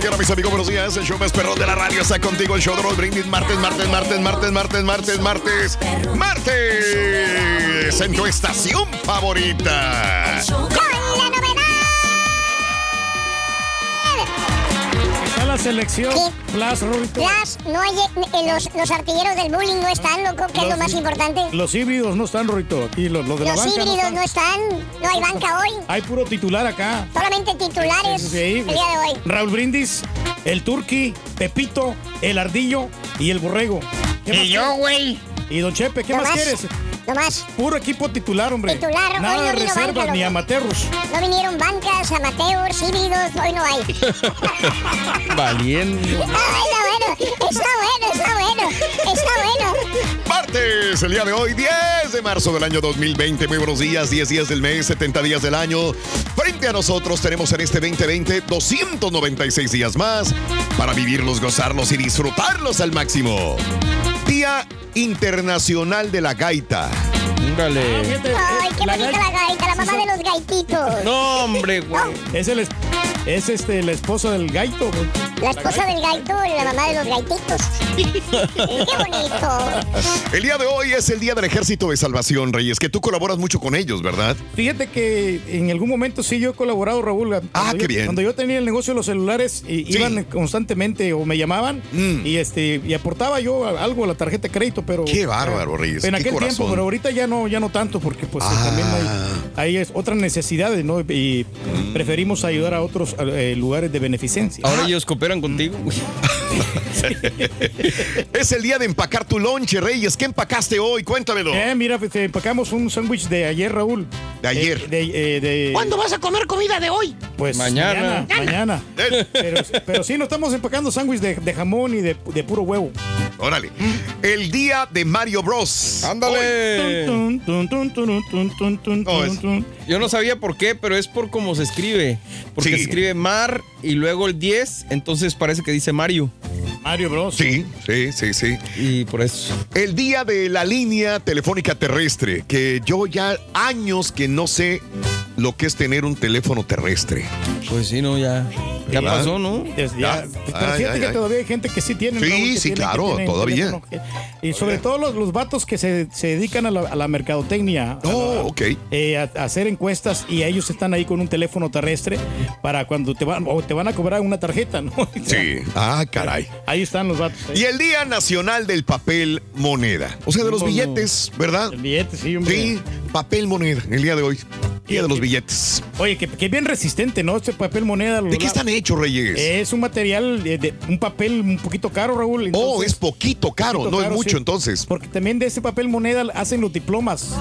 Mañana, mis amigos, buenos días. El show más perrón de la radio está contigo. El show de Roll Brindis. Martes, martes, martes, martes, martes, martes, martes, martes. En tu estación favorita. Está selección. Flash, no hay, eh, los, los artilleros del bullying no están, loco, que es lo más importante. Los híbridos no están, Rorito. Aquí los, los de la Los no híbridos están. no están, no hay banca hoy, Hay puro titular acá. solamente titulares Sí, el día de hoy. Raúl Brindis, el Turqui, Pepito, el Ardillo y el Borrego. ¿Qué más Y yo, güey. Y Don Chepe, ¿qué No más más. quieres? No más, Puro equipo titular, hombre. Titular, Nada hoy no vino reservas banca, ni loco. amateros. no vinieron bancas, amateurs, híbridos, hoy no hay. Valiente. Está bueno, está bueno, está bueno, está bueno. Martes, el día de hoy, 10 de marzo del año 2020. Muy buenos días, 10 días del mes, 70 días del año. Frente a nosotros tenemos en este 2020 296 días más para vivirlos, gozarlos y disfrutarlos al máximo. Día Internacional de la Gaita. Ándale. Ay, qué la bonita gaita- la gaita, la mamá de los gaititos. No, hombre, güey. Es, el, es- es este, la esposa del gaito, güey. La esposa del gaito y la mamá de los gaititos. Qué bonito. El día de hoy es el Día del Ejército de Salvación, Reyes, que tú colaboras mucho con ellos, ¿verdad? Fíjate que en algún momento sí yo he colaborado, Raúl. Ah, qué yo- bien. Cuando yo tenía el negocio de los celulares, Sí. iban constantemente o me llamaban Mm. y este y aportaba yo algo a la tarjeta de crédito, pero Qué bárbaro, Reyes, En qué aquel corazón. tiempo, pero ahorita ya no ya no tanto porque pues Ah. también hay, hay es- otras necesidades, ¿no? Y Mm. preferimos ayudar a otros eh, lugares de beneficencia. Ahora ellos cooperan contigo. güey. Es el día de empacar tu lonche, Reyes. ¿Qué empacaste hoy? Cuéntamelo. Eh, mira, pues, eh, empacamos un sándwich de ayer, Raúl. De ayer. Eh, de, eh, de- ¿Cuándo vas a comer comida de hoy? Pues Mañana. mañana. mañana. Eh, Pero, pero sí, no estamos empacando sándwich de, de jamón y de, de puro huevo. Órale. El día de Mario Bros. Ándale. Tun, es-. Yo no sabía por qué, pero es por cómo se escribe. Porque Sí. se escribe Mar y luego el 10, entonces parece que dice Mario. Mario Bros. Sí, sí, sí, sí. Y por eso. El día de la línea telefónica terrestre, que yo ya años que no sé lo que es tener un teléfono terrestre. Pues sí, no, ya. Ya ¿Verdad? pasó, ¿no? Es- ya. Ya. Pero Ay, fíjate ay, que ay. todavía hay gente que sí tiene. Sí, Raúl, que sí, tiene- claro, todavía. y sobre todo los, los vatos que se, se dedican a la, a la mercadotecnia. a Oh, la- ok. eh, a, a hacer encuestas y ellos están ahí con un teléfono terrestre para cuando te van o te van a cobrar una tarjeta, ¿no? Sí. Ah, caray. Ahí están los vatos. ahí. Y el Día Nacional del Papel Moneda. O sea, de los No, no. billetes, ¿verdad? El billete, sí, hombre. Sí, papel moneda, el día de hoy. Día de los billetes. Oye, que, que bien resistente, ¿no? Este papel moneda. ¿De qué están hechos, Reyes? Es un material, de, de- un papel un poquito caro, Raúl. oh, entonces- es poquito caro, poquito no es mucho sí. entonces. Porque también de ese papel moneda hacen los diplomas.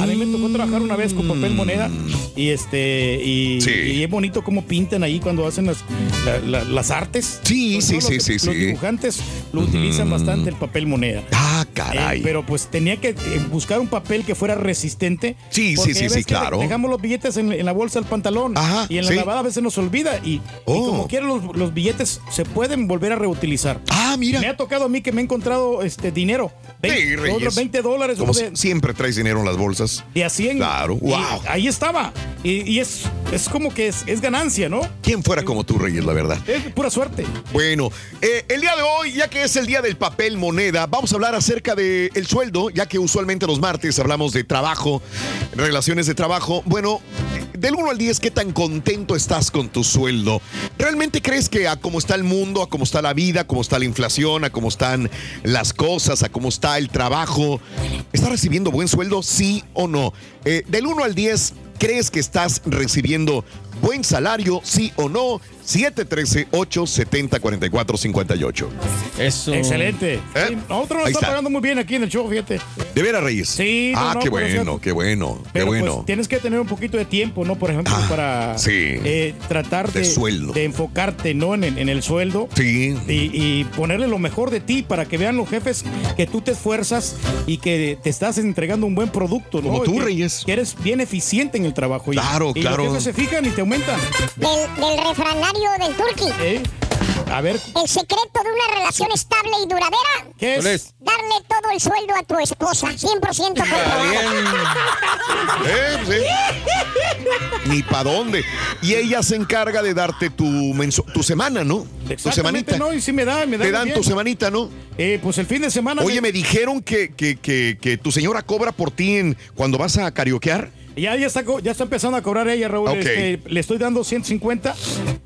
A mí me tocó trabajar una vez con papel moneda y este y, Mm. Sí. y es bonito cómo pintan ahí cuando hacen las, la- la- las artes. Sí, sí, sí, los, sí, los sí. dibujantes lo utilizan bastante el papel moneda. Ah, Eh, caray. pero pues tenía que eh, buscar un papel que fuera resistente. Sí, sí, sí, sí, claro. Dejamos los billetes en, en la bolsa del pantalón. Ajá, y en la sí. lavada a veces nos olvida. Y, y Oh. como quiera, los, los billetes se pueden volver a reutilizar. Ah, mira. Me ha tocado a mí que me he encontrado este dinero. Sí, 20, Reyes. otros 20 dólares. Como de, siempre traes dinero en las bolsas. de a 100. Claro, wow. ahí estaba. Y, y es, es como que es, es ganancia, ¿no? ¿Quién fuera como tú, Reyes, la verdad? Es pura suerte. Bueno, eh, el día de hoy, ya que es el día del papel moneda, vamos a hablar acerca del el sueldo, ya que usualmente los martes hablamos de trabajo, relaciones de trabajo. Bueno, del 1 al 10, ¿qué tan contento estás con tu sueldo? ¿Realmente crees que a cómo está el mundo, a cómo está la vida, a cómo está la inflación, a cómo están las cosas, a cómo está el trabajo, ¿estás recibiendo buen sueldo, sí o no? Eh, del 1 al 10, ¿crees que estás recibiendo buen salario, sí o no? 713-870-4458. Eso. Excelente. ¿Eh? Sí, nosotros nos está, está. pagando muy bien aquí en el show, fíjate. ¿De veras, Reyes? Sí, no, Ah, no, qué bueno, qué bueno, qué Pero bueno. pues tienes que tener un poquito de tiempo, ¿no? Por ejemplo, Ah, para sí. eh, tratar De de, sueldo. de enfocarte, ¿no? En, el- en el sueldo. Sí. Y, y ponerle lo mejor de ti para que vean los jefes que tú te esfuerzas y que te estás entregando un buen producto, ¿no? Como tú, que, Reyes. Que eres bien eficiente en el trabajo. Y- Claro, y claro. los jefes se fijan y te aumentan. Del, del refranario del turqui. ¿eh? A ver, El secreto de una relación estable y duradera. ¿qué ¿Cuál es? es? Darle todo el sueldo a tu esposa. 100% Está comprobado. bien. Eh, pues, sí. Ni para dónde. Y ella se encarga de darte tu, tu semana, ¿no? Tu Exactamente, semanita. no, y sí me da, me da Te dan bien. tu semanita, ¿no? Eh, pues el fin de semana. Oye, me dijeron que, que, que, que tu señora cobra por ti en, cuando vas a karaokear. Ya, ya, está, ya está empezando a cobrar ella, Raúl. Ok. Este, le estoy dando 150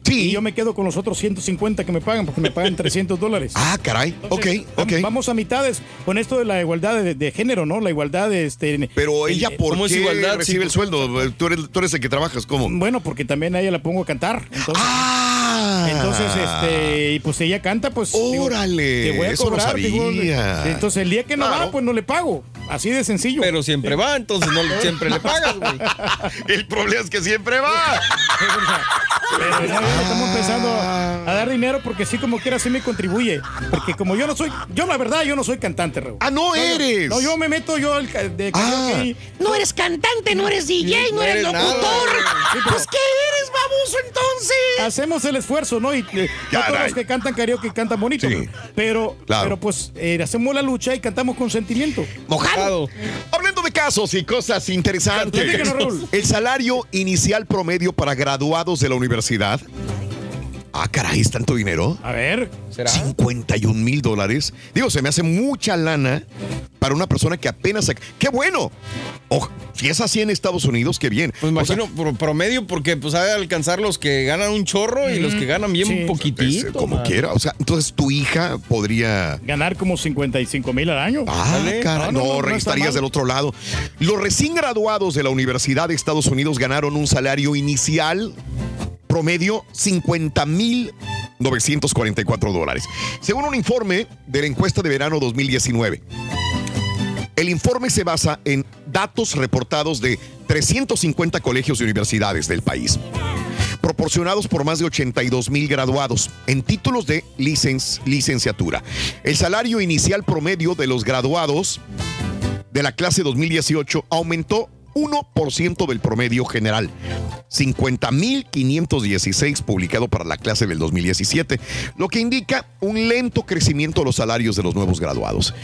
Sí. y yo me quedo con los otros 150 que me pagan, porque me pagan 300 dólares. Ah, caray. Ok, Entonces, ok. vam- Vamos a mitades con esto de la igualdad de, de género, ¿no? La igualdad de este. Pero el- ella, ¿por ¿cómo es qué igualdad, recibe sí? el sueldo? Tú eres, tú eres el que trabajas, ¿cómo? Bueno, porque también a ella la pongo a cantar. Entonces, ¡Ah! Entonces este, y pues ella canta, pues. digo, Órale, te voy a eso no cobrar, digo, entonces el día que no Claro. va, pues no le pago. Así de sencillo. Pero siempre va, entonces no siempre le pagas, güey. El problema es que siempre va. Pero ya estamos empezando a dar dinero porque sí como quiera sí me contribuye. Porque como yo no soy, yo la verdad yo no soy cantante, Raúl. Ah, no eres. No, yo me meto yo al ca- de Ah. karaoke y- No eres cantante, no eres DJ, no, no eres locutor. Sí, pero- Pues ¿qué eres, baboso, entonces? hacemos el esfuerzo, ¿no? Y eh, no todos los que cantan karaoke cantan bonito. Sí. Pero, Claro. pero pues eh, hacemos la lucha y cantamos con sentimiento. Mojado. Hablando de casos y cosas interesantes. El salario inicial promedio para graduados de la universidad. Ah, caray, ¿es tanto dinero? A ver, ¿Será? 51 mil dólares. Digo, se me hace mucha lana para una persona que apenas... sac- ¡Qué bueno! Ojo, si es así en Estados Unidos, qué bien. Pues O sea, imagino por promedio, porque pues ha de alcanzar los que ganan un chorro y los que ganan bien Sí. es, poquitito. eh, como man. quiera. O sea, entonces tu hija podría... ganar como 55 mil al año. Ah, caray, No, no, no, estarías del otro lado. Los recién graduados de la Universidad de Estados Unidos ganaron un salario inicial promedio 50 mil 944 dólares. Según un informe de la encuesta de verano 2019. El informe se basa en datos reportados de 350 colegios y universidades del país, proporcionados por más de 82 mil graduados en títulos de licen- licenciatura. El salario inicial promedio de los graduados de la clase 2018 aumentó 1% del promedio general. 50.516 publicado para la clase del 2017, lo que indica un lento crecimiento de los salarios de los nuevos graduados.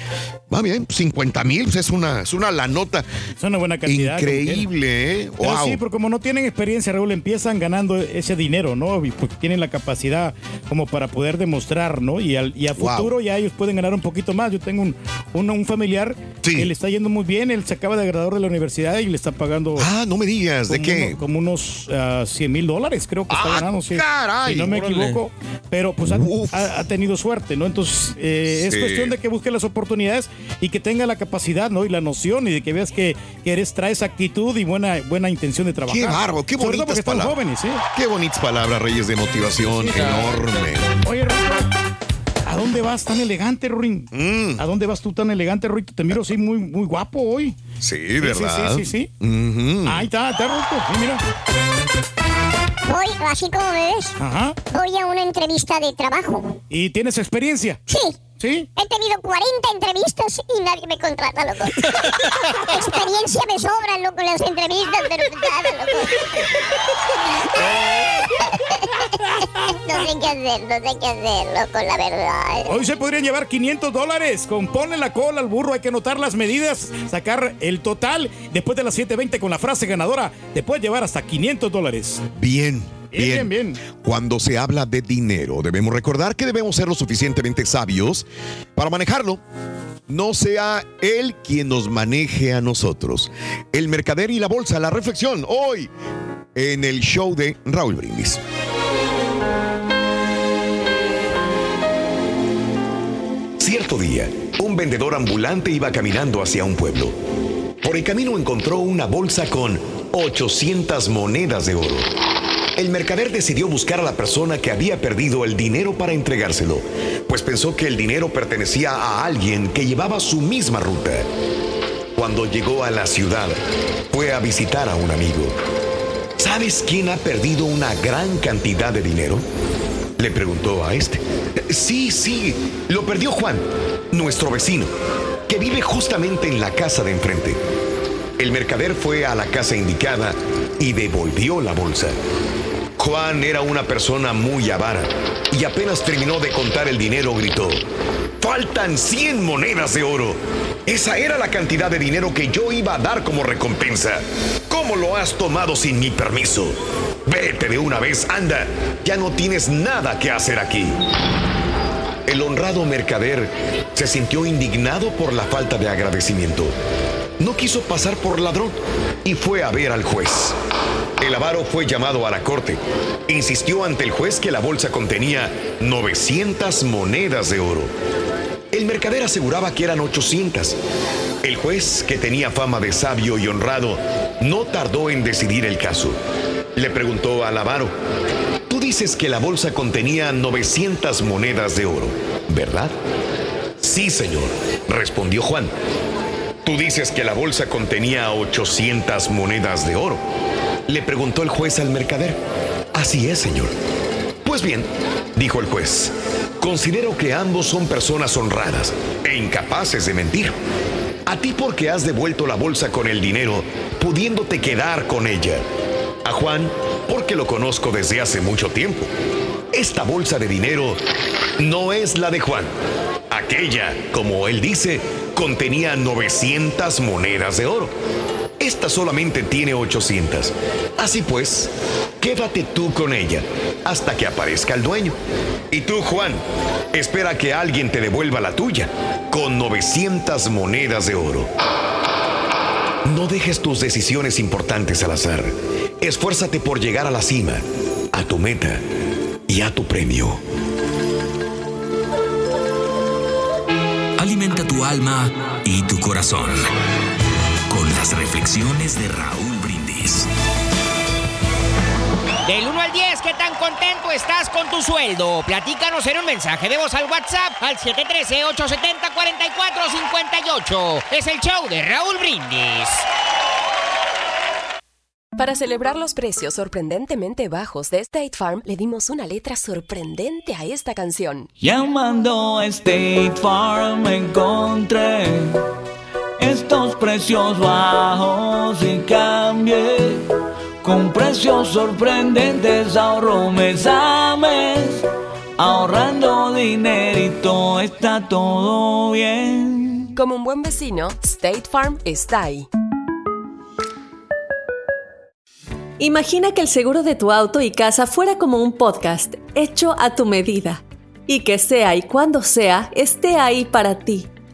Va bien, 50.000 pues es una, es una la nota Es una buena cantidad. increíble, ¿eh? Pero Wow. sí, porque como no tienen experiencia, Raúl, empiezan ganando ese dinero, ¿no? Y porque tienen la capacidad como para poder demostrar, ¿no? Y, al, y a Wow. futuro ya ellos pueden ganar un poquito más. Yo tengo un, un, un familiar Sí. que le está yendo muy bien, él se acaba de graduar de la universidad y le está pagando. Ah, no me digas, ¿de qué? uno- como unos ah, 100 mil dólares, creo que está Ah, ganando. sí. caray. Si no me Órale. equivoco. Pero pues ha, Uf. ha- ha tenido suerte, ¿no? Entonces, eh, es cuestión de que busque las oportunidades y que tenga la capacidad, ¿no? Y la noción y de que veas que, que eres, traes actitud y buena, buena intención de trabajar. Qué bárbaro, qué bonitas porque están palabras. jóvenes, ¿sí? Qué bonitas palabras, Reyes de motivación, enorme. Oye, ¿a dónde vas tan elegante, Ruin? Mm. ¿A dónde vas tú tan elegante, Rito? Te miro así muy, muy guapo hoy. Sí, Sí, ¿verdad? Sí, sí, sí. sí. Ujú. Ahí está, está Rito. Sí, mira. Voy, así como me ves, Ajá. voy a una entrevista de trabajo. ¿Y tienes experiencia? Sí, ¿Sí? he tenido 40 entrevistas y nadie me contrata, loco. Experiencia me sobra, loco, las entrevistas, pero nada, loco. No sé qué hacer, no sé qué hacer, loco, la verdad. Hoy se podrían llevar 500 dólares. Con ponle la cola al burro, hay que anotar las medidas, sacar el total. Después de las 7.20 con la frase ganadora, te puedes llevar hasta 500 dólares. Bien. Bien, Bien. Cuando se habla de dinero, debemos recordar que debemos ser lo suficientemente sabios para manejarlo. No sea él quien nos maneje a nosotros. El mercader y la bolsa, la reflexión, hoy en el show de Raúl Brindis. Cierto día, un vendedor ambulante iba caminando hacia un pueblo. Por el camino encontró una bolsa con 800 monedas de oro. El mercader decidió buscar a la persona que había perdido el dinero para entregárselo, pues pensó que el dinero pertenecía a alguien que llevaba su misma ruta. Cuando llegó a la ciudad, fue a visitar a un amigo. ¿Sabes quién ha perdido una gran cantidad de dinero? Le preguntó a este. Sí, sí, lo perdió Juan, nuestro vecino, que vive justamente en la casa de enfrente. El mercader fue a la casa indicada y devolvió la bolsa. Juan era una persona muy avara y apenas terminó de contar el dinero gritó, faltan 100 monedas de oro. Esa era la cantidad de dinero que yo iba a dar como recompensa. ¿Cómo lo has tomado sin mi permiso? Vete de una vez, anda. Ya no tienes nada que hacer aquí. El honrado mercader se sintió indignado por la falta de agradecimiento. No quiso pasar por ladrón y fue a ver al juez. El avaro fue llamado a la corte. Insistió ante el juez que la bolsa contenía 900 monedas de oro. El mercader aseguraba que eran 800. El juez, que tenía fama de sabio y honrado, no tardó en decidir el caso. Le preguntó al avaro, tú dices que la bolsa contenía 900 monedas de oro, ¿verdad? Sí, señor, respondió Juan. Tú dices que la bolsa contenía 800 monedas de oro. Le preguntó el juez al mercader. Así es, señor. Pues bien, dijo el juez, considero que ambos son personas honradas e incapaces de mentir. A ti porque has devuelto la bolsa con el dinero, pudiéndote quedar con ella. A Juan porque lo conozco desde hace mucho tiempo. Esta bolsa de dinero no es la de Juan. Aquella, como él dice, contenía 900 monedas de oro. Esta solamente tiene 800. Así pues, quédate tú con ella hasta que aparezca el dueño. Y tú, Juan, espera que alguien te devuelva la tuya con 900 monedas de oro. No dejes tus decisiones importantes al azar. Esfuérzate por llegar a la cima, a tu meta y a tu premio. Alimenta tu alma y tu corazón las reflexiones de Raúl Brindis. Del 1 al 10, ¿qué tan contento estás con tu sueldo? Platícanos en un mensaje de voz al WhatsApp al 713-870-4458. Es el show de Raúl Brindis. Para celebrar los precios sorprendentemente bajos de State Farm, le dimos una letra sorprendente a esta canción. Llamando a State Farm encontré estos precios bajos y cambié. Con precios sorprendentes ahorro mes a mes. Ahorrando dinerito está todo bien. Como un buen vecino, State Farm está ahí. Imagina que el seguro de tu auto y casa fuera como un podcast hecho a tu medida y que sea y cuando sea esté ahí para ti.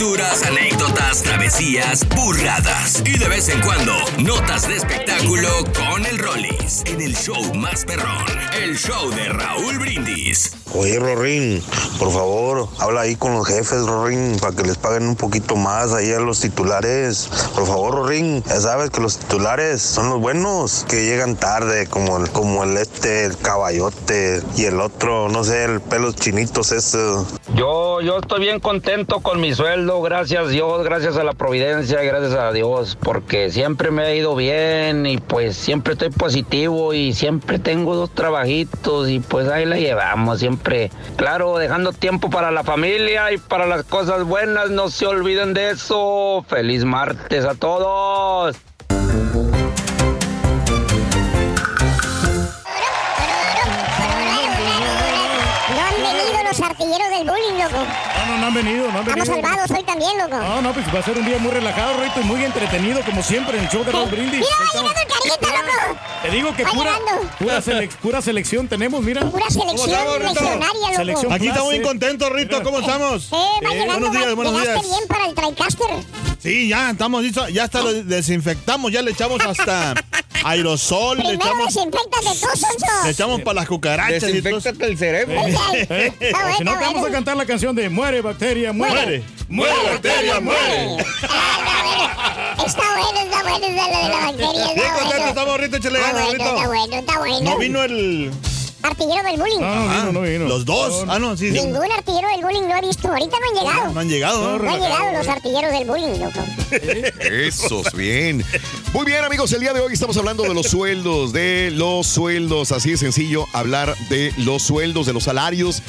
Anécdotas, travesías, burradas y de vez en cuando notas de espectáculo con el Rollis en el show más perrón, el show de Raúl Brindis. Oye, Rorín, por favor, habla ahí con los jefes, Rorín, para que les paguen un poquito más ahí a los titulares. Por favor, Rorín, ya sabes que los titulares son los buenos, que llegan tarde, como el, como el este, el caballote y el otro, no sé, el pelos chinitos ese. Yo, yo estoy bien contento con mi sueldo, gracias a Dios, gracias a la providencia, gracias a Dios, porque siempre me ha ido bien y pues siempre estoy positivo y siempre tengo dos trabajitos y pues ahí la llevamos, siempre. Claro, dejando tiempo para la familia y para las cosas buenas, no se olviden de eso. Feliz martes a todos. Los artilleros del bullying. No, han venido, no han Estamos venido. salvados hoy también, loco. No, no, pues va a ser un día muy relajado, Rito, y muy entretenido, como siempre, en el show de Raúl Brindis. Mira, va estamos. llegando el carguita, loco. Te digo que pura, pura, selec- pura selección tenemos, mira. Pura selección legionaria, loco. Selección Aquí estamos clase. contentos, Rito. ¿Cómo estamos? Eh, va llegando, buenos días, buenos días. bien para el TriCaster. Sí, ya estamos listos. Ya hasta lo desinfectamos. Ya le echamos hasta aerosol. Le Primero echamos, desinfectate tú, Sonso. le echamos para las cucarachas. todo. Desinfectate el cerebro. ¿Eh? O bueno, si no, vamos a cantar la canción de Muere, bacteria, muere. Muere. Muere, bacteria, muere. Está bueno, está bueno, está lo de la bacteria. Bien Está Rito. Échale Está bueno, está bueno, está bueno. No vino el. Artillero del bullying. No, no vino, no vino. Los dos. Ah, no, sí. sí. Ningún artillero del bullying lo he visto. Ahorita no han llegado. No han llegado, No ¿no? han llegado los artilleros del bullying, loco. Esos, bien. Muy bien, amigos, el día de hoy estamos hablando de los sueldos, de los sueldos. Así de sencillo, hablar de los sueldos, de los salarios.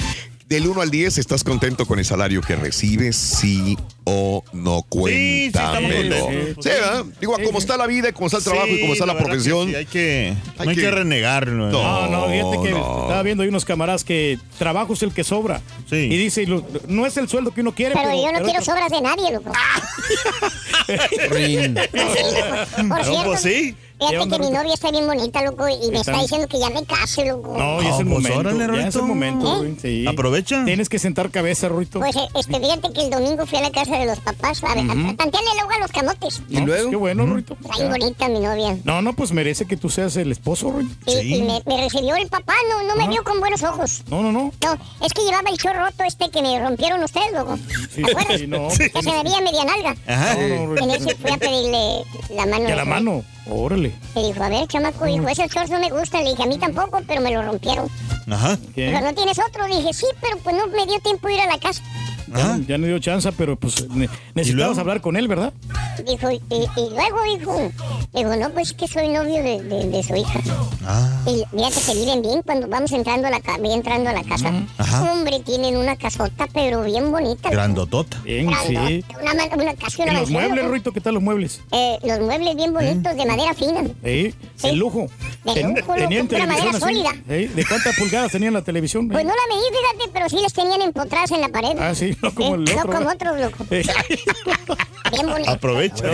Del 1 al 10, ¿estás contento con el salario que recibes? Sí o no, sí, estamos cuéntamelo. contentos. Sí, ¿verdad? Digo, a cómo está la vida, cómo está el trabajo y cómo está la, que profesión. sí, hay que, Hay no hay que- que renegarlo. ¿eh? No, no, fíjate que no. estaba viendo ahí unos camaradas que trabajo es el que sobra. Sí. Y dice, no es el sueldo que uno quiere, Pero pero... yo no pero- quiero sobras de nadie, loco. Rin. Por No, cierto, pues sí. ¿Qué fíjate que mi novia está bien bonita, loco, y me está diciendo que ya me case, loco. No, ya es el No, pues, momento. órale, ya es el momento, ¿Eh? sí. Aprovecha. Tienes que sentar cabeza, Ruito. Pues este, fíjate que el domingo fui a la casa de los papás a ver, a tantearle luego a los camotes. ¿Y luego? Qué bueno, Ruito. Está bien bonita mi novia. No, no, pues merece que tú seas el esposo, Ruito. Y, Sí. y me, me recibió el papá, no, no me vio con buenos ojos. No, no, no. No, es que llevaba el short roto este que me rompieron ustedes, loco. Sí, ¿Te acuerdas? sí, no. Que se me veía media nalga. Ajá. No, no, En ese fui a pedirle la mano. Que a la mano. Órale. Me dijo, a ver, chamaco, dijo, esos shorts no me gustan. Le dije, a mí tampoco, pero me lo rompieron. Ajá. ¿Qué? Dijo, ¿no tienes otro? Le dije, sí, pero pues no me dio tiempo de ir a la casa. Ya, ya no dio chance, pero pues ne- necesitabas luego? hablar con él, ¿verdad? Dijo, y, y luego dijo, dijo, no, pues que soy novio de, de- de su hija. Ah. Y fíjate que viven bien cuando vamos entrando a la, entrando a la casa. Ajá. Hombre, tienen una casota, pero bien bonita. Grandotota. Bien, Grandota, sí. Una, una casa y ¿Y una los muebles. Ruito? ¿Qué tal los muebles? Eh, los muebles bien bonitos, de madera fina. ¿Eh? Sí. El lujo. De lujo, loco, ¿Tenían pura madera sólida. ¿Eh? ¿De cuántas pulgadas tenían la televisión? Pues no la medí, fíjate, pero sí les tenían empotradas en la pared. Ah, sí, no como el Eh, otro. No como otros, loco. Eh, Bien bonito. Aprovecha.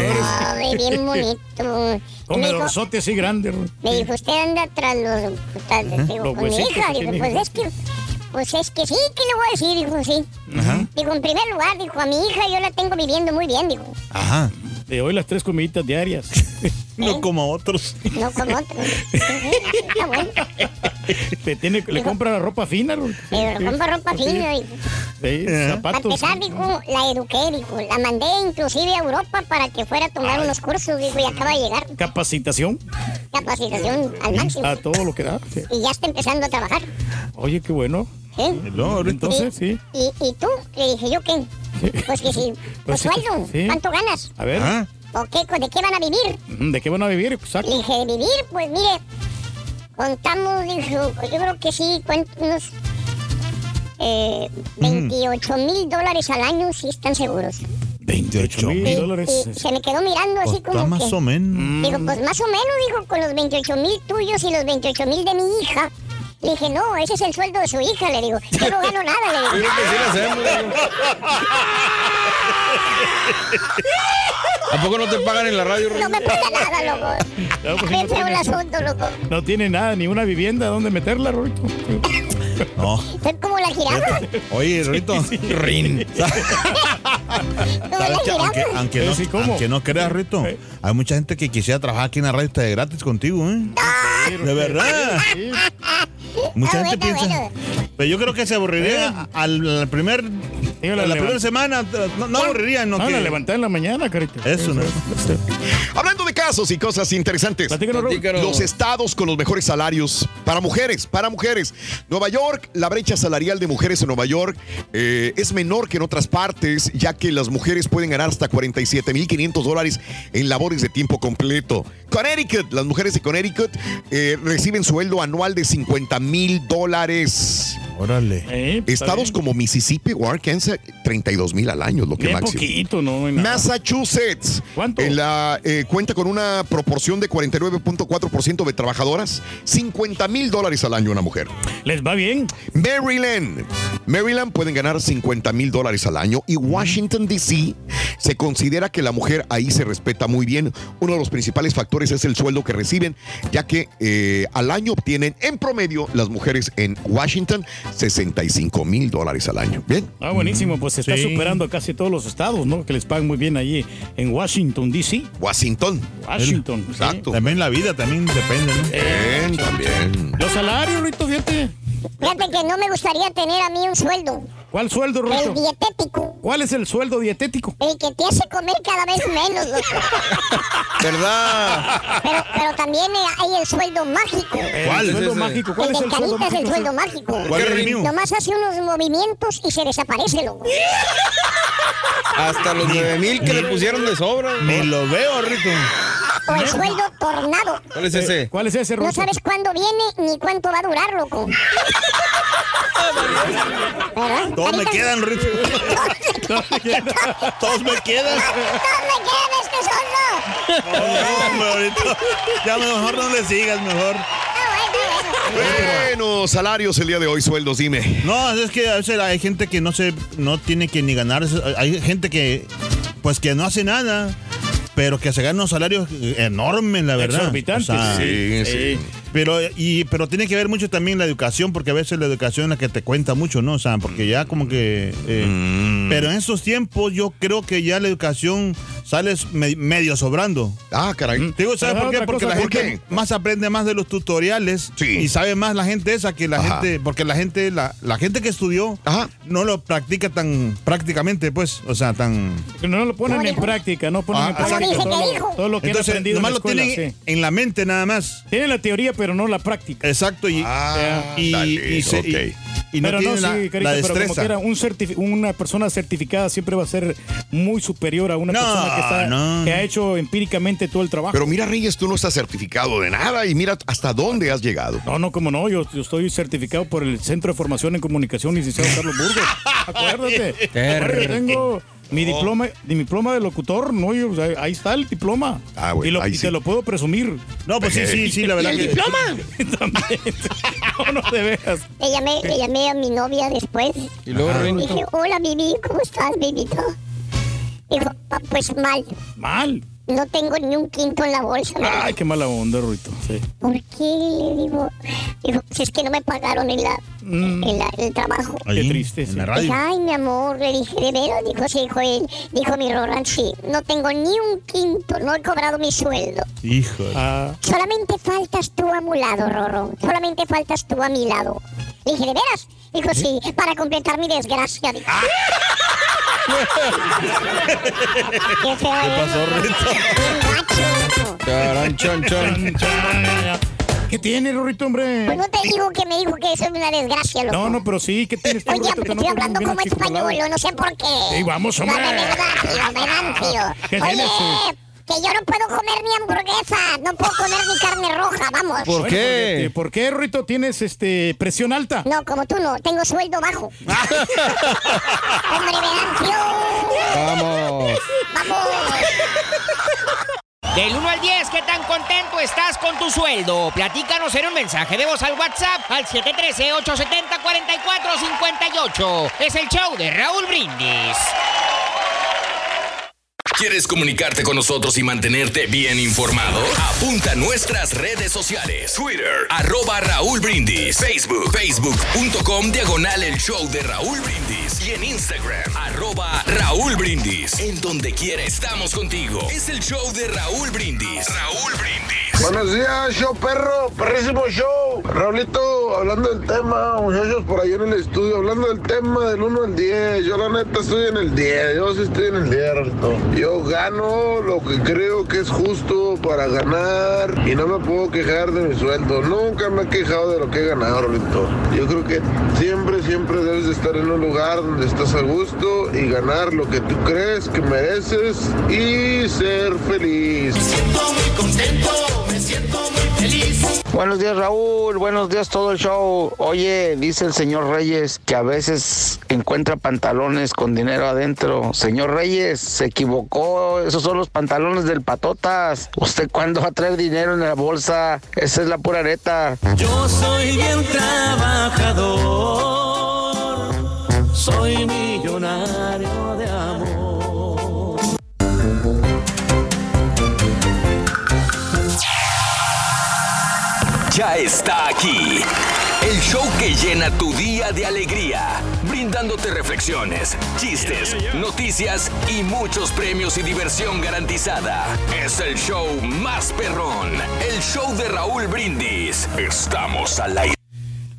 Ay, bien bonito. Con el orzote así grande. Me dijo, usted anda tras los... tras- digo, Los huesitos hija. que Digo, pues es que... Pues es que sí, ¿qué le voy a decir? Dijo, sí. Ajá. Digo, en primer lugar, dijo, a mi hija yo la tengo viviendo muy bien, dijo. Ajá. De hoy las tres comiditas diarias. No como otros. No como otros. Está bueno. Le, tiene, le compra la ropa fina, Ruito. Pero compra ropa fina. Sí, Para zapatos. empezar, dijo, la eduqué, dijo. La mandé inclusive a Europa para que fuera a tomar unos cursos, dijo, y acaba de llegar. Capacitación Capacitación al máximo. a todo lo que da. Sí. Y ya está empezando a trabajar. Oye, qué bueno. ¿Eh? No, ahorita. Entonces, sí. ¿Y, y tú? Le dije, ¿yo qué? Pues que sí. Pues Pues sí, sueldo. sí. ¿Cuánto ganas? A ver, Ah, ¿O qué? ¿De qué van a vivir? mm, ¿de qué van a vivir? Exacto. Le dije, ¿de vivir? Pues mire, contamos, dijo, yo creo que sí, cuento unos eh, 28 mil dólares al año, si están seguros. 28 mil Y- dólares. y se me quedó mirando así pues, como está más que... o menos. Digo, pues más o menos, dijo, con los 28 mil tuyos y los 28 mil de mi hija. Le dije, no, ese es el sueldo de su hija, le digo. Yo no gano nada, le digo. Creo que sí lo hacemos. digo. ¿A poco no te pagan en la radio, No me paga nada, loco. No, pues, no feo el tiene- asunto, loco. No tiene nada, ni una vivienda donde meterla, Rorito. No. Soy como la jirafa. Oye, Rito. Rin. Como la ¿Sabes qué? Aunque, aunque no, Sí, ¿cómo? aunque no creas, Rito, hay mucha gente que quisiera trabajar aquí en la radio está de gratis contigo, ¿eh? De verdad. Mucha gente piensa. Pero yo creo que se aburriría al, al primer. La primera semana. No, no aburriría, no, No, que- la levanté en la mañana, carita. Eso, ¿no? Hablando de casos y cosas interesantes. Platícanos. Platícanos. Los estados con los mejores salarios para mujeres, para mujeres. Nueva York, la brecha salarial de mujeres en Nueva York eh, es menor que en otras partes, ya que las mujeres pueden ganar hasta 47.500 dólares en labores de tiempo completo. Connecticut, las mujeres de Connecticut eh, reciben sueldo anual de 50 mil dólares. Órale. Eh, Estados como Mississippi o Arkansas, 32 mil al año, lo que Bien máximo. poquito, no. Massachusetts ¿Cuánto? En la, eh, cuenta con una proporción de 49.4% de trabajadoras, 50 mil dólares al año una mujer. ¿Les va bien? Maryland. Maryland pueden ganar 50 mil dólares al año y Washington, D.C. se considera que la mujer ahí se respeta muy bien. Uno de los principales factores es el sueldo que reciben, ya que eh, al año obtienen en promedio las mujeres en Washington 65 mil dólares al año. Bien. Ah, buenísimo, pues se está Sí. superando a casi todos los estados, ¿no? Que les pagan muy bien allí en Washington, D.C. Washington. Washington. Exacto. También la vida también depende, ¿no? Bien, también. Los salarios, Rito, fíjate. Fíjate que no me gustaría tener a mí un sueldo. ¿Cuál sueldo, El Rito? dietético. ¿Cuál es el sueldo dietético? El que te hace comer cada vez menos, loco. ¿Verdad? Pero, pero también eh, hay el sueldo mágico. ¿Cuál es sueldo ese? mágico? ¿Cuál el es de el sueldo Carita es el mágico? sueldo mágico. ¿Cuál es el mío? Nomás hace unos movimientos y se desaparece, loco. Hasta los 9 mil que le pusieron de sobra. Ni lo veo, Rito. O el sueldo tornado. ¿Cuál es ese? ¿Cuál es ese, No Rito? sabes cuándo viene ni cuánto va a durar, loco. ¿Verdad? Todos me quedan, Rito. Todos me quedan. ¡No me queda este sueldo! No, hombre, ahorita. Ya mejor no le sigas, mejor. Ah, bueno, salarios el día de hoy, sueldos, dime. No, es que a veces hay gente que no se, no tiene que ni ganar. Hay gente que, pues que no hace nada, pero que se gana unos salarios enormes, la verdad. Exorbitantes. O sea, Sí, sí. Pero, y, pero tiene que ver mucho también la educación, porque a veces la educación es la que te cuenta mucho, ¿no? O sea, porque ya como que... eh, Mm. Pero en estos tiempos yo creo que ya la educación sale me- medio sobrando. Ah, caray. Te digo, ¿sabes por qué? Porque cosa, la ¿por gente qué? más aprende más de los tutoriales Sí. y sabe más la gente esa que la Ajá. gente, porque la gente, la, la gente que estudió Ajá. no lo practica tan prácticamente, pues, o sea, tan... No lo ponen ¿Cómo en práctica, no ponen Ah, en ¿cómo práctica todo, todo lo que han Entonces, aprendido en la nomás lo escuela. tienen sí. en la mente nada más. Tienen la teoría, pero no la práctica. Exacto, y, Ah, y, dale, y se- ok. y- y no pero tiene no, la, sí, la carita, pero como destreza. quiera, un certifi- una persona certificada siempre va a ser muy superior a una No, persona que, está, no, que no. ha hecho empíricamente todo el trabajo. Pero mira, Reyes, tú no estás certificado de nada y mira hasta dónde has llegado. no, no, como no, yo, yo estoy certificado por el Centro de Formación en Comunicación, licenciado Carlos Burgos. Acuérdate. Acuérdate, tengo mi Oh. diploma, mi diploma de locutor, no, yo, o sea, ahí está el diploma. Ah, bueno, y, lo- ahí y sí. te lo puedo presumir. No, pues sí, sí, sí, la verdad ¿El que... diploma? También. No, no de veras. Le llamé, le llamé a mi novia después. Y luego, Rin, dije, hola, Bibi, ¿cómo estás, Bibito? Dijo, "Ah, pues mal. Mal. No tengo ni un quinto en la bolsa. Ay, qué mala onda, Ruito. Sí. ¿Por qué? Le digo, dijo, pues es que no me pagaron en, la. En la- el trabajo. Qué triste, En sí. la Dije, ay, mi amor, le dije, de veras, dijo, sí, dijo él, dijo mi Roland, sí, no tengo ni un quinto, no he cobrado mi sueldo. Hijo. Ah, Solamente faltas tú a mi lado, Rorro, solamente faltas tú a mi lado. Le dije, ¿de veras? Dijo, sí, para completar mi desgracia. Dijo. Qué feo, ¿Qué pasó, Rito? Charan, chan, chan. ¿Qué tiene, Rorrito, hombre? Pues no te digo que me dijo que soy una desgracia, loco. No, no, pero sí, ¿qué tienes tú, Oye, Rorrito, estoy hablando como español, no sé por qué. Sí, vamos, hombre. No, de verdad, tío, de verdad, tío. ¿Qué Oye, tienes, que yo no puedo comer ni hamburguesa, no puedo comer ni carne roja, vamos. Bueno, porque- ¿Por qué, Rorrito, tienes este, presión alta? No, como tú no, tengo sueldo bajo. Hombre, Venancio. Vamos. Vamos. Del 1 al 10, ¿qué tan contento estás con tu sueldo? Platícanos en un mensaje de voz al WhatsApp al 713-870-4458. Es el show de Raúl Brindis. ¿Quieres comunicarte con nosotros y mantenerte bien informado? Apunta a nuestras redes sociales. Twitter, arroba Raúl Brindis. Facebook, facebook.com, diagonal el show de Raúl Brindis. Y en Instagram, arroba Raúl Brindis. En donde quiera estamos contigo. Es el show de Raúl Brindis. Raúl Brindis. Buenos días, show perro, perrísimo show. Raulito, hablando del tema, muchachos por ahí en el estudio, hablando del tema del 1 al 10. Yo la neta estoy en el 10, yo sí estoy en el 10, Raulito. Yo gano lo que creo que es justo para ganar y no me puedo quejar de mi sueldo. Nunca me he quejado de lo que he ganado, Raulito. Yo creo que siempre, siempre debes de estar en un lugar donde estás a gusto y ganar lo que tú crees que mereces y ser feliz. muy contento, me siento muy feliz. Buenos días Raúl, buenos días todo el show. Oye, dice el señor Reyes que a veces encuentra pantalones con dinero adentro. Señor Reyes, se equivocó, esos son los pantalones del patotas. ¿Usted cuándo va a traer dinero en la bolsa? Esa es la pura neta. Yo soy bien trabajador, soy millonario Ya está aquí. El show que llena tu día de alegría, brindándote reflexiones, chistes, noticias y muchos premios y diversión garantizada. Es el show más perrón, el show de Raúl Brindis. Estamos al aire.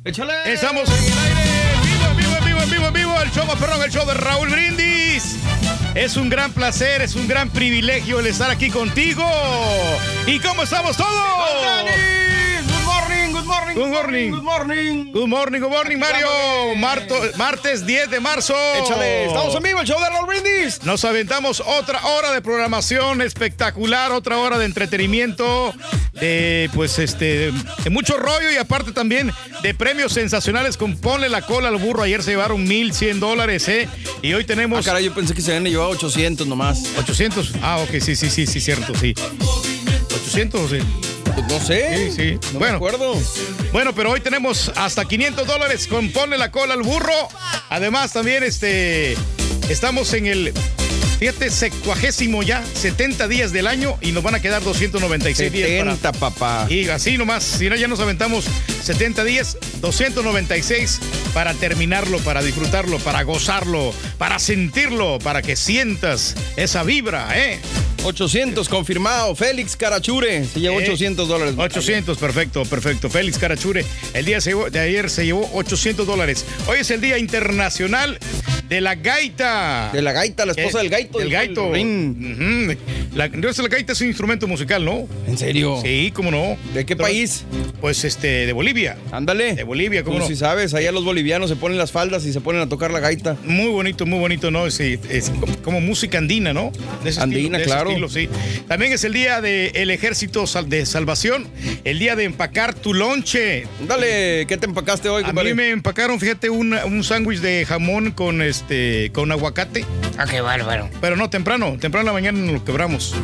¡Échale! Estamos en el aire, en vivo, en vivo, en vivo, en vivo, en vivo, el show más perrón, el show de Raúl Brindis. Es un gran placer, es un gran privilegio el estar aquí contigo. ¿Y cómo estamos todos? Morning, good morning, Good morning. good morning. Good morning, good morning, Mario. Marto- martes 10 de marzo. Échale, estamos en vivo, el show de Raúl Brindis. Nos aventamos otra hora de programación espectacular, otra hora de entretenimiento, de pues este, de mucho rollo y aparte también de premios sensacionales con Ponle la cola al burro. Ayer se llevaron 1100 dólares, ¿eh? Y hoy tenemos. Ah, caray, yo pensé que se habían llevado 800 nomás. 800. Ah, ok, sí, sí, sí, sí, cierto, sí. 800, sí. Pues no sé. Sí, sí. No bueno, me acuerdo. Bueno, pero hoy tenemos hasta 500 dólares con Ponle la cola al burro. Además, también este, estamos en el, fíjate, secuagésimo ya, 70 días del año y nos van a quedar 296 días. 70, papá. Y así nomás, si no, ya nos aventamos 70 días, 296 para terminarlo, para disfrutarlo, para gozarlo, para sentirlo, para que sientas esa vibra, ¿eh? 800 confirmado. Félix Carachure se llevó Eh, 800 dólares. 800, perfecto, perfecto. Félix Carachure, el día de ayer se llevó 800 dólares. Hoy es el Día Internacional de la Gaita. De la gaita, la esposa Eh, del gaito. El del gaito. La, entonces la gaita es un instrumento musical, ¿no? ¿En serio? Sí, cómo no. ¿De qué país? Pues este, de Bolivia. Ándale. De Bolivia, ¿cómo Tú no? sí sabes, allá los bolivianos se ponen las faldas y se ponen a tocar la gaita. Muy bonito, muy bonito, ¿no? Es como, como música andina, ¿no? De ese Andina, estilo, de ese claro. estilo, sí. También es el día del Ejército Sal- de Salvación, el día de empacar tu lonche. Dale, ¿qué te empacaste hoy, A compadre? mí me empacaron, fíjate, un, un sándwich de jamón con este con aguacate. Ah, qué bárbaro. Pero no, temprano, temprano en la mañana nos lo quebramos.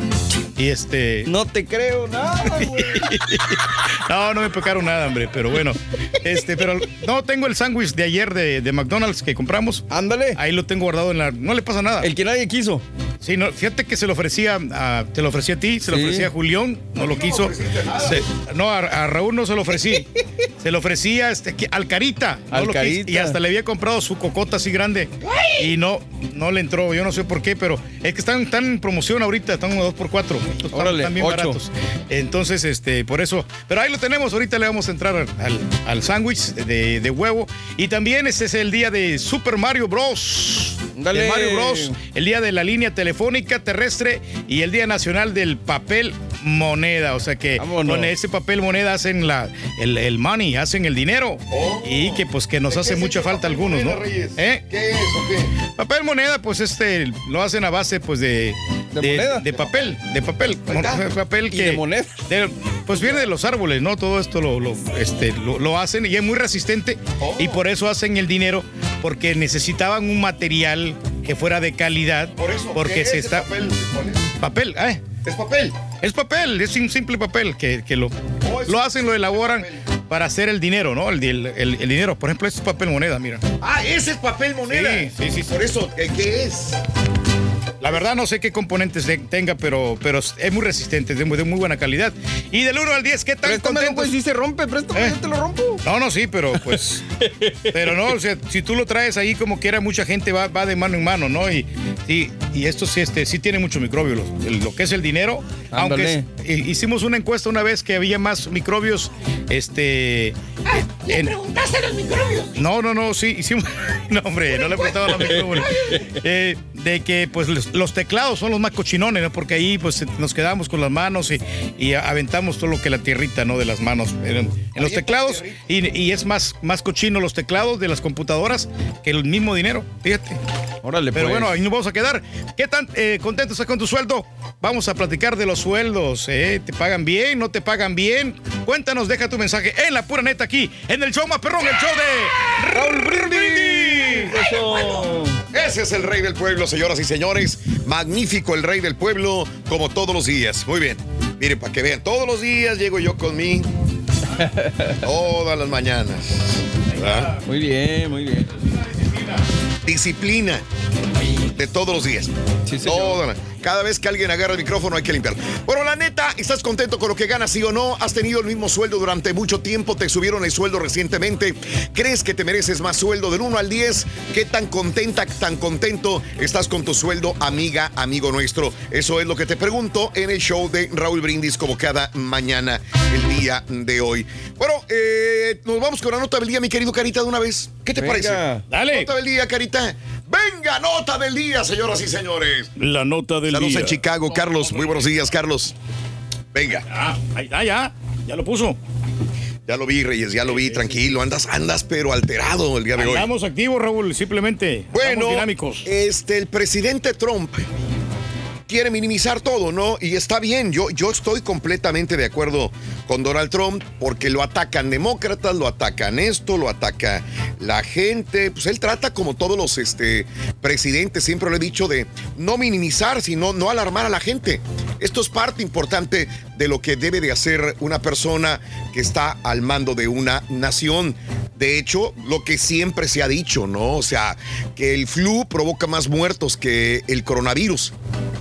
Y este. No te creo nada, güey. No, no me empacaron nada, hombre, pero bueno. Este, pero no tengo el sándwich de ayer de, de McDonald's que compramos. Ándale. Ahí lo tengo guardado en la. No le pasa nada. El que nadie quiso. Sí, no, fíjate que se lo ofrecía a, te lo ofrecía a ti, se lo Sí. ofrecía a Julián, no lo quiso. Se- no, a, a Raúl no se lo ofrecí. se lo ofrecía este, que- al Carita. no Al lo quiso. Carita. Y hasta le había comprado su cocota así grande. Y no, no le entró. Yo no sé por qué, pero es que están, están en promoción ahorita, están a 2x4. Están, Órale, están bien ocho. baratos. Entonces, este, por eso. Pero ahí lo tenemos, ahorita le vamos a entrar al, al, al sándwich de, de huevo. Y también este es el día de Super Mario Bros. Dale. De Mario Bros. El día de la línea telefónica terrestre y el Día Nacional del Papel moneda. O sea que con ese papel moneda hacen la, el, el money, hacen el dinero. y que pues que nos hace mucha falta a algunos, ¿no? ¿Eh? ¿Qué es o qué? Papel moneda, pues este lo hacen a base pues de, de, de papel, de papel, Mon- papel que de moneda. de- pues viene de los árboles, ¿no? Todo esto lo, lo, este, lo, lo hacen y es muy resistente y por eso hacen el dinero porque necesitaban un material que fuera de calidad. Por eso, porque ¿qué se es está papel? ¿Cuál es? papel, ¿eh? Es papel. Es papel, es un simple papel que, que lo, lo hacen, lo elaboran para hacer el dinero, ¿no? El, el- el- el dinero. Por ejemplo, este es papel moneda, mira. Ah, ese es papel moneda. Sí, sí, sí, sí. Por eso, ¿eh, ¿qué es? La verdad no sé qué componentes de- tenga, pero, pero es muy resistente, es de muy, de muy buena calidad. Y del 1 al 10, ¿qué tan Préstamelo, contentos? güey, si se rompe, préstame, ¿Eh? yo te lo rompo. No, no, sí, pero pues. pero no, o sea, si tú lo traes ahí como quiera, mucha gente va, va de mano en mano, ¿no? Y, y, y esto sí, este, sí tiene mucho microbio, lo, que es el dinero. Ándale. Aunque es- hicimos una encuesta una vez que había más microbios, este. En- preguntaste los microbios? no, no, no, sí, hicimos. No, hombre, no le preguntaba a los micrófonos. Eh, de que, pues, los, los teclados son los más cochinones, ¿no? Porque ahí, pues, nos quedamos con las manos y, y aventamos todo lo que la tierrita, ¿no? De las manos en, en los teclados. Y, y es más, más cochino los teclados de las computadoras que el mismo dinero, fíjate. Órale, Pero pues. bueno, ahí nos vamos a quedar. ¿Qué tan eh, contento estás con tu sueldo? Vamos a platicar de los sueldos. ¿eh? ¿Te pagan bien? ¿No te pagan bien? Cuéntanos, deja tu mensaje en la pura neta aquí, en el show más perrón, el show de Raúl Brindis. Ese es el rey del pueblo, señoras y señores. Magnífico el rey del pueblo, como todos los días. Muy bien. Miren, para que vean, todos los días llego yo con mi. Todas las mañanas. ¿verdad? Muy bien, muy bien. Disciplina. De todos los días. Toda la- Cada vez que alguien agarra el micrófono hay que limpiarlo. Bueno, la neta, ¿estás contento con lo que ganas, sí o no? ¿Has tenido el mismo sueldo durante mucho tiempo? ¿Te subieron el sueldo recientemente? ¿Crees que te mereces más sueldo del 1 al 10? ¿Qué tan contenta, tan contento estás con tu sueldo, amiga, amigo nuestro? Eso es lo que te pregunto en el show de Raúl Brindis, como cada mañana, el día de hoy. Bueno, eh, nos vamos con la nota del día, mi querido Carita, de una vez. ¿Qué te Venga. parece? Dale. Nota del día, Carita. Venga, nota del día, señoras y señores. La nota del Saludos día. en Chicago, Carlos. Muy buenos días, Carlos. Venga. Ah, ahí está, ya. Ya lo puso. Ya lo vi, Reyes, ya lo vi, tranquilo. Andas, andas, pero alterado el día de hoy. Andamos activos, Raúl, simplemente. Bueno, Estamos dinámicos. este, el presidente Trump quiere minimizar todo, ¿no? Y está bien, yo, yo estoy completamente de acuerdo con Donald Trump porque lo atacan demócratas, lo atacan esto, lo ataca la gente. Pues él trata como todos los este, presidentes, siempre lo he dicho, de no minimizar, sino no alarmar a la gente. Esto es parte importante de lo que debe de hacer una persona que está al mando de una nación. De hecho, lo que siempre se ha dicho, ¿no? O sea, que el flu provoca más muertos que el coronavirus.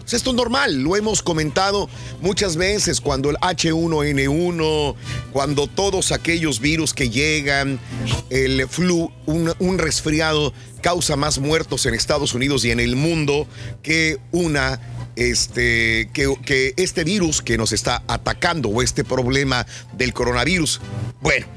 Pues esto es normal, lo hemos comentado muchas veces cuando el H1N1, cuando todos aquellos virus que llegan, el flu, un, un resfriado causa más muertos en Estados Unidos y en el mundo que una este, que, este virus que nos está atacando o este problema del coronavirus. Bueno,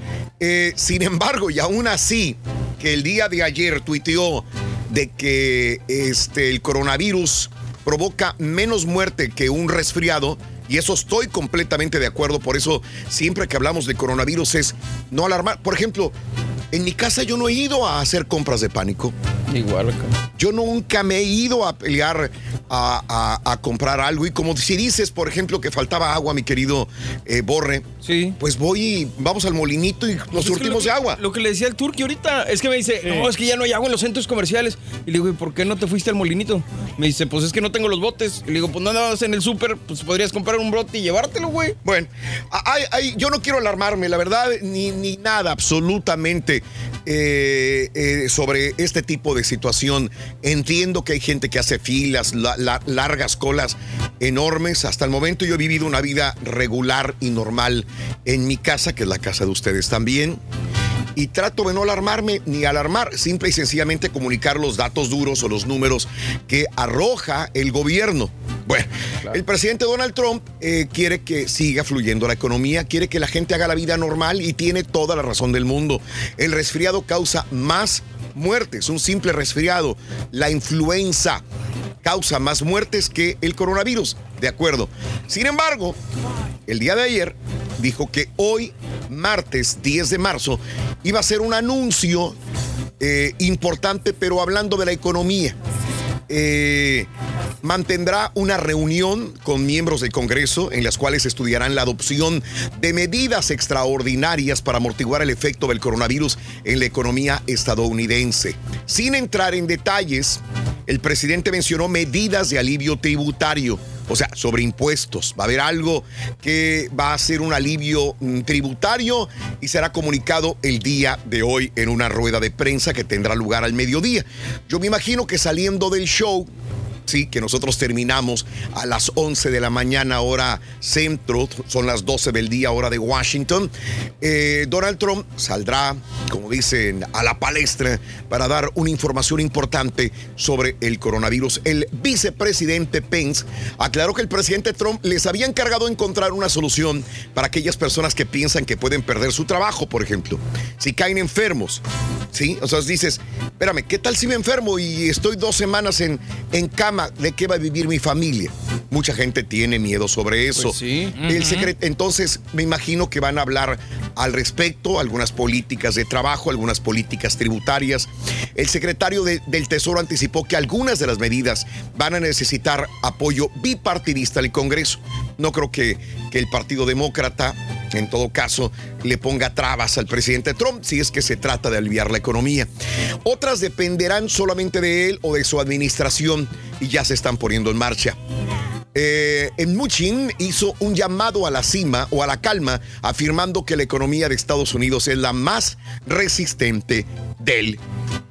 eh, sin embargo, y aún así, que el día de ayer tuiteó de que este, el coronavirus provoca menos muerte que un resfriado. Y eso estoy completamente de acuerdo. Por eso, siempre que hablamos de coronavirus es no alarmar. Por ejemplo, en mi casa yo no he ido a hacer compras de pánico. Igual acá. Yo nunca me he ido a pelear a, a- a comprar algo. Y como si dices, por ejemplo, que faltaba agua, mi querido eh, Borre, sí. pues voy y vamos al molinito y nos Pues que surtimos que- de agua. Lo que le decía el turqui ahorita es que me dice, no, es que ya no hay agua en los centros comerciales. Y le digo, ¿y por qué no te fuiste al molinito? Me dice, pues es que no tengo los botes. Y le digo, pues no andabas en el súper, pues podrías comprar un bote y llevártelo, güey. Bueno, yo no quiero alarmarme, la verdad, ni, ni nada absolutamente eh, eh, sobre este tipo de situación. Entiendo que hay gente que hace filas, la- la- largas colas enormes. Hasta el momento yo he vivido una vida regular y normal en mi casa, que es la casa de ustedes también. Y trato de no alarmarme ni alarmar, simple y sencillamente comunicar los datos duros o los números que arroja el gobierno. Bueno, el presidente Donald Trump eh, quiere que siga fluyendo la economía, quiere que la gente haga la vida normal y tiene toda la razón del mundo. El resfriado causa más muertes, un simple resfriado. La influenza causa más muertes que el coronavirus, de acuerdo. Sin embargo, el día de ayer, dijo que hoy, martes 10 de marzo, iba a ser un anuncio eh, importante, pero hablando de la economía. Eh, mantendrá una reunión con miembros del Congreso en las cuales estudiarán la adopción de medidas extraordinarias para amortiguar el efecto del coronavirus en la economía estadounidense. Sin entrar en detalles, el presidente mencionó medidas de alivio tributario. O sea, sobre impuestos. Va a haber algo que va a ser un alivio mm, tributario y será comunicado el día de hoy en una rueda de prensa que tendrá lugar al mediodía. Yo me imagino que saliendo del show, Sí, que nosotros terminamos a las 11 de la mañana hora centro, son las 12 del día hora de Washington. Eh, Donald Trump saldrá, como dicen, a la palestra para dar una información importante sobre el coronavirus. El vicepresidente Pence aclaró que el presidente Trump les había encargado encontrar una solución para aquellas personas que piensan que pueden perder su trabajo, por ejemplo, si caen enfermos. ¿Sí? O sea, dices, espérame, ¿qué tal si me enfermo y estoy dos semanas en, en cama? ¿De qué va a vivir mi familia? Mucha gente tiene miedo sobre eso. Pues sí. El Ujú. secre- Entonces, me imagino que van a hablar al respecto, algunas políticas de trabajo, algunas políticas tributarias. El secretario de- del Tesoro anticipó que algunas de las medidas van a necesitar apoyo bipartidista del Congreso. No creo que, que el Partido Demócrata, en todo caso, le ponga trabas al presidente Trump si es que se trata de aliviar la economía. Otras dependerán solamente de él o de su administración y ya se están poniendo en marcha. Eh, en Muchin hizo un llamado a la cima o a la calma, afirmando que la economía de Estados Unidos es la más resistente del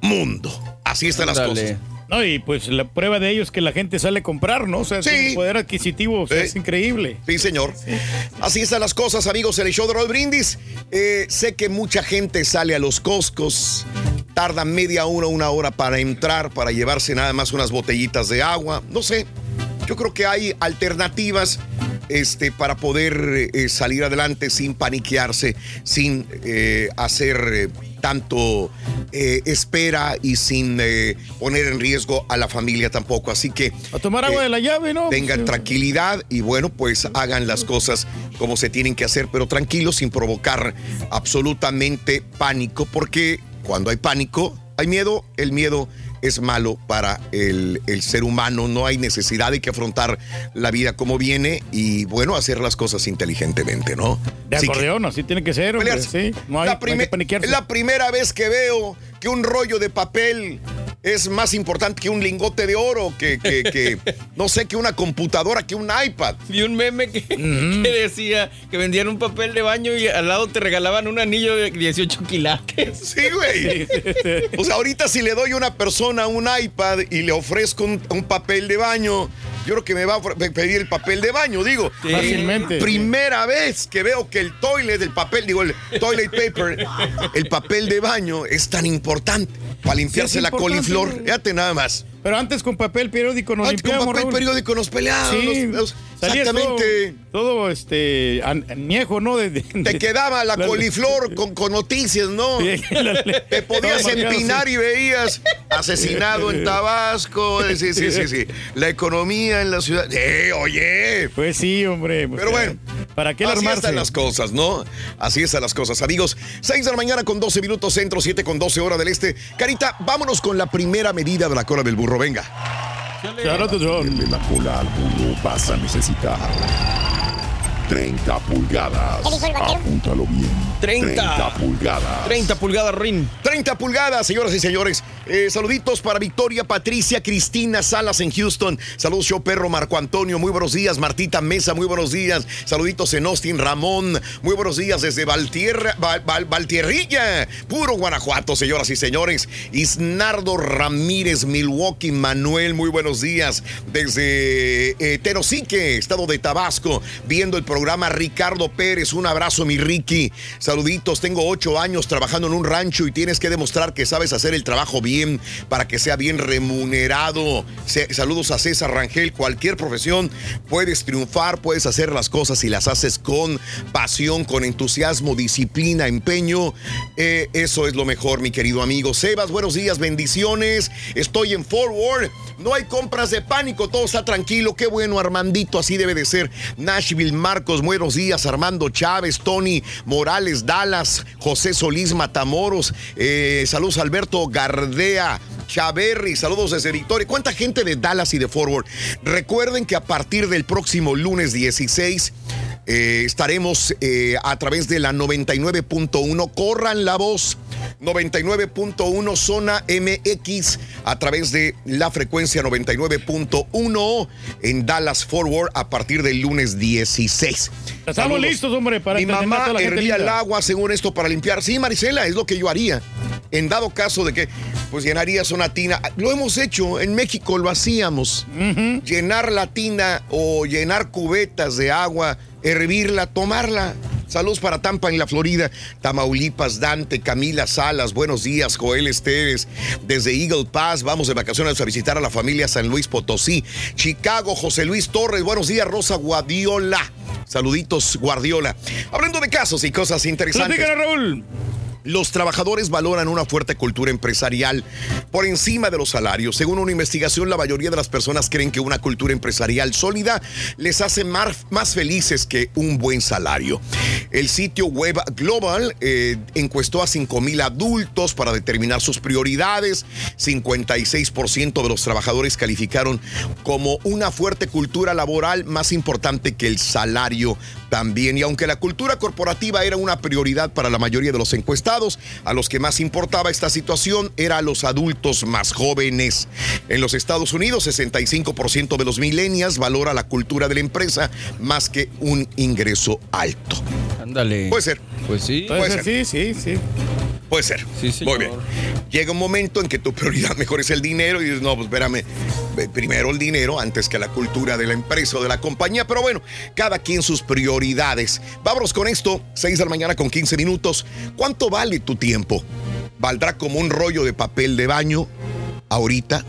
mundo. Así están las cosas. No, y pues la prueba de ello es que la gente sale a comprar, ¿no? O sea, Sí. el poder adquisitivo o sea, es increíble. Sí, señor. Así están las cosas, amigos. En el show de Roll Brindis, eh, sé que mucha gente sale a los Costcos, tarda media hora, una hora para entrar, para llevarse nada más unas botellitas de agua. No sé. Yo creo que hay alternativas este, para poder eh, salir adelante sin paniquearse, sin eh, hacer tanto eh, espera y sin eh, poner en riesgo a la familia tampoco. Así que... A tomar agua de la llave, ¿no? Tengan tranquilidad y bueno, pues hagan las cosas como se tienen que hacer, pero tranquilos sin provocar absolutamente pánico, porque cuando hay pánico, hay miedo, el miedo es malo para el, el ser humano, no hay necesidad de que afrontar la vida como viene y bueno, hacer las cosas inteligentemente, ¿no? De Así que- acordeón, así tiene que ser, hombre. Sí, no hay, la, no hay que la primera vez que veo que un rollo de papel es más importante que un lingote de oro, que, que- que, no sé, que una computadora, que un iPad. Vi un meme que, que decía que vendían un papel de baño y al lado te regalaban un anillo de 18 quilates. Sí, güey. O sea, ahorita si le doy a una persona un iPad y le ofrezco un, un papel de baño, yo creo que me va a pedir el papel de baño, digo. Sí. Fácilmente. Primera vez que veo que el toilet, el papel, digo, el toilet paper, el papel de baño es tan importante para limpiarse la coliflor. Fíjate nada más. Pero antes con papel periódico nos Antes con papel Raúl. periódico nos peleábamos, Sí, los- salía exactamente. Todo, todo, este, añejo, ¿no? De- de- Te quedaba la coliflor con, con noticias, ¿no? Te podías empinar sí. y veías asesinado en Tabasco. Sí, sí, sí, sí. La economía en la ciudad. Eh, oye. Pues sí, hombre. pues, Pero bueno. ¿Para qué Así están las cosas, ¿no? Así están las cosas, amigos. 6 de la mañana con 12 minutos centro, 7 con 12 hora del este. Carita, vámonos con la primera medida de la cola del burro. Venga. Darle la cola al burro vas a necesitar 30 pulgadas. Apúntalo bien. 30. pulgadas. 30 pulgadas, Rin. 30 pulgadas, señoras y señores. Eh, saluditos para Victoria, Patricia, Cristina Salas en Houston. Saludos, show perro Marco Antonio. Muy buenos días, Martita Mesa. Muy buenos días. Saluditos en Austin, Ramón. Muy buenos días desde Valtierra, Val- Val- Valtierrilla. Puro Guanajuato, señoras y señores. Isnardo Ramírez, Milwaukee, Manuel. Muy buenos días. Desde eh, Tenosique, estado de Tabasco, viendo el programa Ricardo Pérez. Un abrazo, mi Ricky. Saluditos, tengo ocho años trabajando en un rancho y tienes que demostrar que sabes hacer el trabajo bien para que sea bien remunerado. Saludos a César Rangel. Cualquier profesión puedes triunfar, puedes hacer las cosas y las haces con pasión, con entusiasmo, disciplina, empeño. Eh, eso es lo mejor, mi querido amigo. Sebas, buenos días, bendiciones. Estoy en Forward. No hay compras de pánico, todo está tranquilo. Qué bueno, Armandito, así debe de ser. Nashville, Marcos, buenos días. Armando Chávez, Tony Morales, Dallas, José Solís Matamoros. eh, saludos, Alberto Gardea. Chaverri, saludos desde Victoria. ¿Cuánta gente de Dallas y de Forward? Recuerden que a partir del próximo lunes 16 eh, estaremos eh, a través de la 99.1. Corran la voz. 99.1 Zona MX a través de la frecuencia 99.1 en Dallas Forward a partir del lunes 16. Estamos Saludos. listos, hombre, para Mi a mamá toda la hervía el agua según esto para limpiar. Sí, Marisela, es lo que yo haría. En dado caso de que pues llenarías una tina. Lo hemos hecho, en México lo hacíamos. Llenar la tina o llenar cubetas de agua, hervirla, tomarla. Saludos para Tampa en la Florida, Tamaulipas, Dante, Camila Salas, buenos días, Joel Esteves, desde Eagle Pass, vamos de vacaciones a visitar a la familia San Luis Potosí, Chicago, José Luis Torres, buenos días, Rosa Guardiola, saluditos Guardiola. Hablando de casos y cosas interesantes. Raúl. Los trabajadores valoran una fuerte cultura empresarial por encima de los salarios. Según una investigación, la mayoría de las personas creen que una cultura empresarial sólida les hace más felices que un buen salario. El sitio web Global eh, encuestó a 5 mil adultos para determinar sus prioridades. 56% de los trabajadores calificaron como una fuerte cultura laboral más importante que el salario también. Y aunque la cultura corporativa era una prioridad para la mayoría de los encuestados, a los que más importaba esta situación era a los adultos más jóvenes. En los Estados Unidos, 65% de los millennials valora la cultura de la empresa más que un ingreso alto. Ándale. Puede ser. Pues sí. Puede ser. Sí, sí, sí. Puede ser. Muy bien. Llega un momento en que tu prioridad mejor es el dinero y dices, no, pues espérame, primero el dinero antes que la cultura de la empresa o de la compañía. Pero bueno, cada quien sus prioridades. Vámonos con esto, 6 de la mañana con 15 minutos. ¿Cuánto vale tu tiempo? ¿Valdrá como un rollo de papel de baño ahorita?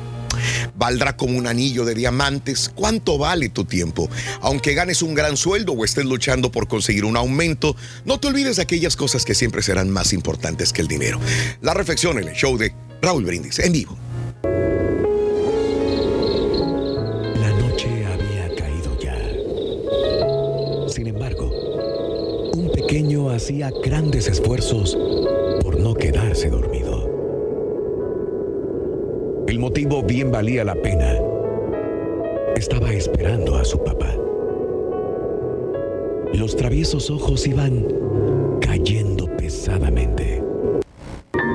¿Valdrá como un anillo de diamantes? ¿Cuánto vale tu tiempo? Aunque ganes un gran sueldo o estés luchando por conseguir un aumento, no te olvides de aquellas cosas que siempre serán más importantes que el dinero. La reflexión en el show de Raúl Brindis, en vivo. La noche había caído ya. Sin embargo, un pequeño hacía grandes esfuerzos por no quedarse dormido. El motivo bien valía la pena. Estaba esperando a su papá. Los traviesos ojos iban cayendo pesadamente.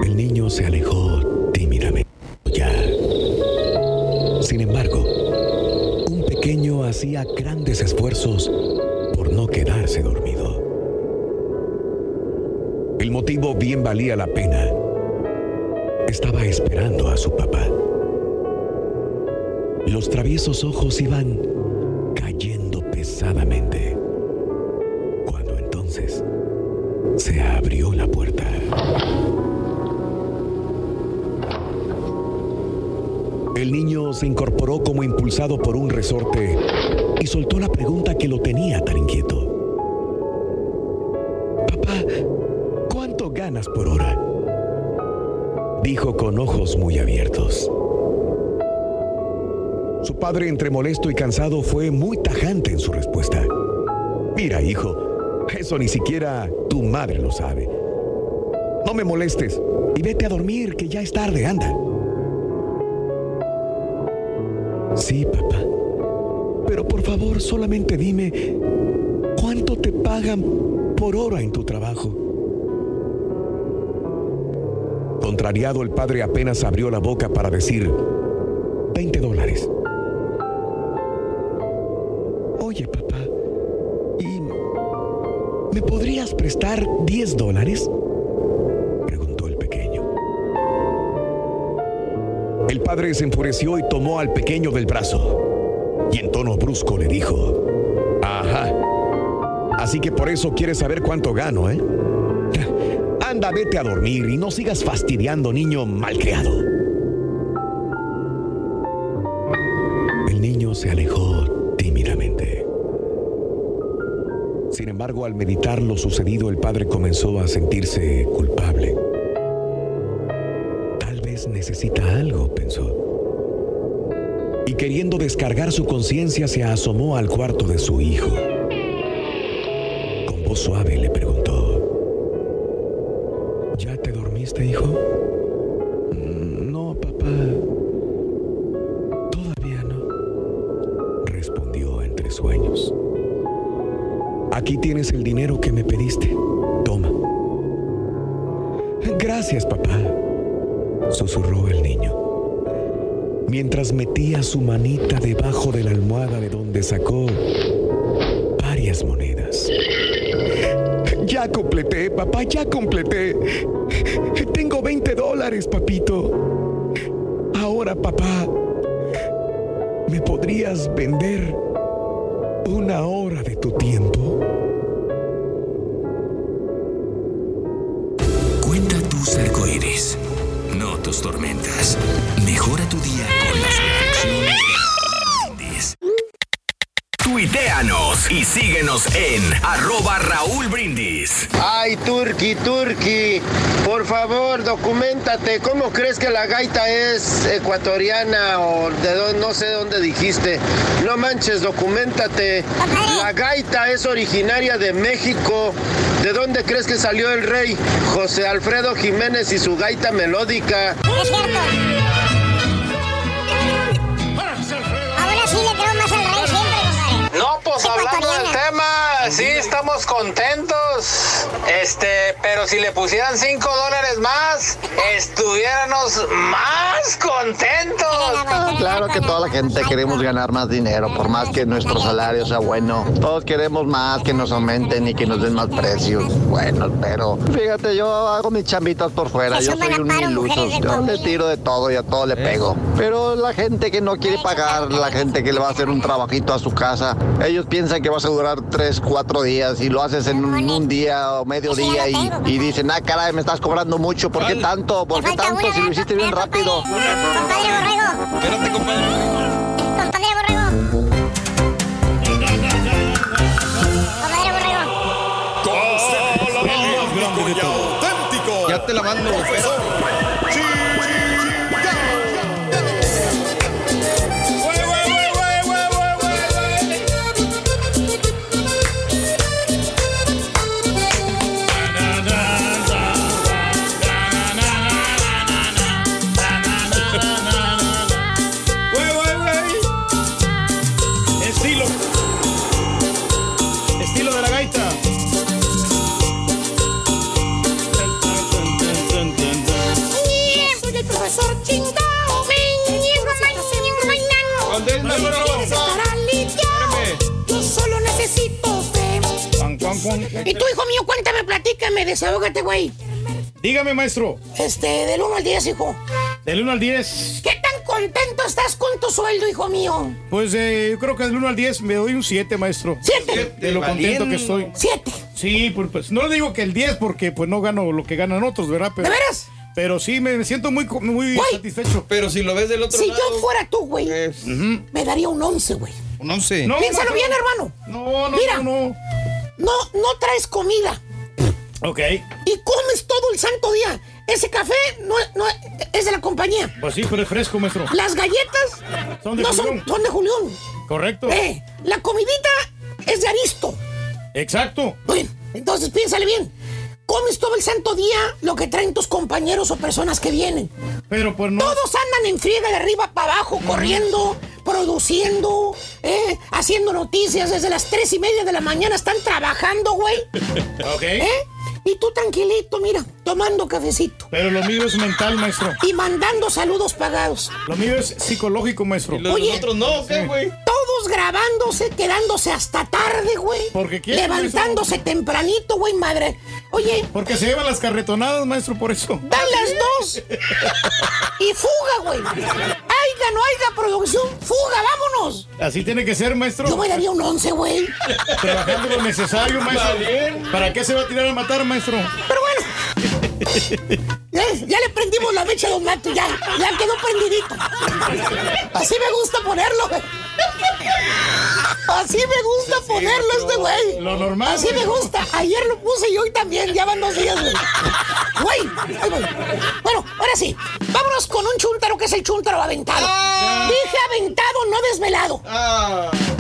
El niño se alejó tímidamente. Ya. Sin embargo, un pequeño hacía grandes esfuerzos por no quedarse dormido. El motivo bien valía la pena. Estaba esperando a su papá. Los traviesos ojos iban cayendo pesadamente. Cuando entonces se abrió la puerta. El niño se incorporó como impulsado por un resorte y soltó la pregunta que lo tenía tan inquieto. Papá, ¿cuánto ganas por hora? Dijo con ojos muy abiertos. Su padre, entre molesto y cansado, fue muy tajante en su respuesta. Mira, hijo, eso ni siquiera tu madre lo sabe. No me molestes y vete a dormir, que ya es tarde, anda. Sí, papá. Pero por favor, solamente dime, ¿cuánto te pagan por hora en tu trabajo? Contrariado, el padre apenas abrió la boca para decir, 20 dólares. 10 dólares? Preguntó el pequeño. El padre se enfureció y tomó al pequeño del brazo. Y en tono brusco le dijo, Ajá. Así que por eso quieres saber cuánto gano, ¿eh? Anda, vete a dormir y no sigas fastidiando, niño malcriado. El niño se alejó Al meditar lo sucedido, el padre comenzó a sentirse culpable. Tal vez necesita algo, pensó. y queriendo descargar su conciencia se asomó al cuarto de su hijo. Con voz suave le preguntó, ¿Ya te dormiste, hijo? Su manita debajo de la almohada de donde sacó varias monedas. Ya completé, papá, ya completé. Tengo 20 dólares, papito. Ahora, papá, ¿me podrías vender una hora de tu tiempo? Cuenta tus arcoíris, tus tormentas. Mejora tu día con las reflexiones. Tuiteanos y síguenos en arroba Raúl Brindis. Ay, Turki, Turki, por favor, documentate. ¿Cómo crees que la gaita es ecuatoriana o de dónde, no sé dónde dijiste? No manches, documentate. La gaita es originaria de México. ¿De dónde crees que salió el rey? José Alfredo Jiménez y su gaita melódica. Compadre. No, pues Es hablando del tema, sí estamos contentos. Este, pero si le pusieran 5 dólares más, estuviéramos más contentos. Claro que toda la gente queremos ganar más dinero, por más que nuestro salario sea bueno. Todos queremos más, que nos aumenten y que nos den más precios. Bueno, pero fíjate, yo hago mis chambitas por fuera. Yo soy un iluso. Yo le tiro de todo y a todo le pego. Pero la gente que no quiere pagar, la gente que le va a hacer un trabajito a su casa, ellos piensan que vas a durar tres, cuatro días y lo haces en un, un día o medio día y, y dicen, ah, caray, me estás cobrando mucho. ¿Por qué tanto? ¿Por qué tanto si lo hiciste bien rápido? Compadre Borrego. Espérate, compadre. Compadre Borrego. Compadre Borrego. Ya te la mando, espérate. Y tú, hijo mío, cuéntame, platícame, desahógate, güey. Dígame, maestro. Este, del 1 al 10, hijo. Del 1 al 10. ¿Qué tan contento estás con tu sueldo, hijo mío? Pues eh, yo creo que del 1 al 10 me doy un 7, maestro. ¿Siete? De lo contento que estoy. ¿Siete? Sí, pues, pues, no digo que el 10 porque pues no gano lo que ganan otros, ¿verdad? Pero, ¿De veras? Pero sí, me, siento muy, muy satisfecho. Pero si lo ves del otro Si lado. yo fuera tú, güey, me daría un 11, güey. Un 11. No, Piénsalo maestro. bien, hermano. No, no, Mira, no, no. No, no traes comida Ok. y comes todo el santo día. Ese café no, no es de la compañía. Pues sí, pero es fresco, maestro. Las galletas Son de no Julián. son, son de Julián. Correcto. Eh, la comidita es de Aristo. Exacto. Bueno, entonces piénsale bien. Comes todo el santo día lo que traen tus compañeros o personas que vienen. Pero pues no. Todos andan en friega de arriba para abajo, corriendo, produciendo, eh, haciendo noticias desde las tres y media de la mañana. Están trabajando, güey. Ok. ¿Eh? Y tú tranquilito, mira, tomando cafecito. Pero lo mío es mental, maestro. Y mandando saludos pagados. Lo mío es psicológico, maestro. Oye, Nosotros no, ¿qué, güey? Todos grabándose, quedándose hasta tarde, güey. Porque quieren, Levantándose tempranito, güey, madre. Oye, Porque se llevan las carretonadas, maestro, por eso. dan las dos. y fuga, güey. Haiga, no haiga producción, fuga, vámonos. Así tiene que ser, maestro. Yo me daría un 11, güey. Trabajando lo necesario, maestro. ¿Para qué se va a tirar a matar, maestro? Pero bueno. Ya, ya le prendimos la mecha a Don Mato, ya, ya quedó prendidito. Así me gusta ponerlo, güey. Así me gusta ponerlo este güey. Lo normal. Así me gusta. Ayer lo puse y hoy también, ya van dos días, güey. Güey, ahí voy. Bueno, ahora sí. Vámonos con un chúntaro que es el chúntaro aventado. Dije aventado, no desvelado.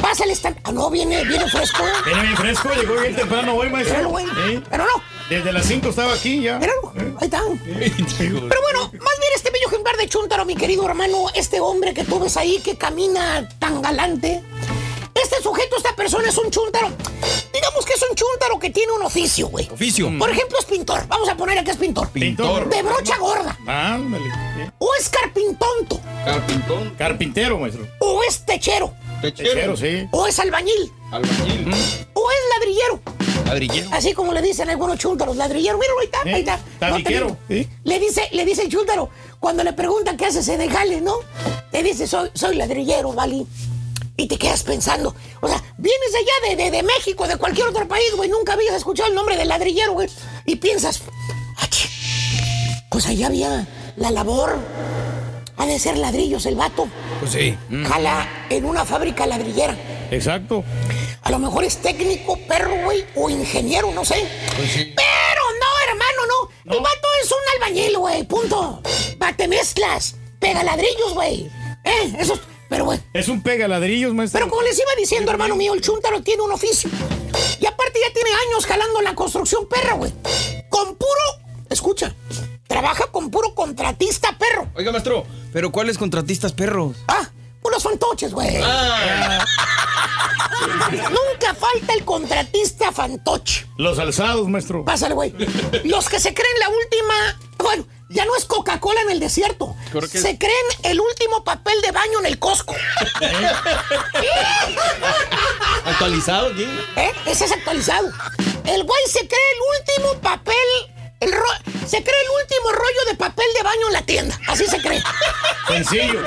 Pásale esta. Ah, no, viene, viene fresco. Viene bien fresco, llegó bien temprano hoy, maestro. Güey. Pero no. Desde las 5 estaba aquí ya. Míralo, ahí está. Pero bueno, más bien este bello ejemplar de Chuntaro, mi querido hermano, este hombre que tú ves ahí que camina tan galante. Este sujeto, esta persona es un chúntaro. Digamos que es un chúntaro que tiene un oficio, güey. Oficio. Por ejemplo, es pintor. Vamos a ponerle que es pintor. Pintor. De brocha gorda. Ándale. O es carpintonto. Carpintón. Carpintero, maestro. O es techero. Techero, sí. O es albañil. Albañil. O es ladrillero. Ladrillero. Así como le dicen algunos chúntaros, ladrillero. Mira, ahí está, ahí está. Tabiquero, No te digo. Le dice, le dice el chúntaro, cuando le preguntan qué hace jale, ¿no? Te dice, soy, soy ladrillero, ¿vale? Y te quedas pensando, o sea, vienes allá, de, de, de México, de cualquier otro país, güey, nunca habías escuchado el nombre de ladrillero, güey. Y piensas, "Ah, chi, pues allá había la labor. Ha de ser ladrillos el vato. Pues sí. Jala en una fábrica ladrillera. Exacto. A lo mejor es técnico, perro, güey, o ingeniero, no sé. Pero no, hermano, no. El vato es un albañil, güey, punto. Bate mezclas, pega ladrillos, güey. Eh, eso es... Pero, güey. Es un pega ladrillos, maestro. Pero como les iba diciendo, hermano mío, el chúntaro tiene un oficio. Y aparte ya tiene años jalando la construcción perra, güey. Con puro... Escucha. Trabaja con puro contratista perro. Oiga, maestro, ¿pero cuáles contratistas perros? Ah, unos fantoches, güey. Ah. Nunca falta el contratista fantoche. Los alzados, maestro. Pásale, güey. Los que se creen la última. Bueno, ya no es Coca-Cola en el desierto. Creo que- Se creen el último papel de baño en el Costco. ¿Actualizado aquí? ¿Eh? Ese es actualizado. El güey se cree el último papel. El ro- se cree el último rollo de papel de baño en la tienda. Así se cree. Sencillo.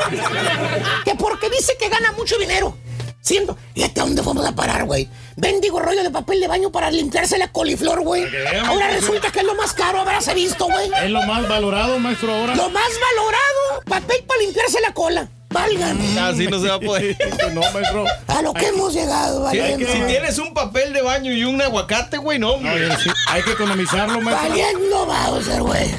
Que porque dice que gana mucho dinero. Siendo, ¿y hasta dónde vamos a parar, güey? Bendigo rollo de papel de baño para limpiarse la coliflor, güey. Ahora resulta que es lo más caro, habrás visto, güey. Es lo más valorado, maestro, ahora. Lo más valorado, papel para limpiarse la cola. Válgame. Así no se va a poder. no, maestro. A lo que hemos llegado, Si, valiendo. si tienes un papel de baño y un aguacate, güey, no, sí, hay que economizarlo, maestro. Valiendo Bowser, güey.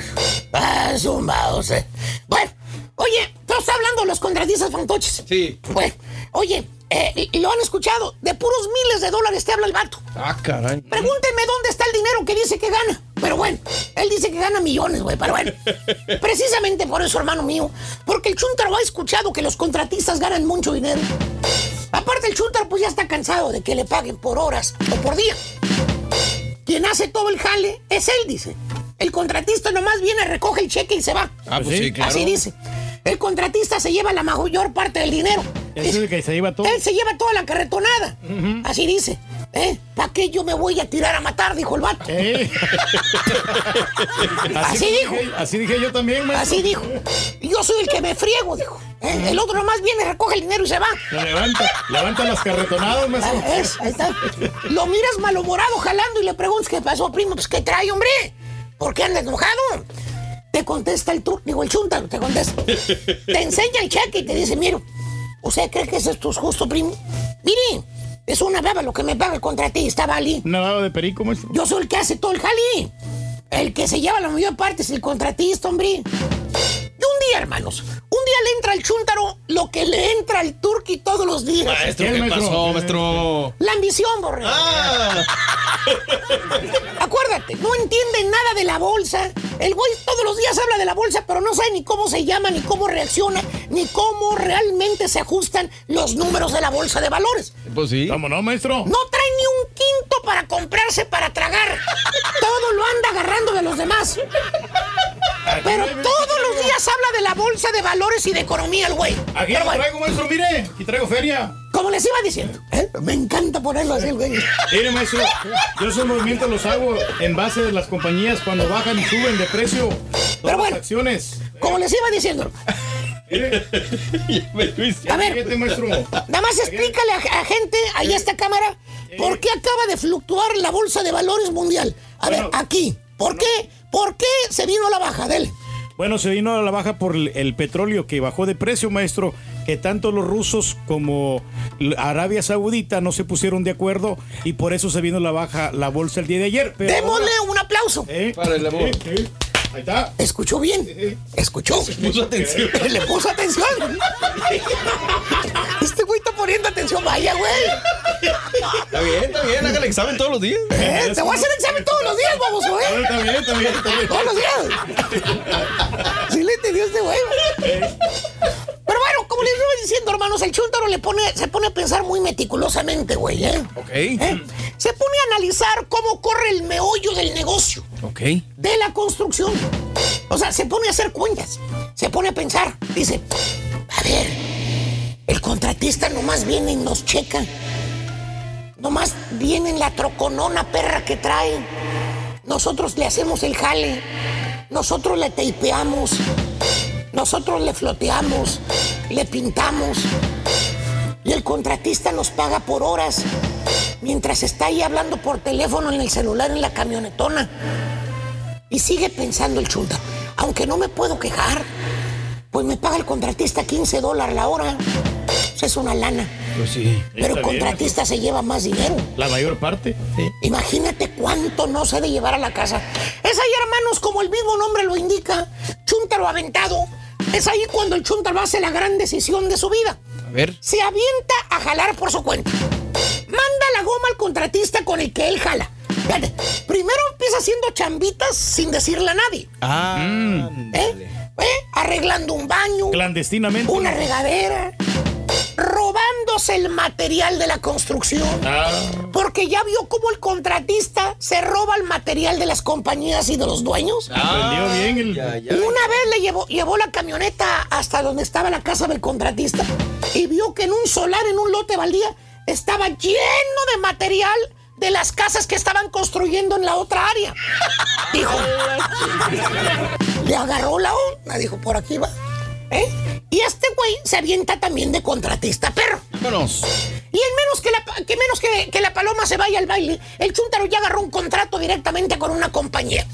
Ah, es un Bowser. Bueno, oye, estás hablando de los contratistas fantoches. Sí. Bueno, oye, eh, lo han escuchado. De puros miles de dólares te habla el vato. Ah, caray. Pregúntenme dónde está el dinero que dice que gana. Pero bueno, él dice que gana millones, güey. Pero bueno, precisamente por eso, hermano mío. Porque el Chuntaro ha escuchado que los contratistas ganan mucho dinero. Aparte, el Chuntaro pues ya está cansado de que le paguen por horas o por día. Quien hace todo el jale es él, dice. El contratista nomás viene, recoge el cheque y se va. Ah, pues sí, claro. Así dice. El contratista se lleva la mayor parte del dinero. Es el que se lleva todo. Él se lleva toda la carretonada. Así dice. ¿Eh? ¿Para qué yo me voy a tirar a matar? Dijo el vato. Eh. Así dijo. dije- así dije yo también, maestro. Así dijo. Yo soy el que me friego, dijo. ¿Eh? El otro nomás viene, recoge el dinero y se va. Lo levanta, levanta las carretonadas, maestro. Ah, es, ahí está. Lo miras malhumorado jalando y le preguntas qué pasó, primo. Pues qué trae, hombre. ¿Por qué andas enojado? Te contesta el tur, digo el chuntaro, te contesta. Te enseña el cheque y te dice, miro, ¿usted cree que eso es tu justo, primo? Mire, es una baba lo que me paga el contratista, ¿vale? Una baba de perico, maestro. Yo soy el que hace todo el jali. El que se lleva la mayor parte es el contratista, hombre. Y un día, hermanos, día le entra al chúntaro lo que le entra al turqui todos los días. Maestro, ¿Qué, ¿qué maestro? pasó, maestro? La ambición, borrego. Ah, Acuérdate, no entiende nada de la bolsa. El güey todos los días habla de la bolsa, pero no sabe ni cómo se llama, ni cómo reacciona, ni cómo realmente se ajustan los números de la bolsa de valores. pues sí. ¿Cómo no, maestro? No trae ni un quinto para comprarse para tragar. Todo lo anda agarrando de los demás. Pero todos los días habla de la bolsa de valores y de economía el güey. Aquí Pero lo bueno, traigo, maestro, mire. Aquí traigo feria. como les iba diciendo, ¿eh? me encanta ponerlo así el güey. Mire, maestro, yo esos movimientos los hago en base de las compañías cuando bajan y suben de precio todas Pero bueno. las acciones. Como les iba diciendo, Mire, A ver. Nada más explícale a, a gente, ahí a esta cámara, por qué acaba de fluctuar la bolsa de valores mundial. A ver, aquí. ¿Por qué? ¿Por qué se vino a la baja? Dele. Bueno, se vino a la baja por el, petróleo que bajó de precio, maestro, que tanto los rusos como Arabia Saudita no se pusieron de acuerdo y por eso se vino a la baja la bolsa el día de ayer. Pero Démosle ahora- un aplauso. ¿Eh? Para el amor. ¿Eh? ¿Eh? Ahí está. ¿Escuchó bien? ¿Escuchó? puso atención. Le puso atención. Güey poniendo atención. Vaya, güey. Está bien, está bien, haga el examen todos los días. Eh, Te voy a hacer examen todos los días, baboso, ¿eh? Está bien, está bien, está bien. Todos los días. Sí le entendió este güey. Pero bueno, como les iba diciendo, hermanos, el chuntaro le pone, se pone a pensar muy meticulosamente, güey, ¿eh? Ok. ¿Eh? Se pone a analizar cómo corre el meollo del negocio, Ok. de la construcción. O sea, se pone a hacer cuentas, se pone a pensar. Dice, a ver, el contratista nomás viene y nos checa. Nomás viene en la troconona perra que trae. Nosotros le hacemos el jale. Nosotros le teipeamos. Nosotros le floteamos. Le pintamos. Y el contratista nos paga por horas. Mientras está ahí hablando por teléfono en el celular en la camionetona. Y sigue pensando el chunta. Aunque no me puedo quejar. Pues me paga el contratista 15 dólares la hora. Eso es una lana. Pues sí. Pero el bien. contratista se lleva más dinero. La mayor parte. Sí. Imagínate cuánto no se ha de llevar a la casa. Es ahí, hermanos, como el mismo nombre lo indica, chúntaro aventado. Es ahí cuando el chúntaro hace la gran decisión de su vida. A ver. Se avienta a jalar por su cuenta. Manda la goma al contratista con el que él jala. Fíjate, primero empieza haciendo chambitas sin decirle a nadie. Ah. ¿Eh? ¿Eh? Arreglando un baño, Clandestinamente. una regadera, robándose el material de la construcción. Ah. Porque ya vio cómo el contratista se roba el material de las compañías y de los dueños. Aprendió bien el. Ya, ya. Una vez le llevó, llevó la camioneta hasta donde estaba la casa del contratista y vio que en un solar, en un lote baldía, estaba lleno de material de las casas que estaban construyendo en la otra área. Dijo, le agarró la onda, dijo, por aquí va. ¿Eh? Y este güey se avienta también de contratista, perro. Vámonos. Y en menos que la, que menos que, que la paloma se vaya al baile, el chúntaro ya agarró un contrato directamente con una compañía.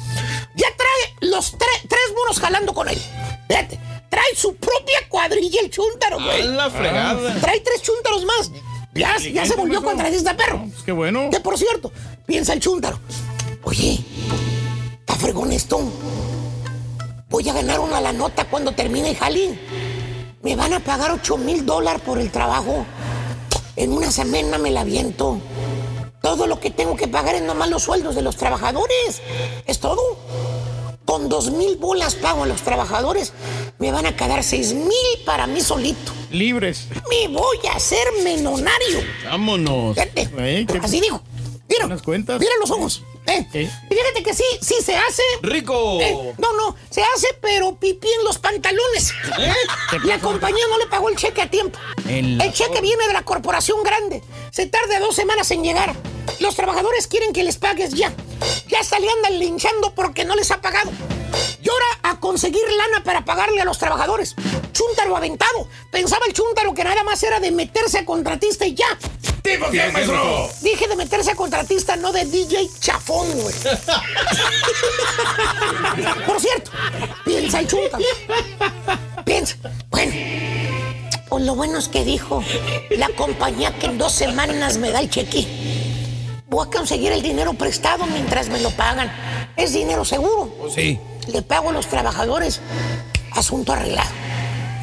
Ya trae los tre- tres monos jalando con él. Fíjate, trae su propia cuadrilla el chúntaro, A güey. la fregada. Trae tres chúntaros más. Ya, ya se volvió contratista, perro. Pues qué bueno. Que por cierto, piensa el chúntaro. Oye, está fregón esto. Voy a ganar una la nota cuando termine el. Me van a pagar 8 mil dólares por el trabajo. En una semana me la viento. Todo lo que tengo que pagar es nomás los sueldos de los trabajadores. Es todo. Con dos mil bolas pago a los trabajadores. Me van a quedar seis mil para mí solito. Libres. Me voy a hacer menonario. Vámonos. Fíjate, Así dijo. Mira, mira los ojos. ¿Eh? Y fíjate que sí, sí se hace. Rico. Eh, no, no, se hace, pero pipí en los pantalones. La compañía no le pagó el cheque a tiempo. El cheque viene de la corporación grande. Se tarda dos semanas en llegar. Los trabajadores quieren que les pagues ya. Ya hasta le andan linchando porque no les ha pagado. Y ahora a conseguir lana para pagarle a los trabajadores. Chúntaro aventado. Pensaba el chúntaro que nada más era de meterse a contratista y ya. ¿Tipo qué, maestro? Dije de meterse a contratista, no de DJ chafón, güey. Por cierto, piensa el chunta. Piensa. Bueno, pues lo bueno es que dijo la compañía que en dos semanas me da el cheque. Voy a conseguir el dinero prestado mientras me lo pagan. Es dinero seguro. Sí. Le pago a los trabajadores. Asunto arreglado.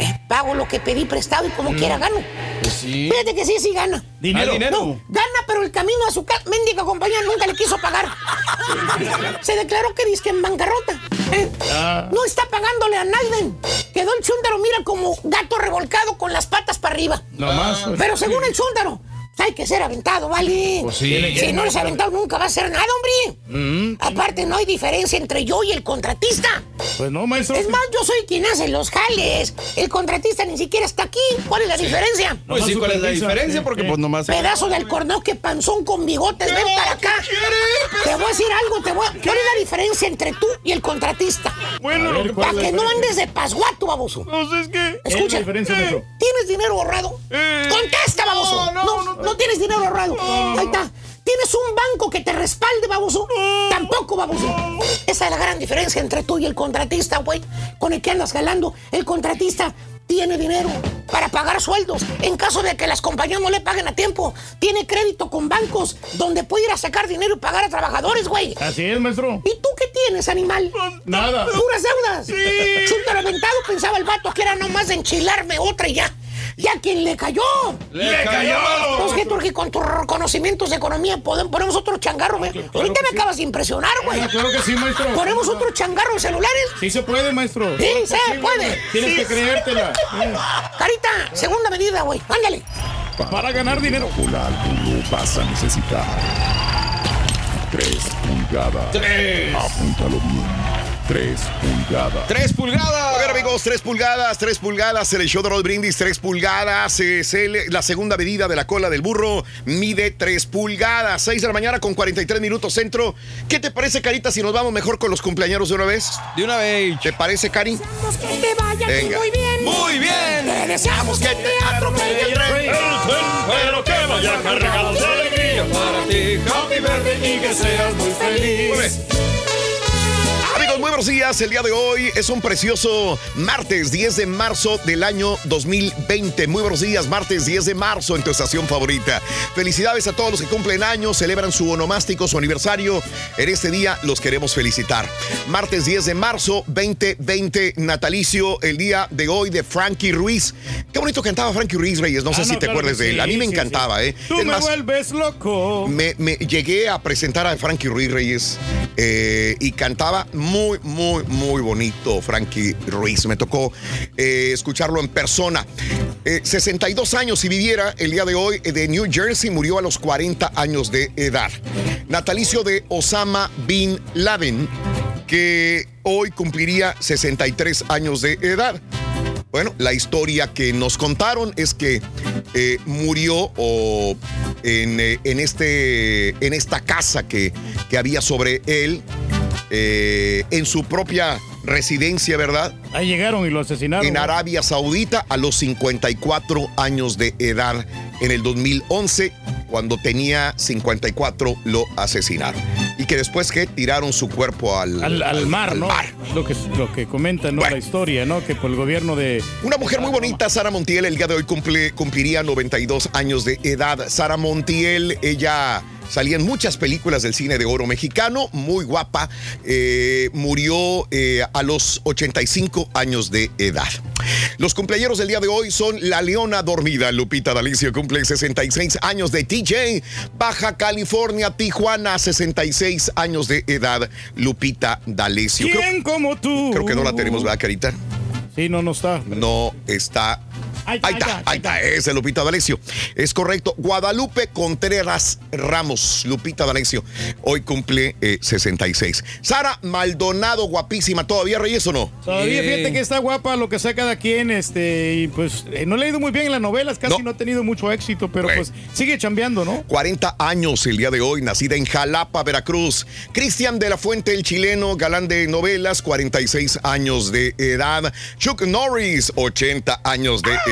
Eh, pago lo que pedí prestado y como quiera gano. Pues sí. Fíjate que sí, sí gana. Dinero. Ah, dinero. No, gana, pero el camino a su casa, mendiga compañía nunca le quiso pagar. Se declaró que dice en bancarrota. ¿eh? Ah. No está pagándole a nadie. Quedó el chúndaro, mira, como gato revolcado con las patas para arriba. No más. Pero según el chúndaro, pues hay que ser aventado, ¿vale? Pues sí. Si no eres aventado, nunca va a hacer nada, hombre. Mm, Aparte, no hay diferencia entre yo y el contratista. pues no, maestro. Es más, yo soy quien hace los jales. El contratista ni siquiera está aquí. ¿Cuál es la diferencia? Pues sí, ¿cuál es la diferencia? Porque pues nomás. Pedazo del cornoque panzón con bigotes, ven para acá. Te voy a decir algo, te voy a... ¿Cuál es la diferencia entre tú y el contratista? Bueno, ver, lo que ¿cuál Para que no andes de pasguato, baboso. Pues es que. Escucha, ¿Qué es la diferencia, maestro? ¿tienes dinero ahorrado? Eh, ¡Contesta, baboso! no, No, no, no, tienes dinero ahorrado. Ahí está. ¿Tienes un banco que te respalde, baboso? Tampoco, baboso. Esa es la gran diferencia entre tú y el contratista, güey. Con el que andas jalando. El contratista tiene dinero, para pagar sueldos. En caso de que las compañías no le paguen a tiempo, tiene crédito con bancos donde puede ir a sacar dinero y pagar a trabajadores, güey. Así es, maestro. ¿Y tú qué tienes, animal? Nada. Puras deudas. Sí. Chúntaro aventado pensaba el vato que era nomás de enchilarme otra y ya. ¿Y a quién le cayó? ¡Le cayó! Pues que porque con tus conocimientos de economía podemos, ponemos otro changarro, güey. Ahorita me acabas de impresionar, güey. Claro que sí, maestro. ¿Ponemos otro changarro en celulares? Sí se puede, maestro. Sí, se puede. Tienes Sí, que creértela. Carita, segunda medida, güey. Ándale. Para ganar dinero. Duro vas a necesitar. Tres pulgadas. Tres. Apúntalo bien. Tres pulgadas. ¡Tres pulgadas! A ver, amigos, 3 pulgadas, 3 pulgadas, el show de Roll Brindis, 3 pulgadas, es el- la segunda medida de la cola del burro, mide 3 pulgadas, 6 de la mañana con 43 minutos centro. ¿Qué te parece, Carita, si nos vamos mejor con los cumpleaños de una vez? De una vez. ¿Te parece, Cari? Deseamos que te vaya Venga. muy bien. Muy bien. Te deseamos que te atropelle el tren. Pero que vaya cargado de alegría para ti. Happy birthday y que seas muy feliz. Muy buenos días. El día de hoy es un precioso martes 10 de marzo del año 2020. Muy buenos días, martes 10 de marzo en tu estación favorita. Felicidades a todos los que cumplen años, celebran su onomástico, su aniversario. En este día los queremos felicitar. Martes 10 de marzo 2020, natalicio, el día de hoy de Frankie Ruiz. Qué bonito cantaba Frankie Ruiz Reyes. No sé Ah, si no, te claro acuerdas de él. A mí me sí, encantaba, sí. ¿eh? Tú Es me más, vuelves loco. me, me llegué a presentar a Frankie Ruiz Reyes eh, y cantaba muy, muy, muy bonito Frankie Ruiz. Me tocó eh, escucharlo en persona. Eh, 62 años si viviera el día de hoy eh, de New Jersey, murió a los 40 años de edad. Natalicio de Osama Bin Laden, que hoy cumpliría 63 años de edad. Bueno, la historia que nos contaron es que eh, murió en, eh, en este, en esta casa que, que había sobre él, eh, en su propia residencia, ¿verdad? Ahí llegaron y lo asesinaron. En Arabia Saudita a los 54 años de edad. En el 2011, cuando tenía 54, lo asesinaron. Y que después que tiraron su cuerpo al, Al, al mar, ¿no? mar. Lo que, lo que comenta, ¿no? La historia, ¿no? Que por el gobierno de. Una mujer muy bonita, Sara Montiel, el día de hoy cumple, cumpliría 92 años de edad. Sara Montiel, ella salía en muchas películas del cine de oro mexicano, muy guapa, eh, murió eh, a los 85 años de edad. Los cumpleaños del día de hoy son La Leona Dormida, Lupita D'Alicio cumple 66 años de TJ, Baja California, Tijuana, 66 años de edad, Lupita D'Alessio. Creo- ¿Quién como tú? Creo que no la tenemos, ¿verdad, Carita? Sí, no, no está. No está. Ahí está, ahí está, ese es Lupita D'Alessio. Es correcto. Guadalupe Contreras Ramos, Lupita D'Alessio. Hoy cumple eh, 66. Sara Maldonado, guapísima. ¿Todavía Reyes o no? Todavía fíjate que está guapa lo que sea cada quien, este, y pues eh, no he leído muy bien en las novelas, casi no, ha tenido mucho éxito, pero pues sigue chambeando, ¿no? 40 años el día de hoy, nacida en Jalapa, Veracruz. Cristian de la Fuente, el chileno, galán de novelas, 46 años de edad. Chuck Norris, 80 años de edad,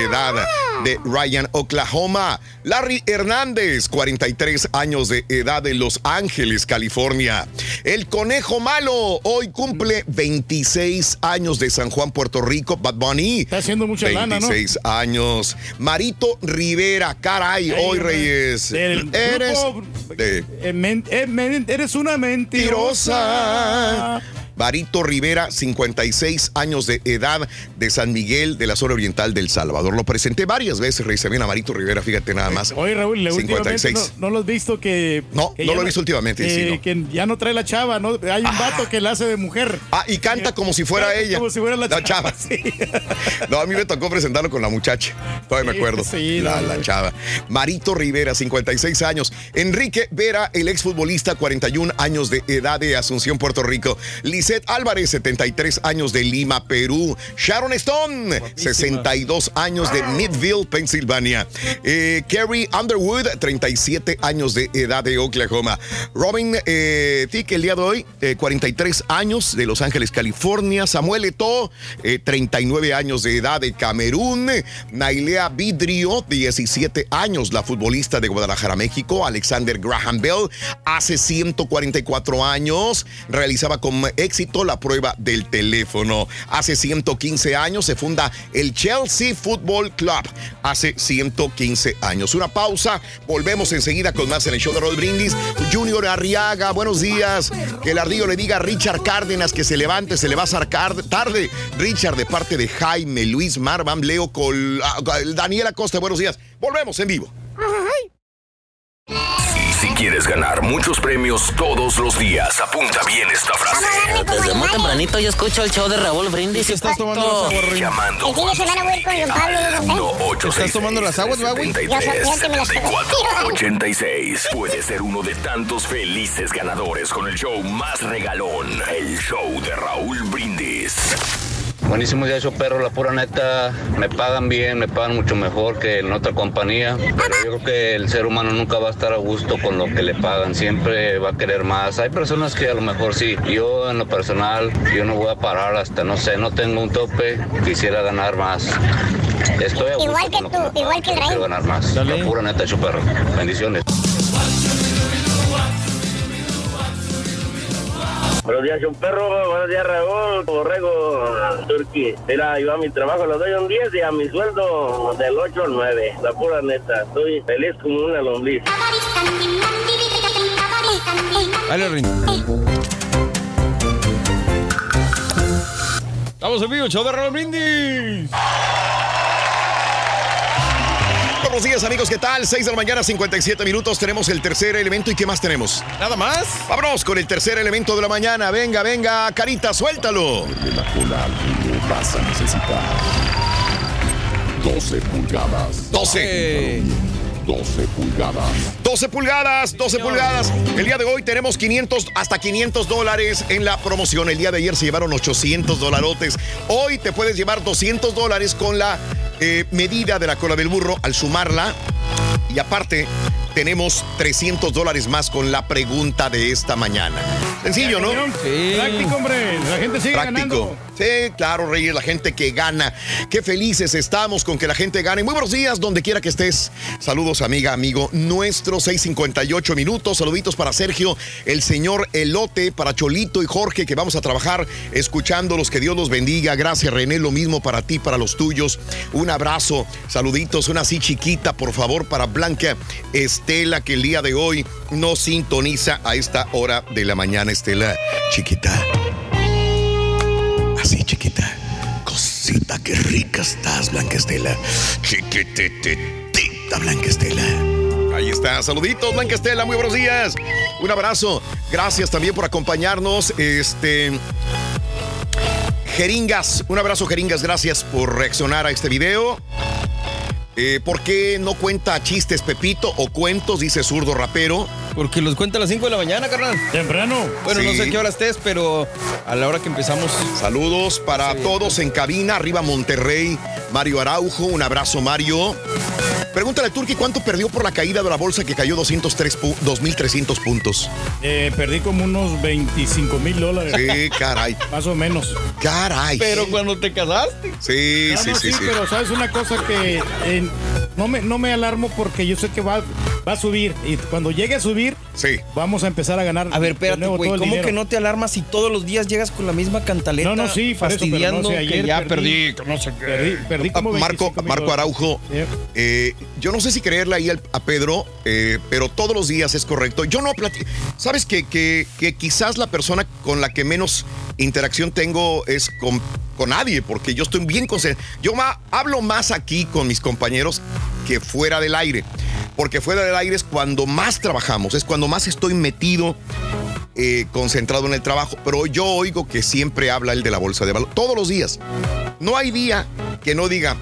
de Ryan, Oklahoma. Larry Hernández, 43 años de edad de Los Ángeles, California. El Conejo Malo, hoy cumple 26 años de San Juan, Puerto Rico. Bad Bunny. Está haciendo mucha lana, ¿no? 26 años. Marito Rivera, caray, Ay, hoy. Reyes. Del Eres grupo- de Eh, eh, eres una mentirosa. Marito Rivera, 56 años de edad de San Miguel de la zona oriental del Salvador. Lo presenté varias veces, Reyes, también a Marito Rivera, fíjate nada más. Oye, Raúl, le- últimamente 56. no, no lo has visto que. No, que no lo he visto últimamente, sí, eh, no. Que ya no trae la chava, ¿no? Hay un vato que la hace de mujer. Ah, y canta como si fuera ella. Como si fuera la, La chava. Sí. No, a mí me tocó presentarlo con la muchacha. Todavía me Sí, acuerdo. sí, la, la chava. Marito Rivera, 56 años. Enrique Vera, el exfutbolista, 41 años de edad de Asunción, Puerto Rico. Lisette Álvarez, 73 años de Lima, Perú. Sharon Stone, 62 años de Midville, Pensilvania. Eh, Carrie Underwood, 37 años de edad de Oklahoma. Robin eh, Thicke, el día de hoy, eh, 43 años de Los Ángeles, California. Samuel Eto'o, eh, 39 años de edad de Camerún. Nailea Vidrio, 17 años, la futbolista de Guadalajara, México. Alexander Graham Bell, hace 144 años, realizaba con éxito la prueba del teléfono. Hace 115 años se funda el Chelsea Football Club. Hace 115 años. Una pausa. Volvemos enseguida con más en el show de Roll Brindis. Junior Arriaga, buenos días. Que el ardillo le diga a Richard Cárdenas que se levante, se le va a sacar tarde. Richard, de parte de Jaime, Luis Marvan, Leo Col, ah, Daniel Acosta, buenos días. Volvemos en vivo. Si quieres ganar muchos premios todos los días, apunta bien esta frase. Desde muy tempranito yo escucho el show de Raúl Brindis. estás tomando las aguas? Llamando El fin de semana voy con Don Pablo, yo ¿Estás tomando las aguas, va, güey? Que me las 86. Puedes ser uno de tantos felices ganadores con el show más regalón, el show de Raúl Brindis. Buenísimo día, show perro, la pura neta. Me pagan bien, me pagan mucho mejor que en otra compañía. Pero yo creo que el ser humano nunca va a estar a gusto con lo que le pagan. Siempre va a querer más. Hay personas que a lo mejor sí. Yo, en lo personal, yo no voy a parar hasta, no sé, no tengo un tope. Quisiera ganar más. Estoy a gusto Igual que con lo tú, me pagan, igual que el Quiero rey. ganar más. La pura neta, show perro. Bendiciones. Buenos días, un perro. Buenos días, Raúl. Borrego, Turqui. Mira, yo a mi trabajo lo doy un 10 y a mi sueldo del 8 al 9. La pura neta. Estoy feliz como una lombriz. Dale, Rin. Estamos en vivo, show de Raúl Brindis. Buenos días, amigos. ¿Qué tal? 6 de la mañana, 57 minutos. Tenemos el tercer elemento. ¿Y qué más tenemos? Nada más. Vámonos con el tercer elemento de la mañana. Venga, venga, Carita, suéltalo. De la cola lo vas a necesitar. 12 pulgadas. 12. 12 pulgadas. 12 pulgadas, 12 pulgadas. El día de hoy tenemos 500, hasta 500 dólares en la promoción. El día de ayer se llevaron 800 dolarotes. Hoy te puedes llevar 200 dólares con la eh, medida de la cola del burro al sumarla. Y aparte, tenemos 300 dólares más con la pregunta de esta mañana. Sencillo, ¿no? Sí. Práctico, hombre. La gente sigue Práctico. ganando. Sí, claro, Reyes, la gente que gana. Qué felices estamos con que la gente gane. Muy buenos días, donde quiera que estés. Saludos, amiga, amigo. Nuestro 658 minutos. Saluditos para Sergio, el señor Elote, para Cholito y Jorge, que vamos a trabajar escuchándolos. Que Dios los bendiga. Gracias, René. Lo mismo para ti, para los tuyos. Un abrazo. Saluditos, una así chiquita, por favor, para Blanca Estela, que el día de hoy nos sintoniza a esta hora de la mañana, Estela. Chiquita. Así, chiquita. Cosita, qué rica estás, Blanca Estela. Chiquititita, Blanca Estela. Ahí está. Saluditos, Blanca Estela. Muy buenos días. Un abrazo. Gracias también por acompañarnos. Este. Jeringas. Un abrazo, Jeringas. Gracias por reaccionar a este video. Eh, ¿Por qué no cuenta chistes Pepito o cuentos? Dice zurdo rapero. Porque los cuenta a las 5 de la mañana, carnal. Temprano. Bueno, no sé a qué hora estés, pero a la hora que empezamos. Saludos para todos en cabina. Arriba Monterrey. Mario Araujo. Un abrazo, Mario. Pregúntale a Turki cuánto perdió por la caída de la bolsa que cayó 203 pu- 2.300 puntos. Eh, perdí como unos 25 mil dólares. Sí, caray. Más o menos. Caray. Pero cuando te casaste. Sí, No, sí, no, sí, sí. pero sabes una cosa que eh, no, me, no me alarmo porque yo sé que va, va a subir. Y cuando llegue a subir, sí. vamos a empezar a ganar. A ver, espérate, güey. ¿Cómo dinero. que no te alarmas si todos los días llegas con la misma cantaleta? No, no, sí, eso, fastidiando ayer que ya perdí, perdí, que no sé qué. Perdí, perdí como Marco, 25 mil Marco. Araujo, eh, yo no sé si creerle ahí al- a Pedro, eh, pero todos los días es correcto. Yo no platico. Sabes que, que, que quizás la persona con la que menos interacción tengo es con, con nadie, porque yo estoy bien concentrado. Yo ma- hablo más aquí con mis compañeros que fuera del aire, porque fuera del aire es cuando más trabajamos, es cuando más estoy metido eh, concentrado en el trabajo, pero yo oigo que siempre habla el de la bolsa de valor, todos los días. No hay día que no diga,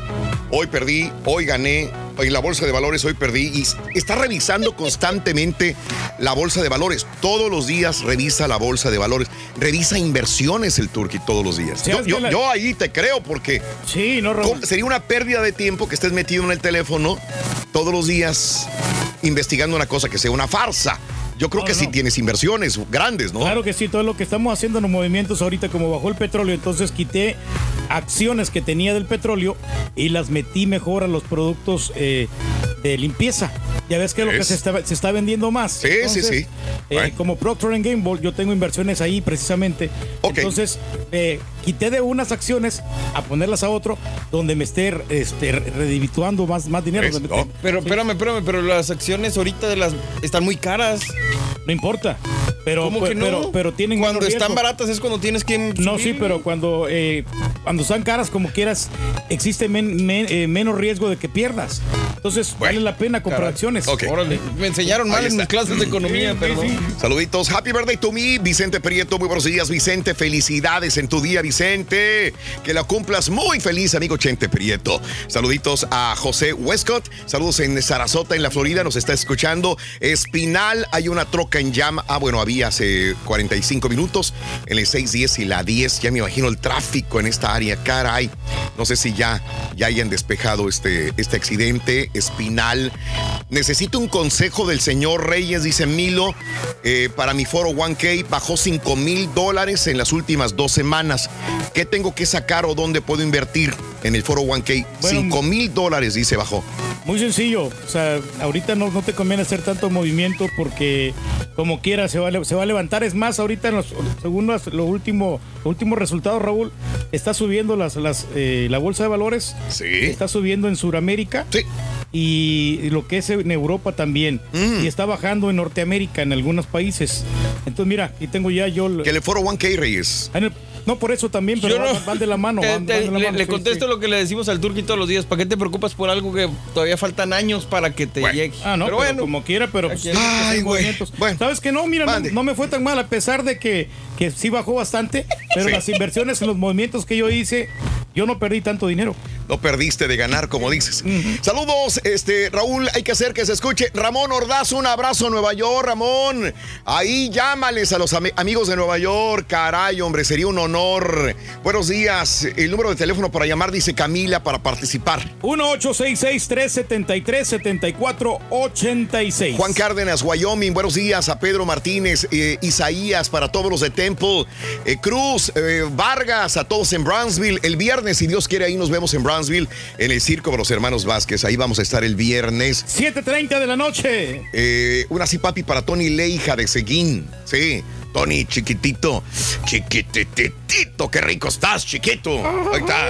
hoy perdí, hoy gané, en la bolsa de valores hoy perdí, y está revisando constantemente la bolsa de valores. Todos los días revisa la bolsa de valores, revisa inversiones el Turqui todos los días. Yo, es que yo- la- yo ahí te creo porque sí, no, ¿cómo- sería una pérdida de tiempo que estés metido en el teléfono todos los días investigando una cosa que sea una farsa. Yo creo No, que no, sí no. tienes inversiones grandes, ¿no? Claro que sí, todo lo que estamos haciendo en los movimientos ahorita, como bajó el petróleo, entonces quité acciones que tenía del petróleo y las metí mejor a los productos eh, de limpieza. Ya ves que es lo que se está, se está vendiendo más. Sí, sí, sí. eh, Como Procter Gamble, yo tengo inversiones ahí precisamente. Entonces, eh, quité de unas acciones a ponerlas a otro donde me esté este, redivituando más, más dinero. Pero espérame, espérame, pero las acciones ahorita de las están muy caras. No importa. Pero, ¿Cómo pues, que no? pero, pero tienen Cuando están baratas es cuando tienes que No, subir. sí, pero cuando, eh, cuando están caras como quieras, existe men- men- eh, menos riesgo de que pierdas. Entonces, vale la pena comprar Caray. acciones. Órale, me enseñaron mal en mis clases de economía, Sí, perdón. sí, Saluditos, happy birthday to me, Vicente Prieto, muy buenos días, Vicente, felicidades en tu día, Vicente, que la cumplas muy feliz, amigo Chente Prieto. Saluditos a José Westcott, saludos en Sarasota, en la Florida, nos está escuchando. Espinal, hay una troca en llama, ah, bueno, había hace 45 minutos, en el 610 y la 10, ya me imagino el tráfico en esta área, caray, no sé si ya, ya hayan despejado este, este accidente, Espinal. Necesito un consejo del señor Reyes, dice Milo, eh, para mi foro 1K bajó 5 mil dólares en las últimas dos semanas. ¿Qué tengo que sacar o dónde puedo invertir en el foro 1K? Bueno, 5 mil dólares, dice, bajó. Muy sencillo. O sea, ahorita no, no te conviene hacer tanto movimiento porque como quiera se va, se va a levantar. Es más, ahorita en los, según los, lo último, los últimos resultados, Raúl, está subiendo las, las, eh, la bolsa de valores. Sí. Está subiendo en Sudamérica. Sí. Y lo que es en Europa también. Y está bajando en Norteamérica, en algunos países. Entonces, mira, aquí tengo ya yo... el- Que el foro 1K, Reyes. en el- no, por eso también, pero no- van, van de la mano. Te- van- te- van de la le, mano, le sí, contesto sí. lo que le decimos al Turqui todos los días. ¿Para qué te preocupas por algo que todavía faltan años para que te llegue? Ah, no, pero, bueno, como quiera, pero pues, Ay, güey. movimientos. ¿Sabes que no? Mira, no, no me fue tan mal, a pesar de que, que sí bajó bastante, pero Sí. las inversiones en los movimientos que yo hice, yo no perdí tanto dinero. No perdiste de ganar, como dices. Saludos, este, Raúl, hay que hacer que se escuche. Ramón Ordaz, un abrazo Nueva York, Ramón. Ahí llámales a los ami- amigos de Nueva York. Caray, hombre, sería un honor. Buenos días. El número de teléfono para llamar dice Camila para participar. 1-866-373-7486. Juan Cárdenas, Wyoming, buenos días a Pedro Martínez, eh, Isaías, para todos los de Temple, eh, Cruz, eh, Vargas, a todos en Brownsville. El viernes, si Dios quiere, ahí nos vemos en Brownsville, en el Circo de los Hermanos Vázquez. Ahí vamos a estar el viernes. 7.30 de la noche. Eh, una así, papi, para Tony Leija de Seguín. Sí, Tony, chiquitito. Chiquititito, qué rico estás, chiquito. Ahí está.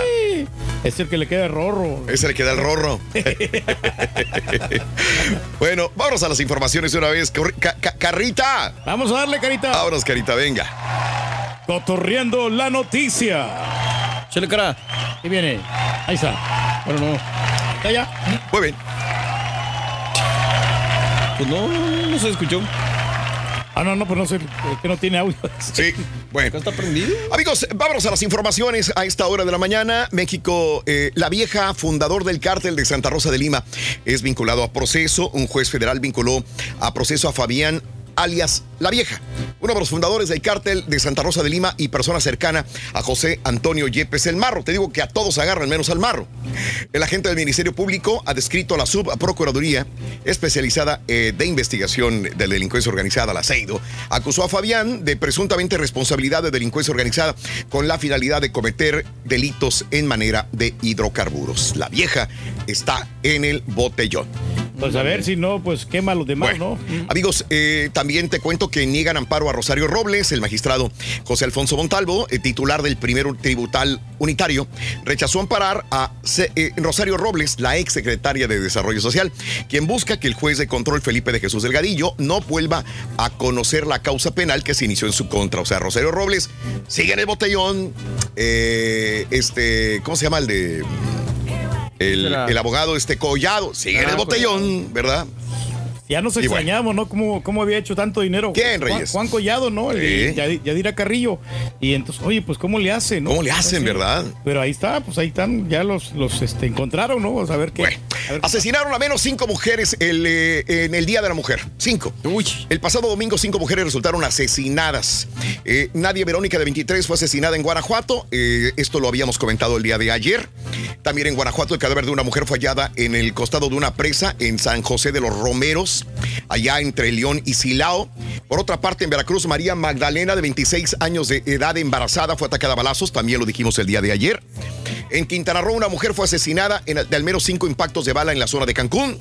Es el que le queda rorro. Ese le queda el rorro. bueno, vámonos a las informaciones de una vez. Corri- ca- ca- Carrita. Vamos a darle, Carita. Vámonos, Carita, venga. Cotorreando la noticia. Chale cara. Ahí viene. Ahí está. Bueno, no. Está ya. Muy bien. Pues no, no se escuchó. Ah, no, no, pues no sé, que no tiene audio. Sí, bueno. ¿Está prendido? Amigos, vámonos a las informaciones a esta hora de la mañana. México, eh, la vieja fundador del cártel de Santa Rosa de Lima, es vinculado a proceso. Un juez federal vinculó a proceso a Fabián alias La Vieja, uno de los fundadores del cártel de Santa Rosa de Lima y persona cercana a José Antonio Yepes el Marro. Te digo que a todos agarran menos al Marro. El agente del Ministerio Público ha descrito a la subprocuraduría especializada eh, de investigación de la delincuencia organizada, la CEIDO, acusó a Fabián de presuntamente responsabilidad de delincuencia organizada con la finalidad de cometer delitos en manera de hidrocarburos. La vieja está en el botellón. Pues a ver si no, pues quema a los demás, ¿no? Amigos, eh, también te cuento que niegan amparo a Rosario Robles, el magistrado José Alfonso Montalvo, eh, titular del primer tributal unitario, rechazó amparar a eh, Rosario Robles, la ex secretaria de Desarrollo Social, quien busca que el juez de control Felipe de Jesús Delgadillo no vuelva a conocer la causa penal que se inició en su contra. O sea, Rosario Robles sigue en el botellón. eh, este, ¿cómo se llama el de el, el abogado este Collado? Sigue en Ah, el botellón, ¿verdad? Ya nos bueno. extrañamos, ¿no? ¿Cómo, ¿Cómo había hecho tanto dinero? ¿Quién, Reyes? Juan, Collado, ¿no? El Sí. Yadi- Yadira Carrillo. Y entonces, oye, pues ¿cómo le hacen? no? ¿Cómo le hacen, Sí. verdad? Pero ahí está, pues ahí están, ya los, los este, encontraron, ¿no? Vamos a ver qué. a ver qué Asesinaron a menos cinco mujeres el, eh, en el Día de la Mujer. Cinco. El pasado domingo, cinco mujeres resultaron asesinadas. Eh, Nadia Verónica, de 23, fue asesinada en Guanajuato. Eh, esto lo habíamos comentado el día de ayer. También en Guanajuato, el cadáver de una mujer fue hallada en el costado de una presa en San José de los Romeros, allá entre León y Silao. Por otra parte, en Veracruz, María Magdalena, de 26 años de edad, embarazada, fue atacada a balazos. También lo dijimos el día de ayer. En Quintana Roo, una mujer fue asesinada en, de al menos cinco impactos de bala en la zona de Cancún.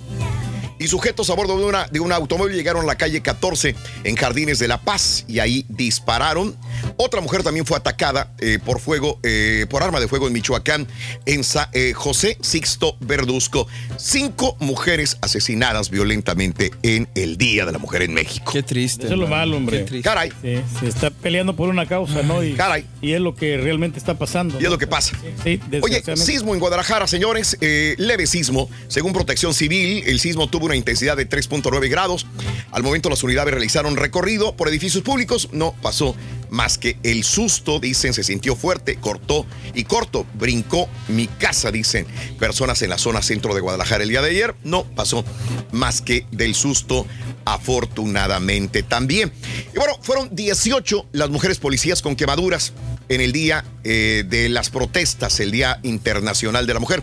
Y sujetos a bordo de, una, de un automóvil llegaron a la calle 14 en Jardines de La Paz y ahí dispararon. Otra mujer también fue atacada eh, por fuego, eh, por arma de fuego en Michoacán, en Sa- eh, José Sixto Verduzco. Cinco mujeres asesinadas violentamente en el Día de la Mujer en México. Qué triste. Eso es lo malo, hombre. Caray. Sí, se está peleando por una causa, ¿no? Y, Caray. Y es lo que realmente está pasando. Y es lo que pasa. Sí, Oye, sismo en Guadalajara, señores, eh, leve sismo. Según Protección Civil, el sismo tuvo una intensidad de 3.9 grados. Al momento las unidades realizaron recorrido por edificios públicos. No pasó más que el susto, dicen, se sintió fuerte, cortó y corto, brincó mi casa, dicen personas en la zona centro de Guadalajara el día de ayer. No pasó más que del susto, afortunadamente también. Y bueno, fueron 18 las mujeres policías con quemaduras en el día eh, de las protestas, el Día Internacional de la Mujer.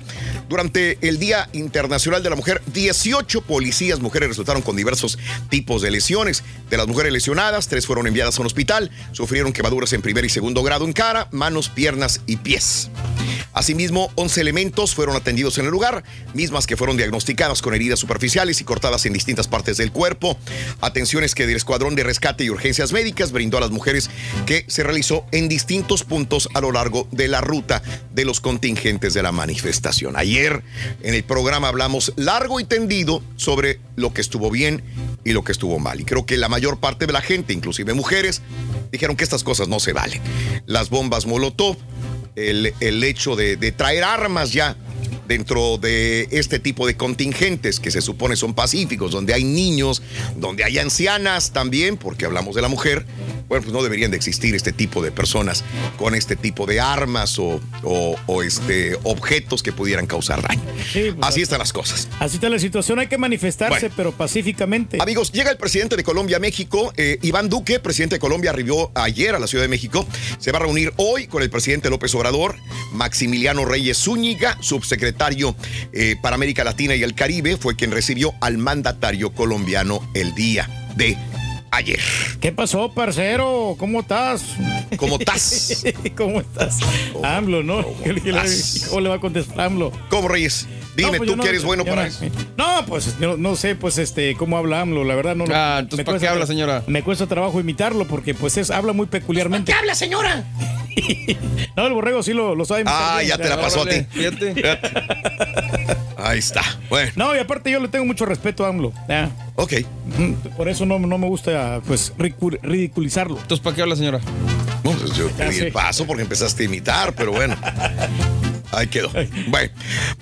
Durante el Día Internacional de la Mujer, 18 policías mujeres resultaron con diversos tipos de lesiones. De las mujeres lesionadas, tres fueron enviadas a un hospital, sufrieron quemaduras en primer y segundo grado en cara, manos, piernas y pies. Asimismo, 11 elementos fueron atendidos en el lugar, mismas que fueron diagnosticadas con heridas superficiales y cortadas en distintas partes del cuerpo. Atenciones que el Escuadrón de Rescate y Urgencias Médicas brindó a las mujeres que se realizó en distintos puntos a lo largo de la ruta de los contingentes de la manifestación. Ayer en el programa hablamos largo y tendido sobre lo que estuvo bien y lo que estuvo mal. Y creo que la mayor parte de la gente, inclusive mujeres, dijeron que estas cosas no se valen. Las bombas Molotov, el, el hecho de, de traer armas ya dentro de este tipo de contingentes que se supone son pacíficos, donde hay niños, donde hay ancianas también, porque hablamos de la mujer, bueno, pues no deberían de existir este tipo de personas con este tipo de armas o, o- o, este, objetos que pudieran causar daño. Así están las cosas. Así está la situación, hay que manifestarse, pero pacíficamente. Amigos, llega el presidente de Colombia a México, eh, Iván Duque, presidente de Colombia, arribó ayer a la Ciudad de México. Se va a reunir hoy con el presidente López Obrador, Maximiliano Reyes Zúñiga, subsecretario eh, para América Latina y el Caribe, fue quien recibió al mandatario colombiano el día de ayer. ¿Qué pasó, parcero? ¿Cómo estás? ¿Cómo estás? ¿Cómo estás? AMLO, ¿no? ¿Cómo le va a contestar AMLO? ¿Cómo, Reyes? Dime, pues tú yo que eres bueno para no- eso. No, pues yo no sé, pues este, cómo habla AMLO, la verdad no. Ah, me entonces, ¿para qué habla, señora? Me cuesta trabajo imitarlo porque pues es, habla muy peculiarmente. ¿Qué habla, señora? No, el borrego sí lo, lo sabe. Ah, bien, ya te la pasó a ti. Fíjate. Ahí está. Bueno. No, y aparte yo le tengo mucho respeto a AMLO. Ok. Por eso no, no me gusta, pues, ridicu- ridiculizarlo. Entonces, ¿para qué habla, señora? No, pues yo te di el paso porque empezaste a imitar, pero bueno. Ahí quedó. Bueno,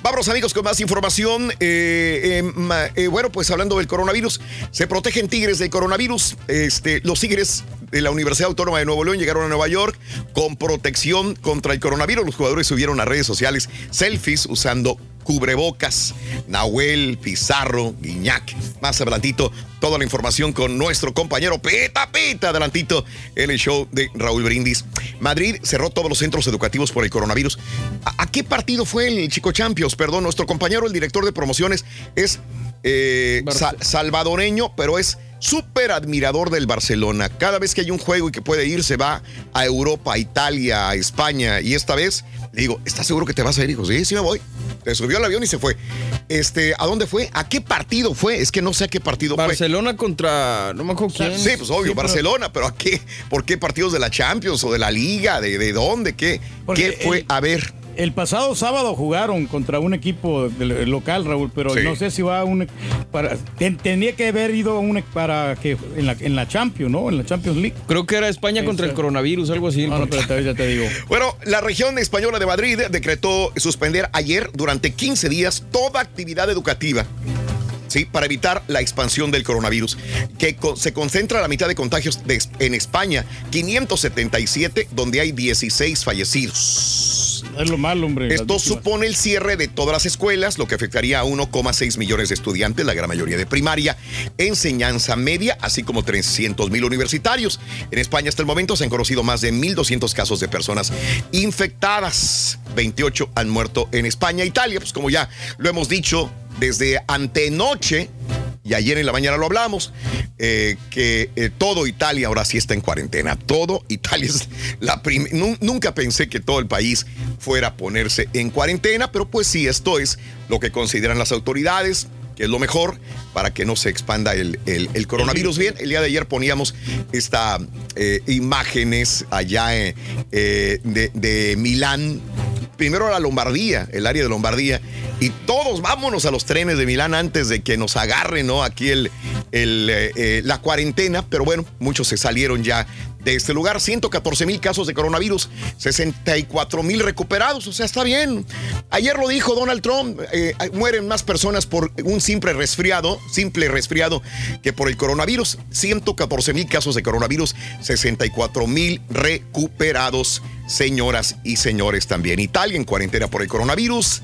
vámonos amigos con más información. Eh, eh, eh, bueno, pues hablando del coronavirus, se protegen tigres del coronavirus. Este, los tigres de la Universidad Autónoma de Nuevo León llegaron a Nueva York con protección contra el coronavirus. Los jugadores subieron a redes sociales selfies usando cubrebocas. Nahuel, Pizarro, Guiñac. Más adelantito, toda la información con nuestro compañero Peta Peta. Adelantito, el show de Raúl Brindis. Madrid cerró todos los centros educativos por el coronavirus. ¿A, a qué partido fue el Chico Champions? Perdón, nuestro compañero, el director de promociones, es eh, sa- salvadoreño, pero es súper admirador del Barcelona. Cada vez que hay un juego y que puede ir, se va a Europa, a Italia, a España. Y esta vez le digo, ¿estás seguro que te vas a ir? Dijo, sí, sí me voy. Se subió al avión y se fue. Este, ¿a dónde fue? ¿A qué partido fue? Es que no sé a qué partido Barcelona contra. No me acuerdo fue. quién. Sí, pues obvio, Sí, Barcelona, pero ¿a qué? ¿Por qué partidos de la Champions o de la Liga? ¿De, de dónde? ¿Qué, ¿Qué fue? el- a ver. El pasado sábado jugaron contra un equipo local, Raúl, pero Sí. no sé si va a un para ten- tenía que haber ido a un para que en la, en la Champions, ¿no? En la Champions League. Creo que era España contra el coronavirus, algo así. No, no, pero te- ya te digo. Bueno, la región española de Madrid decretó suspender ayer durante 15 días toda actividad educativa. Sí, para evitar la expansión del coronavirus, que se concentra la mitad de contagios de- en España, 577, donde hay 16 fallecidos. Es lo malo, hombre. Esto supone el cierre de todas las escuelas, lo que afectaría a 1,6 millones de estudiantes, la gran mayoría de primaria, enseñanza media, así como 300 mil universitarios. En España hasta el momento se han conocido más de 1.200 casos de personas infectadas. 28 han muerto en España. Italia, pues como ya lo hemos dicho desde antenoche, y ayer en la mañana lo hablamos, eh, que eh, todo Italia ahora sí está en cuarentena. Todo Italia es la primera. Nunca pensé que todo el país fuera a ponerse en cuarentena, pero pues sí, esto es lo que consideran las autoridades, que es lo mejor para que no se expanda el, el- el coronavirus. Bien, el día de ayer poníamos esta eh, imágenes allá eh, eh, de, de Milán. Primero la Lombardía, el área de Lombardía, y todos vámonos a los trenes de Milán antes de que nos agarre, ¿no? Aquí el, el, eh, eh, la cuarentena, pero bueno, muchos se salieron ya de este lugar. 114 mil casos de coronavirus, 64 mil recuperados, o sea, está bien. Ayer lo dijo Donald Trump, eh, mueren más personas por un simple resfriado, simple resfriado, que por el coronavirus. 114 mil casos de coronavirus, 64 mil recuperados, señoras y señores también. Italia en cuarentena por el coronavirus.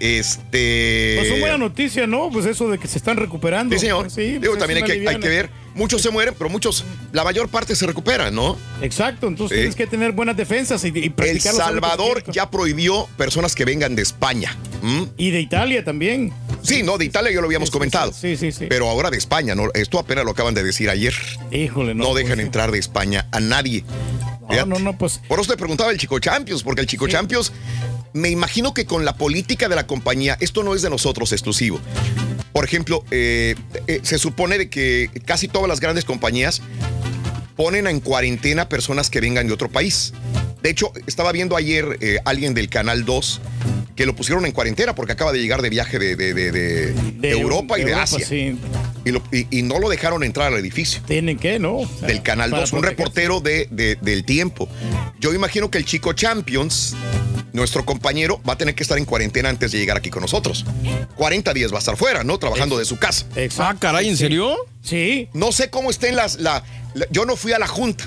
Este. Pues una buena noticia, ¿no? Pues eso de que se están recuperando. Sí, señor. Sí, Digo, pues también hay que, hay que ver. Muchos se mueren, pero muchos, la mayor parte se recuperan, ¿no? Exacto, entonces tienes que tener buenas defensas y, y El practicar Salvador ya prohibió personas que vengan de España. Y de Italia también. Sí, no, de Italia ya lo habíamos comentado. Sí, sí, sí. Pero ahora de España, ¿no? Esto apenas lo acaban de decir ayer. Híjole, no. No dejan pues, entrar de España a nadie. No, no, no, pues. Por eso te preguntaba el Chico Champions, porque el Chico Champions, me imagino que con la política de la compañía, esto no es de nosotros exclusivo. Por ejemplo, eh, eh, se supone de que casi todas las grandes compañías ponen en cuarentena personas que vengan de otro país. De hecho, estaba viendo ayer eh, alguien del Canal 2 que lo pusieron en cuarentena porque acaba de llegar de viaje de, de- de- de- de Europa y de Europa, Asia. sí. Y, lo- y- y no lo dejaron entrar al edificio. Tienen que, ¿no? O sea, Del Canal para 2, un reportero de, de- del tiempo. Yo imagino que el chico Champions, nuestro compañero, va a tener que estar en cuarentena antes de llegar aquí con nosotros. 40 días va a estar fuera, ¿no? Trabajando de su casa. Ah, caray, ¿en serio? Sí. No sé cómo estén las. La, la- yo no fui a la junta.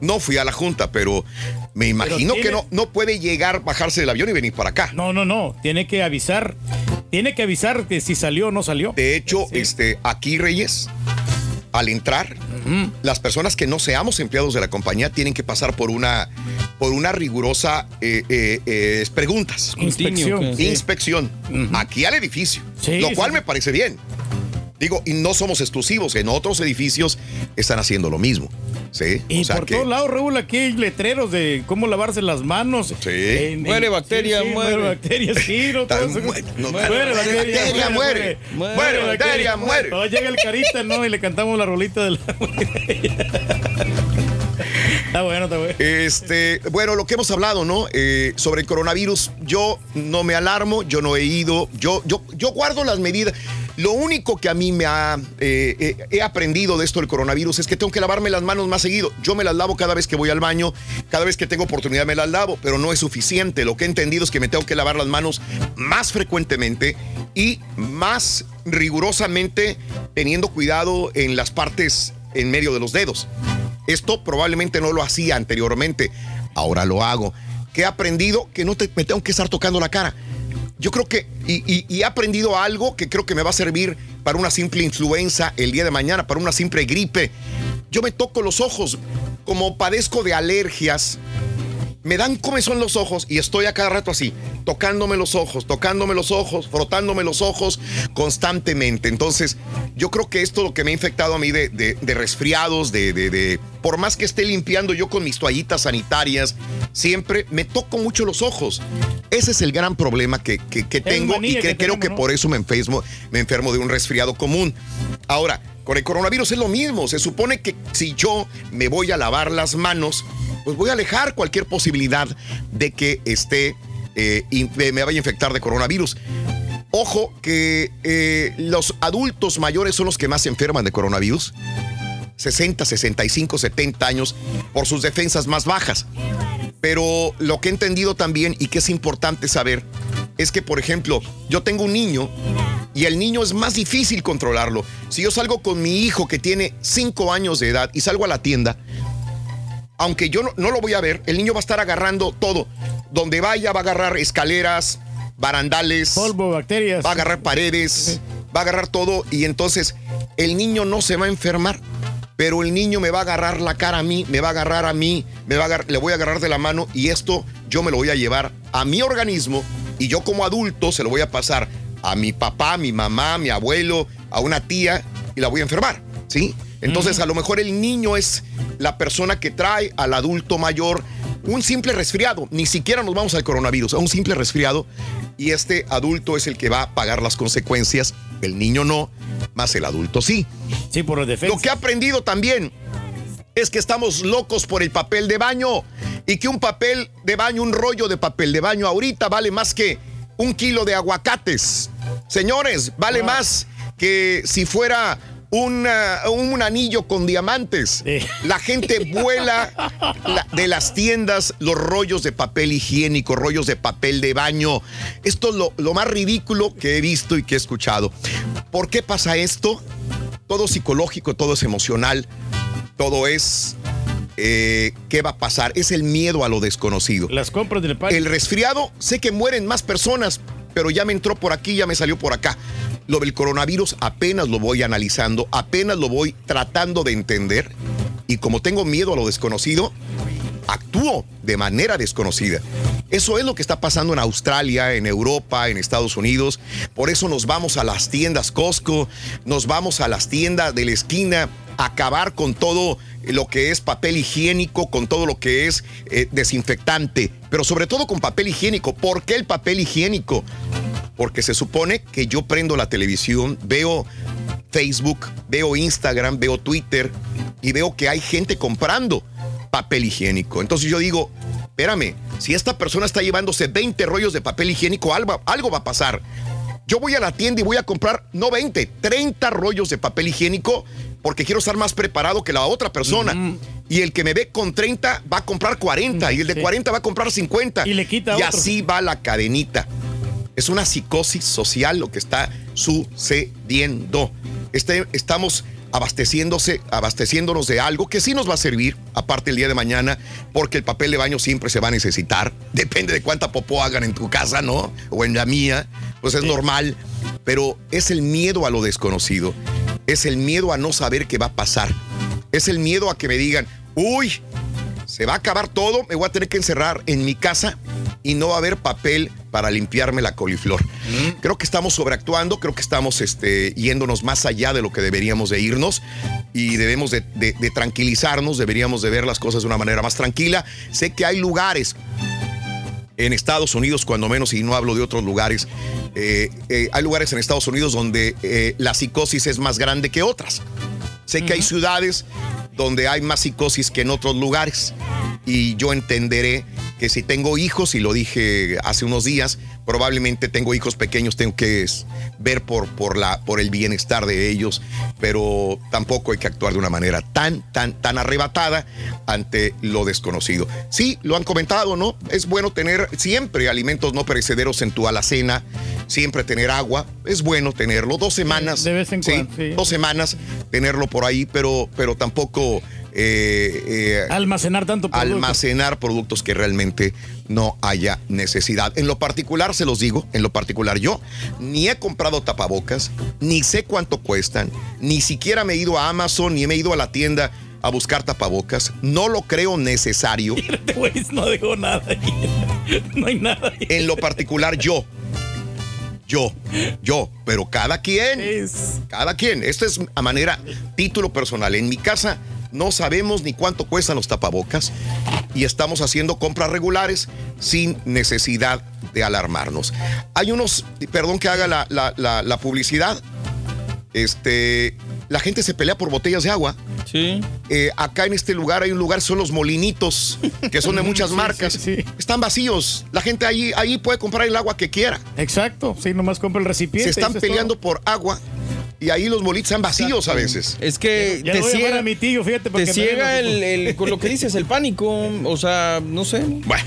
No fui a la junta, pero me imagino tiene- que no, no puede llegar, bajarse del avión y venir para acá. No, no, no. Tiene que avisar. Tiene que avisar que si salió o no salió. De hecho, este, aquí, Reyes, al entrar, las personas que no seamos empleados de la compañía tienen que pasar por una, por una rigurosa eh, eh, eh, preguntas. Inspección. Sí. Inspección. Aquí al edificio. Sí, lo cual sí. me parece bien. Digo, y no somos exclusivos. En otros edificios están haciendo lo mismo. ¿Sí? Y o sea por que. todos lados, Raúl, aquí hay letreros de cómo lavarse las manos. Sí. Muere bacteria, muere. Muere bacteria, sí. No, todo eso. Muere, no, muere, muere bacteria, bacteria, muere. Muere bacteria, muere. No, llega el carita, ¿no? Y le cantamos la rolita de la... está bueno, está bueno. Este, bueno, lo que hemos hablado, ¿no? Eh, sobre el coronavirus, yo no me alarmo, yo no he ido, yo, yo, yo guardo las medidas. Lo único que a mí me ha, eh, eh, he aprendido de esto del coronavirus es que tengo que lavarme las manos más seguido. Yo me las lavo cada vez que voy al baño, cada vez que tengo oportunidad me las lavo, pero no es suficiente. Lo que he entendido es que me tengo que lavar las manos más frecuentemente y más rigurosamente teniendo cuidado en las partes en medio de los dedos. Esto probablemente no lo hacía anteriormente, ahora lo hago. ¿Qué he aprendido? Que no te- me tengo que estar tocando la cara. Yo creo que, y- y he aprendido algo que creo que me va a servir para una simple influenza el día de mañana, para una simple gripe. Yo me toco los ojos, como padezco de alergias, me dan comezón los ojos y estoy a cada rato así, tocándome los ojos, tocándome los ojos, frotándome los ojos constantemente. Entonces, yo creo que esto es lo que me ha infectado a mí de, de- de resfriados, de, de- de- Por más que esté limpiando yo con mis toallitas sanitarias, siempre me toco mucho los ojos. Ese es el gran problema que, que- que tengo y que, que creo tenemos, que ¿no? por eso me enfermo, me enfermo de un resfriado común. Ahora, con el coronavirus es lo mismo. Se supone que si yo me voy a lavar las manos, pues voy a alejar cualquier posibilidad de que eh, me vaya a infectar de coronavirus. Ojo que eh, los adultos mayores son los que más se enferman de coronavirus. 60, 65, 70 años por sus defensas más bajas. Pero lo que he entendido también y que es importante saber es que, por ejemplo, yo tengo un niño y el niño es más difícil controlarlo. Si yo salgo con mi hijo que tiene 5 años de edad y salgo a la tienda, aunque yo no, no lo voy a ver, el niño va a estar agarrando todo. Donde vaya va a agarrar escaleras, barandales, polvo, bacterias. va a agarrar paredes, va a agarrar todo y entonces el niño no se va a enfermar. Pero el niño me va a agarrar la cara a mí, me va a agarrar a mí, me va a le voy a agarrar de la mano y esto yo me lo voy a llevar a mi organismo y yo como adulto se lo voy a pasar a mi papá, a mi mamá, a mi abuelo, a una tía y la voy a enfermar, ¿sí? Entonces a lo mejor el niño es la persona que trae al adulto mayor un simple resfriado, ni siquiera nos vamos al coronavirus, a un simple resfriado, y este adulto es el que va a pagar las consecuencias, el niño no, más el adulto sí. Sí, por defectos. Lo que he aprendido también es que estamos locos por el papel de baño y que un papel de baño, un rollo de papel de baño ahorita vale más que un kilo de aguacates. Señores, vale más que si fuera una- un anillo con diamantes. La gente vuela la- de las tiendas los rollos de papel higiénico, rollos de papel de baño. Esto es lo, lo más ridículo que he visto y que he escuchado. ¿Por qué pasa esto? Todo psicológico, todo es emocional, todo es eh, qué va a pasar. Es el miedo a lo desconocido. Las compras del pan. El resfriado, sé que mueren más personas, pero ya me entró por aquí, ya me salió por acá. Lo del coronavirus apenas lo voy analizando, apenas lo voy tratando de entender. Y como tengo miedo a lo desconocido, actúo de manera desconocida. Eso es lo que está pasando en Australia, en Europa, en Estados Unidos. Por eso nos vamos a las tiendas Costco, nos vamos a las tiendas de la esquina a acabar con todo lo que es papel higiénico, con todo lo que es eh, desinfectante, pero sobre todo con papel higiénico. ¿Por qué el papel higiénico? Porque se supone que yo prendo la televisión, veo Facebook, veo Instagram, veo Twitter y veo que hay gente comprando papel higiénico. Entonces yo digo, espérame, si esta persona está llevándose 20 rollos de papel higiénico, algo, algo va a pasar. Yo voy a la tienda y voy a comprar, no 20, 30 rollos de papel higiénico porque quiero estar más preparado que la otra persona. Y el que me ve con 30 va a comprar 40 y el de Sí. 40 va a comprar 50. Y le quita Y otro. así va la cadenita. Es una psicosis social lo que está sucediendo. Este- estamos abasteciéndose, abasteciéndonos de algo que sí nos va a servir, aparte el día de mañana, porque el papel de baño siempre se va a necesitar. Depende de cuánta popó hagan en tu casa, ¿no? O en la mía, pues es normal. Pero es el miedo a lo desconocido. Es el miedo a no saber qué va a pasar. Es el miedo a que me digan, uy, se va a acabar todo, me voy a tener que encerrar en mi casa y no va a haber papel para limpiarme la coliflor. Creo que estamos sobreactuando, creo que estamos este, yéndonos más allá de lo que deberíamos de irnos y debemos de, de- de tranquilizarnos, deberíamos de ver las cosas de una manera más tranquila. Sé que hay lugares en Estados Unidos, cuando menos, y no hablo de otros lugares, eh, eh, hay lugares en Estados Unidos donde eh, la psicosis es más grande que otras. Sé que hay ciudades donde hay más psicosis que en otros lugares. Y yo entenderé que si tengo hijos, y lo dije hace unos días, probablemente tengo hijos pequeños, tengo que ver por, por, la, por el bienestar de ellos, pero tampoco hay que actuar de una manera tan, tan, tan arrebatada ante lo desconocido. Sí, lo han comentado, ¿no? Es bueno tener siempre alimentos no perecederos en tu alacena, siempre tener agua, es bueno tenerlo, dos semanas. De vez en sí, cuando, sí. dos semanas tenerlo por ahí, pero, pero tampoco eh, eh, Almacenar tanto producto. almacenar productos que realmente no haya necesidad. En lo particular, se los digo, en lo particular yo, ni he comprado tapabocas, ni sé cuánto cuestan, ni siquiera me he ido a Amazon, ni me he ido a la tienda a buscar tapabocas. No lo creo necesario. No dejó nada ahí. No hay nada ahí. En lo particular yo. Yo, yo, pero cada quien, cada quien. Esto es a manera, título personal. En mi casa no sabemos ni cuánto cuestan los tapabocas y estamos haciendo compras regulares sin necesidad de alarmarnos. Hay unos, perdón que haga la, la- la- la publicidad, este, la gente se pelea por botellas de agua. Sí. Eh, acá en este lugar hay un lugar, son los molinitos, que son de muchas marcas. sí, sí. Están vacíos. La gente ahí, ahí puede comprar el agua que quiera. Exacto, sí, nomás compra el recipiente. Se están es peleando por agua y ahí los molitos están vacíos a veces. Es que Ya te ciega, a mi tío, fíjate, te ciega den los- el, el- con lo que dices, el pánico. O sea, no sé. Bueno.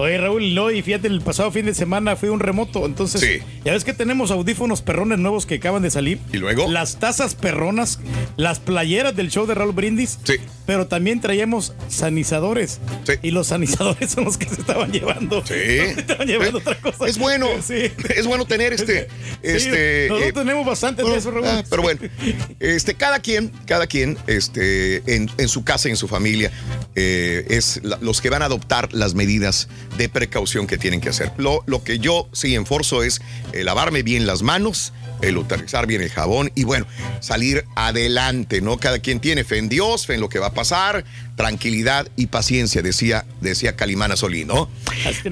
Oye, Raúl, no, y fíjate, el pasado fin de semana fui a un remoto, entonces, Sí. ya ves que tenemos audífonos perrones nuevos que acaban de salir. ¿Y luego? Las tazas perronas, las playeras del show de Raúl Brindis. Sí. Pero también traíamos sanizadores. Sí. Y los sanizadores son los que se estaban llevando. Sí. Se estaban llevando otra cosa. Es bueno. Sí. Es bueno tener este. este nosotros eh, tenemos bastante de eso, Raúl. ah, pero bueno, este, cada quien, cada quien, este, en, en su casa y en su familia, eh, es la- los que van a adoptar las medidas de precaución que tienen que hacer. Lo, lo que yo sí enforzo es eh, lavarme bien las manos el utilizar bien el jabón y bueno, salir adelante, ¿no? Cada quien tiene fe en Dios, fe en lo que va a pasar, tranquilidad y paciencia, decía, decía Calimana Solí, ¿no?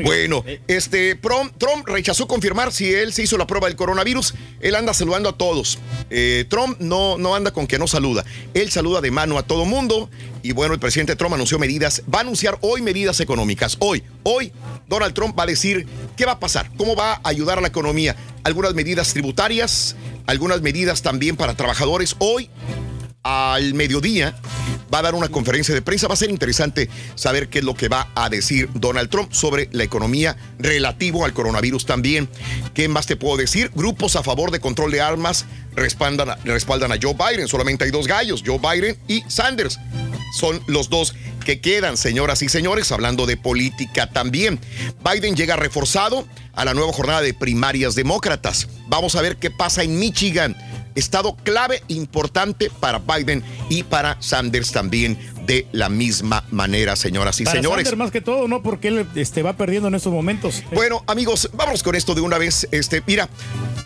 Bueno, este Trump, Trump rechazó confirmar si él se hizo la prueba del coronavirus. Él anda saludando a todos. Eh, Trump no, no anda con que no saluda. Él saluda de mano a todo mundo. Y bueno, el presidente Trump anunció medidas, va a anunciar hoy medidas económicas. Hoy, hoy, Donald Trump va a decir qué va a pasar, cómo va a ayudar a la economía. Algunas medidas tributarias, algunas medidas también para trabajadores. Hoy, al mediodía va a dar una conferencia de prensa. Va a ser interesante saber qué es lo que va a decir Donald Trump sobre la economía relativo al coronavirus también. ¿Qué más te puedo decir? Grupos a favor de control de armas respaldan respaldan a Joe Biden. Solamente hay dos gallos, Joe Biden y Sanders. Son los dos que quedan, señoras y señores, hablando de política también. Biden llega reforzado a la nueva jornada de primarias demócratas. Vamos a ver qué pasa en Michigan estado clave importante para Biden y para Sanders también de la misma manera, señoras y Para señores. Sanders más que todo, ¿no? Porque él este, va perdiendo en estos momentos. Bueno, amigos, vámonos con esto de una vez. Este, mira,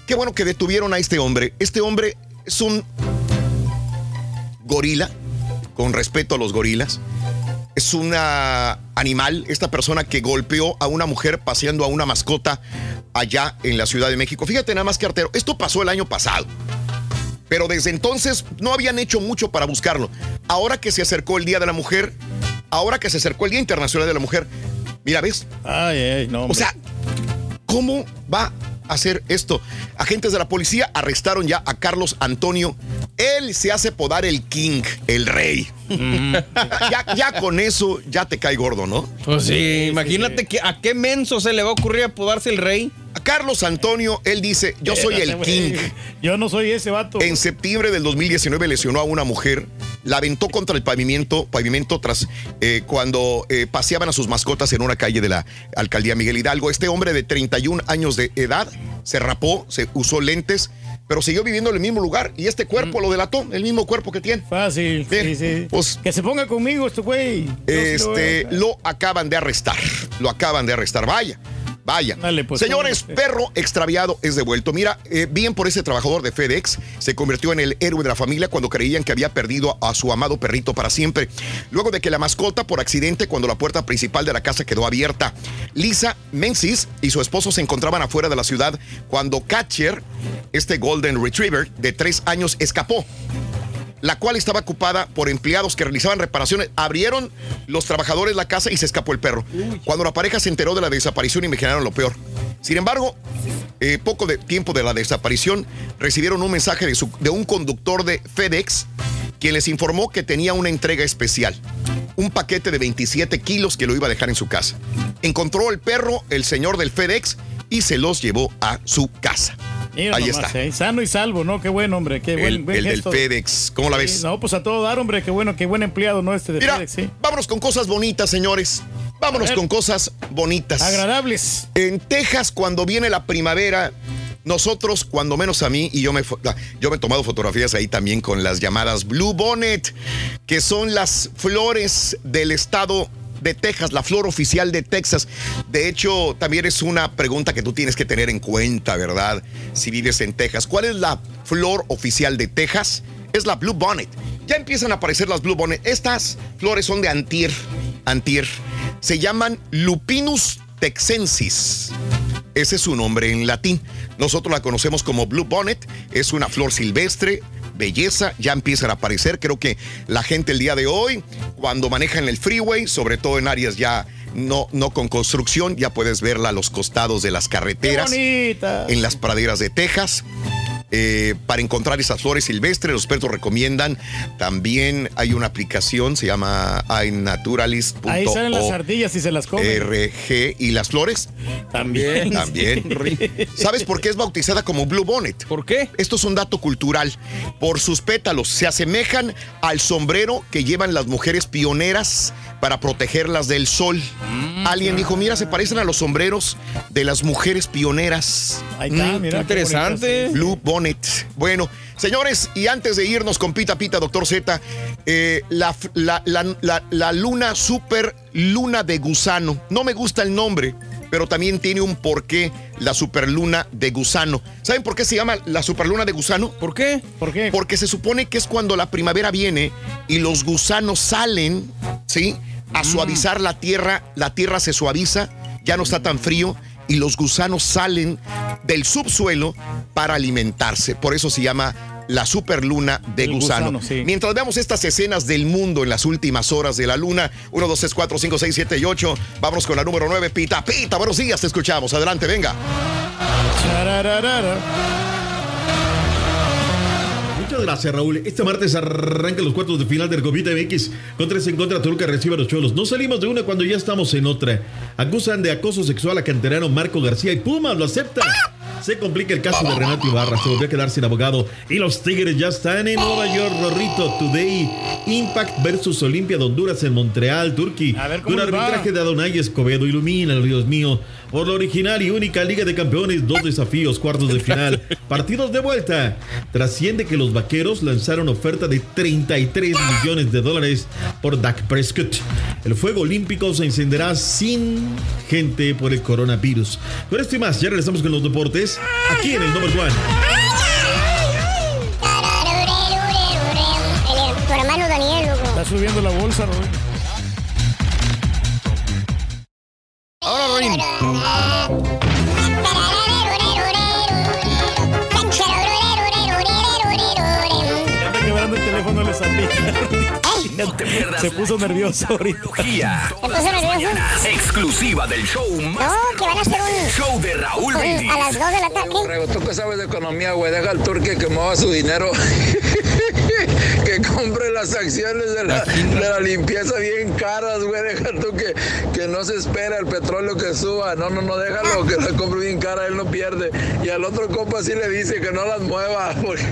qué bueno que detuvieron a este hombre. Este hombre es un gorila, con respeto a los gorilas. Es un animal, esta persona que golpeó a una mujer paseando a una mascota allá en la Ciudad de México. Fíjate nada más que artero, esto pasó el año pasado. Pero desde entonces no habían hecho mucho para buscarlo. Ahora que se acercó el Día de la Mujer, ahora que se acercó el Día Internacional de la Mujer, mira, ¿ves? Ay, ay, no. O sea, ¿cómo va a hacer esto? Agentes de la policía arrestaron ya a Carlos Antonio. Él se hace podar el King, el rey. Ya, ya con eso ya te cae gordo, ¿no? Pues sí, imagínate Que, a qué menso se le va a ocurrir apodarse el rey. A Carlos Antonio, él dice, yo soy el King. Yo no soy ese vato. En septiembre del 2019 lesionó a una mujer, la aventó contra el pavimento, pavimento tras eh, cuando eh, paseaban a sus mascotas en una calle de la alcaldía Miguel Hidalgo. Este hombre de 31 años de edad se rapó, se usó lentes, pero siguió viviendo en el mismo lugar y este cuerpo lo delató, el mismo cuerpo que tiene. Fácil. Bien, sí, sí. pues- que se ponga conmigo este güey. Yo sí lo Este, lo acaban de arrestar. Lo acaban de arrestar. Vaya. Vaya. pues, Señores, perro extraviado es devuelto. Mira, eh, bien por ese trabajador de FedEx, se convirtió en el héroe de la familia cuando creían que había perdido a su amado perrito para siempre. Luego de que la mascota, por accidente, cuando la puerta principal de la casa quedó abierta. Lisa Menzies y su esposo se encontraban afuera de la ciudad cuando Catcher, este Golden Retriever de tres años, escapó la cual estaba ocupada por empleados que realizaban reparaciones. Abrieron los trabajadores la casa y se escapó el perro. Cuando la pareja se enteró de la desaparición, imaginaron lo peor. Sin embargo, eh, poco de tiempo de la desaparición, recibieron un mensaje de, su- de un conductor de FedEx, quien les informó que tenía una entrega especial. Un paquete de 27 kilos que lo iba a dejar en su casa. Encontró el perro, el señor del FedEx, y se los llevó a su casa. Mira Ahí nomás, está. eh, Sano y salvo, ¿no? Qué buen hombre, qué buen, El, buen el del. FedEx. ¿Cómo la Sí, ves? No, pues a todo dar, hombre, qué bueno, qué buen empleado, ¿no? Este de Mira, FedEx, sí. vámonos con cosas bonitas, señores. Vámonos con cosas bonitas. Agradables. En Texas, cuando viene la primavera, nosotros, cuando menos a mí, y yo me, ah, yo me he tomado fotografías ahí también con las llamadas Blue Bonnet, que son las flores del estado de Texas, la flor oficial de Texas. De hecho, también es una pregunta que tú tienes que tener en cuenta, ¿verdad? Si vives en Texas. ¿Cuál es la flor oficial de Texas? Es la Blue Bonnet. Ya empiezan a aparecer las Blue Bonnet. Estas flores son de antier. Antier. Se llaman Lupinus texensis. Ese es su nombre en latín. Nosotros la conocemos como Blue Bonnet. Es una flor silvestre, belleza. Ya empiezan a aparecer. Creo que la gente el día de hoy, cuando manejan el freeway, sobre todo en áreas ya no, no con construcción, ya puedes verla a los costados de las carreteras. bonita. En las praderas de Texas. Eh, para encontrar esas flores silvestres, los expertos recomiendan. También hay una aplicación, se llama iNaturalist.org. Ahí salen las ardillas y se las comen. RG y las flores. También. También. ¿Sabes por qué es bautizada como Blue Bonnet? ¿Por qué? Esto es un dato cultural. Por sus pétalos se asemejan al sombrero que llevan las mujeres pioneras para protegerlas del sol. Mm, Alguien dijo, mira, se parecen a los sombreros de las mujeres pioneras. Ahí está, Mm, mira, qué interesante. bonito, sí. Bueno, señores, y antes de irnos con Pita Pita, doctor Z, eh, la, la- la- la- luna super luna de gusano. No me gusta el nombre. pero también tiene un porqué la superluna de gusano. ¿Saben por qué se llama la superluna de gusano? ¿Por qué? ¿Por qué? Porque se supone que es cuando la primavera viene y los gusanos salen, ¿sí? A suavizar la tierra, la tierra se suaviza, ya no está tan frío y los gusanos salen del subsuelo para alimentarse. Por eso se llama la superluna de El gusano. gusano, sí. Mientras veamos estas escenas del mundo en las últimas horas de la luna, 1, 2, 3, 4, 5, 6, 7 y 8, vámonos con la número 9, Pita, Pita, buenos días, te escuchamos, adelante, venga. Muchas gracias, Raúl. Este martes arrancan los cuartos de final del COVID MX. Con tres en contra, Toluca recibe a los cholos. No salimos de una cuando ya estamos en otra. Acusan de acoso sexual a canterano Marco García y Pumas lo acepta. Se complica el caso de Renato Ibarra. Se volvió a quedar sin abogado. Y los Tigres ya están en Nueva York, Rorrito. Today. Impact versus Olimpia de Honduras en Montreal, Turquía. Un va. arbitraje de Adonai Escobedo. Ilumina, Dios mío. Por la original y única Liga de Campeones, dos desafíos, cuartos de final, partidos de vuelta. Trasciende que los vaqueros lanzaron oferta de 33 millones de dólares por Dak Prescott. El fuego olímpico se encenderá sin gente por el coronavirus. Con esto y más, ya regresamos con los deportes aquí en el Number One. El- tu hermano Daniel, loco. Está subiendo la bolsa. Ahora, Rin. No te pierdas Se puso nervioso ahorita. ¿Se puso nervioso? Exclusiva del show más. No, que van a hacer un... Show de Raúl un-. A las 2 de la tarde. Tú que sabes de economía, güey, deja al turque que mueva su dinero. que compre las acciones de la, de la limpieza bien caras, güey. Deja tú que, que no se espera el petróleo que suba. No, no, no, déjalo que la compre bien cara, él no pierde. Y al otro compa sí le dice que no las mueva. Porque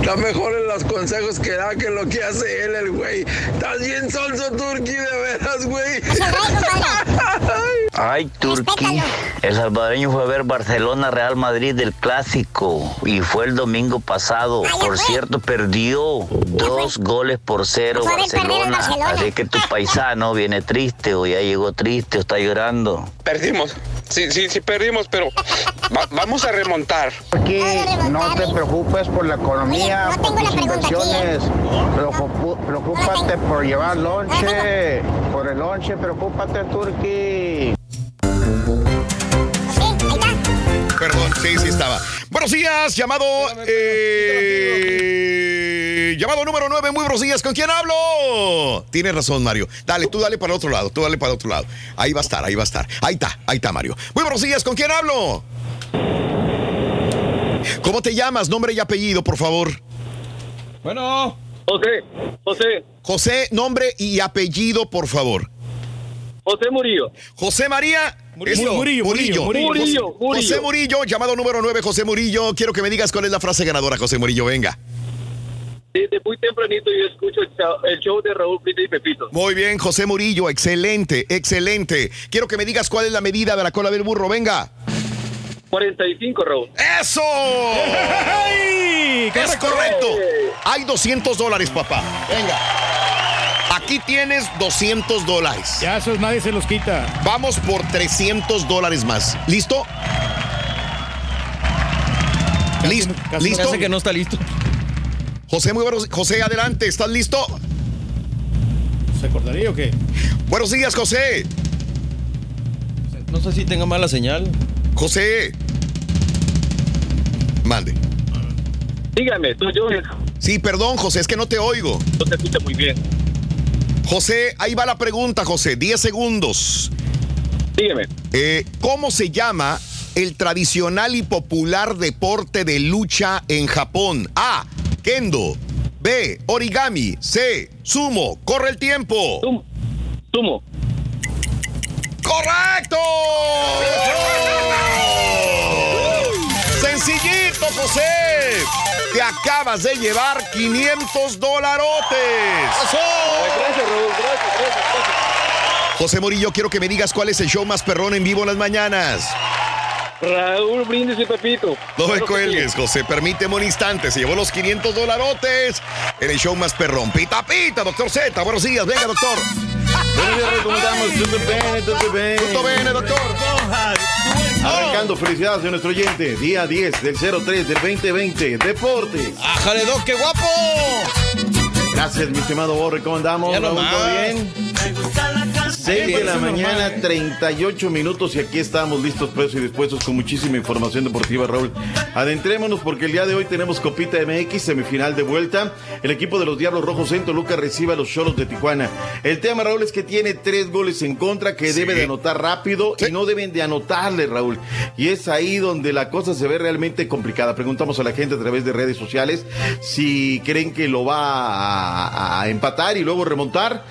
está mejor en los consejos que da que lo que hace él, el güey. Estás bien sonso, turqui, de veras, güey. Ay, Turquí. El salvadoreño fue a ver Barcelona Real Madrid del clásico y fue el domingo pasado. Por cierto, perdió dos goles por cero Barcelona. Barcelona. Así que tu paisano viene triste o ya llegó triste o está llorando. Perdimos. Sí, sí, sí perdimos, pero va- vamos a remontar. Aquí no te preocupes por la economía, por tus inversiones. Preocupu- Preocúpate por llevar lonche. Por el lonche, preocúpate, Turqui. Perdón, sí, sí estaba. Buenos días, llamado. eh, llamado número 9, muy buenos días. ¿Con quién hablo? Tienes razón, Mario. Dale, tú dale para el otro lado, tú dale para el otro lado. Ahí va a estar, ahí va a estar. Ahí está, ahí está, Mario. Muy buenos días, ¿con quién hablo? ¿Cómo te llamas? Nombre y apellido, por favor. Bueno. José, José. José, nombre y apellido, por favor. José Murillo. José María. Murillo. Murillo, Murillo, Murillo. José- Murillo, Murillo. José Murillo, llamado número 9, José Murillo. Quiero que me digas cuál es la frase ganadora, José Murillo. Venga. Desde muy tempranito yo escucho el show, el show de Raúl Brito y Pepito. Muy bien, José Murillo. Excelente, excelente. Quiero que me digas cuál es la medida de la cola del burro. Venga. 45, Raúl. ¡Eso! Es correcto. Hay 200 dólares, papá. Venga. Aquí tienes 200 dólares. Ya esos nadie se los quita. Vamos por 300 dólares más. ¿Listo? ¿Listo? casi ¿Listo? hace que no está listo. José, muy buenos. José, adelante. ¿Estás listo? ¿Se acordaría o qué? Buenos días, José. No sé si tenga mala señal. José. Mande. Dígame, soy yo. Sí, perdón, José, es que no te oigo. No te escucha muy bien. José, ahí va la pregunta, José. 10 segundos. Dígame. Eh, ¿Cómo se llama el tradicional y popular deporte de lucha en Japón? A. Kendo. B. Origami. C. Sumo. Corre el tiempo. Sumo. ¡Correcto! Sencillito, José. Acabas de llevar 500 dolarotes. Gracias, Raúl. Gracias, gracias, gracias. José Morillo, quiero que me digas cuál es el show más perrón en vivo en las mañanas. Raúl Brindis y Pepito. No me cuelgues. José. Permíteme un instante. Se llevó los 500 dolarotes en el show más perrón. Pita, pita, doctor Z. Buenos días. Venga, doctor. Buenos días, Raúl, ¿cómo estamos? Tutto bene, tutto bene. Tutto bene, doctor. Arrancando, felicidades a nuestro oyente. Día 10 del 03 del 2020. Deportes. ¡Ájale, Doc, qué guapo! Gracias, mi estimado Borre. ¿Cómo andamos? Ya. ¿Todo bien? 6 de la mañana, normal. 38 minutos y aquí estamos listos, presos y dispuestos con muchísima información deportiva, Raúl. Adentrémonos porque el día de hoy tenemos Copita MX, semifinal de vuelta. El equipo de los Diablos Rojos en Toluca recibe a los Cholos de Tijuana. El tema, Raúl, es que tiene tres goles en contra que debe de anotar rápido y no deben de anotarle, Raúl. Y es ahí donde la cosa se ve realmente complicada. Preguntamos a la gente a través de redes sociales si creen que lo va a, a empatar y luego remontar.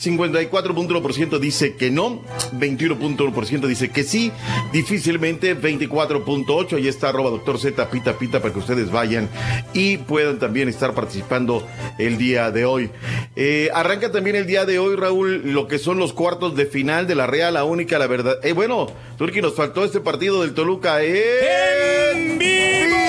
54.1% dice que no, 21.1% dice que sí, difícilmente 24.8%. Ahí está arroba doctor Z pita pita para que ustedes vayan y puedan también estar participando el día de hoy. Eh, arranca también el día de hoy, Raúl, lo que son los cuartos de final de la Real, la única, la verdad. Eh, bueno, Turki, nos faltó este partido del Toluca. ¡En vivo!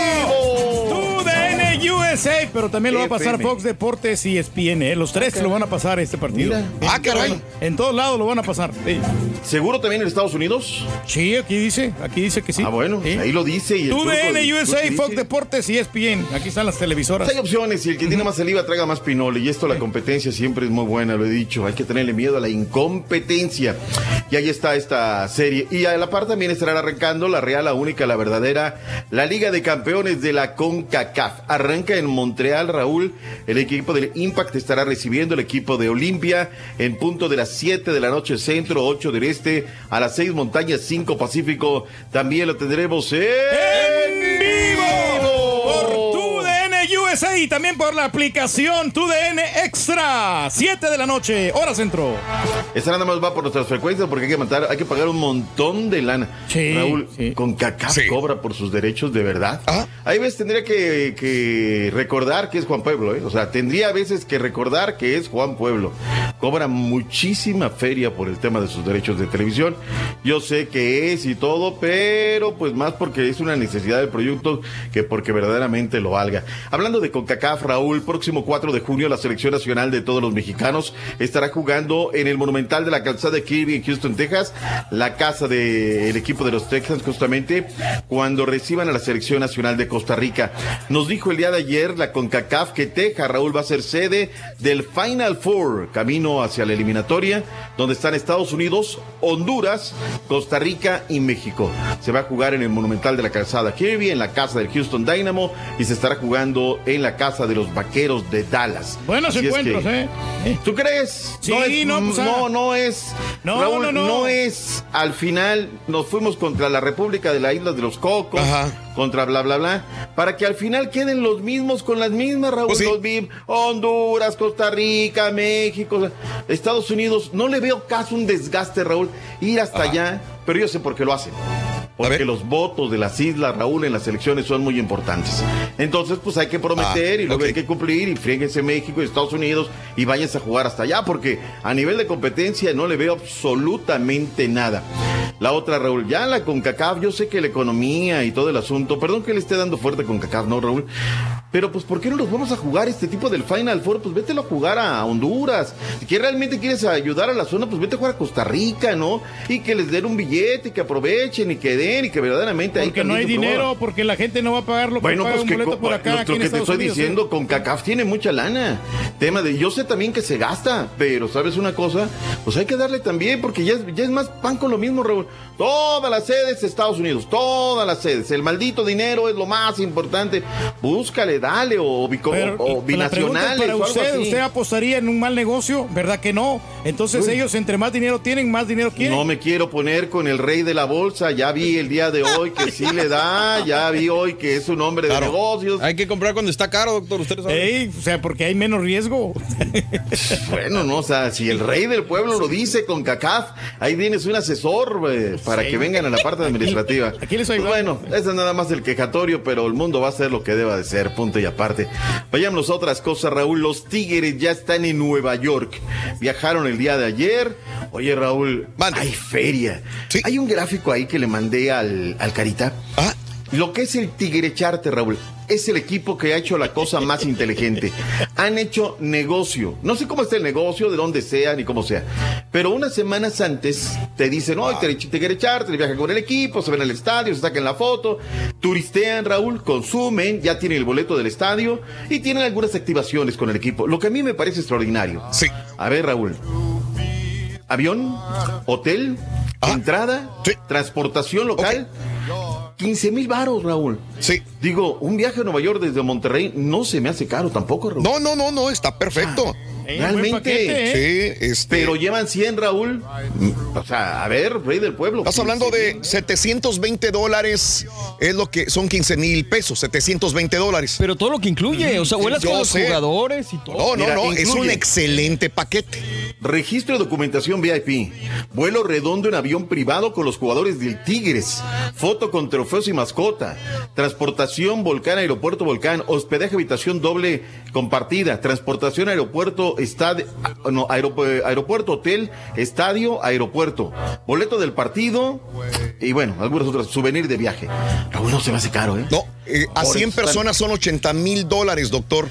USA, pero también lo va a pasar FM. Fox Deportes y ESPN. ¿eh? Los tres lo van a pasar este partido. Ah, caray. En todos lados lo van a pasar. sí. ¿Seguro también en Estados Unidos? Sí, aquí dice, aquí dice que sí. Ah, bueno, Sí. ahí lo dice. Y TUDN USA, Fox. Deportes y ESPN. Aquí están las televisoras. Hay opciones y el que tiene más saliva traga más pinole. Y esto, la competencia siempre es muy buena, lo he dicho. Hay que tenerle miedo a la incompetencia. Y ahí está esta serie. Y a la par también estará arrancando la Real, la única, la verdadera, la Liga de Campeones de la CONCACAF. En Montreal, Raúl. El equipo del Impact estará recibiendo el equipo de Olimpia en punto de las 7 de la noche centro, 8 del este, a las 6 montañas, 5 pacífico. También lo tendremos en... USA y también por la aplicación TUDN Extra. 7 de la noche, hora centro. Esta nada más va por nuestras frecuencias porque hay que matar, hay que pagar un montón de lana. Sí, Raúl, con CACAF cobra por sus derechos de verdad. Hay veces tendría que, que recordar que es Juan Pueblo, ¿eh? O sea, tendría a veces que recordar que es Juan Pueblo. Cobra muchísima feria por el tema de sus derechos de televisión. Yo sé que es y todo, pero pues más porque es una necesidad del proyecto que porque verdaderamente lo valga. Hablando de CONCACAF, Raúl, próximo 4 de junio la selección nacional de todos los mexicanos estará jugando en el Monumental de la Calzada de Kirby en Houston, Texas, la casa del equipo de los Texans justamente cuando reciban a la selección nacional de Costa Rica. Nos dijo el día de ayer la CONCACAF que Texas, Raúl, va a ser sede del Final Four, camino hacia la eliminatoria, donde están Estados Unidos, Honduras, Costa Rica y México. Se va a jugar en el Monumental de la Calzada Kirby, en la casa del Houston Dynamo y se estará jugando en la casa de los Vaqueros de Dallas. Buenos Así es encuentros, que- ¿eh? ¿Tú crees? Sí, no, es, no, pues, ah. no, no es. No, Raúl, no, no. es. Al final nos fuimos contra la República de la Isla de los Cocos, contra bla, bla, bla, para que al final queden los mismos con las mismas, Raúl. Pues sí. Los mismos. Honduras, Costa Rica, México, Estados Unidos. No le veo caso un desgaste, Raúl, ir hasta allá, pero yo sé por qué lo hacen. Porque los votos de las islas, Raúl, en las elecciones son muy importantes. Entonces, pues hay que prometer Ah, y luego hay que cumplir y fríguense México y Estados Unidos y váyanse a jugar hasta allá porque a nivel de competencia no le veo absolutamente nada. La otra, Raúl, ya la CONCACAF, yo sé que la economía y todo el asunto, perdón que le esté dando fuerte con CACAF, ¿no, Raúl? Pero pues, ¿por qué no nos vamos a jugar este tipo del Final Four? Pues vételo a jugar a Honduras. Si que realmente quieres ayudar a la zona, pues vete a jugar a Costa Rica, ¿no? Y que les den un billete, y que aprovechen y que den y que verdaderamente ahí Porque no hay dinero, porque la gente no va a pagar lo que Bueno, pues que por acá, lo, lo que te estoy Unidos, diciendo, con CACAF tiene mucha lana. Tema de, yo sé también que se gasta, pero ¿sabes una cosa? Pues hay que darle también, porque ya es, ya es más pan con lo mismo, Raúl. Todas las sedes Estados Unidos, todas las sedes. El maldito dinero es lo más importante. Búscale, dale, o, Pero, o binacionales. para o algo usted, así. ¿usted apostaría en un mal negocio? ¿Verdad que no? Entonces Uy. ellos entre más dinero tienen, más dinero quieren. No me quiero poner con el rey de la bolsa. Ya vi el día de hoy que sí le da. Ya vi hoy que es un hombre de negocios. Hay que comprar cuando está caro, doctor. Ustedes saben. Ey, o sea, porque hay menos riesgo. Bueno, no, o sea, si el rey del pueblo lo dice con CACAF, ahí tienes un asesor güey, para Sí. que vengan a la parte administrativa. Aquí les Pues bueno, ese es nada más el quejatorio, pero el mundo va a ser lo que deba de ser, punto y aparte. Vayamos a otras cosas, Raúl. Los Tigres ya están en Nueva York. Viajaron el día de ayer. Oye, Raúl, hay feria. Hay un gráfico ahí que le mandé al, al Carita. Lo que es el Tigre Charte, Raúl. es el equipo que ha hecho la cosa más inteligente. Han hecho negocio. No sé cómo está el negocio, de dónde sea, ni cómo sea. Pero unas semanas antes te dicen, no, te, te te viajan con el equipo, se ven al estadio, se sacan la foto, turistean, Raúl, consumen, ya tienen el boleto del estadio y tienen algunas activaciones con el equipo. Lo que a mí me parece extraordinario. Sí. A ver, Raúl. Avión, hotel, entrada, transportación local. 15 mil varos, Raúl. Sí. Digo, un viaje a Nueva York desde Monterrey no se me hace caro tampoco, Raúl. No, no, no, no, está perfecto. Realmente. Sí, este. Pero llevan 100, Raúl. O sea, a ver, rey del pueblo. Estás hablando de 720 dólares, es lo que son 15 mil pesos, 720 dólares. Pero todo lo que incluye, o sea, vuelas con los sé. jugadores y todo. No, no, Mira, no, es un excelente paquete. Registro de documentación VIP. Vuelo redondo en avión privado con los jugadores del Tigres. Foto con trofeos y mascota. Transportación Volcán, Aeropuerto Volcán. Hospedaje, habitación doble compartida. Transportación, aeropuerto, No, aeropu- aeropuerto, hotel, estadio, aeropuerto. Boleto del partido. Y bueno, algunas otras. Souvenir de viaje. Raúl, no se me hace caro, ¿eh? No, eh, a Por 100 eso están- personas son 80 mil dólares, doctor.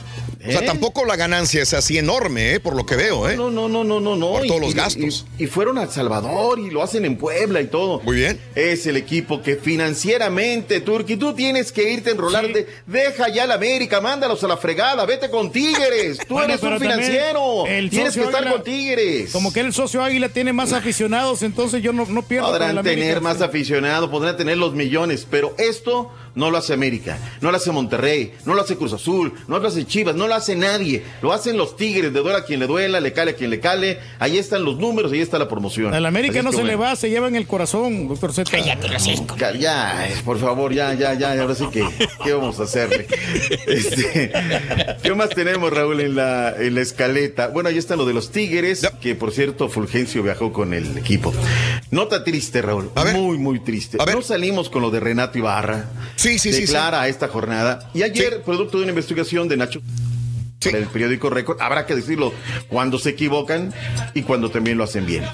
O sea, ¿Eh? tampoco la ganancia es así enorme, ¿eh? por lo que veo. ¿eh? No, no, no, no, no, no. Por Y- todos los gastos. Y, y fueron a El Salvador y lo hacen en Puebla y todo. Muy bien. Es el equipo que financieramente, Turki, tú tienes que irte a enrolar. de- deja ya la América, mándalos a la fregada, vete con Tigres. Tú Bueno, eres un financiero. el Tienes que estar Águila- con Tigres. Como que el socio Águila tiene más aficionados, entonces yo no, no pierdo. Podrán América. tener más aficionados, podrán tener los millones, pero esto no lo hace América, no lo hace Monterrey, no lo hace Cruz Azul, no lo hace Chivas, no lo hace nadie. Lo hacen los Tigres, de duela a quien le duela, le cale a quien le cale. Ahí están los números, ahí está la promoción. Al América Así no se le va, se lleva en el corazón, doctor Z. Cállate Ca- Ya, eh, por favor, ya, ya, ya, ahora sí que, ¿qué vamos a hacerle? Este, ¿Qué más tenemos, Raúl, en la, en la escaleta? Bueno, ahí está lo de los Tigres, que por cierto, Fulgencio viajó con el equipo. Nota triste, Raúl, muy, muy triste. No salimos con lo de Renato Ibarra. Sí, sí, sí, Declara esta jornada. Y ayer, producto de una investigación de Nacho para el periódico Récord, habrá que decirlo, cuando se equivocan y cuando también lo hacen bien.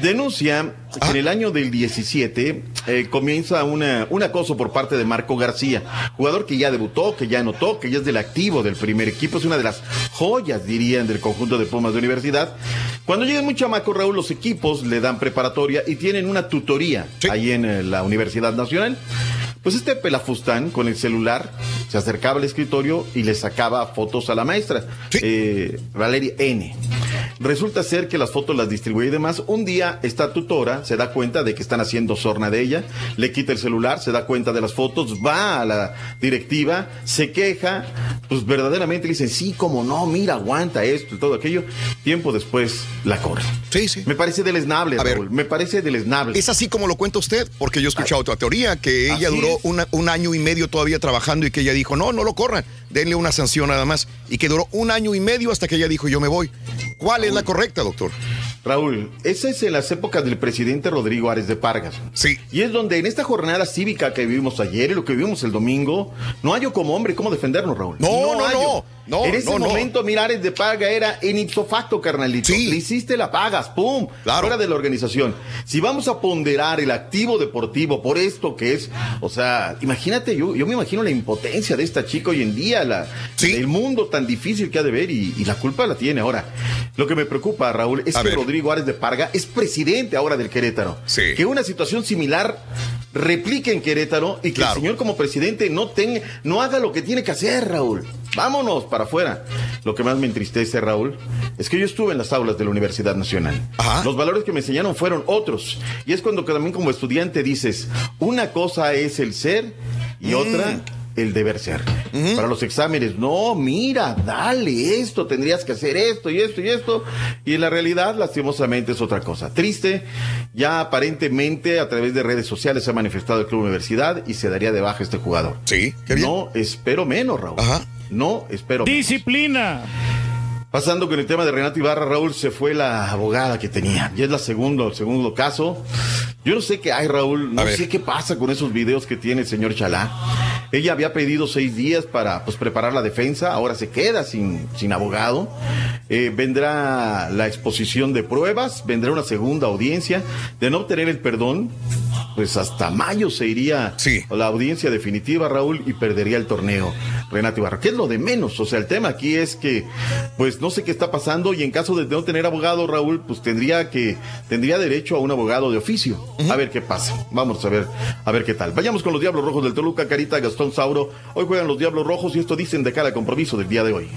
Denuncia que en el año del 17 eh, comienza una, un acoso por parte de Marco García, jugador que ya debutó, que ya anotó, que ya es del activo del primer equipo, es una de las joyas, dirían, del conjunto de Pumas de Universidad. Cuando llegan muy chamacos, Raúl, los equipos le dan preparatoria y tienen una tutoría ahí en eh, la Universidad Nacional. Pues este pelafustán con el celular se acercaba al escritorio y le sacaba fotos a la maestra, eh, Valeria N. Resulta ser que las fotos las distribuye y demás. Un día esta tutora se da cuenta de que están haciendo sorna de ella, le quita el celular, se da cuenta de las fotos, va a la directiva, se queja, pues verdaderamente le dicen, sí, como no, mira, aguanta esto y todo aquello. Tiempo después la corre. Sí, sí. Me parece deleznable, A ver. Me parece deleznable. Es así como lo cuenta usted, porque yo he escuchado otra teoría, que ella Así duró es. una- un año y medio todavía trabajando y que ella dijo, no, no lo corran, denle una sanción nada más. Y que duró un año y medio hasta que ella dijo, yo me voy. ¿Cuál es la correcta, doctor? Raúl, esa es en las épocas del presidente Rodrigo Ares de Pargas. Sí. Y es donde en esta jornada cívica que vivimos ayer y lo que vivimos el domingo, no hay como hombre cómo defendernos, Raúl. No, no, hallo. no. No, en ese no, no. momento, mira, Ares de Parga era en ipso facto, carnalito. Le hiciste la pagas, pum, fuera de la organización. Si vamos a ponderar el activo deportivo por esto que es, o sea, imagínate, yo, yo me imagino la impotencia de esta chica hoy en día, la, el mundo tan difícil que ha de ver y, y la culpa la tiene ahora. Lo que me preocupa, Raúl, es A que ver. Rodrigo Ares de Parga es presidente ahora del Querétaro. Sí. Que una situación similar replique en Querétaro y que el señor como presidente no tenga, no haga lo que tiene que hacer, Raúl. Vámonos para afuera. Lo que más me entristece, Raúl, es que yo estuve en las aulas de la Universidad Nacional. Los valores que me enseñaron fueron otros. Y es cuando también como estudiante dices, una cosa es el ser y otra el deber ser. Para los exámenes, no, mira, dale esto, tendrías que hacer esto y esto y esto. Y en la realidad, lastimosamente, es otra cosa. Triste, ya aparentemente a través de redes sociales se ha manifestado el Club Universidad y se daría de baja este jugador. Sí, No espero menos, Raúl. No espero menos. Disciplina. Pasando con el tema de Renato Ibarra, Raúl, se fue la abogada que tenía. Y es la segundo, el segundo caso. Yo no sé qué hay, Raúl. No sé qué pasa con esos videos que tiene el señor Chalá. Ella había pedido seis días para pues, preparar la defensa. Ahora se queda sin, sin abogado. Eh, vendrá la exposición de pruebas. Vendrá una segunda audiencia. De no obtener el perdón, pues hasta mayo se iría la audiencia definitiva, Raúl, y perdería el torneo. Renato Ibarra, ¿qué es lo de menos? O sea, el tema aquí es que, pues no sé qué está pasando y en caso de no tener abogado, Raúl, pues tendría que, tendría derecho a un abogado de oficio. A ver qué pasa. Vamos a ver, a ver qué tal. Vayamos con los Diablos Rojos del Toluca, Carita, Gastón Sauro. Hoy juegan los Diablos Rojos y esto dicen de cara al compromiso del día de hoy.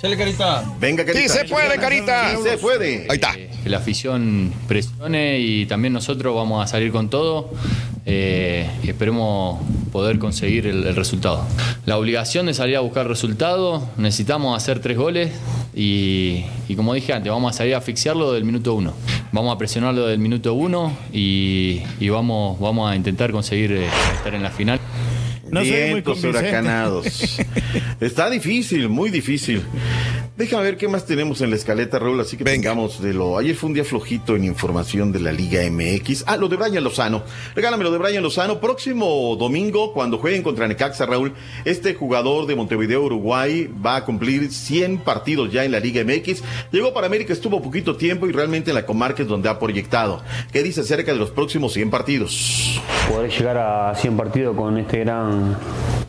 Chale, Carita. Venga, Carita. Sí se puede, Carita. Sí se puede. Ahí está. Que la afición presione y también nosotros vamos a salir con todo. Eh, y esperemos poder conseguir el, el resultado. La obligación de salir a buscar resultados, necesitamos hacer tres goles y, y como dije antes, vamos a salir a asfixiarlo del minuto uno. Vamos a presionarlo del minuto uno y, y vamos, vamos a intentar conseguir eh, estar en la final. No Vientos huracanados. Está difícil, muy difícil. Déjame ver qué más tenemos en la escaleta, Raúl. Así que vengamos de lo. Ayer fue un día flojito en información de la Liga MX. Ah, lo de Brian Lozano. Regálame lo de Brian Lozano. Próximo domingo, cuando jueguen contra Necaxa, Raúl, este jugador de Montevideo, Uruguay, va a cumplir 100 partidos ya en la Liga MX. Llegó para América, estuvo poquito tiempo y realmente en la comarca es donde ha proyectado. ¿Qué dice acerca de los próximos 100 partidos? poder llegar a 100 partidos con este gran,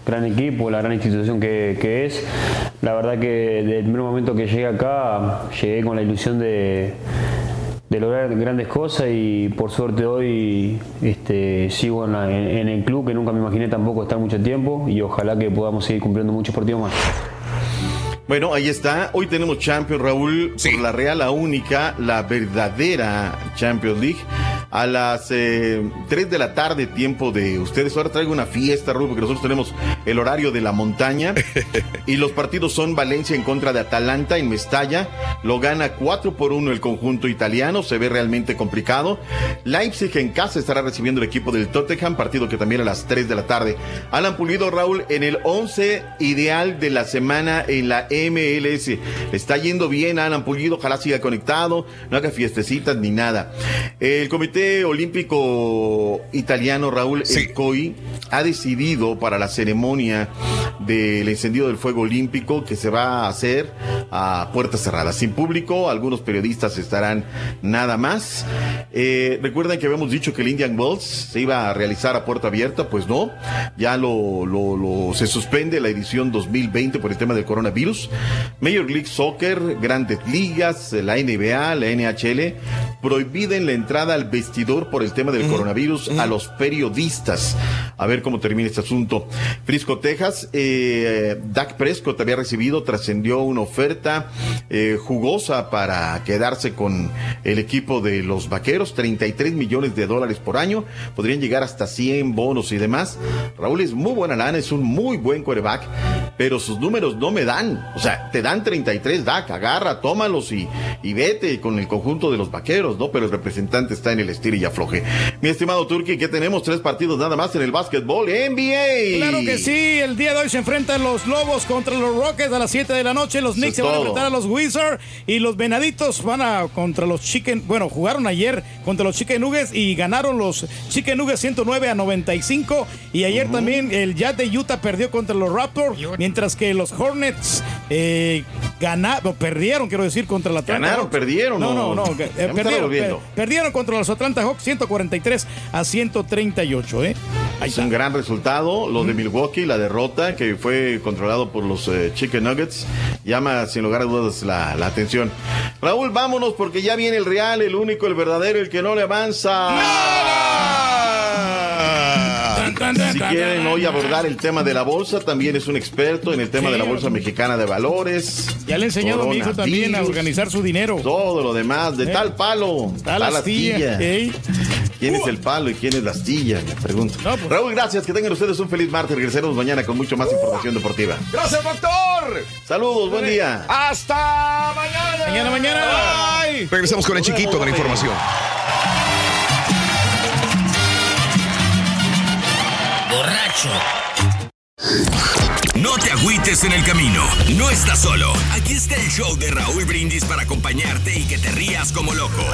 gran equipo, la gran institución que, que es. La verdad que desde el primer momento que llegué acá, llegué con la ilusión de, de lograr grandes cosas y por suerte hoy este, sigo en, la- en- en el club que nunca me imaginé tampoco estar mucho tiempo y ojalá que podamos seguir cumpliendo muchos partidos más. Bueno, ahí está. Hoy tenemos Champions, Raúl, por la Real, la única, la verdadera Champions League. A las eh, 3 de la tarde, tiempo de ustedes. Ahora traigo una fiesta, Raúl, porque nosotros tenemos el horario de la montaña. y los partidos son Valencia en contra de Atalanta en Mestalla. Lo gana 4 por 1 el conjunto italiano. Se ve realmente complicado. Leipzig en casa estará recibiendo el equipo del Tottenham, partido que también a las 3 de la tarde. Alan Pulido, Raúl, en el 11 ideal de la semana en la MLS. Le está yendo bien Alan Pulido, ojalá siga conectado, no haga fiestecitas ni nada. El Comité Olímpico Italiano, Raúl, COI, ha decidido para la ceremonia del encendido del fuego olímpico que se va a hacer a puertas cerradas, sin público, algunos periodistas estarán nada más. Eh, recuerden que habíamos dicho que el Indian Wells se iba a realizar a puerta abierta, pues no, ya lo, lo- lo- se suspende la edición 2020 por el tema del coronavirus. Major League Soccer, grandes ligas, la NBA, la NHL, prohibiden la entrada al vestidor por el tema del coronavirus a los periodistas. A ver cómo termina este asunto. Frisco, Texas, eh, Dak Prescott había recibido, trascendió una oferta eh, jugosa para quedarse con el equipo de los vaqueros, 33 millones de dólares por año, podrían llegar hasta 100 bonos y demás. Raúl es muy buena lana, es un muy buen quarterback, pero sus números no me dan. O sea, te dan 33, Dak, agarra, tómalos y, y vete con el conjunto de los vaqueros, ¿no? Pero el representante está en el estilo y afloje. Mi estimado Turki, que tenemos tres partidos nada más en el básquetbol NBA. Claro que sí, el día de hoy se enfrentan los Lobos contra los Rockets a las 7 de la noche, los Knicks se van a enfrentar a los Wizards y los Venaditos van a contra los Chicken, bueno, jugaron ayer contra los Chicken Nuggets y ganaron los Chicken Nuggets 109 a 95 y ayer también el Jazz de Utah perdió contra los Raptors, mientras que los Hornets eh, ganaron, perdieron, quiero decir, contra la Atlanta Ganaron, Hawks. perdieron, No, no. no, eh, perdieron, per- perdieron contra los Atlanta Hawks 143 a 138, ¿eh? Ahí Es un gran resultado, lo de Milwaukee, la derrota que fue controlado por los eh, Chicken Nuggets, llama sin lugar a dudas la, la atención. Raúl, vámonos porque ya viene el real, el único, el verdadero, el que no le avanza. Si quieren hoy abordar el tema de la bolsa, también es un experto en el tema Sí. de la bolsa mexicana de valores. Ya le he enseñado a mi hijo también a organizar su dinero. Todo lo demás, de Eh. tal palo, Tal astilla, ey. ¿Quién es el palo y quién es la astilla? Me pregunto. pues. Raúl, gracias. Que tengan ustedes un feliz martes. Regresaremos mañana con mucho más información deportiva. Gracias, doctor. Saludos, buen día. Hasta mañana. Mañana, mañana. Bye. Regresamos con el chiquito de la información. No te agüites en el camino. No estás solo. Aquí está el show de Raúl Brindis para acompañarte y que te rías como loco.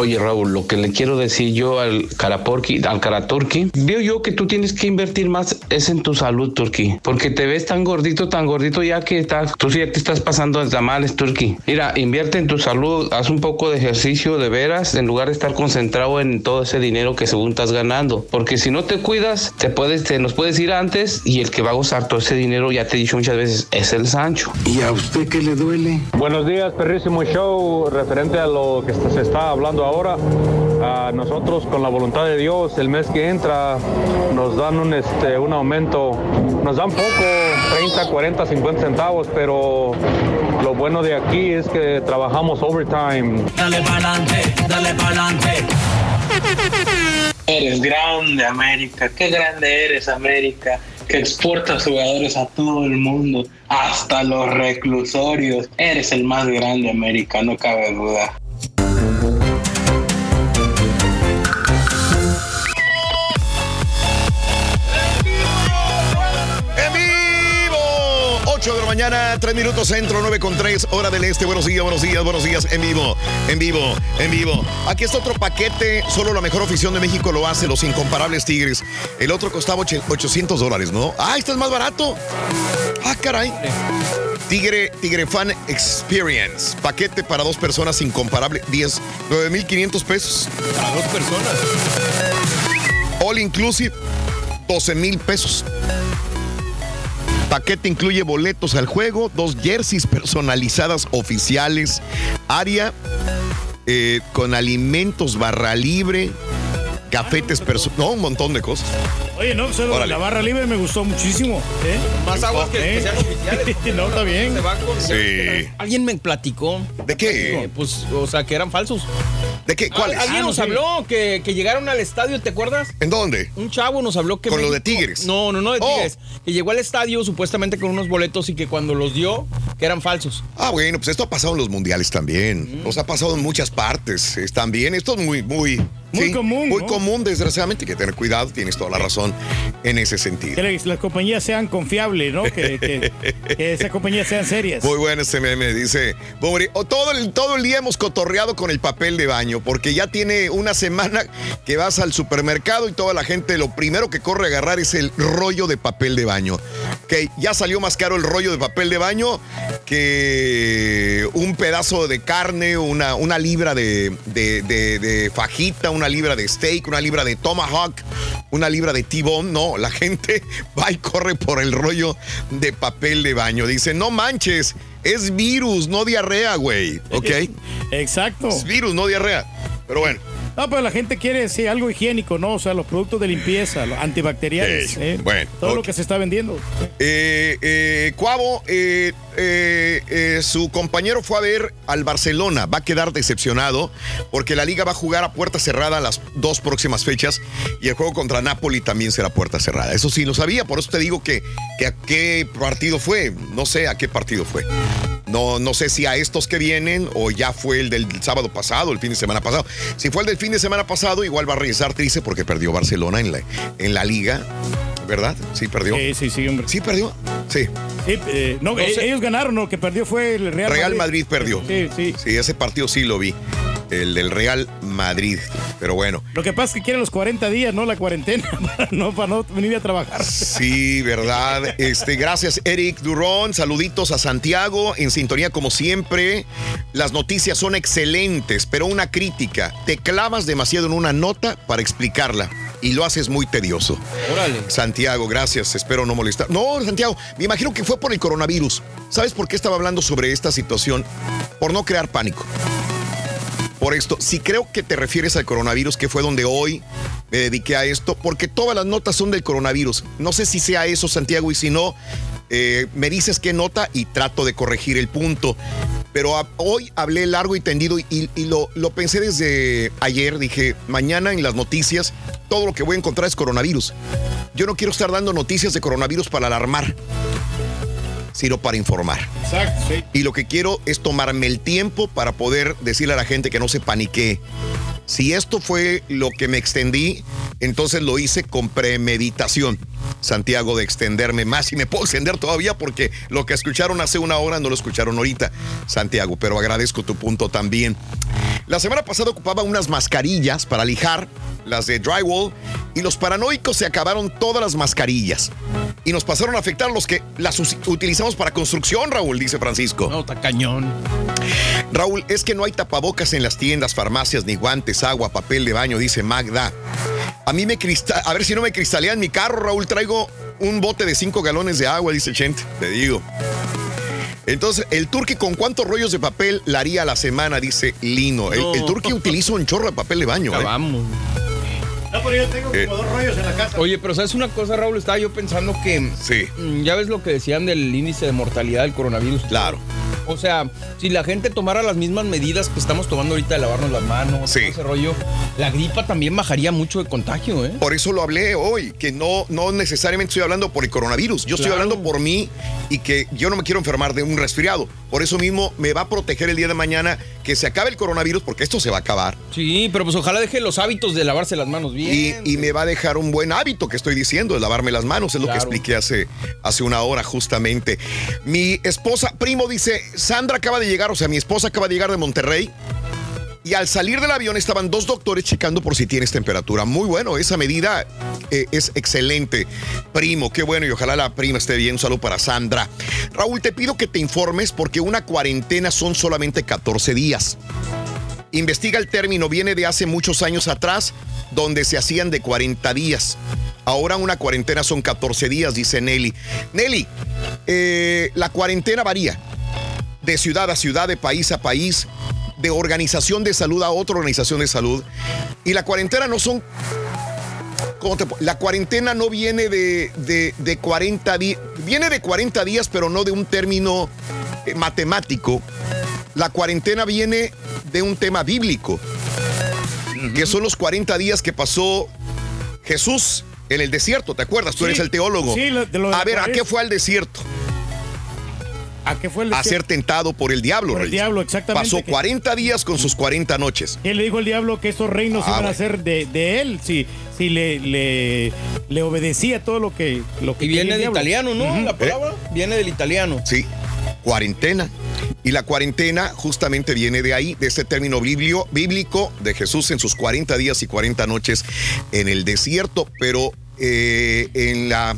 Oye, Raúl, lo que le quiero decir yo al Caraporqui, al Caraturqui, veo yo que tú tienes que invertir más es en tu salud, Turqui, porque te ves tan gordito, tan gordito ya que estás, tú sí ya te estás pasando de tamales, Turqui. Mira, invierte en tu salud, haz un poco de ejercicio de veras en lugar de estar concentrado en todo ese dinero que según estás ganando, porque si no te cuidas, te puedes, te nos puedes ir antes y el que va a gozar todo ese dinero, ya te he dicho muchas veces, es el Sancho. ¿Y a usted qué le duele? Buenos días, perrísimo show. Referente a lo que se está hablando ahora, a nosotros con la voluntad de Dios, el mes que entra nos dan un, este, un aumento, nos dan poco, 30, 40, 50 centavos, pero lo bueno de aquí es que trabajamos overtime. Dale pa'lante, dale pa'lante. Eres grande, América. Qué grande eres, América. Que exportas jugadores a todo el mundo, hasta los reclusorios. Eres el más grande, América, no cabe duda. Mañana, 3 minutos centro, 9 con 3, hora del este. Buenos días, buenos días, buenos días. En vivo, en vivo, en vivo. Aquí está otro paquete. Solo la mejor afición de México lo hace, los incomparables Tigres. El otro costaba och- 800 dólares, ¿no? ¡Ah, este es más barato! ¡Ah, caray! Tigre, Tigre Fan Experience. Paquete para dos personas incomparable. 10, 9,500 pesos. Para dos personas. All inclusive, 12 mil pesos. Paquete incluye boletos al juego, dos jerseys personalizadas oficiales, área eh, con alimentos barra libre, cafetes no, un montón de cosas. Oye, no, solo Órale. la barra libre me gustó muchísimo. ¿eh? Más aguas que, que sean oficiales. no, está bien. Se va con- Sí. Alguien me platicó. ¿De qué? Eh, pues, o sea, que eran falsos. ¿De qué? ¿Cuáles? Alguien Ah, nos habló que, que llegaron al estadio, ¿te acuerdas? ¿En dónde? Un chavo nos habló que. Con lo México- de Tigres. No, no, no de Oh. Tigres. Que llegó al estadio supuestamente con unos boletos y que cuando los dio, que eran falsos. Ah, bueno, pues esto ha pasado en los mundiales también. Nos ha pasado en muchas partes eh, también. Esto es muy, muy. Muy común, Muy ¿no? común, desgraciadamente. Hay que tener cuidado, tienes toda la razón en ese sentido. Que las compañías sean confiables, ¿no? Que, que- que esas compañías sean serias. Muy bueno este meme, dice. Bombre, o todo, el, todo el día hemos cotorreado con el papel de baño, porque ya tiene una semana que vas al supermercado y toda la gente lo primero que corre a agarrar es el rollo de papel de baño. Que ya salió más caro el rollo de papel de baño que un pedazo de carne, una, una libra de, de- de- de fajita, una libra de steak, una libra de tomahawk, una libra de tibón. No, la gente va y corre por el rollo de papel de baño. Dice, no manches, es virus, no diarrea, güey. ¿Ok? Exacto. Es virus, no diarrea. Pero bueno. No, pero la gente quiere sí, algo higiénico, ¿no? O sea, los productos de limpieza, los antibacteriales. ¿eh? bueno, Todo lo que se está vendiendo. Eh, eh, Cuavo, eh, su compañero fue a ver al Barcelona. Va a quedar decepcionado porque la liga va a jugar a puerta cerrada las dos próximas fechas y el juego contra Napoli también será puerta cerrada. Eso sí lo sabía, por eso te digo que, que a qué partido fue. No sé a qué partido fue. No, no sé si a estos que vienen o ya fue el del sábado pasado, el fin de semana pasado. Si fue el del fin de semana pasado, igual va a regresar triste porque perdió Barcelona en la, en la liga. ¿Verdad? Sí, perdió. Sí, sí, sí, hombre. Sí, perdió. Sí. Sí, eh, no, No eh, ellos ganaron, lo que perdió fue el Real, Real Madrid perdió. Sí, sí. Sí, ese partido sí lo vi. El del Real Madrid. Pero bueno. Lo que pasa es que quieren los 40 días, no la cuarentena, para no, para no venir a trabajar. Sí, verdad. Este, gracias, Eric Durón. Saluditos a Santiago. En sintonía, como siempre. Las noticias son excelentes, pero una crítica. Te clavas demasiado en una nota para explicarla y lo haces muy tedioso. Órale. Santiago, gracias. Espero no molestar. No, Santiago, me imagino que fue por el coronavirus. ¿Sabes por qué estaba hablando sobre esta situación? Por no crear pánico. Por esto, si creo que te refieres al coronavirus, que fue donde hoy me dediqué a esto, porque todas las notas son del coronavirus. No sé si sea eso, Santiago, y si no, eh, me dices qué nota y trato de corregir el punto. Pero hoy hablé largo y tendido y, lo pensé desde ayer. Dije, mañana en las noticias, todo lo que voy a encontrar es coronavirus. Yo no quiero estar dando noticias de coronavirus para alarmar, sino para informar. Exacto, sí. Y lo que quiero es tomarme el tiempo para poder decirle a la gente que no se panique. Si esto fue lo que me extendí, entonces lo hice con premeditación. Santiago, de extenderme más y me puedo extender todavía porque lo que escucharon hace una hora no lo escucharon ahorita, Santiago, pero agradezco tu punto también. La semana pasada ocupaba unas mascarillas para lijar, las de drywall, y los paranoicos se acabaron todas las mascarillas. Y nos pasaron a afectar a los que las utilizamos para construcción, Raúl, dice Francisco. No, está cañón. Raúl, es que no hay tapabocas en las tiendas, farmacias, ni guantes, agua, papel de baño, dice Magda. A mí me cristal, a ver si no me cristalean mi carro, Raúl, traigo un bote de 5 galones de agua, dice Chente, te digo. Entonces, el turqui con cuántos rollos de papel la haría a la semana, dice Lino. El, No. el turqui utiliza un chorro de papel de baño. ¿eh? Vamos. No, pero yo tengo Eh. como dos rollos en la casa. Oye, pero ¿sabes una cosa, Raúl? Estaba yo pensando que. Sí. mm, Ya ves lo que decían del índice de mortalidad del coronavirus. Claro. O sea, si la gente tomara las mismas medidas que estamos tomando ahorita de lavarnos las manos, todo ese rollo, la gripa también bajaría mucho de contagio, ¿eh? Por eso lo hablé hoy, que no, no necesariamente estoy hablando por el coronavirus, yo estoy hablando por mí y que yo no me quiero enfermar de un resfriado. Por eso mismo me va a proteger el día de mañana que se acabe el coronavirus, porque esto se va a acabar. Sí, pero pues ojalá deje los hábitos de lavarse las manos bien. y me va a dejar un buen hábito que estoy diciendo, de lavarme las manos, es lo que expliqué hace, hace una hora justamente. Mi esposa, primo, dice, Sandra acaba de llegar, o sea, mi esposa acaba de llegar de Monterrey. Y al salir del avión estaban dos doctores checando por si tienes temperatura. Muy bueno, esa medida eh, es excelente. Primo, qué bueno y ojalá la prima esté bien. Un saludo para Sandra. Raúl, te pido que te informes porque una cuarentena son solamente 14 días. Investiga el término, viene de hace muchos años atrás, donde se hacían de 40 días. Ahora una cuarentena son 14 días, dice Nelly. Nelly, eh, la cuarentena varía de ciudad a ciudad, de país a país, de organización de salud a otra organización de salud. Y la cuarentena no son... ¿cómo te la cuarentena no viene de, de, de 40 días, viene de 40 días, pero no de un término eh, matemático. La cuarentena viene de un tema bíblico, que son los 40 días que pasó Jesús en el desierto, ¿te acuerdas? Tú eres el teólogo. sí, lo- de lo de a ver, ¿a qué fue al desierto? ¿A qué fue el a ser tentado por el diablo. Por el Reyes. diablo, exactamente, Pasó que- 40 días con sus 40 noches. ¿Quién le dijo el diablo que estos reinos Ah, iban a ser de, de él? Si, si le, le, le obedecía todo lo que, lo que Y viene el de diablo. italiano, ¿no? La palabra viene del italiano. Sí, cuarentena. Y la cuarentena justamente viene de ahí, de ese término biblio- bíblico de Jesús en sus 40 días y 40 noches en el desierto. Pero eh, en la,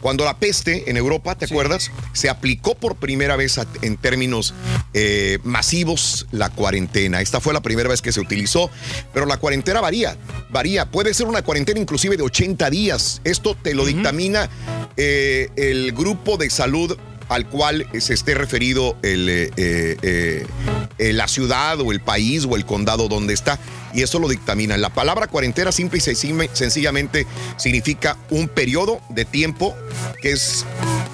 cuando la peste en Europa, ¿te acuerdas? Se aplicó por primera vez a- en términos eh, masivos la cuarentena. Esta fue la primera vez que se utilizó, pero la cuarentena varía, varía. Puede ser una cuarentena inclusive de 80 días. Esto te lo dictamina eh, el grupo de salud al cual se esté referido el, eh, eh, eh, la ciudad o el país o el condado donde está. Y eso lo dictamina. La palabra cuarentena simple y sencilla- sencillamente significa un periodo de tiempo que es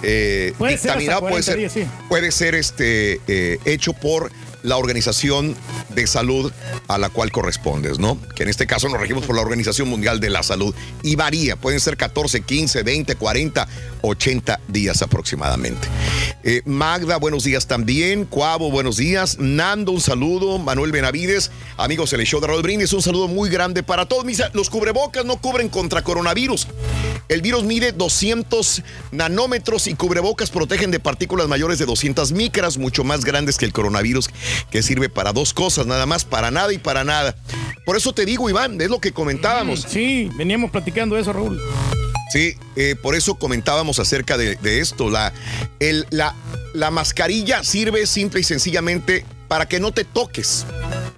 eh, Puede ser hasta dictaminado, puede 40 ser, días, sí. puede ser este, eh, hecho por la organización de salud a la cual correspondes, ¿no? Que en este caso nos regimos por la Organización Mundial de la Salud y varía, pueden ser 14, 15, 20, 40, 80 días aproximadamente. Eh, Magda, buenos días también. Cuavo, buenos días. Nando, un saludo. Manuel Benavides, amigos del show de Raúl Brindis, un saludo muy grande para todos. Misa, los cubrebocas no cubren contra coronavirus. El virus mide 200 nanómetros y cubrebocas protegen de partículas mayores de 200 micras, mucho más grandes que el coronavirus, que sirve para dos cosas, nada más, para nada y para nada. Por eso te digo, Iván, es lo que comentábamos. Sí, veníamos platicando eso, Raúl. Sí, eh, por eso comentábamos acerca de, de esto. La, el- la, la mascarilla sirve simple y sencillamente para que no te toques.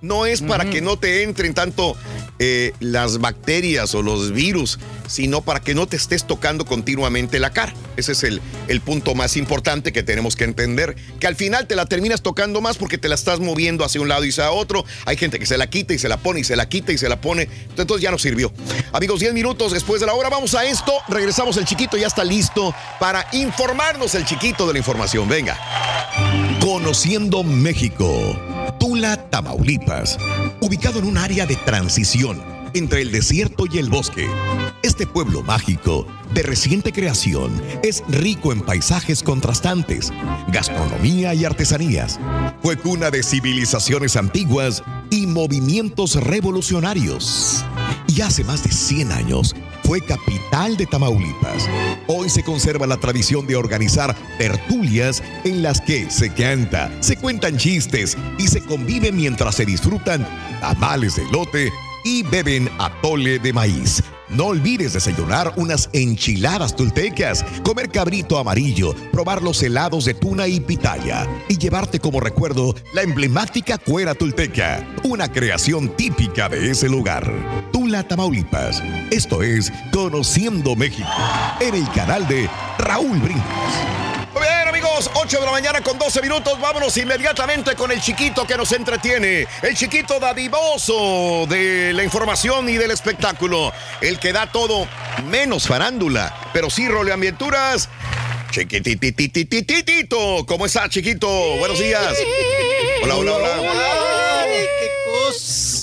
No es para que no te entren tanto eh, las bacterias o los virus, sino para que no te estés tocando continuamente la cara. Ese es el, el punto más importante que tenemos que entender. Que al final te la terminas tocando más porque te la estás moviendo hacia un lado y hacia otro. Hay gente que se la quita y se la pone y se la quita y se la pone. Entonces ya no sirvió. Amigos, 10 minutos después de la hora, vamos a esto. Regresamos, el chiquito ya está listo para informarnos el chiquito de la información. Venga. Conociendo México. Tula, Tamaulipas. Ubicado en un área de transición entre el desierto y el bosque. Este pueblo mágico, de reciente creación, es rico en paisajes contrastantes, gastronomía y artesanías. Fue cuna de civilizaciones antiguas y movimientos revolucionarios. Y hace más de 100 años fue capital de Tamaulipas. Hoy se conserva la tradición de organizar tertulias en las que se canta, se cuentan chistes y se convive mientras se disfrutan tamales de lote y beben atole de maíz. No olvides desayunar unas enchiladas tultecas, comer cabrito amarillo, probar los helados de tuna y pitaya y llevarte como recuerdo la emblemática cuera tulteca, una creación típica de ese lugar. Tula, Tamaulipas. Esto es Conociendo México en el canal de Raúl Brindis. Amigos, 8 de la mañana con 12 minutos. Vámonos inmediatamente con el chiquito que nos entretiene. El chiquito dadivoso de la información y del espectáculo. El que da todo menos farándula, pero sí roleambienturas. Chiquitititititito. ¿Cómo está, chiquito? Buenos días. Hola, hola, hola.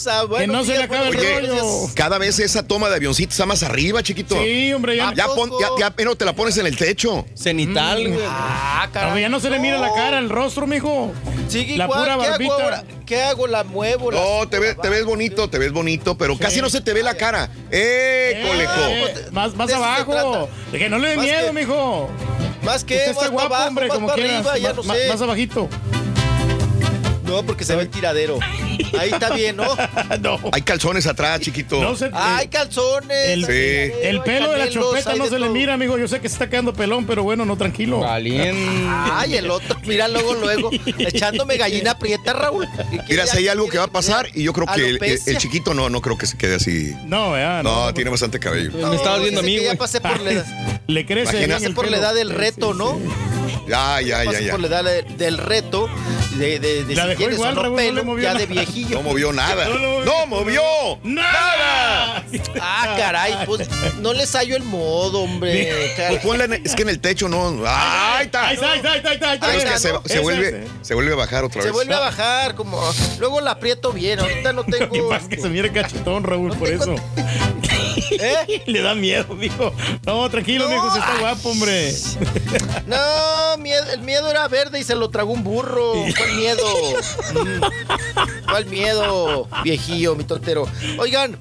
Cosa. Bueno, no se le acabe el rollo. cada vez esa toma de avioncito está más arriba, chiquito. Sí, hombre, ya- Ya, pon- ya, ya pero te la pones en el techo. Cenital, güey. Ah, No, ya no se le mira la cara, el rostro, mijo. Sí, La pura ¿qué hago barbita. ahora? ¿Qué hago? ¿La muevo? la No, te, ve- te ves bonito, te ves bonito, pero casi no se te ve la cara. ¡Eh, coleco! Eh, más más de abajo. De que no le dé Más miedo, que- mijo. Más que Usted más está para guapo, abajo, hombre, más como quieras. arriba, ya más, no más- sé. más abajito. No, porque se ve el tiradero. Ahí está bien, ¿no? no. Hay calzones atrás, chiquito. No se- Ah, hay calzones. El, hay Sí. el hay pelo de la chopeta no se le mira, amigo. Yo sé que se está quedando pelón, pero bueno, no, tranquilo. Valiente. Ay, el otro, mira luego, luego, echándome gallina prieta, Raúl. Mira, si hay algo que va a pasar y yo creo que el, el- Alopecia. el chiquito no, no creo que se quede así. No, ya, no. No, tiene bastante cabello. Me estabas viendo a mí. Ya pasé por la edad, Le crece bien pasé el por la edad del reto, ¿no? Ya, ya, ya, pasé ya. por la edad de- del reto de, de, de La dejó tienes igual, no Raúl, no le pelo, movió ya nada. de viejillo. No movió nada. No lo- ¡No movió! ¡Nada! Ah, caray, pues no les hallo el modo, hombre. Pues en- es que en el techo no. ¡Ahí está! Ahí está, ahí está, ahí está, ahí está, ahí está. Ah, es que está, se, ¿no? se vuelve, se vuelve a bajar otra Se vez. vuelve a bajar, como. Luego la aprieto bien. Ahorita no Lo que tengo. pasa es que se mire cachetón, Raúl, por tengo- eso. ¿Eh? Le da miedo, mijo. No, tranquilo, No, mijo, se está guapo, hombre. No, miedo- el miedo era verde y se lo tragó un burro. ¿Cuál miedo? Mm. ¿Cuál miedo, viejillo, mi tontero? Oigan,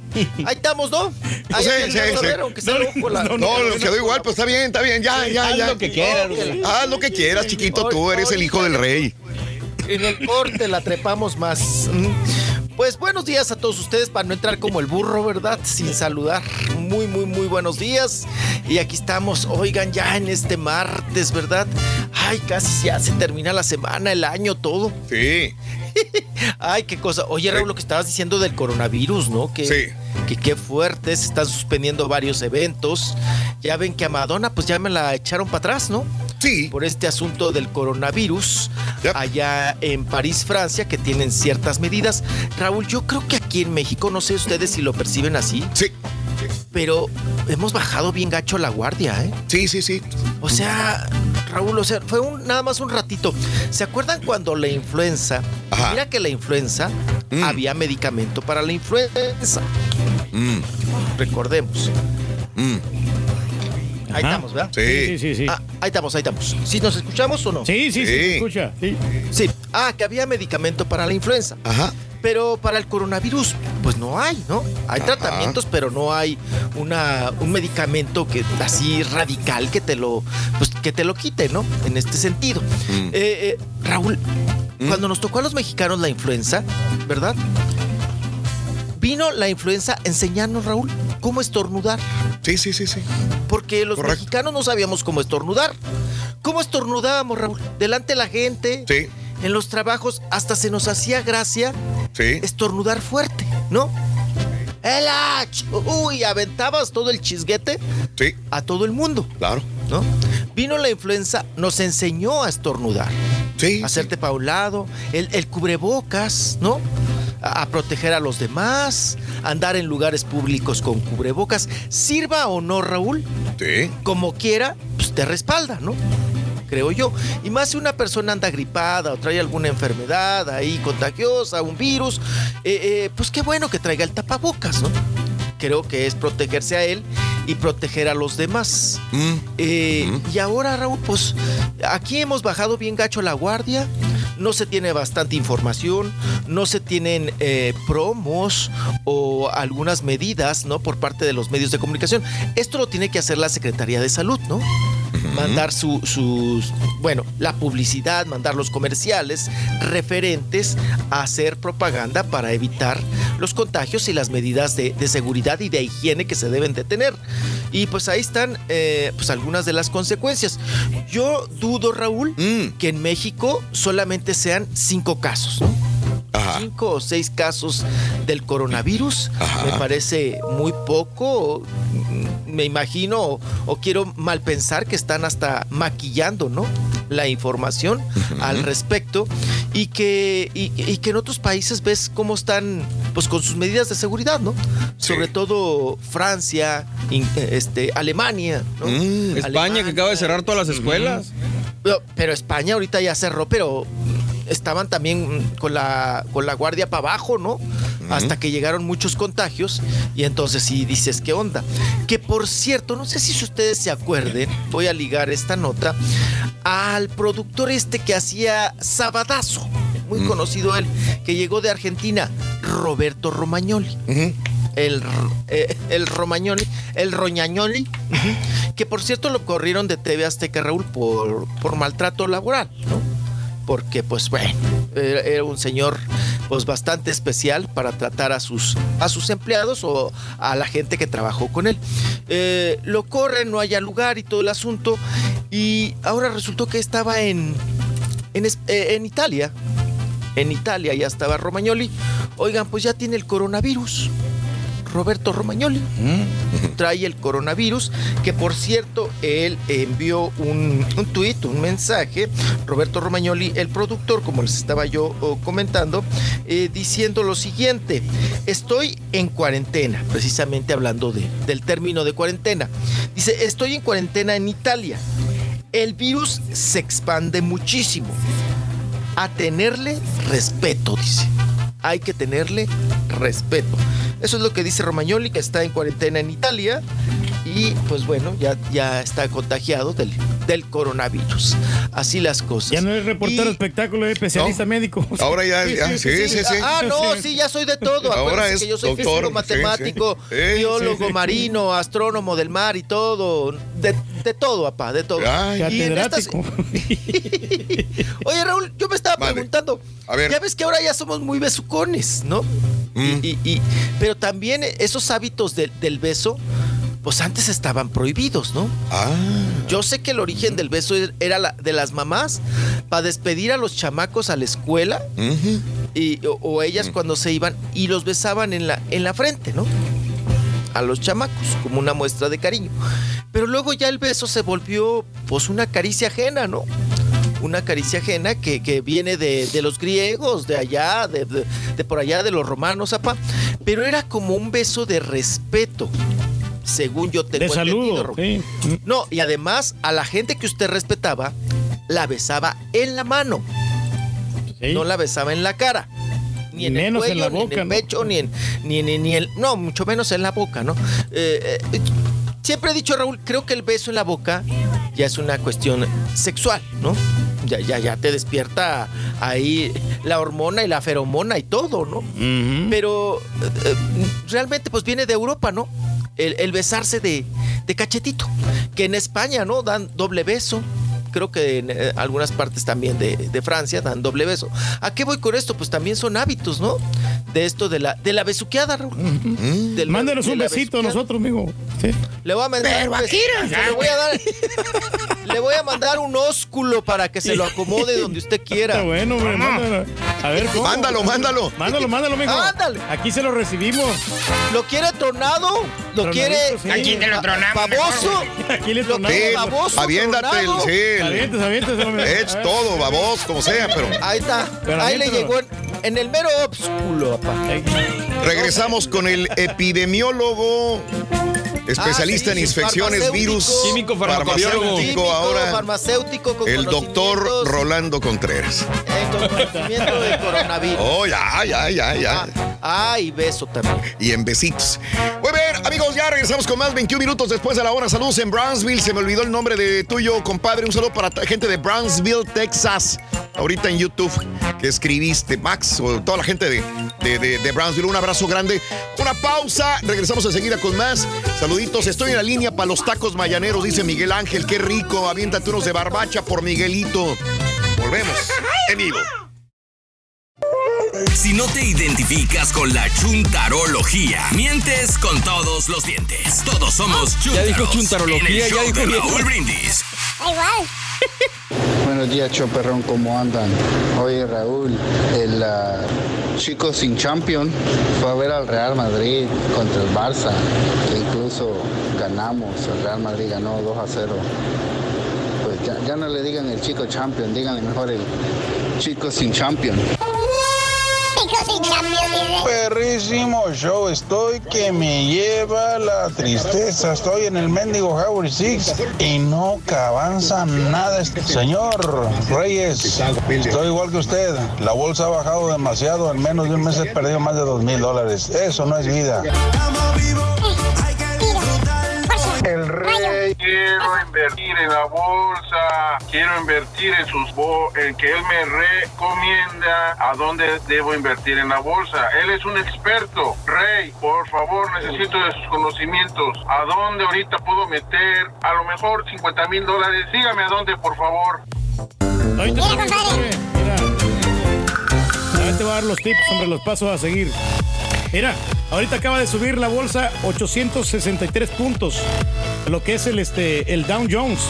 ahí estamos, ¿no? Ahí Sí, sí, sí. ver, aunque sea No, la- no, quedó igual, pues está bien, está bien, ya, ya, Haz ya. lo que quieras. Haz lo que quieras, chiquito, tú eres el hijo del rey. En el corte la trepamos más. Pues buenos días a todos ustedes para no entrar como el burro, ¿verdad? Sin saludar. Muy, muy, muy buenos días. Y aquí estamos, oigan, ya en este martes, ¿verdad? Ay, casi ya se termina la semana, el año, todo. Sí. Ay, qué cosa. Oye, Raúl, lo que estabas diciendo del coronavirus, ¿no? Que, Sí. Que qué fuerte, se están suspendiendo varios eventos. Ya ven que a Madonna, pues ya me la echaron para atrás, ¿no? Sí. Por este asunto del coronavirus Yep. allá en París, Francia, que tienen ciertas medidas. Raúl, yo creo que aquí en México, no sé ustedes si lo perciben así, Sí. pero hemos bajado bien gacho la guardia, ¿eh? Sí, sí, sí. O sea, Raúl, o sea, fue un, nada más un ratito. ¿Se acuerdan cuando la influenza? Ajá. Mira que la influenza Mm. había medicamento para la influenza. Mm, Recordemos. mm. Ahí estamos, ¿verdad? Sí, sí, sí. sí. Ah, ahí estamos, ahí estamos. ¿Sí nos escuchamos o no? Sí, sí, sí, Sí. se escucha. Sí. Sí. Ah, que había medicamento para la influenza. Ajá. Pero para el coronavirus, pues no hay, ¿no? Hay Ajá. tratamientos, pero no hay una, un medicamento que así radical que te lo, pues, que te lo quite, ¿no? En este sentido. Mm. Eh, eh, Raúl, cuando nos tocó a los mexicanos la influenza, ¿verdad? Vino la influenza enseñarnos, Raúl, cómo estornudar. Sí, sí, sí, sí. Porque los Correcto. mexicanos no sabíamos cómo estornudar. ¿Cómo estornudábamos, Raúl? Delante de la gente, Sí, en los trabajos, hasta se nos hacía gracia sí. estornudar fuerte, ¿no? ¡El ach! Uy, aventabas todo el chisguete Sí, a todo el mundo, claro. ¿no? Vino la influenza, nos enseñó a estornudar, Sí. a hacerte pa' un lado, el, el cubrebocas, ¿no? A, a proteger a los demás, andar en lugares públicos con cubrebocas. Sirva o no, Raúl, Sí. como quiera, pues te respalda, ¿no? Creo yo. Y más si una persona anda gripada o trae alguna enfermedad ahí contagiosa, un virus, eh, eh, pues qué bueno que traiga el tapabocas, ¿no? Creo que es protegerse a él y proteger a los demás. Mm. Eh, Y ahora, Raúl, pues aquí hemos bajado bien gacho la guardia. no se tiene bastante información, no se tienen eh, promos o algunas medidas, ¿no? Por parte de los medios de comunicación. Esto lo tiene que hacer la Secretaría de Salud, ¿no? Mandar su- sus, bueno, la publicidad, mandar los comerciales referentes a hacer propaganda para evitar los contagios y las medidas de, de seguridad y de higiene que se deben de tener. Y pues ahí están eh, pues algunas de las consecuencias. Yo dudo, Raúl, que en México solamente sean cinco casos, ¿no? Cinco o seis casos del coronavirus. Me parece muy poco. Me imagino o, o quiero mal pensar que están hasta maquillando, ¿no? La información al respecto y que, y, y que en otros países ves cómo están pues con sus medidas de seguridad, ¿no? Sobre todo Francia, in- este, Alemania, ¿no? España, que acaba de cerrar todas las escuelas. Pero, pero España ahorita ya cerró, pero estaban también mm, con la, con la guardia para abajo, ¿no? Hasta que llegaron muchos contagios y entonces sí dices, ¿qué onda? Que por cierto, no sé si ustedes se acuerden, voy a ligar esta nota, al productor este que hacía Sabadazo, muy conocido él, que llegó de Argentina, Roberto Romagnoli. El, eh, el Romagnoli, el Roñagnoli, que por cierto lo corrieron de TV Azteca Raúl por, por maltrato laboral, ¿no? Porque pues bueno, era, un señor pues bastante especial para tratar a sus, a sus empleados o a la gente que trabajó con él. Eh, lo corren, no haya lugar y todo el asunto. Y ahora resultó que estaba en, en, eh, en Italia. En Italia ya estaba Romagnoli. Oigan, pues ya tiene el coronavirus. Roberto Romagnoli trae el coronavirus, que por cierto, él envió un, un tuit, un mensaje, Roberto Romagnoli, el productor, como les estaba yo oh, comentando, eh, diciendo lo siguiente, estoy en cuarentena, precisamente hablando de- del término de cuarentena. Dice, estoy en cuarentena en Italia. El virus se expande muchísimo. A tenerle respeto, dice. Hay que tenerle respeto. Eso es lo que dice Romagnoli, que está en cuarentena en Italia y pues bueno, ya, ya está contagiado del, del coronavirus. Así las cosas. Ya no es reportero espectáculo, es especialista médico. Ahora ya, ya, sí, sí, sí. Ah, no, sí, ya soy de todo. Ahora Acuérdense es que yo soy doctor, físico, matemático, sí. Sí, biólogo sí, sí. marino, astrónomo del mar y todo. De, de todo, papá, de todo. Ay. Y en estas- Oye, Raúl, yo me estaba preguntando. A ver. Ya ves que ahora ya somos muy besucones, ¿no? Y, y- y- pero también esos hábitos del- del beso, pues antes estaban prohibidos, ¿no? Ah. Yo sé que el origen del beso era la- de las mamás para despedir a los chamacos a la escuela y, o, o ellas cuando se iban y los besaban en la, en la frente, ¿no? A los chamacos, como una muestra de cariño. Pero luego ya el beso se volvió pues una caricia ajena, ¿no? Una caricia ajena que, que viene de, de los griegos, de allá, de, de- de por allá, de los romanos, apa. Pero era como un beso de respeto, según yo tengo De entendido, saludo, sí. No, y además a la gente que usted respetaba, la besaba en la mano. No la besaba en la cara. Ni en Menos el en cuello, la ni en boca, el ¿no? pecho, ni en, ni, ni, ni el. No, mucho menos en la boca, ¿no? Eh, eh, siempre he dicho, Raúl, creo que el beso en la boca ya es una cuestión sexual, ¿no? Ya, ya, ya te despierta ahí la hormona y la feromona y todo, ¿no? Pero eh, eh, realmente pues viene de Europa, ¿no? El, el besarse de, de cachetito. Que en España, ¿no? Dan doble beso. Creo que en eh, algunas partes también de, de Francia dan doble beso. ¿A qué voy con esto? Pues también son hábitos, ¿no? De esto de la, de la besuqueada, Raúl. Del- Mándanos de un besito a nosotros, amigo. Sí. Le voy a mandar Pero besito. ya, le voy a dar le voy a mandar un ósculo para que se lo acomode donde usted quiera. Está bueno, hombre, mándalo. A ver, ¿cómo? Mándalo, mándalo. Mándalo, mándalo, amigo. Ándale. Aquí se lo recibimos. ¿Lo quiere tronado? ¿Lo Tronadito, quiere sí. Aquí te lo tronamos, baboso? Aquí le ¿Lo tronamos. quiere baboso? tronado? sí, aviéntese, hombre. Ech todo, babos, como sea, pero Ahí está. Pero Ahí le llegó en, en el mero ósculo, papá. regresamos con el epidemiólogo, especialista Ah, sí, en infecciones, farmacéutico. virus, Químico, farmacéutico, Químico, ahora farmacéutico con el doctor Rolando Contreras. en con conocimiento de coronavirus. Oh, ya, ya, ya, ya. Ah, y beso también. Y en besitos. Muy bien, amigos, ya regresamos con más 21 minutos después de la hora. Saludos en Brownsville. Se me olvidó el nombre de tuyo, compadre. Un saludo para la gente de Brownsville, Texas. ahorita en YouTube que escribiste, Max, o toda la gente de, de, de, de Brownsville. Un abrazo grande. Una pausa. Regresamos enseguida con más. Saluditos. Estoy en la línea para los tacos mayaneros, dice Miguel Ángel. Qué rico. Aviéntate unos de barbacha por Miguelito. Volvemos en vivo. Si no te identificas con la chuntarología, mientes con todos los dientes. Todos somos chuntaros. Ya dijo chuntarología, ya dijo. Raúl Brindis. Igual. Buenos días, Choperrón, ¿cómo andan? Oye, Raúl, el ah, chico sin champion fue a ver al Real Madrid contra el Barça, que incluso ganamos, el Real Madrid ganó 2 a 0. Pues ya, ya no le digan el chico champion, díganle mejor el chico sin champion. Perrísimo show, estoy que me lleva la tristeza. Estoy en el mendigo Howard Six y no avanza nada este señor Reyes. Estoy igual que usted. La bolsa ha bajado demasiado. En menos de un mes he perdido más de dos mil dólares. Eso no es vida. El rey. Quiero invertir en la bolsa. Quiero invertir en sus bo en que él me recomienda a dónde debo invertir en la bolsa. Él es un experto. Rey, por favor, necesito de sus conocimientos. ¿A dónde ahorita puedo meter? A lo mejor 50 mil dólares. Dígame a dónde, por favor. Ahorita te voy a- Mira. Ahora te voy a dar los tips, hombre, los pasos a seguir. Mira, ahorita acaba de subir la bolsa 863 puntos. Lo que es el este el Dow Jones.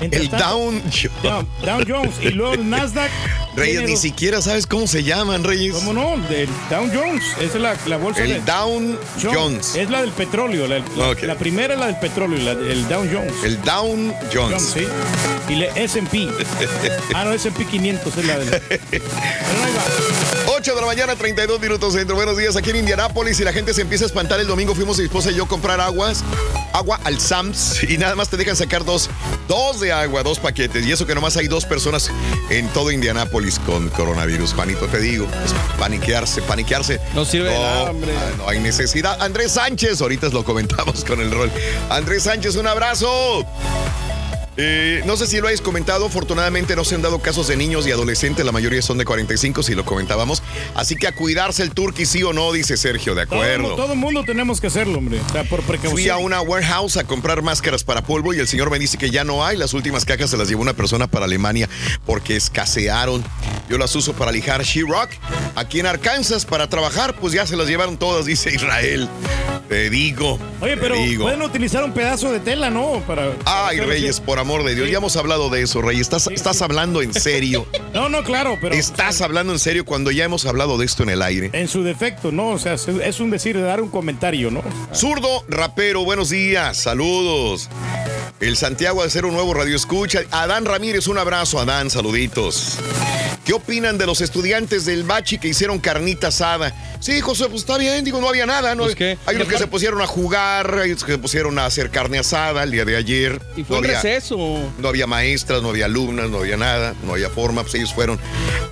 Entre El tanto- Down Dow, Dow Jones. Y luego el Nasdaq. Reyes, ni siquiera sabes cómo se llaman, Reyes. ¿Cómo no? El Dow Jones. Esa es la, la bolsa El de- Down Jones. Es la del petróleo. La, la- Ok. la primera es la del petróleo, el Dow Jones. El Down Jones. sí. Y la S&P. ah, no, S&P 500 es la del... 8 de la mañana, 32 minutos centro. Buenos días aquí en Indianápolis y la gente se empieza a espantar. El domingo fuimos mi esposa y yo a comprar aguas, agua al Sams y nada más te dejan sacar dos, dos de agua, dos paquetes. Y eso que nomás hay dos personas en todo Indianápolis con coronavirus. Juanito, te digo, es paniquearse, paniquearse. No sirve de nada, hombre. ah, No hay necesidad. Andrés Sánchez, ahorita lo comentamos con el rol. Andrés Sánchez, un abrazo. Eh, no sé si lo hayas comentado, afortunadamente no se han dado casos de niños y adolescentes, la mayoría son de 45, si lo comentábamos. Así que a cuidarse el turqui, sí o no, dice Sergio, de acuerdo. todo el mundo tenemos que hacerlo, hombre. O sea, por precaución. Fui a una warehouse a comprar máscaras para polvo y el señor me dice que ya no hay. Las últimas cajas se las llevó una persona para Alemania porque escasearon. Yo las uso para lijar She-Rock. Aquí en Arkansas para trabajar, pues ya se las llevaron todas, dice Israel. Te digo. Oye, pero digo. pueden utilizar un pedazo de tela, ¿no? Para. Ay, Reyes, por amor de Dios, ya hemos hablado de eso, Reyes. Estás, estás hablando en serio. No, no, claro, pero. Estás hablando en serio cuando ya hemos hablado de esto en el aire. En su defecto, ¿no? O sea, es- es un decir de dar un comentario, ¿no? Zurdo, rapero, buenos días, saludos. El Santiago de ser un nuevo radio escucha. Adán Ramírez, un abrazo, Adán, saluditos. ¿Qué opinan de los estudiantes del Bachi que hicieron carnita asada? Sí, José, pues está bien, digo, no había nada, ¿no? Hay unos que se pusieron a jugar, hay otros que se pusieron a hacer carne asada el día de ayer. Y fue No un había- receso. No había maestras, no había alumnas, no había nada, no había forma, pues ellos fueron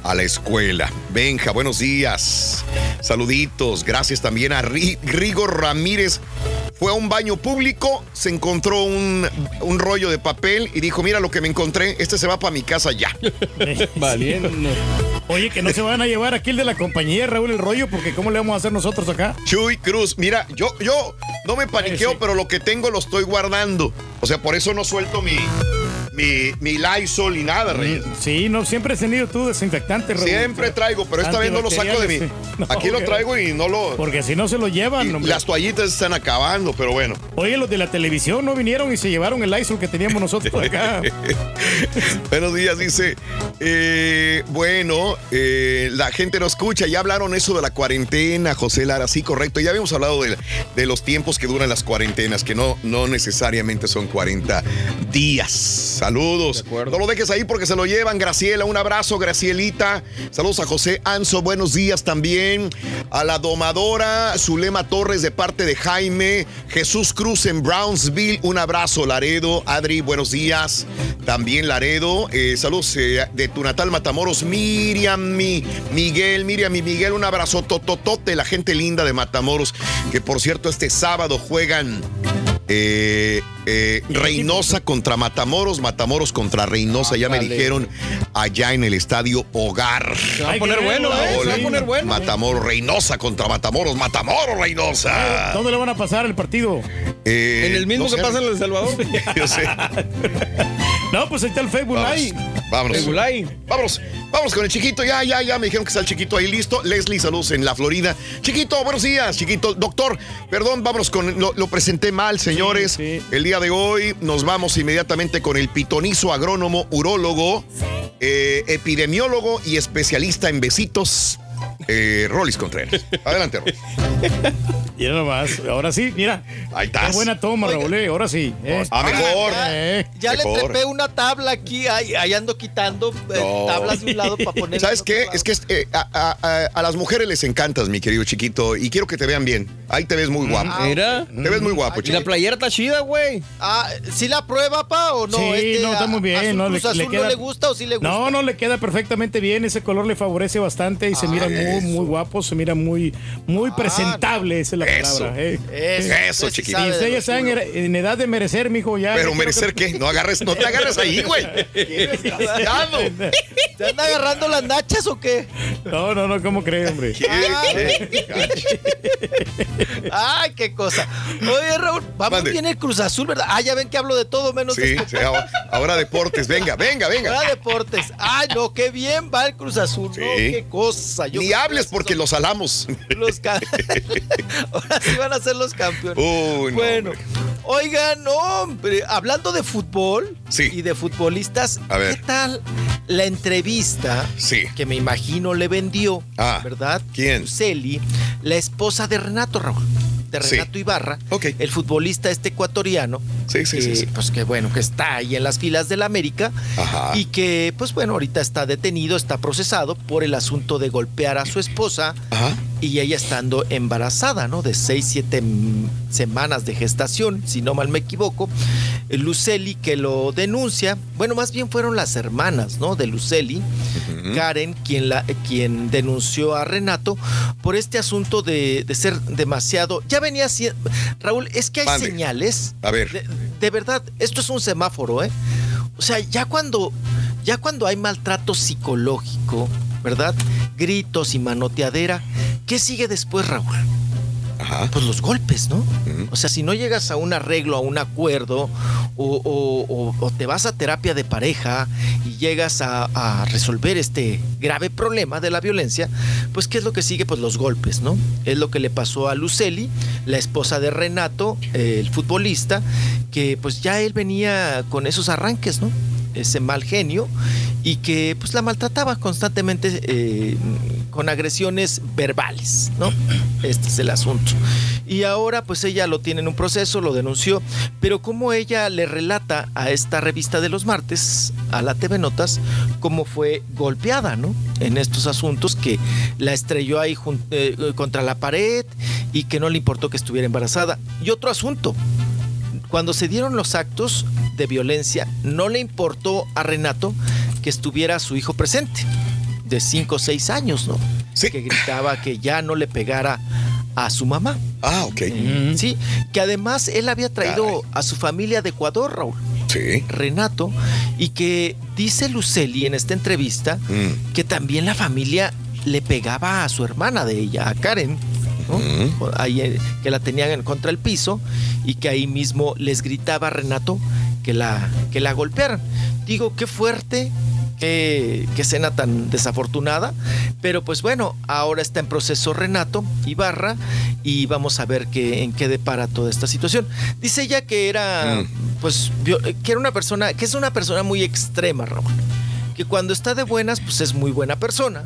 a la escuela. Benja, buenos días. Saluditos, gracias también a Ri- Rigo Ramírez. Fue a un baño público, se encontró un, un rollo de papel y dijo, mira lo que me encontré, este se va para mi casa ya. Valiendo. Oye, que no se van a llevar aquí el de la compañía, Raúl, el rollo, porque ¿cómo le vamos a hacer nosotros acá? Chuy Cruz, mira, yo, yo no me paniqueo, pero lo que tengo lo estoy guardando. O sea, por eso no suelto mi, mi, mi Lysol y nada, Reyes. Sí, no, siempre has tenido tú desinfectante, Raúl. Siempre traigo, pero esta vez no lo saco de mí. Aquí lo traigo y no lo. Porque si no se lo llevan. Las toallitas están acabando, pero bueno. Oye, los de la televisión no vinieron y se llevaron el ISO que teníamos nosotros acá. Buenos días, dice. eh, bueno, eh, la gente no escucha. Ya hablaron eso de la cuarentena, José Lara. Sí, correcto. Ya habíamos hablado de, de los tiempos que duran las cuarentenas, que no, no necesariamente son 40 días. Saludos. No lo dejes ahí porque se lo llevan. Graciela, un abrazo, Gracielita. Saludos a José Anzo. Buenos días también. A la domadora Zulema Torres de parte de Jaime. Jesús Cruz en Brownsville. Un abrazo, Laredo. Adri, buenos días. También Laredo. Eh, saludos eh, de tu natal Matamoros. Miriam, mi Miguel, Miriam y Miguel. Un abrazo tototote. La gente linda de Matamoros. Que por cierto, este sábado juegan Eh, eh, Reynosa contra Matamoros, Matamoros contra Reynosa, ya me dijeron allá en el estadio Hogar. Se va a poner bueno, ¿eh? Se va a poner bueno. Matamoros, Reynosa contra Matamoros, Matamoros, Reynosa. ¿Dónde le van a pasar el partido? Eh, En el mismo no que sé. pasa en El Salvador. Yo sé. No, pues ahí está el Facebook Vamos, Live. vámonos. Regulay. Vámonos, vámonos con el chiquito. Ya, ya, ya me dijeron que está el chiquito ahí listo. Leslie, saludos en la Florida. Chiquito, buenos días, chiquito. Doctor, perdón, vámonos con. Lo, lo presenté mal, señores. Sí, sí. El día de hoy nos vamos inmediatamente con el pitonizo agrónomo, urólogo, eh, epidemiólogo y especialista en besitos. Eh, Rolis Contreras. Adelante, Rolis. Mira nomás, ahora sí, mira. Ahí Qué estás. buena toma, Raúl, eh, ahora sí. eh. Ah, mejor. Eh. Ya le Mejor. trepé una tabla aquí, ahí, ahí ando quitando eh, No. tablas de un lado para poner. ¿Sabes qué? Es que eh, a, a- a- a las mujeres les encantas, mi querido chiquito, y quiero que te vean bien. Ahí te ves muy guapo. Mira. Te ves muy guapo, Y la chiquito. playera está chida, güey. Ah, ¿sí la prueba, pa, o no? Sí, Este, no, está a- muy bien. Azul no, Cruz Azul no le gusta o sí le gusta? No, no le queda perfectamente bien. Ese color le favorece bastante y se mira muy, muy guapo. Se mira muy, muy presentable. Esa es la Eso. palabra. eh. Eso, Eso, sí chiquito. Y ya están suyo. en en edad de merecer, mijo. Ya, Pero merecer qué? No agarres, no te agarres ahí, güey. ¿Te anda agarrando las nachas o qué? No, no, no, ¿cómo cree, hombre? ¿Qué? Ay, qué cosa. Oye, Raúl, vamos Mande. bien el Cruz Azul, ¿verdad? Ah, ya ven que hablo de todo menos de Sí, sí, ahora, ahora deportes. Venga, venga, venga. Ahora deportes. Ay, no, qué bien va el Cruz Azul. No, Sí. qué cosa. Yo Ni hables porque los salamos. los Ahora sí van a ser los campeones. Uy, no, bueno, hombre. oigan, hombre, hablando de fútbol Sí. y de futbolistas, A ver. ¿qué tal la entrevista Sí. que me imagino le vendió, Ah, verdad? ¿quién? Celi, la esposa de Renato Raúl. De Sí. Renato Ibarra, el futbolista este ecuatoriano, Sí, sí, sí. pues que bueno, que está ahí en las filas del América Ajá. y que pues bueno, ahorita está detenido, está procesado por el asunto de golpear a su esposa Ajá. y ella estando embarazada, ¿no? De seis, siete mm, semanas de gestación, si no mal me equivoco. Eh, Luceli que lo denuncia, bueno, más bien fueron las hermanas, ¿no? De Luceli, Karen, quien, la, eh, quien denunció a Renato por este asunto de, de ser demasiado... Ya venía siendo... Raúl, es que hay Mande. señales. A ver. De, de verdad, esto es un semáforo, ¿eh? O sea, ya cuando, ya cuando hay maltrato psicológico, ¿verdad? Gritos y manoteadera, ¿qué sigue después, Raúl? Ajá. Pues los golpes, ¿no? O sea, si no llegas a un arreglo, a un acuerdo, o, o- o- o te vas a terapia de pareja y llegas a, a resolver este grave problema de la violencia, pues ¿qué es lo que sigue? Pues los golpes, ¿no? Es lo que le pasó a Luceli, la esposa de Renato, el futbolista, que pues ya él venía con esos arranques, ¿no? ese mal genio y que pues la maltrataba constantemente eh, con agresiones verbales, ¿no? Este es el asunto. Y ahora pues ella lo tiene en un proceso, lo denunció, pero como ella le relata a esta revista de los martes, a la TV Notas, cómo fue golpeada, ¿no? En estos asuntos que la estrelló ahí eh, contra la pared y que no le importó que estuviera embarazada. Y otro asunto, cuando se dieron los actos de violencia, no le importó a Renato que estuviera su hijo presente, de 5 o 6 años, ¿no? Sí. Que gritaba que ya no le pegara a su mamá. Ah, ok. Sí, que además él había traído Caray. a su familia de Ecuador, Raúl. Sí. Renato, y que dice Luceli en esta entrevista Mm. que también la familia le pegaba a su hermana de ella, a Karen, ¿no? Ahí, eh, que la tenían en- contra el piso y que ahí mismo les gritaba a Renato que la, que la golpearan. Digo, qué fuerte, qué, qué escena tan desafortunada, pero pues bueno, ahora está en proceso Renato Ibarra y vamos a ver qué, en qué depara toda esta situación. Dice ella que era, Mm. pues, que era una persona, que es una persona muy extrema, Raúl. Que cuando está de buenas, pues es muy buena persona.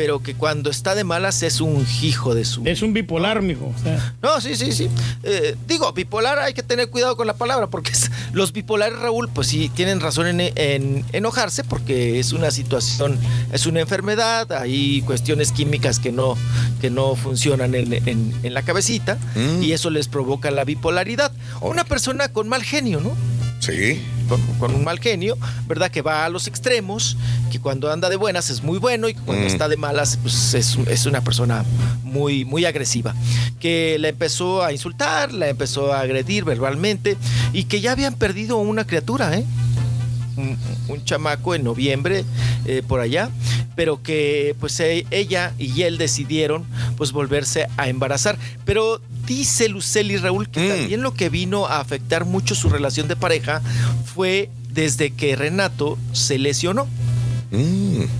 Pero que cuando está de malas es un hijo de su. Es un bipolar, mijo. o sea. No, sí, sí, sí. Eh, digo, bipolar hay que tener cuidado con la palabra, porque es- los bipolares, Raúl, pues sí tienen razón en, en enojarse, porque es una situación, es una enfermedad, hay cuestiones químicas que no, que no funcionan en, en- en la cabecita, Mm. y eso les provoca la bipolaridad. Una persona con mal genio, ¿no? Sí. Con, con un mal genio, ¿verdad? Que va a los extremos, que cuando anda de buenas es muy bueno y cuando Mm. está de malas pues es, es una persona muy, muy agresiva. Que la empezó a insultar, la empezó a agredir verbalmente y que ya habían perdido una criatura, ¿eh? Un, un chamaco en noviembre eh, por allá, pero que pues e- ella y él decidieron pues volverse a embarazar. Pero dice Luceli Raúl que también lo que vino a afectar mucho su relación de pareja fue desde que Renato se lesionó.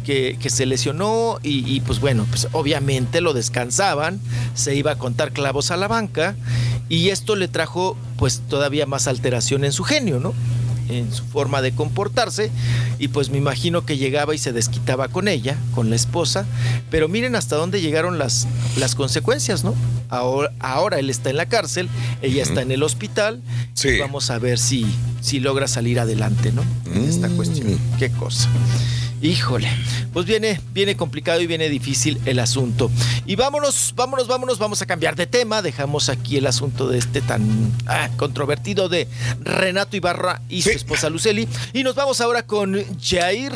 Que, que se lesionó y, y, pues bueno, pues obviamente lo descansaban, se iba a contar clavos a la banca y esto le trajo pues todavía más alteración en su genio, ¿no? En su forma de comportarse y pues me imagino que llegaba y se desquitaba con ella, con la esposa, pero miren hasta dónde llegaron las, las consecuencias, ¿no? Ahora, ahora él está en la cárcel, ella está en el hospital, y vamos a ver si, si logra salir adelante, ¿no? En esta cuestión, qué cosa. Híjole, pues viene, viene complicado y viene difícil el asunto. Y vámonos, vámonos, vámonos, vamos a cambiar de tema. Dejamos aquí el asunto de este tan ah, controvertido de Renato Ibarra y su esposa Luceli. Y nos vamos ahora con Jair,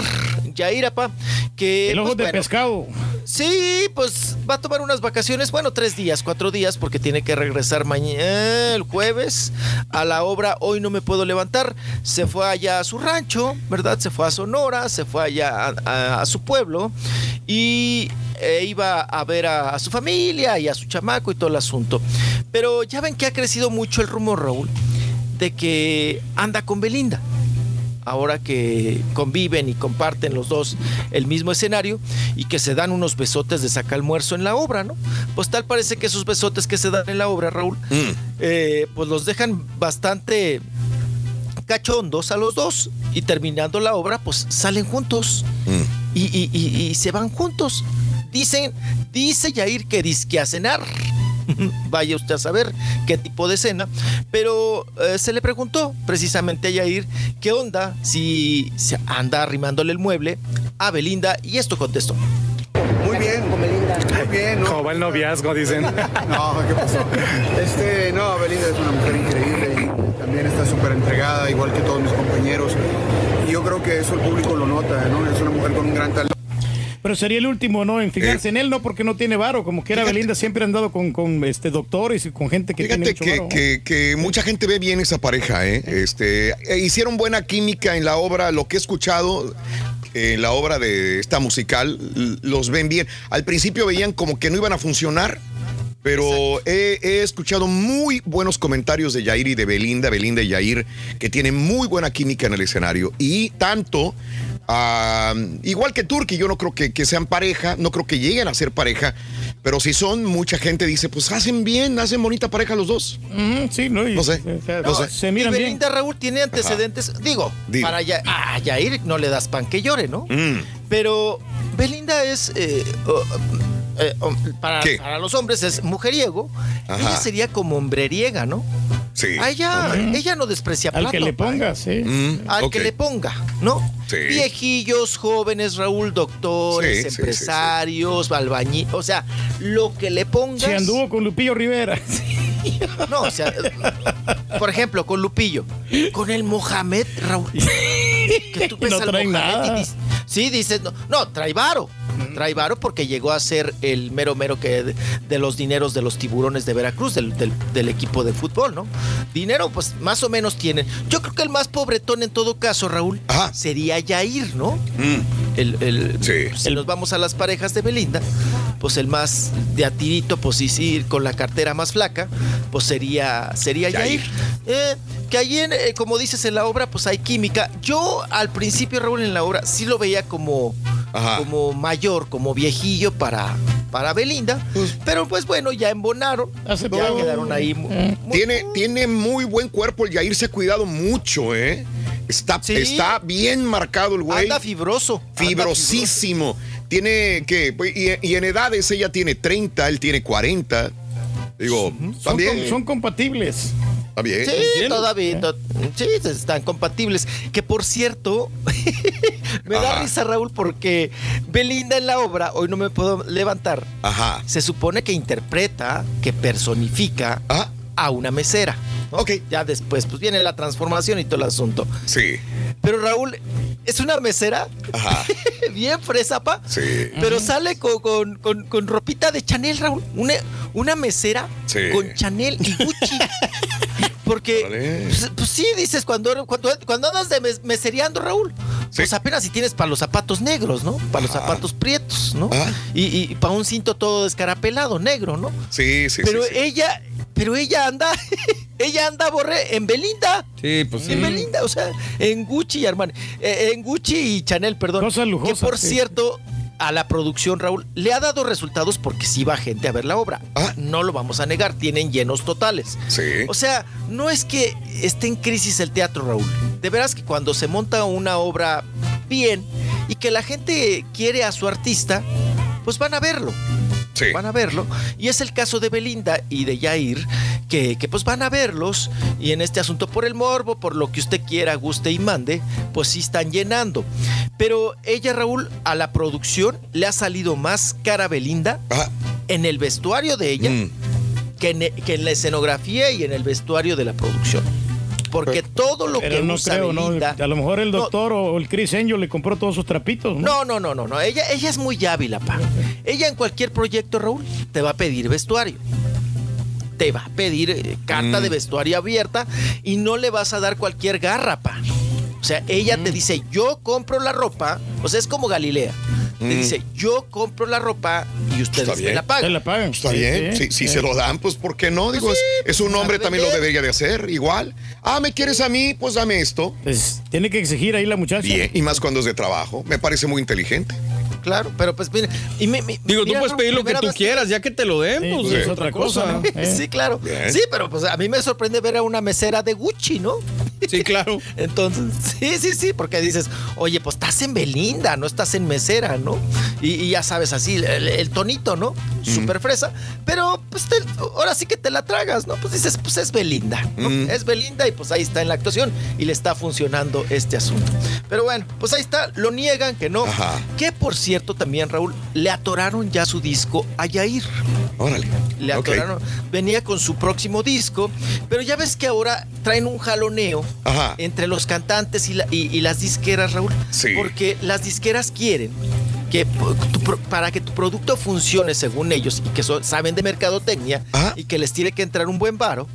Jair Apa, que... El ojo pues, de bueno, pescado. Sí, pues va a tomar unas vacaciones, bueno, tres días, cuatro días, porque tiene que regresar mañana, el jueves, a la obra Hoy no me puedo levantar. Se fue allá a su rancho, ¿verdad? Se fue a Sonora, se fue allá a, su pueblo y eh, iba a ver a, a su familia y a su chamaco y todo el asunto. Pero ya ven que ha crecido mucho el rumor, Raúl, de que anda con Belinda ahora que conviven y comparten los dos el mismo escenario y que se dan unos besotes de saca almuerzo en la obra, ¿no? Pues tal parece que esos besotes que se dan en la obra, Raúl, eh, pues los dejan bastante cachondos a los dos y terminando la obra, pues salen juntos y, y- y- y se van juntos. Dicen, dice Yair que disque a cenar. Vaya usted a saber qué tipo de cena. Pero eh, se le preguntó precisamente a Yair qué onda si se anda arrimándole el mueble a Belinda y esto contestó. Muy bien, muy bien. ¿no? Como va el noviazgo, dicen. No, ¿qué pasó? Este, no, Belinda es una mujer increíble y también está súper entregada, igual que todos mis compañeros. Y yo creo que eso el público lo nota, ¿no? Es una mujer con un gran talento. Pero sería el último, ¿no? En fijarse en él, no porque no tiene varo. Como que era Belinda, siempre ha andado con, con este, doctores y con gente que tiene Fíjate mucho que, varo. que- que mucha gente ve bien esa pareja, ¿eh? Este, eh, hicieron buena química en la obra, lo que he escuchado en la obra de esta musical, los ven bien. Al principio veían como que no iban a funcionar, pero he, he escuchado muy buenos comentarios de Yair y de Belinda, Belinda y Yair, que tienen muy buena química en el escenario. Y tanto, ah, igual que Turki, yo no creo que, que sean pareja, no creo que lleguen a ser pareja, pero si son, mucha gente dice, pues hacen bien, hacen bonita pareja los dos. Sí, no, y- No sé, o no sé. Se miran y bien. Belinda Raúl tiene antecedentes, digo, Digo. para Ya- a Yair no le das pan que llore, ¿no? Mm. Pero Belinda es, eh, oh, eh, para, los hombres es mujeriego, Ajá. ella sería como hombreriega, ¿no? Sí. A ella, Ok. ella no desprecia Al que le ponga, sí. Mm, Al que le ponga, ¿no? Sí. Viejillos, jóvenes, Raúl, doctores, Sí, sí, sí, sí. empresarios, albañiles, o sea, lo que le pongas. Se anduvo con Lupillo Rivera. No, o sea, por ejemplo, con Lupillo, con el Mohamed, Raúl. Que tú ves no al trae Mohamed y nada. dices- sí, dices, no, no, trae varo. Trae varo porque llegó a ser el mero mero que de, de los dineros de los tiburones de Veracruz, del, del- del equipo de fútbol, ¿no? Dinero, pues más o menos tienen. Yo creo que el más pobretón en todo caso, Raúl, sería Yair, ¿no? El, el- Si nos vamos a las parejas de Belinda, pues el más de a tirito, pues sí, sí, con la cartera más flaca, pues sería, sería Yair. Eh, que ahí, en, eh, como dices en la obra, pues hay química. Yo al principio, Raúl, en la obra sí lo veía como, como mayor, como viejillo para, para Belinda. pero pues bueno, ya embonaron. Ya quedaron ahí. mu- Tiene, tiene muy buen cuerpo, el Yair se ha cuidado mucho, ¿eh? Está, Sí. está bien marcado el güey. Anda fibroso. anda Fibrosísimo. Tiene, ¿qué? Pues, Y, y en edades ella tiene 30, él tiene 40. Digo, Son, también. son compatibles. Está bien. Sí, todavía. to- sí, están compatibles. Que por cierto, me da Ajá. risa, Raúl, porque Belinda en la obra, hoy no me puedo levantar, Ajá. se supone que interpreta, que personifica Ah. a una mesera. Ok. Ya después, pues viene la transformación y todo el asunto. Sí. Pero Raúl, es una mesera Ajá. bien fresa, pa. Sí. Pero sale con, con- con- con ropita de Chanel, Raúl. Una, una mesera Sí. con Chanel y Gucci. Porque, pues, pues sí, dices, cuando, cuando, cuando andas de mes- mesereando, Raúl, pues apenas si tienes para los zapatos negros, ¿no? Para los zapatos prietos, ¿no? Y, para un cinto todo descarapelado, negro, ¿no? Sí, sí, pero sí, sí. ella, pero ella anda, ella anda, Borre, en Belinda. Sí, pues sí. En Belinda, o sea, en Gucci y Armani. Eh, en Gucci y Chanel, perdón. Cosas lujosas, Que por sí. cierto, a la producción, Raúl, le ha dado resultados porque sí va gente a ver la obra. No lo vamos a negar, tienen llenos totales. Sí. O sea, no es que esté en crisis el teatro, Raúl. De veras que cuando se monta una obra bien y que la gente quiere a su artista, pues van a verlo. Van a verlo. Y es el caso de Belinda y de Yair, que, que pues van a verlos. Y en este asunto, por el morbo, por lo que usted quiera, guste y mande, pues sí están llenando. Pero ella, Raúl, a la producción le ha salido más cara Belinda en el vestuario de ella que, en, que en la escenografía y en el vestuario de la producción. Porque todo lo Pero que no usa creo, ¿no? A lo mejor el doctor o el Chris Angel le compró todos sus trapitos, ¿no? No, no, no, no. Ella, ella es muy hábil, pa. Ella en cualquier proyecto, Raúl, te va a pedir vestuario. Te va a pedir eh, carta Mm. de vestuario abierta y no le vas a dar cualquier garra, pa. O sea, ella te dice, yo compro la ropa. O sea, es como Galilea. Te Mm. dice, yo compro la ropa y ustedes Está me bien. la pagan. Está bien. Si, si se lo dan, pues ¿por qué no? Digo, es, es un hombre también lo debería de hacer, igual. Ah, ¿me quieres a mí? Pues dame esto. Pues tiene que exigir ahí la muchacha. Bien, y más cuando es de trabajo. Me parece muy inteligente. Claro, pero pues mire, y me- me- Digo, tú puedes pedir lo que tú quieras, ya que te lo den, pues sí, es otra cosa. cosa, ¿no? Eh. Sí, claro. Bien. Sí, pero pues a mí me sorprende ver a una mesera de Gucci, ¿no? Sí, claro. Entonces, sí, sí, sí, porque dices, oye, pues estás en Belinda, no estás en mesera, ¿no? Y, y ya sabes, así, el, el tonito, ¿no? Súper fresa. Pero, pues, te- ahora sí que te la tragas, ¿no? Pues dices, pues es Belinda, ¿no? Es Belinda y pues ahí está en la actuación y le está funcionando este asunto. Pero bueno, pues ahí está, lo niegan que no. Que por cierto, también, Raúl, le atoraron ya su disco a Yair. Órale. Le atoraron. Venía con su próximo disco, pero ya ves que ahora traen un jaloneo Ajá. entre los cantantes y, la- y- y las disqueras, Raúl. Sí. Porque las disqueras quieren que tu para que tu producto funcione según ellos y que so- saben de mercadotecnia y que les tiene que entrar un buen varo,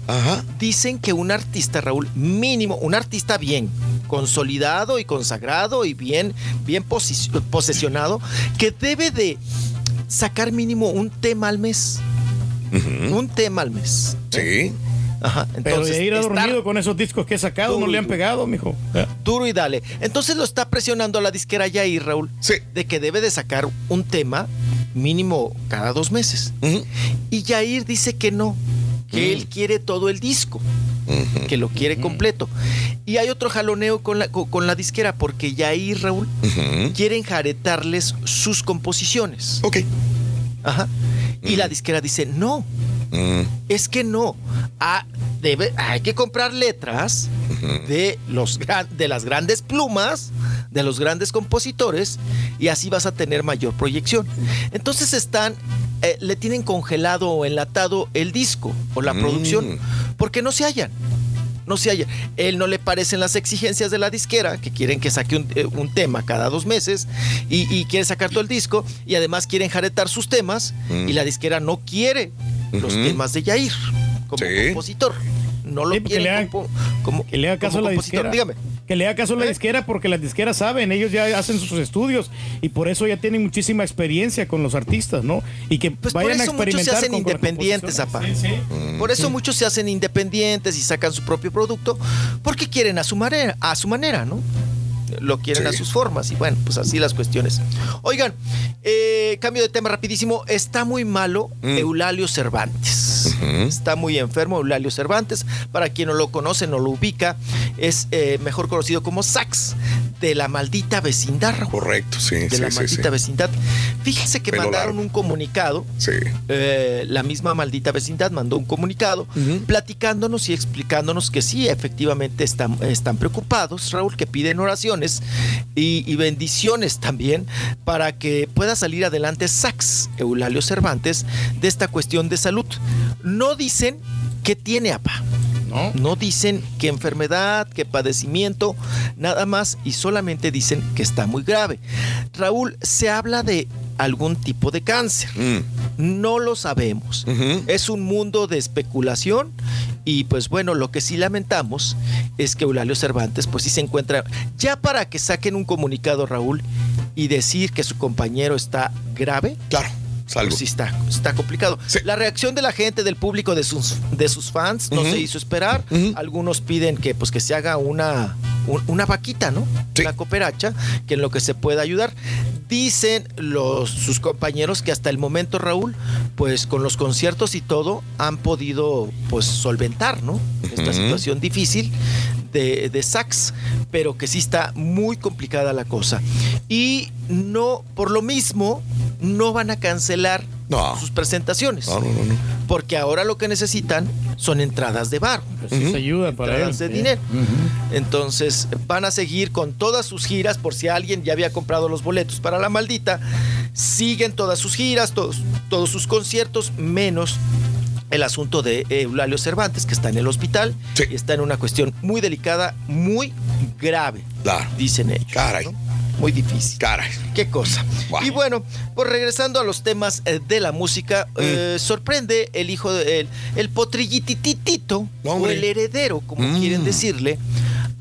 dicen que un artista, Raúl, mínimo, un artista bien consolidado y consagrado y bien, bien posesionado, que debe de sacar mínimo un tema al mes. Un tema al mes. Sí. Ajá. Pero Entonces, de ir a estar dormido con esos discos que he sacado, no le han pegado, mijo. Eh. duro y dale. Entonces lo está presionando la disquera Yair, Raúl, de que debe de sacar un tema mínimo cada dos meses. Y Yair dice que no, que él quiere todo el disco, que lo quiere completo. Y hay otro jaloneo con la, con, con la disquera, porque Yair, Raúl, quiere enjaretarles sus composiciones. Ok. Ajá. Y la disquera dice, no, es que no. Ah, debe, hay que comprar letras de, los, de las grandes plumas, de los grandes compositores, y así vas a tener mayor proyección. Entonces están, eh, le tienen congelado o enlatado el disco o la Mm. producción, porque no se hallan. No se halla. Él no le parecen las exigencias de la disquera, que quieren que saque un, eh, un tema cada dos meses y, y quiere sacar todo el disco y además quieren jaretar sus temas Mm. y la disquera no quiere los temas de Yair como compositor. No lo Sí, porque quiere le haga- como, como- Que le haga caso a como la disquera. Dígame. Que le haga caso a la ¿Eh? disquera porque las disqueras saben, ellos ya hacen sus estudios y por eso ya tienen muchísima experiencia con los artistas, ¿no? Y que Pues por vayan a eso muchos se experimentar hacen con- con las independientes, apa. composiciones. Por eso muchos se hacen independientes y sacan su propio producto porque quieren a su manera, a su manera, ¿no? Lo quieren a sus formas y bueno, pues así las cuestiones. Oigan, eh, cambio de tema rapidísimo. Está muy malo Eulalio Cervantes. Está muy enfermo Eulalio Cervantes. Para quien no lo conoce, no lo ubica, es eh, mejor conocido como Sax de la maldita vecindad. Raúl. Correcto, sí. De sí, la sí, maldita vecindad. Fíjense que Pelo mandaron largo. un comunicado. Sí. Eh, la misma maldita vecindad mandó un comunicado platicándonos y explicándonos que sí, efectivamente están, están preocupados, Raúl, que piden y, y bendiciones también para que pueda salir adelante Sax, Eulalio Cervantes, de esta cuestión de salud. No dicen qué tiene APA. No. dicen qué enfermedad, qué padecimiento, nada más y solamente dicen que está muy grave. Raúl, se habla de algún tipo de cáncer. Mm. No lo sabemos. Es un mundo de especulación y pues bueno, lo que sí lamentamos es que Eulalio Cervantes pues sí se encuentra ya para que saquen un comunicado Raúl y decir que su compañero está grave. Claro. Salvo. Pues sí está, está complicado. La reacción de la gente, del público, de sus, de sus fans, no se hizo esperar. Algunos piden que, pues, que se haga una, un- una vaquita, ¿no? Una cooperacha, que en lo que se pueda ayudar. Dicen los, sus compañeros que hasta el momento, Raúl, pues con los conciertos y todo, han podido pues solventar, ¿no? Esta situación difícil de, de sax, pero que sí está muy complicada la cosa. Y no, por lo mismo, no van a cancelar sus presentaciones. No, no, no, no. Porque ahora lo que necesitan son entradas de bar. Pues sí se ayuda para entradas él. de dinero. Entonces van a seguir con todas sus giras, por si alguien ya había comprado los boletos para la maldita, siguen todas sus giras, todos, todos sus conciertos, menos el asunto de Eulalio Cervantes, que está en el hospital y está en una cuestión muy delicada, muy grave, dicen ellos. Caray. Muy difícil. Caray. Qué cosa. Y bueno, pues regresando a los temas eh, de la música, Mm. eh, sorprende el hijo, de, el, el potrillitititito, o el heredero, como Mm. quieren decirle,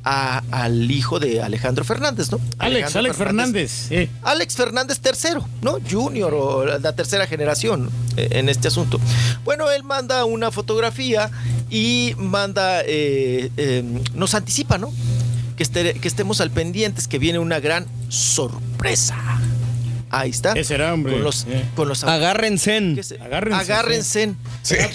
a- al hijo de Alejandro Fernández, ¿no? Alex, Alejandro Alex Fernández. eh. Alex Fernández III, ¿no? Junior o la tercera generación eh, en este asunto. Bueno, él manda una fotografía y manda, eh, eh, nos anticipa, ¿no? Que, estemos al pendientes, que viene una gran sorpresa. Ahí está. ¿Qué será, hombre? Con los, Eh. con los Agárrense. ¿Qué se- Agárrense, Agárrense.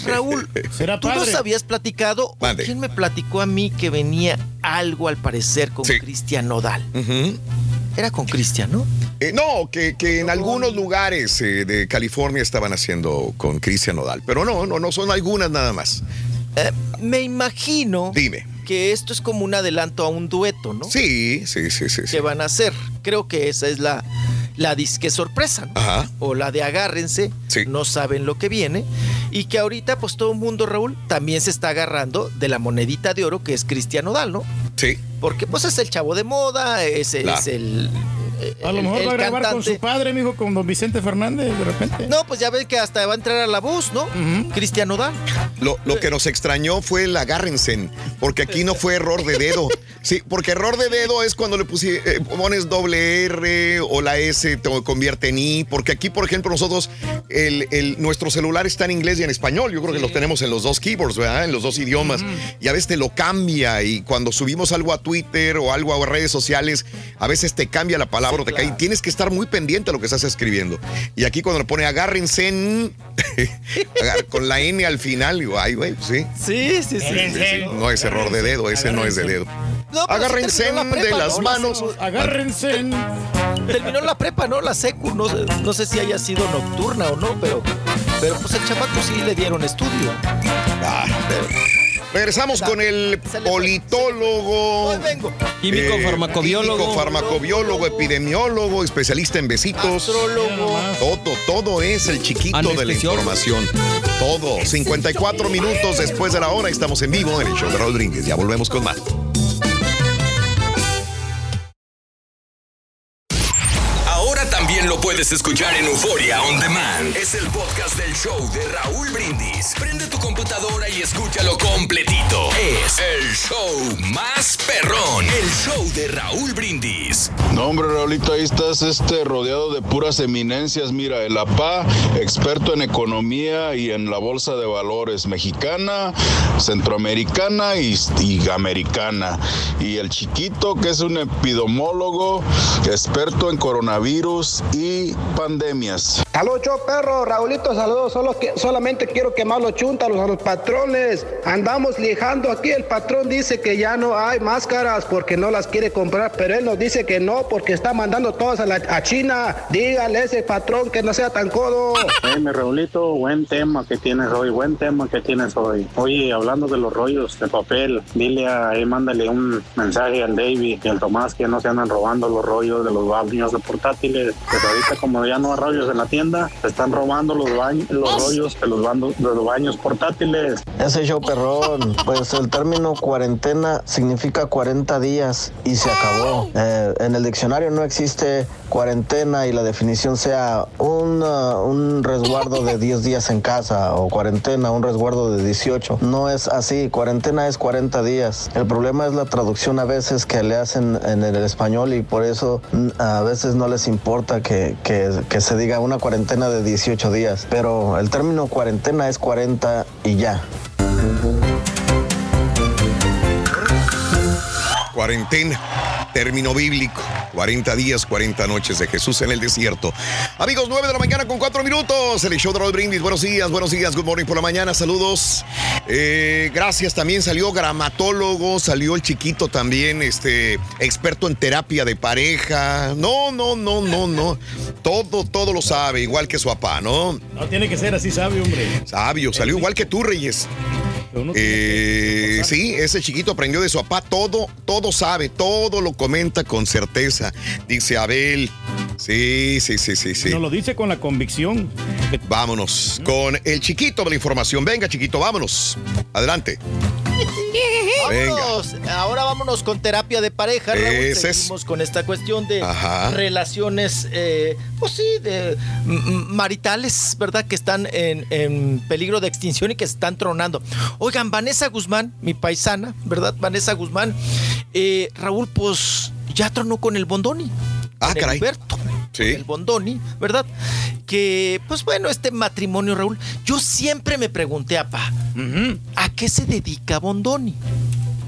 Raúl, Será ¿tú nos habías platicado? Mande. ¿Quién me platicó a mí que venía algo al parecer con Cristian Nodal? Era con Cristian, ¿no? Eh, no, que, que en algunos lugares eh, de California estaban haciendo con Cristian Nodal. Pero no, no, no son algunas nada más. Eh, me imagino Dime. que esto es como un adelanto a un dueto, ¿no? Sí, sí, sí, sí. sí. Que van a hacer. Creo que esa es la, la disque sorpresa, ¿no? Ajá. O la de agárrense, no saben lo que viene. Y que ahorita, pues todo el mundo, Raúl, también se está agarrando de la monedita de oro que es Cristian Nodal, ¿no? Sí. Porque pues es el chavo de moda, es, el. A lo mejor el va a grabar con su padre, mijo, con don Vicente Fernández, de repente. No, pues ya ven que hasta va a entrar a la voz, ¿no? Cristian Nodal. Lo, lo que nos extrañó fue el agárrense, porque aquí no fue error de dedo. Sí, porque error de dedo es cuando le pusi- eh, pones doble R o la S te convierte en I, porque aquí, por ejemplo, nosotros, el, el- nuestro celular está en inglés y en español. Yo creo que los tenemos en los dos keyboards, ¿verdad? En los dos idiomas. Y a veces te lo cambia y cuando subimos algo a Twitter o algo a redes sociales, a veces te cambia la palabra te cae. Tienes que estar muy pendiente a lo que estás escribiendo. Y aquí cuando le pone agárrense en- con la N al final, digo, ay, güey, pues sí. Sí, sí, sí. sí, sí. No es error de dedo, ese no es de dedo. No, Agárrense la de las ¿no? La manos. secu. Agárrense. Terminó la prepa, ¿no? La secu. No, sé- no sé si haya sido nocturna o no, pero, pero pues el chamaco sí le dieron estudio. Ah. Regresamos con el politólogo. Químico, farmacobiólogo. químico, farmacobiólogo, epidemiólogo, especialista en besitos. Todo, todo es el chiquito de la información. Todo. 54 minutos después de la hora. Estamos en vivo en el show de Rodríguez. Ya volvemos con más. Puedes escuchar en Euforia On Demand. Es el podcast del show de Raúl Brindis. Prende tu computadora y escúchalo completito. Es el show más perrón. El show de Raúl Brindis. No, hombre, Raulito, ahí estás este, rodeado de puras eminencias. Mira, el APA, experto en economía y en la bolsa de valores mexicana, centroamericana y, y americana. Y el chiquito, que es un epidemólogo, experto en coronavirus y pandemias. Saludos, perro, Raulito, saludos. Solo que, solamente quiero quemar los chúntalos a los patrones. Andamos lijando aquí. El patrón dice que ya no hay máscaras porque no las quiere comprar, pero él nos dice que no porque está mandando todas a, la, a China. Dígale a ese patrón que no sea tan codo. Hey, mi Raulito, buen tema que tienes hoy, buen tema que tienes hoy. Oye, hablando de los rollos de papel, dile a él, mándale un mensaje al David y al Tomás que no se andan robando los rollos de los baños de portátiles. Pues ahorita ahorita como ya no hay rollos en la tienda, se están robando los, baños, los rollos de los, bando- de los baños portátiles. Ese show perrón, pues el término cuarentena significa 40 días y se acabó. Eh, en el diccionario no existe cuarentena y la definición sea un, uh, un resguardo de 10 días en casa o cuarentena, un resguardo de 18. No es así, cuarentena es 40 días. El problema es la traducción a veces que le hacen en el español y por eso mm, a veces no les importa que, que- se diga una cuarentena de 18 días. Pero el término cuarentena es 40 y ya. Cuarentena, término bíblico. 40 días, 40 noches de Jesús en el desierto. Amigos, 9 de la mañana con 4 minutos. El show de Raúl Brindis. Buenos días, buenos días. Good morning por la mañana. Saludos. Eh, gracias. También salió gramatólogo, salió el chiquito también, este, experto en terapia de pareja. No, no, no, no, no. Todo, todo lo sabe, igual que su papá, ¿no? No tiene que ser así, sabio, hombre. Sabio, salió igual que tú, Reyes. Eh, sí, ese chiquito aprendió de su papá todo, todo sabe, todo lo comenta con certeza. Dice Abel. Sí, sí, sí, sí, sí. Nos lo dice con la convicción. Vámonos con el chiquito de la información. Venga, chiquito, vámonos. Adelante. Venga. Vámonos. Ahora vámonos con terapia de pareja, Raúl. Es. Seguimos con esta cuestión de Ajá. relaciones, eh, pues sí, de maritales, ¿verdad? Que están en, en peligro de extinción y que se están tronando. Oigan, Vanessa Guzmán, mi paisana, ¿verdad? Vanessa Guzmán, eh, Raúl, pues ya tronó con el Bondoni. Ah, caray. Alberto. Sí. El Bondoni, ¿verdad? Que, pues bueno, este matrimonio, Raúl, yo siempre me pregunté, apá, ¿a qué se dedica Bondoni?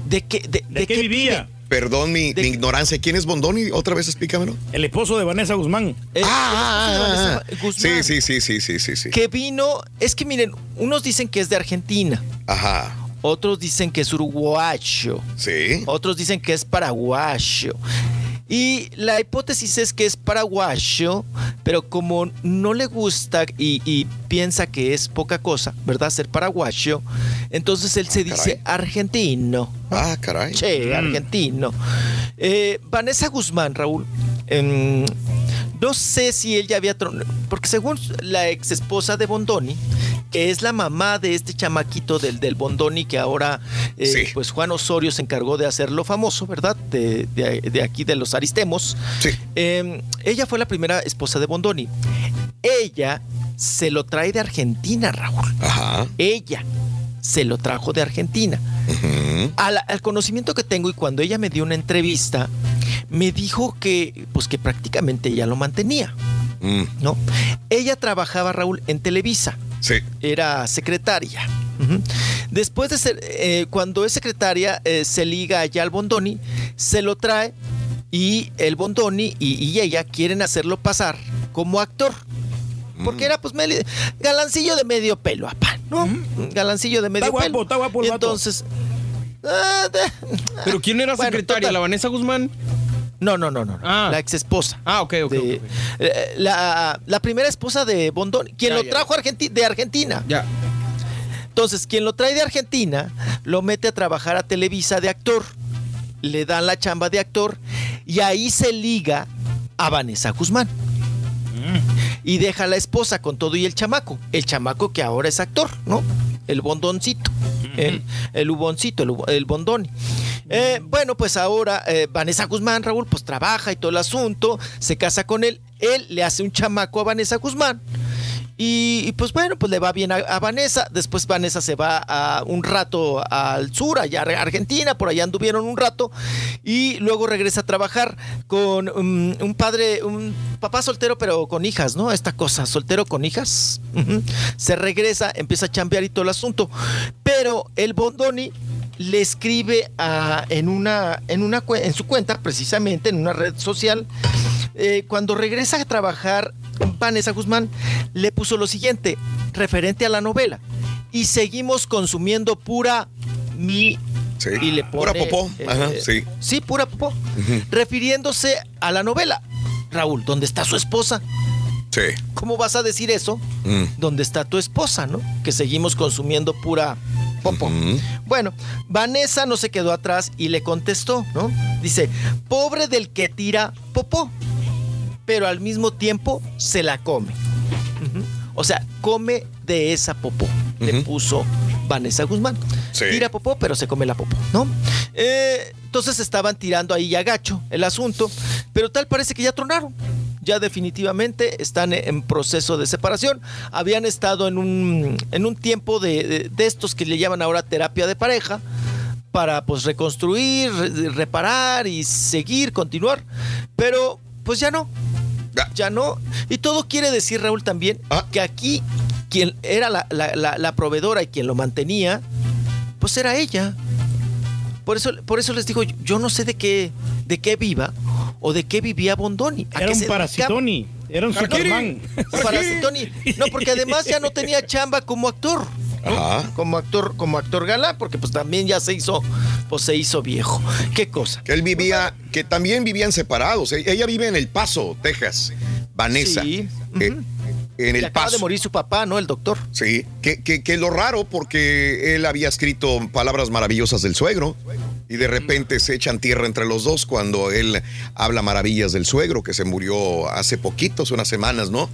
¿De qué, de, de qué vivía? Perdón mi, mi ignorancia. ¿Quién es Bondoni? Otra vez explícamelo. El esposo de Vanessa Guzmán. Ah, ah, Guzmán. Sí, sí, sí, sí, sí, sí, sí. que vino, es que miren, unos dicen que es de Argentina, Ajá. otros dicen que es uruguayo, Sí. otros dicen que es paraguayo. Y la hipótesis es que es paraguayo, pero como no le gusta y, y piensa que es poca cosa, ¿verdad? Ser paraguayo, entonces él se dice argentino. Ah, caray. Che, argentino. Eh, Vanessa Guzmán, Raúl, em, no sé si él ya había... tron- Porque según la ex esposa de Bondoni, que es la mamá de este chamaquito del, del Bondoni, que ahora, eh, pues Juan Osorio se encargó de hacerlo famoso, ¿verdad? De, de- de aquí de los Aristemos. Em, ella fue la primera esposa de Bondoni. Ella se lo trae de Argentina, Raúl. Ella se lo trajo de Argentina. Al, al conocimiento que tengo y cuando ella me dio una entrevista, me dijo que, pues que prácticamente ella lo mantenía. ¿No? Ella trabajaba, Raúl, en Televisa. Sí. Era secretaria. Después de ser, eh, cuando es secretaria, eh, se liga allá al Bondoni, se lo trae y el Bondoni y, y ella quieren hacerlo pasar como actor. Porque era pues galancillo de medio pelo, ¿no? Galancillo de medio Está guapo, pelo. está guapo el Y vato. entonces. ah, de- ¿Pero quién era Bueno, secretaria? total. ¿La Vanessa Guzmán? No, no, no, no. no. La ex esposa. Ah, ok, ok. ok, ok. la, la primera esposa de Bondoni, quien Ya, lo ya, trajo Argenti- de Argentina. Ya. Entonces, quien lo trae de Argentina, lo mete a trabajar a Televisa de actor. Le dan la chamba de actor y ahí se liga a Vanessa Guzmán. Y deja a la esposa con todo y el chamaco. El chamaco que ahora es actor, ¿no? El bondoncito. El, el uboncito, el, el bondoni. Eh, bueno, pues ahora eh, Vanessa Guzmán, Raúl, pues trabaja y todo el asunto, se casa con él, él le hace un chamaco a Vanessa Guzmán. Y, pues bueno, pues le va bien a, a Vanessa. Después Vanessa se va a un rato al sur, allá a Argentina, por allá anduvieron un rato. Y luego regresa a trabajar con um, un padre, un papá soltero, pero con hijas, ¿no? Esta cosa, soltero con hijas. Se regresa, empieza a chambear y todo el asunto. Pero el Bondoni le escribe a- en, una, en, una, en su cuenta, precisamente en una red social, eh, cuando regresa a trabajar, Vanessa Guzmán le puso lo siguiente, referente a la novela. Y seguimos consumiendo pura mi... Y le Pura popó. eh, Ajá, sí. Sí, pura popó. Refiriéndose a la novela. Raúl, ¿dónde está su esposa? Sí. ¿Cómo vas a decir eso? Mm. ¿Dónde está tu esposa, no? Que seguimos consumiendo pura popó. Bueno, Vanessa no se quedó atrás y le contestó, ¿no? Dice, pobre del que tira popó. pero al mismo tiempo se la come. O sea, come de esa popó. Le puso Vanessa Guzmán. Tira popó, pero se come la popó, ¿no? Eh, entonces estaban tirando ahí ya gacho el asunto, pero tal parece que ya tronaron. Ya definitivamente están en proceso de separación. Habían estado en un, en un tiempo de, de- de estos que le llaman ahora terapia de pareja para pues reconstruir, re- reparar y seguir, continuar. Pero pues ya no. Ya no. Y todo quiere decir, Raúl, también que aquí quien era la, la- la- la proveedora y quien lo mantenía, pues era ella. Por eso, por eso les digo, yo no sé de qué, de qué viva o de qué vivía Bondoni. ¿A Era qué un parasitoni. Era un Ah, Superman. no, Parasitoni. No, porque además ya no tenía chamba como actor. ¿no? Como actor, como actor galán, porque pues también ya se hizo, pues se hizo viejo. ¿Qué cosa? Que él vivía, que también vivían separados. E- Ella vive en El Paso, Texas. Vanessa. Sí. Eh, en Que El acaba de Paso. morir su papá, ¿no? El doctor. Sí, que, que, que lo raro porque él había escrito palabras maravillosas del suegro y de repente se echan tierra entre los dos cuando él habla maravillas del suegro que se murió hace poquitos, unas semanas, ¿no?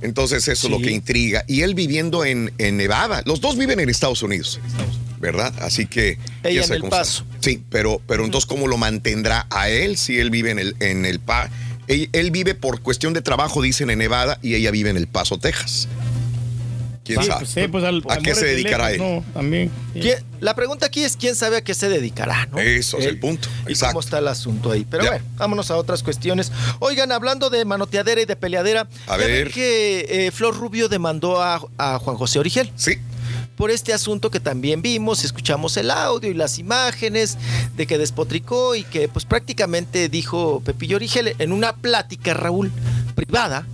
Entonces eso es lo que intriga. Y él viviendo en, en Nevada, los dos viven en Estados Unidos, ¿verdad? Así que... Ella en El está. Paso. Sí, pero, pero entonces ¿cómo lo mantendrá a él si él vive en el... En el él, él vive por cuestión de trabajo, dicen, en Nevada y ella vive en El Paso, Texas. ¿Quién Sí, sabe? pues, sí, pues, al- ¿A qué se de dedicará él? No, también. sí. ¿Quién- La pregunta aquí es quién sabe a qué se dedicará, ¿no? Eso es el punto. ¿Y cómo está el asunto ahí? Pero bueno, vámonos a otras cuestiones. Oigan, hablando de manoteadera y de peleadera, A ver. que eh, Flor Rubio demandó a, a Juan José Origel. Sí. Por este asunto que también vimos, escuchamos el audio y las imágenes de que despotricó y que pues prácticamente dijo Pepillo Origel en una plática, Raúl, privada,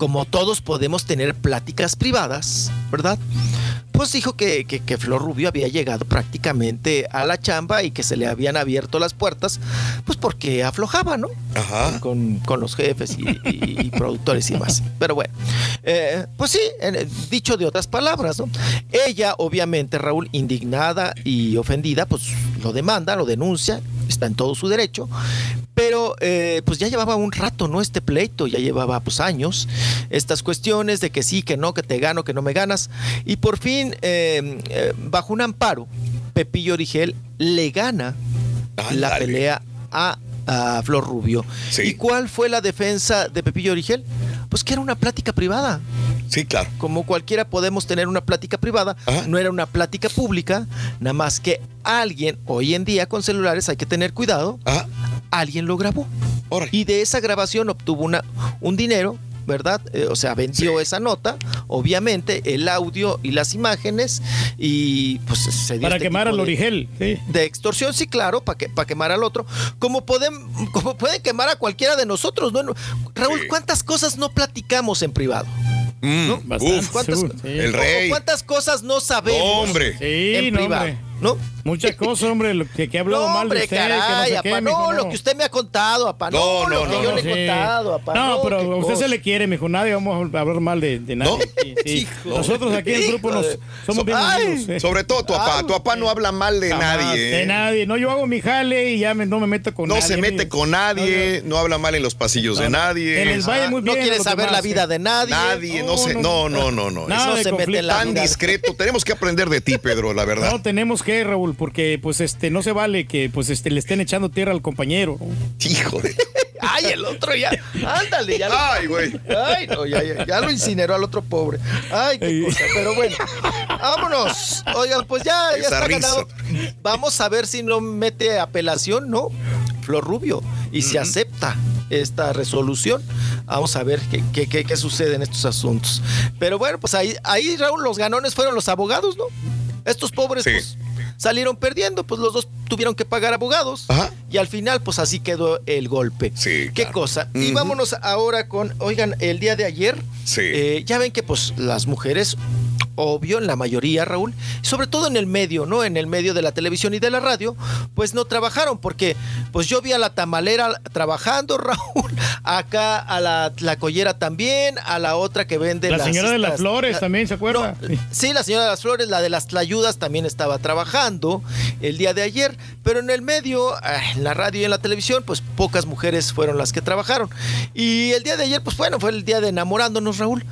como todos podemos tener pláticas privadas, ¿verdad? Pues dijo que, que- que Flor Rubio había llegado prácticamente a la chamba y que se le habían abierto las puertas, pues porque aflojaba, ¿no? Con, con los jefes y, y- y productores y más. Pero bueno, eh, pues sí, dicho de otras palabras, ¿no? Ella, obviamente, Raúl, indignada y ofendida, pues lo demanda, lo denuncia, está en todo su derecho, pero eh, pues ya llevaba un rato, ¿no? Este pleito, ya llevaba pues años, estas cuestiones de que sí, que no, que te gano, que no me ganas, y por fin, eh, eh, bajo un amparo, Pepillo Origel le gana la pelea a, a Flor Rubio. ¿Y cuál fue la defensa de Pepillo Origel? Pues que era una plática privada. Sí, claro. Como cualquiera podemos tener una plática privada, no era una plática pública, nada más que alguien, hoy en día con celulares hay que tener cuidado, alguien lo grabó. Y de esa grabación obtuvo una, un dinero, ¿verdad? Eh, o sea, vendió esa nota, obviamente, el audio y las imágenes, y pues se dio Para este quemar al de- Origel, sí. de extorsión, sí, claro, para que, para quemar al otro. Como pueden, como pueden quemar a cualquiera de nosotros, ¿no? Raúl, ¿cuántas cosas no platicamos en privado? ¿No? uf, ¿Cuántas, sí. El rey. ¿Cuántas cosas no sabemos Hombre. Sí, en no, privado? hombre. ¿No? Muchas cosas, hombre, lo que, que he hablado No, mal de usted, caray, que no sé apá, qué, no, mijo, lo que usted me ha contado, apá, no, lo que yo le he sí. contado, apá, No, no, pero a usted cosa. se le quiere, mijo, nadie vamos a hablar mal de, de nadie. Sí, sí. Nosotros aquí en el grupo nos, somos bien unidos. eh. Sobre todo tu papá. Tu papá no habla mal de Jamás, nadie. De ¿eh? nadie. No, yo hago mi jale y ya me- no me meto con No nadie. se mete mijo. con nadie, no habla mal en los pasillos de No, no. nadie. Que les vaya muy No bien quiere a los saber la vida de nadie. Nadie, no, sé, no, no, no, no. Se mete en la tan discreto. Tenemos que aprender de ti, Pedro, la verdad. No, tenemos que, Raúl, porque pues este no se vale que pues este le estén echando tierra al compañero. Hijo de. Ay, el otro ya. Ándale, ya. lo- Ay, güey. Ay, no, ya, ya, ya lo incineró al otro pobre. Ay, qué cosa. Pero bueno, vámonos. Oigan, pues ya, está ganado. Vamos a ver si no mete apelación, ¿no? Flor Rubio. Y si acepta esta resolución, vamos a ver qué, qué, qué- qué sucede en estos asuntos. Pero bueno, pues ahí, ahí, Raúl, los ganones fueron los abogados, ¿no? Estos pobres, pues, salieron perdiendo, pues los dos tuvieron que pagar abogados. Y al final, pues así quedó el golpe. Qué cosa. Y vámonos ahora con, oigan, el día de ayer, eh, ya ven que pues las mujeres, obvio, en la mayoría, Raúl, sobre todo en el medio, ¿no? En el medio de la televisión y de la radio, pues no trabajaron porque pues yo vi a la tamalera trabajando, Raúl, acá a la, la collera también, a la otra que vende La las señora de las flores la- también, ¿se acuerda? no, Sí, la señora de las flores, la de las tlayudas también estaba trabajando el día de ayer, pero en el medio, ah, en la radio y en la televisión, pues pocas mujeres fueron las que trabajaron. Y el día de ayer, pues bueno, fue el día de enamorándonos, Raúl.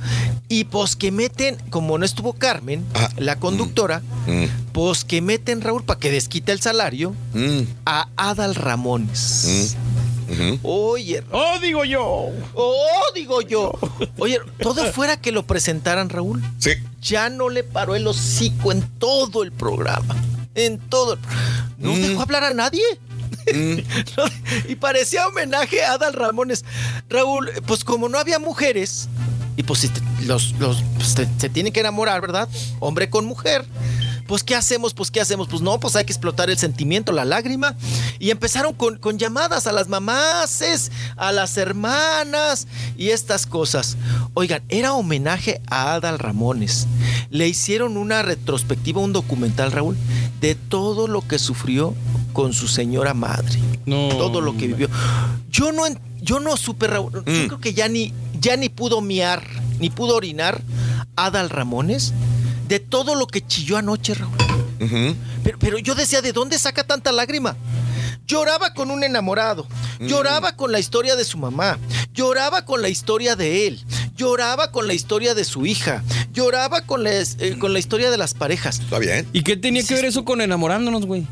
Y pues que meten, como no estuvo Carmen, Ah, la conductora, mm, pues que meten, Raúl, para que desquite el salario mm, a Adal Ramones. Oye. Oh, digo yo. Oh, digo yo. Oye, todo fuera que lo presentaran, Raúl. Sí. Ya no le paró el hocico en todo el programa. En todo. el- No Mm. dejó hablar a nadie. Y parecía homenaje a Adal Ramones. Raúl, pues como no había mujeres, y pues si te- los, los- pues, te- se tienen que enamorar, ¿verdad? Hombre con mujer. Pues ¿qué hacemos? Pues ¿qué hacemos? Pues no, pues hay que explotar el sentimiento, la lágrima. Y empezaron con, con llamadas a las mamases, a las hermanas y estas cosas. Oigan, era homenaje a Adal Ramones. Le hicieron una retrospectiva, un documental, Raúl, de todo lo que sufrió con su señora madre. todo lo que vivió. Yo no, en- yo no supe, Raúl. Yo creo que ya ni, ya ni pudo miar, ni pudo orinar Adal Ramones de todo lo que chilló anoche, Raúl. Pero, pero yo decía, ¿de dónde saca tanta lágrima? Lloraba con un enamorado, lloraba con la historia de su mamá, lloraba con la historia de él, lloraba con la historia de su hija, lloraba con la, eh, con la historia de las parejas. Está bien. ¿Y qué tenía que ver eso con enamorándonos, güey?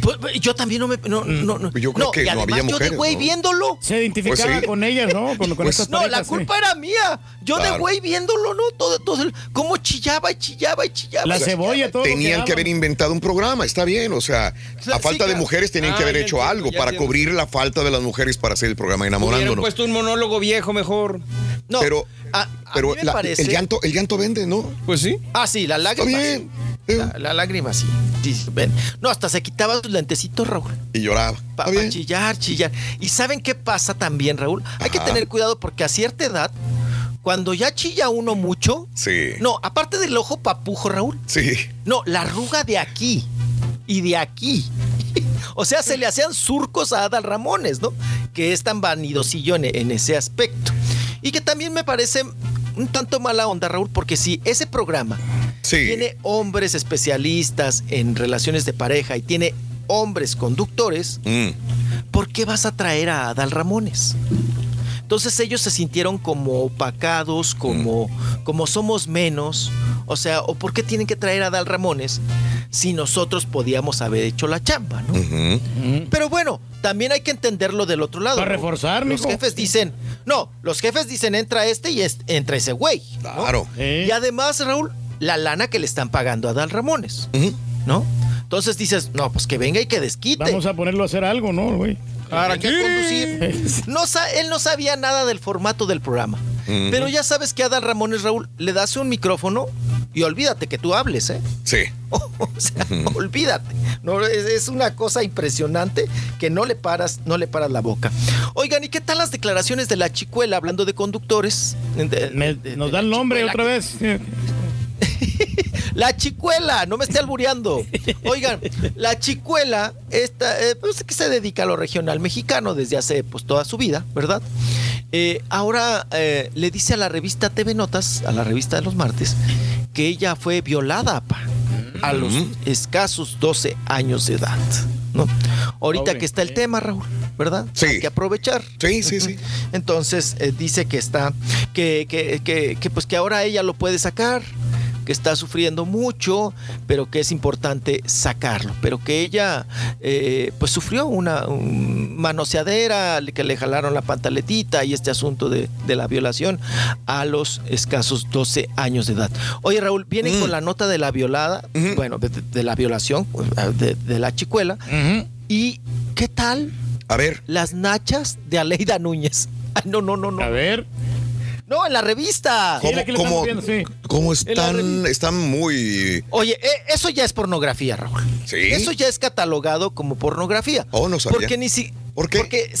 Pues, pues, yo también no me. No, no, no. Yo creo que y no además había yo de mujeres, güey ¿no? viéndolo. Se identificaba Pues sí. con ellas, ¿no? Con, con Pues- estas No, la sí. culpa era mía. Yo de Claro. güey viéndolo, ¿no? Todo, todo el- cómo chillaba y chillaba y chillaba. La cebolla, chillaba. todo Tenían que haber inventado un programa, está bien, o sea, a sí, falta de mujeres tenían que Ah, haber hecho entiendo, algo para entiendo. cubrir la falta de las mujeres para hacer el programa Hubieran enamorándonos. puesto un monólogo viejo mejor. No, pero a, a pero mí me la- parece. el llanto el llanto vende, ¿no? Pues sí. Ah, sí, la Está lágrima. bien. La, la lágrima, sí. No, hasta se quitaba sus lentecitos, Raúl. Y lloraba. Para chillar, chillar. ¿Y saben qué pasa también, Raúl? Hay que tener cuidado porque a cierta edad, cuando ya chilla uno mucho. Sí. No, aparte del ojo papujo, Raúl. Sí. No, la arruga de aquí y de aquí. O sea, se le hacían surcos a Adal Ramones, ¿no? Que es tan vanidosillo en, en ese aspecto. Y que también me parece un tanto mala onda, Raúl, porque si ese programa Sí. tiene hombres especialistas en relaciones de pareja y tiene hombres conductores, Mm. ¿por qué vas a traer a Adal Ramones? Entonces ellos se sintieron como opacados, como, como somos menos. O sea, ¿o por qué tienen que traer a Adal Ramones si nosotros podíamos haber hecho la chamba, ¿no? Ujú. Pero bueno, también hay que entenderlo del otro lado. Para ¿no? reforzar, Los mijo. jefes dicen, no, los jefes dicen entra este y es- entra ese güey. ¿no? Claro. Y además, Raúl, la lana que le están pagando a Adal Ramones. ¿no? Entonces dices, no, pues que venga y que desquite. Vamos a ponerlo a hacer algo, ¿no, güey? Para que conducir. No sa- él no sabía nada del formato del programa. Pero ya sabes que a Adal Ramones, Raúl, le das un micrófono y olvídate que tú hables, ¿eh? Sí. O sea, olvídate. No, es, es una cosa impresionante que no le paras, no le paras la boca. Oigan, ¿y qué tal las declaraciones de la chicuela hablando de conductores? De- Me- de- nos de da el nombre otra vez. La chicuela, no me esté albureando. Oigan, la chicuela, esta, eh, pues que se dedica a lo regional mexicano desde hace pues toda su vida, ¿verdad? Eh, ahora eh, le dice a la revista TV Notas, a la revista de los martes, que ella fue violada pa, a los escasos 12 años de edad. ¿no? Ahorita Pobre, que está el eh. tema, Raúl, ¿verdad? Sí. Hay que aprovechar. Sí, sí, sí. Entonces eh, dice que está, que, que, que, que, pues que ahora ella lo puede sacar, que está sufriendo mucho, pero que es importante sacarlo. Pero que ella eh, pues sufrió una un manoseadera, que le jalaron la pantaletita y este asunto de, de la violación a los escasos 12 años de edad. Oye, Raúl, vienen Mm. con la nota de la violada, bueno, de, de- de la violación, de, de la chicuela. ¿Y qué tal A ver. las nachas de Aleida Núñez? Ay, no, no, no, no. A ver. No, en la revista. ¿Cómo, viendo, sí. están? Están muy. Oye, eh, eso ya es pornografía, Raúl. Sí. Eso ya es catalogado como pornografía. Oh, no sabía. Porque ni si. ¿Por qué? Porque,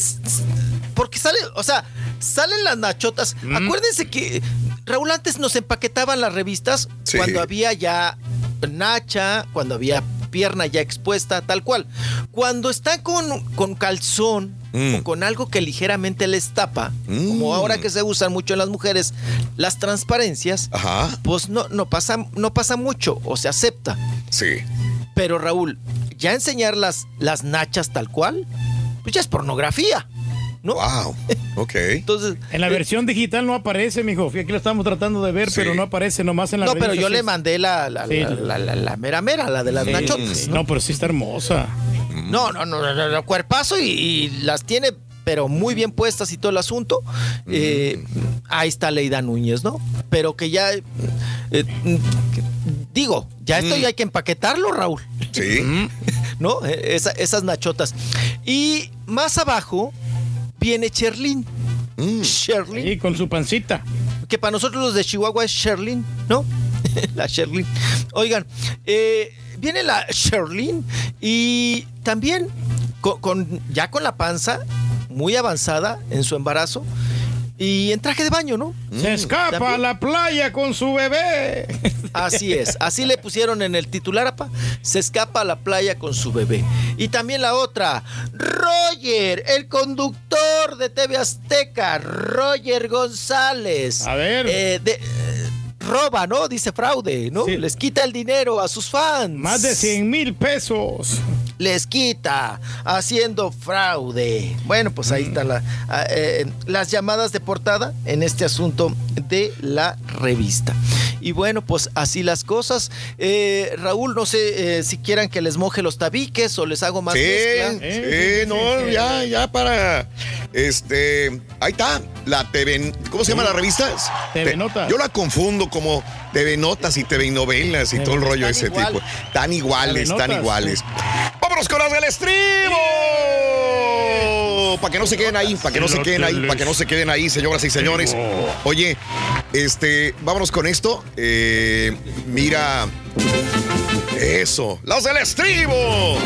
porque sale, o sea, salen las nachotas. Acuérdense que Raúl antes nos empaquetaban las revistas Sí. cuando había ya Nacha, cuando había pierna ya expuesta, tal cual. Cuando está con, con calzón o con algo que ligeramente les tapa, como ahora que se usan mucho en las mujeres, las transparencias, pues no, no, pasa, no pasa mucho o se acepta. Sí. Pero Raúl, ya enseñar las, las nachas tal cual, pues ya es pornografía. ¿No? Wow. Ok. Entonces, En la eh, versión digital no aparece, mijo. Fíjate que lo estamos tratando de ver, pero no aparece nomás en la No, pero yo le mandé la, la, Sí. la, la- la- la mera mera, la de las Sí, nachotas. No, pero sí está hermosa. No, no, no, no, no, cuerpazo y, y las tiene, pero muy bien puestas y todo el asunto. Eh, ahí está Leida Núñez, ¿no? Pero que ya, eh, digo, ya esto ya hay que empaquetarlo, Raúl. Sí. ¿No? Esa- esas nachotas. Y más abajo viene Cherlin. Sherlyn. Y con su pancita. Que para nosotros los de Chihuahua es Sherlyn, ¿no? la Sherlyn. Oigan, eh, viene la Sherlyn y también con, con- ya con la panza muy avanzada en su embarazo y en traje de baño, ¿no? Se escapa a la playa con su bebé. Así es, así le pusieron en el titular, apa. Se escapa a la playa con su bebé. Y también la otra, Roger, el conductor de TV Azteca, Roger González. A ver. Roba, ¿no? Dice fraude, ¿no? Les quita el dinero a sus fans. Más de 100 mil pesos. Les quita haciendo fraude. Bueno, pues ahí están la- ah, eh, las llamadas de portada en este asunto de la revista. Y bueno, pues así las cosas. Eh, Raúl, no sé eh, si quieran que les moje los tabiques o les hago más Sí, mezcla. sí, no, ya, ya para. Este. Ahí está. La TV. ¿Cómo se llama la revista? TV Notas. Yo la confundo como TV Notas y TV Novelas y todo el rollo de ese igual. tipo. Tan iguales, tan iguales. ¡Vámonos con las del estribo! Para que no se queden ahí, para que no se queden ahí, para que no se queden ahí, señoras y señores. Oye, este, vámonos con esto. Eh, mira. Eso, las del estribo.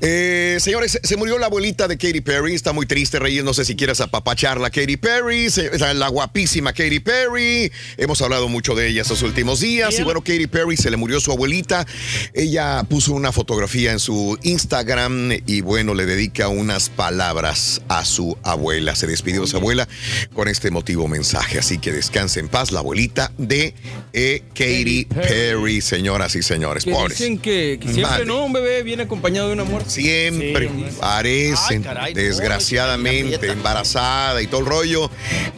Eh, señores, se murió la abuelita de Katy Perry. Está muy triste, Reyes. No sé si quieras apapacharla, Katy Perry. La, guapísima Katy Perry. Hemos hablado mucho de ella estos últimos días. Y bueno, Katy Perry se le murió su abuelita. Ella puso una fotografía en su Instagram y bueno, le dedica unas palabras a su abuela. Se despidió de su abuela con este emotivo mensaje. Así que descanse en paz la abuelita de eh, Katy Perry, señoras y señores. Que Pobres. Dicen que, que siempre, Vale. ¿no? Un bebé viene acompañado de una muerte. Siempre parecen, desgraciadamente, embarazada y todo el rollo.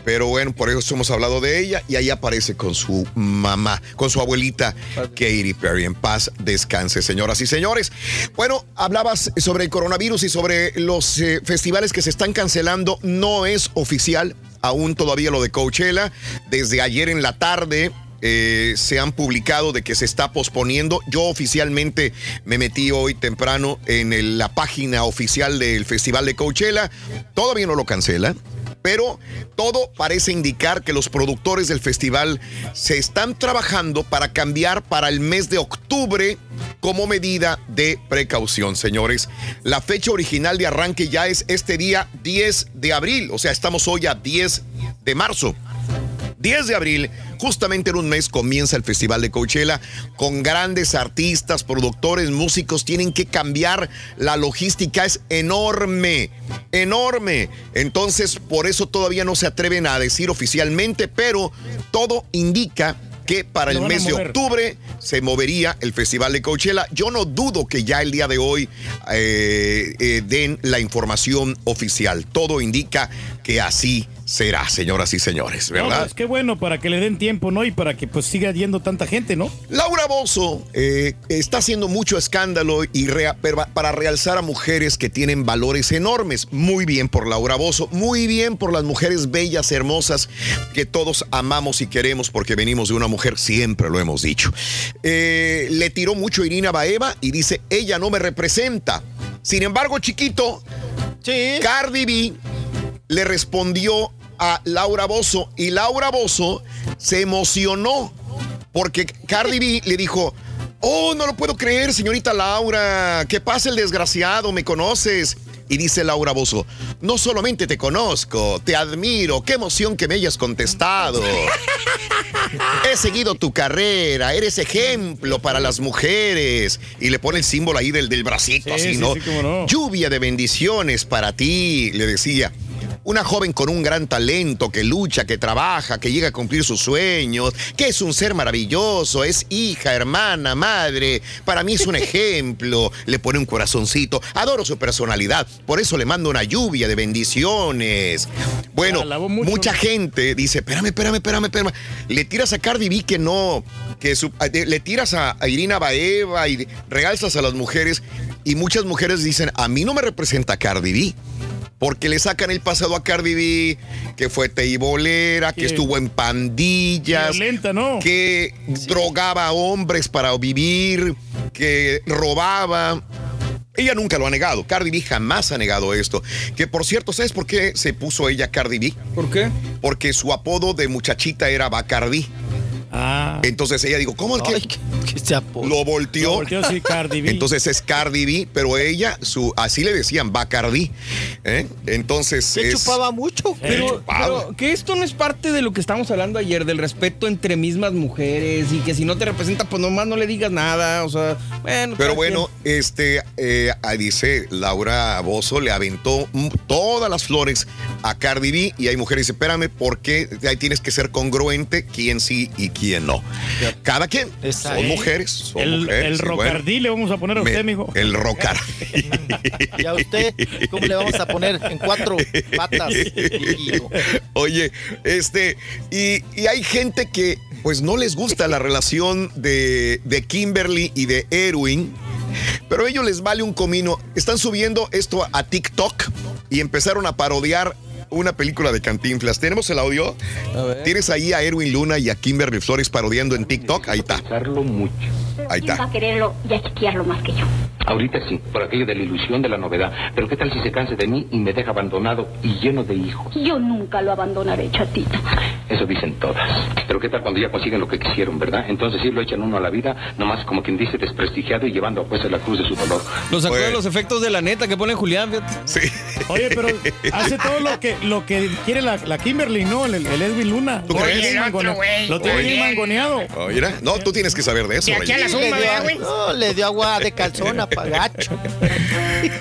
Pero bueno, por eso hemos hablado de ella y ahí aparece con su mamá, con su abuelita Katy Perry. En paz, descanse, señoras y señores. Bueno, hablabas sobre el coronavirus y sobre los eh, festivales que se están cancelando. No es oficial aún todavía lo de Coachella. Desde ayer en la tarde eh, se han publicado de que se está posponiendo. Yo oficialmente me metí hoy temprano en la página oficial del Festival de Coachella. Todavía no lo cancela. Pero todo parece indicar que los productores del festival se están trabajando para cambiar para el mes de octubre como medida de precaución, señores. La fecha original de arranque ya es este día 10 de abril, o sea, estamos hoy a 10 de marzo. 10 de abril, justamente en un mes, comienza el Festival de Coachella con grandes artistas, productores, músicos. Tienen que cambiar. La logística es enorme, enorme. Entonces, por eso todavía no se atreven a decir oficialmente, pero todo indica que para el mes de octubre se movería el Festival de Coachella. Yo no dudo que ya el día de hoy eh, eh, den la información oficial. Todo indica que así será, señoras y señores, No, ¿verdad? pues qué bueno para que le den tiempo, ¿no? Y para que pues siga yendo tanta gente, ¿no? Laura Bozo eh, está haciendo mucho escándalo y rea- para realzar a mujeres que tienen valores enormes. Muy bien por Laura Bozo, muy bien por las mujeres bellas, hermosas que todos amamos y queremos porque venimos de una mujer, siempre lo hemos dicho. Eh, le tiró mucho Irina Baeva y dice, ella no me representa. Sin embargo, chiquito, Cardi B le respondió a Laura Bozo y Laura Bozo se emocionó porque Cardi B le dijo, oh, no lo puedo creer, señorita Laura, ¿qué pasa el desgraciado? ¿Me conoces? Y dice Laura Bozo, no solamente te conozco, te admiro, qué emoción que me hayas contestado. He seguido tu carrera, eres ejemplo para las mujeres. Y le pone el símbolo ahí del, del bracito, Sí, así, sí, ¿no? sí, cómo no. Lluvia de bendiciones para ti, le decía. Una joven con un gran talento, que lucha, que trabaja, que llega a cumplir sus sueños, que es un ser maravilloso, es hija, hermana, madre. Para mí es un ejemplo. Le pone un corazoncito. Adoro su personalidad. Por eso le mando una lluvia de bendiciones. Bueno, mucha gente dice, espérame, espérame, espérame, espérame. Le tiras a Cardi B que no, que su- le tiras a, a Irina Baeva y realzas a las mujeres. Y muchas mujeres dicen, a mí no me representa Cardi B. Porque le sacan el pasado a Cardi B, que fue teibolera, que Que- estuvo en pandillas, Violenta, ¿no? que drogaba a hombres para vivir, que robaba. Ella nunca lo ha negado. Cardi B jamás ha negado esto. Que por cierto, ¿sabes por qué se puso ella Cardi B? ¿Por qué? Porque su apodo de muchachita era Bacardi. Ah. Entonces ella dijo, ¿cómo el que, lo volteó? Lo volteó, sí, Cardi B. Entonces es Cardi B, pero ella, su, así le decían, Bacardi. ¿eh? Entonces Se es... chupaba mucho. Pero, pero que esto no es parte de lo que estábamos hablando ayer, del respeto entre mismas mujeres y que si no te representa, pues nomás no le digas nada. O sea, bueno. Pero bueno, este, eh, ahí dice Laura Bozo le aventó todas las flores a Cardi B y hay mujeres que dicen, espérame, porque ahí tienes que ser congruente quién sí y quién no. Cada quien. Son mujeres, son el, mujeres. el bueno, rocardí le vamos a poner a me- usted, mijo. El rocar. ¿Y a usted cómo le vamos a poner en cuatro patas? Oye, este, y, y hay gente que pues no les gusta la relación de, de Kimberly y de Erwin, pero a ellos les vale un comino. Están subiendo esto a TikTok y empezaron a parodiar una película de Cantinflas. ¿Tenemos el audio? Tienes ahí a Erwin Luna y a Kimberly Flores parodiando en TikTok. Ahí está. mucho. Ahí ¿Quién va está. a quererlo y a chiquearlo más que yo? Ahorita sí, por aquello de la ilusión de la novedad. Pero ¿qué tal si se cansa de mí y me deja abandonado y lleno de hijos? Yo nunca lo abandonaré, chatito. Eso dicen todas. Pero ¿qué tal cuando ya consiguen lo que quisieron, verdad? Entonces sí lo echan uno a la vida, nomás como quien dice desprestigiado y llevando a pues la cruz de su dolor. Lo sacó de los efectos de la neta que pone Julián, fíjate. Sí. Oye, pero hace todo lo que, lo que quiere la, la Kimberly, ¿no? El, el Edwin Luna. ¿Tú Lo crees? güey. Lo tiene bien Oye. mangoneado. Oh, mira. No, tú tienes que saber de eso. Reyes. le, dio, no, le dio agua de calzón a Pagacho.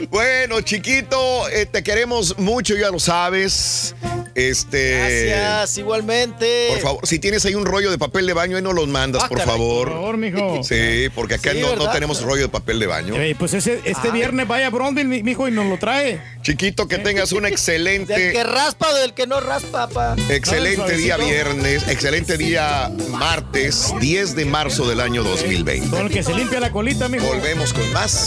Bueno, chiquito, eh, te queremos mucho, ya lo sabes. Este. Gracias, igualmente. Por favor, si tienes ahí un rollo de papel de baño, ahí no los mandas, Ah, por caray, favor. por favor, mijo. Sí, porque acá Sí, no, no tenemos rollo de papel de baño. Eh, pues ese, este viernes vaya a Bronville, mi- mijo, y nos lo trae. Chiquito, que tengas un Del que excelente, raspa o del que no raspa, pa. excelente día viernes, excelente día martes, 10 de marzo del año 2020. Con el que se limpia la colita, mijo. Volvemos con más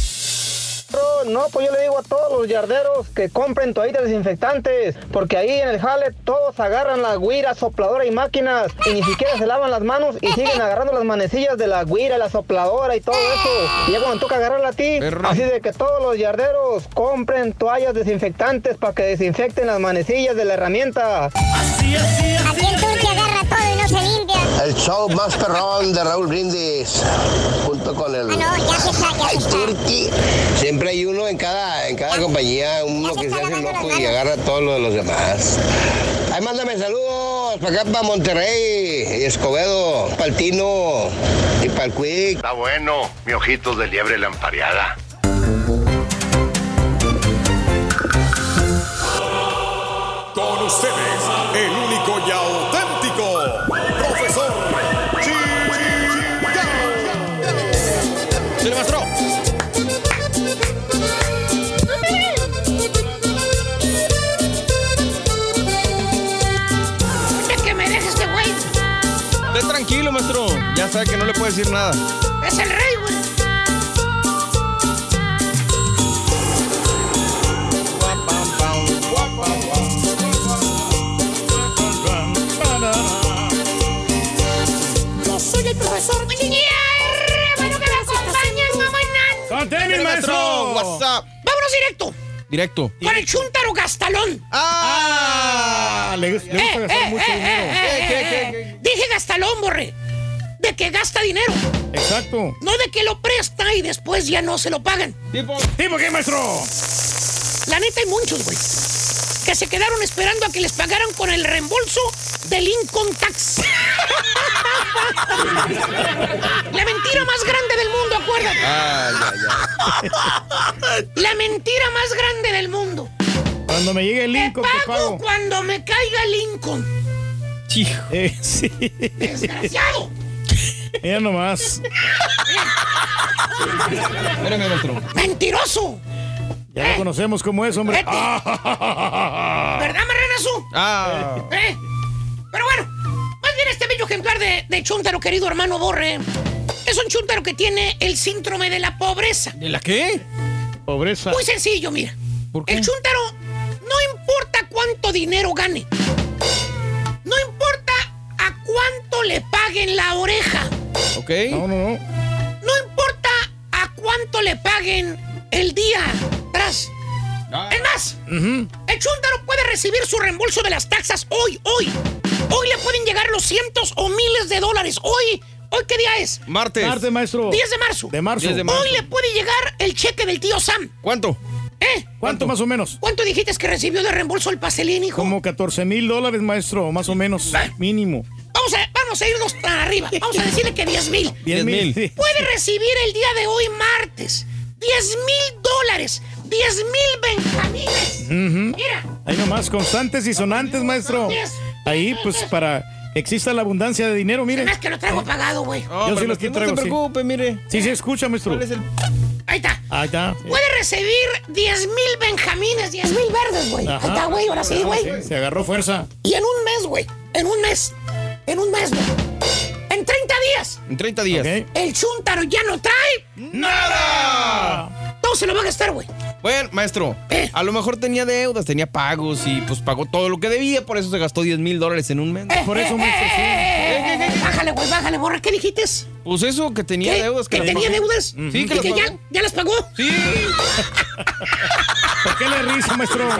No, pues yo le digo a todos los yarderos que compren toallitas desinfectantes, porque ahí en el jale todos agarran la guira, sopladora y máquinas y ni siquiera se lavan las manos y siguen agarrando las manecillas de la guira, la sopladora y todo eso. Y ya cuando toca agarrarla a ti, así de que todos los yarderos compren toallas desinfectantes para que desinfecten las manecillas de la herramienta. Aquí en Turquía agarra todo y no se limpia. El show más perrón de Raúl Brindis, junto con el Ah, no, ya se está, ya se está. Turqui. Siempre hay uno en cada, en cada compañía, uno que se hace loco y agarra todo lo de los demás. Ay, mándame saludos para acá, para Monterrey, y Escobedo, para el Tino y para el Quick. Está bueno, mi ojitos de liebre lampareada. Con ustedes, el Ya sabe que no le puede decir nada. Es el rey, güey. Yo soy el profesor Bueno, que me acompañan, mamá. ¡Con tenis, maestro! WhatsApp. Vámonos directo. Directo. Con el chuntaro gastalón. Ah, le, le gusta Eh, gastar eh, mucho eh, dinero. eh, eh, eh. Dije gastalón, borre. De que gasta dinero. Exacto. No de que lo presta y después ya no se lo pagan. Tipo. ¿Tipo qué, maestro? La neta hay muchos, güey. Que se quedaron esperando a que les pagaran con el reembolso del income tax. La mentira más grande del mundo, acuérdate. Ay, ay, La mentira más grande del mundo. Cuando me llegue el Lincoln, te Pago pago. cuando me caiga el Lincoln. Eh, sí. Desgraciado. Mira nomás. Espérame, maestro. Mentiroso. Ya lo conocemos como es, hombre. Ah. ¿Verdad, marranazo? Ah. ¿Eh? Pero bueno, más bien este bello ejemplar de, de chúntaro, querido hermano Borre, es un chúntaro que tiene el síndrome de la pobreza. ¿De la qué? Pobreza. Muy sencillo, mira. ¿Por qué? El chúntaro no importa cuánto dinero gane. Cuánto le paguen la oreja. Ok. No, no, no. No importa a cuánto le paguen el día atrás. Es más, Ujú. el chúntaro puede recibir su reembolso de las taxas hoy, hoy. Hoy le pueden llegar los cientos o miles de dólares. Hoy, ¿hoy qué día es? Martes. Martes, maestro. 10 de marzo. De marzo. 10 de marzo. Hoy le puede llegar el cheque del tío Sam. ¿Cuánto? ¿Eh? ¿Cuánto más o menos? ¿Cuánto dijiste que recibió de reembolso el pastelín, hijo? Como 14 mil dólares, maestro, más o menos. Mínimo. Vamos a, vamos a irnos para arriba. Vamos a decirle que 10 mil. 10 mil. Puede recibir el día de hoy, martes, 10 mil dólares. 10 mil benjamines. Mira, Ahí nomás, constantes y sonantes, maestro. Ahí, pues, para que exista la abundancia de dinero, mire. más que lo traigo pagado, güey. No, Yo sí los que no traigo, se sí. preocupe, mire. Sí, sí, escucha, maestro. ¿Cuál es el...? Ahí está. Ahí está. Puede recibir 10 mil benjamines, 10 mil verdes, güey. Ahí está, güey, ahora sí, güey. Se agarró fuerza. Y en un mes, güey. En un mes. En un mes, güey. En 30 días. En 30 días. Ok. El chúntaro ya no trae. ¡Nada! Todo se lo va a gastar, güey. Bueno, maestro, Eh. a lo mejor tenía deudas, tenía pagos y pues pagó todo lo que debía, por eso se gastó 10 mil dólares en un mes. Por eso, maestro, sí. Eh, Bájale, güey, bájale, borra. ¿Qué dijiste? Pues eso, que tenía ¿Qué? deudas. ¿Que las tenía pagó. deudas? Sí, ¿Y que las que ya, ya las pagó? Sí. ¿Por qué le risa, maestro?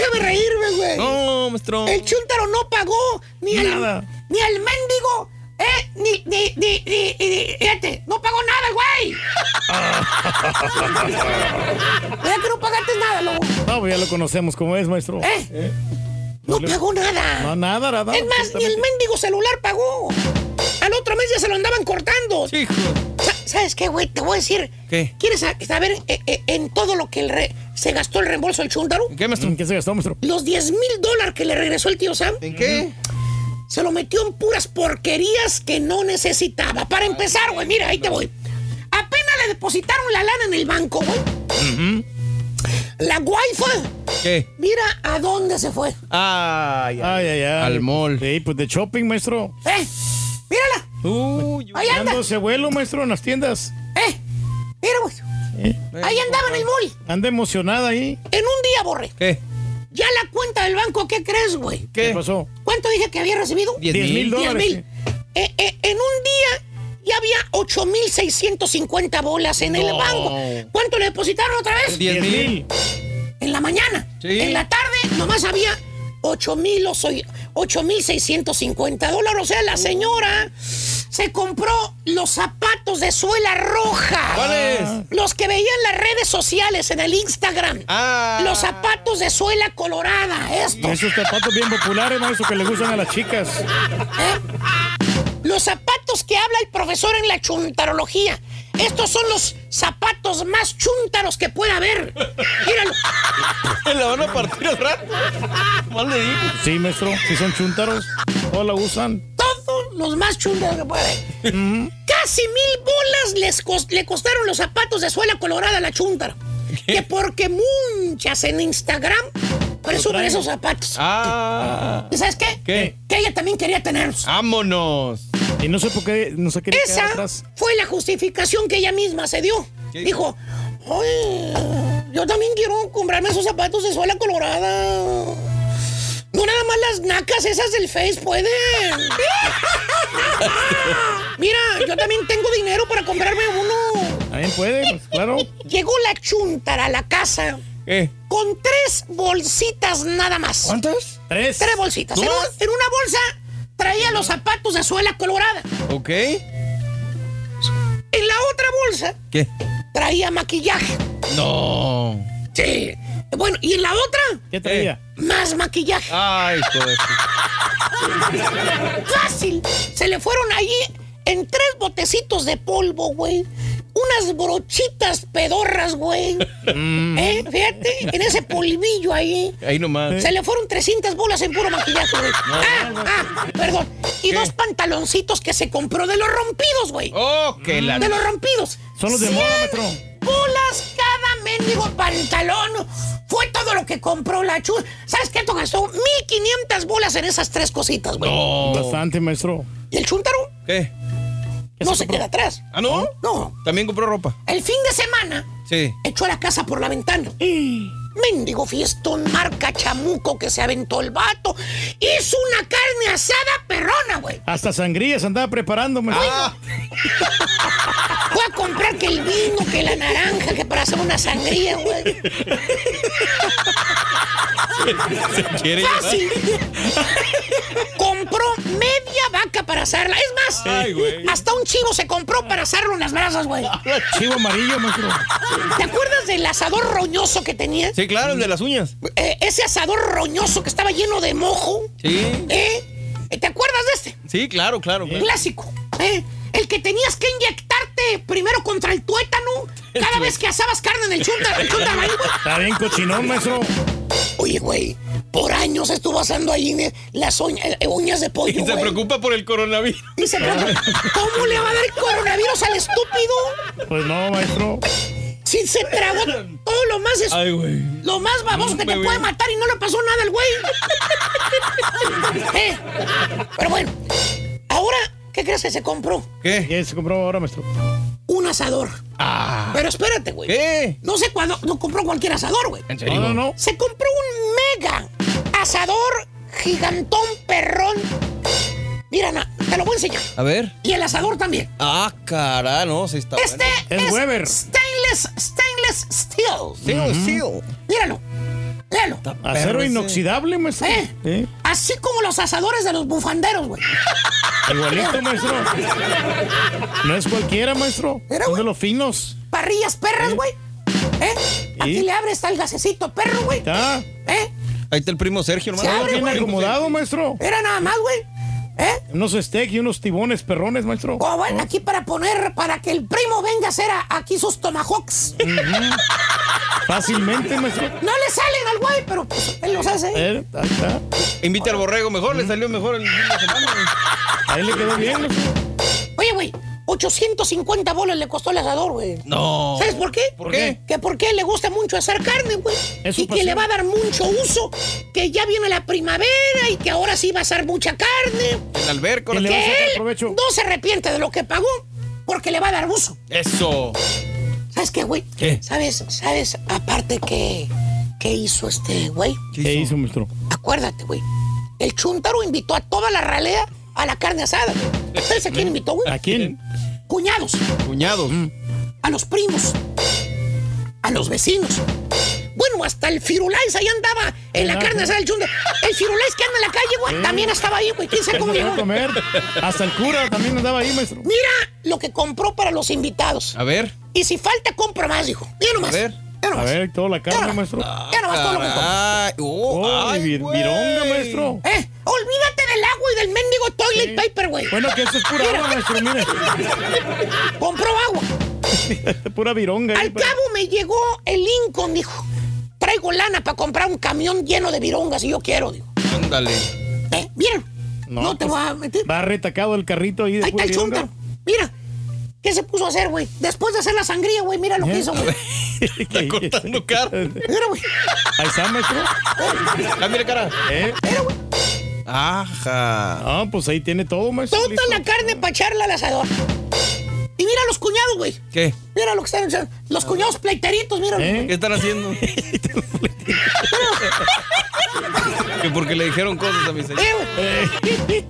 Déjame reírme, güey. No, maestro. El chúntaro no pagó ni al, Nada. ni al mendigo, ¿eh? Ni, ni, ni, ni, ni- fíjate, no pagó nada, el güey. ¿Verdad que no pagaste nada, lobo? No, pues ya lo conocemos como es, maestro. ¿Eh? No pagó nada. No, nada, nada. es más, ni el mendigo celular pagó. Al otro mes ya se lo andaban cortando. Hijo. Sa- ¿Sabes qué, güey? Te voy a decir. ¿Qué? ¿Quieres sa- saber eh, eh, en todo lo que el re- se gastó el reembolso del chúntaro? ¿En qué, maestro? ¿En qué se gastó, maestro? Los 10 mil dólares que le regresó el tío Sam. ¿En qué? Se lo metió en puras porquerías que no necesitaba. Para empezar, güey, mira, ahí te voy. Apenas le depositaron la lana en el banco, güey. La wifi, ¿Qué? mira a dónde se fue. Ay, Ay, ay, ay. Al mall. Sí, pues de shopping, maestro. ¿Eh? Mírala. Uy, Ahí anda. Dándose vuelo, maestro, en las tiendas. ¿Eh? Mira, güey. ¿Eh? Ahí andaba en el mall. Anda emocionada ahí. En un día, borre. ¿Qué? Ya la cuenta del banco, ¿qué crees, güey? ¿Qué, ¿Qué? pasó? ¿Cuánto dije que había recibido? 10 10 mil. 10 dólares. mil. Eh, eh, en un día ya había 8,650 bolas en el No. banco. ¿Cuánto le depositaron otra vez? 10 mil. En la mañana. Sí. En la tarde nomás había 8,000 o soy- 8,650 dólares. O sea, la señora se compró los zapatos de suela roja. ¿Cuáles? Los que veían en las redes sociales, en el Instagram. Ah. Los zapatos de suela colorada, estos. Esos zapatos bien populares, maestro, que le gustan a las chicas. Los zapatos que habla el profesor en la chuntarología. Estos son los zapatos más chúntaros que pueda haber. Míralo. La van a partir al rato. Mal le digo. Sí, maestro, si son chúntaros, todos la usan. Todos los más chúntaros que pueda haber. Casi mil bolas les le costaron los zapatos de suela colorada a la chuntara. Que porque muchas en Instagram presumen esos zapatos. Ah. ¿Y sabes qué? ¿Qué? Que ella también quería tenerlos. Vámonos. Y no sé por qué no se quería quedar Esa atrás. fue la justificación que ella misma se dio. ¿Qué? Dijo, "Ay, yo también quiero comprarme esos zapatos de suela colorada. No nada más las nacas esas del Face pueden. Mira, yo también tengo dinero para comprarme uno. Ahí También puede, pues, claro. Llegó la chuntara a la casa ¿Qué? con tres bolsitas nada más. ¿Cuántas? Tres. Tres bolsitas. En una bolsa traía los zapatos de suela colorada. Ok. En la otra bolsa ¿Qué? traía maquillaje. No. Sí. Bueno, y en la otra, ¿Qué traía? más maquillaje. Ay, joder. Fácil. Se le fueron allí en tres botecitos de polvo, güey. Unas brochitas pedorras, güey. ¿Eh? Fíjate, en ese polvillo ahí. Ahí nomás. Se le fueron 300 bolas en puro maquillaje, güey. Ah, ah, perdón. Y dos pantaloncitos que se compró de los rompidos, güey. Oh, que la. De los rompidos. Son los de moda, 100 maestro. bolas cada mendigo pantalón. Fue todo lo que compró la chu. ¿Sabes qué? Gastó 1500 bolas en esas tres cositas, güey. Bastante, maestro. ¿Y el chúntaro? ¿Qué? No se queda atrás. ¿Ah, no? No. También compró ropa. El fin de semana Sí. echó a la casa por la ventana. Mendigo fiestón marca chamuco que se aventó el vato. Hizo una carne asada perrona, güey. Hasta sangría se andaba preparando, maestro. Ah. Fue a comprar que el vino, que la naranja, que para hacer una sangría, güey. Se quiere llevar. Fácil. Para. Es más, Ay, güey. hasta un chivo se compró para asarlo en las brasas, güey. Chivo amarillo, maestro. ¿Te acuerdas del asador roñoso que tenía? Sí, claro, el de las uñas. Eh, ese asador roñoso que estaba lleno de mojo. Sí. ¿Eh? ¿Te acuerdas de este? Sí, claro, claro. claro. Clásico. ¿eh? El que tenías que inyectarte primero contra el tuétano cada vez que asabas carne en el chunta, el chunta güey. Está bien cochinón, maestro. Oye, güey, por años estuvo asando ahí eh, las uña- eh, uñas de pollo, Y se güey. preocupa por el coronavirus. Y se preocupa, ¿Cómo le va a dar el coronavirus al estúpido? Pues no, maestro. Si se tragó todo lo más es- Ay, güey. lo más baboso que te puede matar y no le pasó nada al güey. Eh, Pero bueno, ahora, ¿qué crees que se compró? ¿Qué? ¿Qué se compró ahora, maestro? Un asador. Ah. Pero espérate, güey. ¿Qué? No sé cuándo, no compró cualquier asador, güey. ¿En serio? No, no, no. Se compró un mega asador gigantón perrón. Mira, na, te lo voy a enseñar. A ver. Y el asador también. Ah, cara, no, sí está Este Es es, Weber. stainless, stainless steel. bueno. Sí, sí. Míralo. Míralo. Acero inoxidable, maestro. Eh. Sí. Así como los asadores de los bufanderos, güey. Igualito, maestro. No es cualquiera, maestro. Mira, Son de los finos. Parrillas perras, güey. ¿Eh? Aquí le abre, está el gasecito perro, güey. Está. ¿Eh? Ahí está el primo Sergio, hermano. Se abre, Bien acomodado, maestro. Era nada más, güey. ¿Eh? Unos steak y unos tibones perrones, maestro. Oh, bueno, aquí para poner, para que el primo venga a hacer a- aquí sus tomahawks. Fácilmente, maestro. No le salen al güey, pero pues, él los hace. Eh, ahí está. Invita al borrego mejor, le salió mejor el fin de semana. güey. Ahí le quedó bien, maestro. Oye, güey, 850 bolas le costó el asador, güey. No. ¿Sabes por qué? ¿Por qué? Que porque le gusta mucho hacer carne, güey. Y que le va a dar mucho uso. Que ya viene la primavera y que ahora sí va a hacer mucha carne. En la alberca. Y le va a sacar provecho. no se arrepiente de lo que pagó porque le va a dar uso. Eso. ¿Sabes qué, güey? ¿Qué? ¿Sabes? ¿Sabes? Aparte que... ¿Qué hizo este güey? ¿Qué hizo, maestro? Acuérdate, güey. El chuntaro invitó a toda la ralea a la carne asada. ¿Sabes a quién invitó, güey? ¿A quién? Cuñados, Cuñados. a los primos, a los vecinos. Bueno, hasta el Firulais ahí andaba en la Ajá. carne asada del chuntaro. El Firulais que anda en la calle, güey, también estaba ahí, güey. ¿Quién sabe cómo llegó? a comer. Hasta el cura también andaba ahí, maestro. Mira lo que compró para los invitados. A ver. Y si falta, compro más, dijo. Mira A nomás. ver. Ya A nomás. ver, toda la carne, maestro. Ya nomás todo lo que compró. Ay, oh, Oh, ay, vir- güey. vironga, maestro. Eh, olvídate del agua y del mendigo toilet paper, güey. Bueno, que eso es pura agua, maestro, mire. Compró agua. Pura vironga. ahí, Al cabo me llegó el Lincoln, dijo. Traigo lana para comprar un camión lleno de virongas y yo quiero, digo. Ándale. ¿Eh? Mira. No, No, te pues, voy a meter. Va retacado el carrito ahí de Ahí está pura el vironga. Mira. ¿Qué se puso a hacer, güey? Después de hacer la sangría, güey, mira lo que hizo, güey. Está cortando carne. Mira, güey. Ahí está, maestro. Cámbiale cara. ¿Eh? Mira, güey. Ajá. Ah, pues ahí tiene todo, maestro. Toda listo. la carne para echarla al asador. Y mira los cuñados, güey. ¿Qué? Mira lo que están echando. Los cuñados pleiteritos, mira. ¿Eh? ¿Qué están haciendo? que porque le dijeron cosas a mi señor. Eh, güey.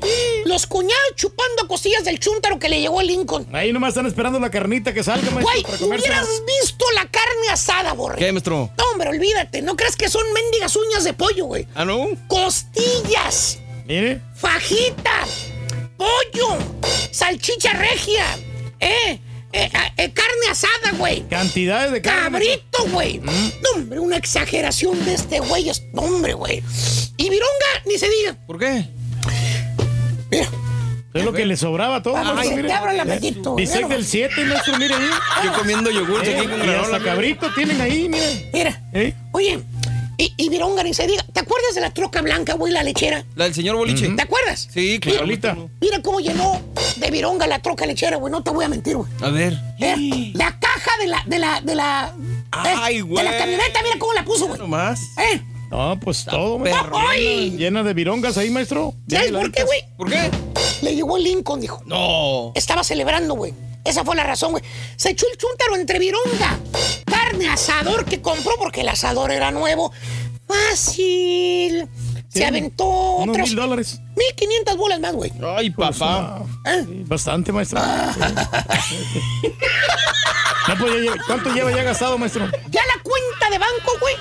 Los cuñados chupando costillas del chúntaro que le llegó a Lincoln. Ahí nomás están esperando la carnita que salga, maestro, Güey, para hubieras visto la carne asada, borre. ¿Qué, maestro? No, hombre, olvídate. No creas que son mendigas uñas de pollo, güey. ¿Ah, no? Costillas, Mire. fajita, pollo, salchicha regia, eh, eh, ah, eh, carne asada, güey. Cantidades de carne. Cabrito, güey. Mm. No, hombre, una exageración de este güey. es- no, hombre, güey. Y Vironga, ni se diga. ¿Por qué? Es lo que le sobraba a todo, Ay, te abra el apetito, Bistec mira del 7, maestro, mire ahí. Yo comiendo yogur Eh, aquí con y granola. hasta cabrito tienen ahí, mire. Mira, ¿Eh? oye, y, y Vironga, ni se diga. ¿Te acuerdas de la troca blanca, güey, la lechera? La del señor Boliche. ¿Te acuerdas? Sí, claro. Ahorita. Mira cómo llenó de Vironga la troca lechera, güey. No te voy a mentir, güey. A ver. Mira, la caja de la, de la, de la. Ay, eh, güey. De la camioneta, mira cómo la puso, güey. Nomás. ¿Eh? No, pues todo, perrona. ¡Ay! Llena de virongas ahí, maestro. ¿Sabes por qué, güey? ¿Por qué? Le llegó el Lincoln, dijo. No. Estaba celebrando, güey. Esa fue la razón, güey. Se echó el chúntaro entre vironga. Asador que compró porque el asador era nuevo. Fácil. Se aventó Unos otros mil dólares. 1500 bolas más, güey. Ay, papá. ¿Eh? Bastante, maestro. No, pues, ya ¿Cuánto lleva ya gastado, maestro? Ya la cuenta de banco, güey.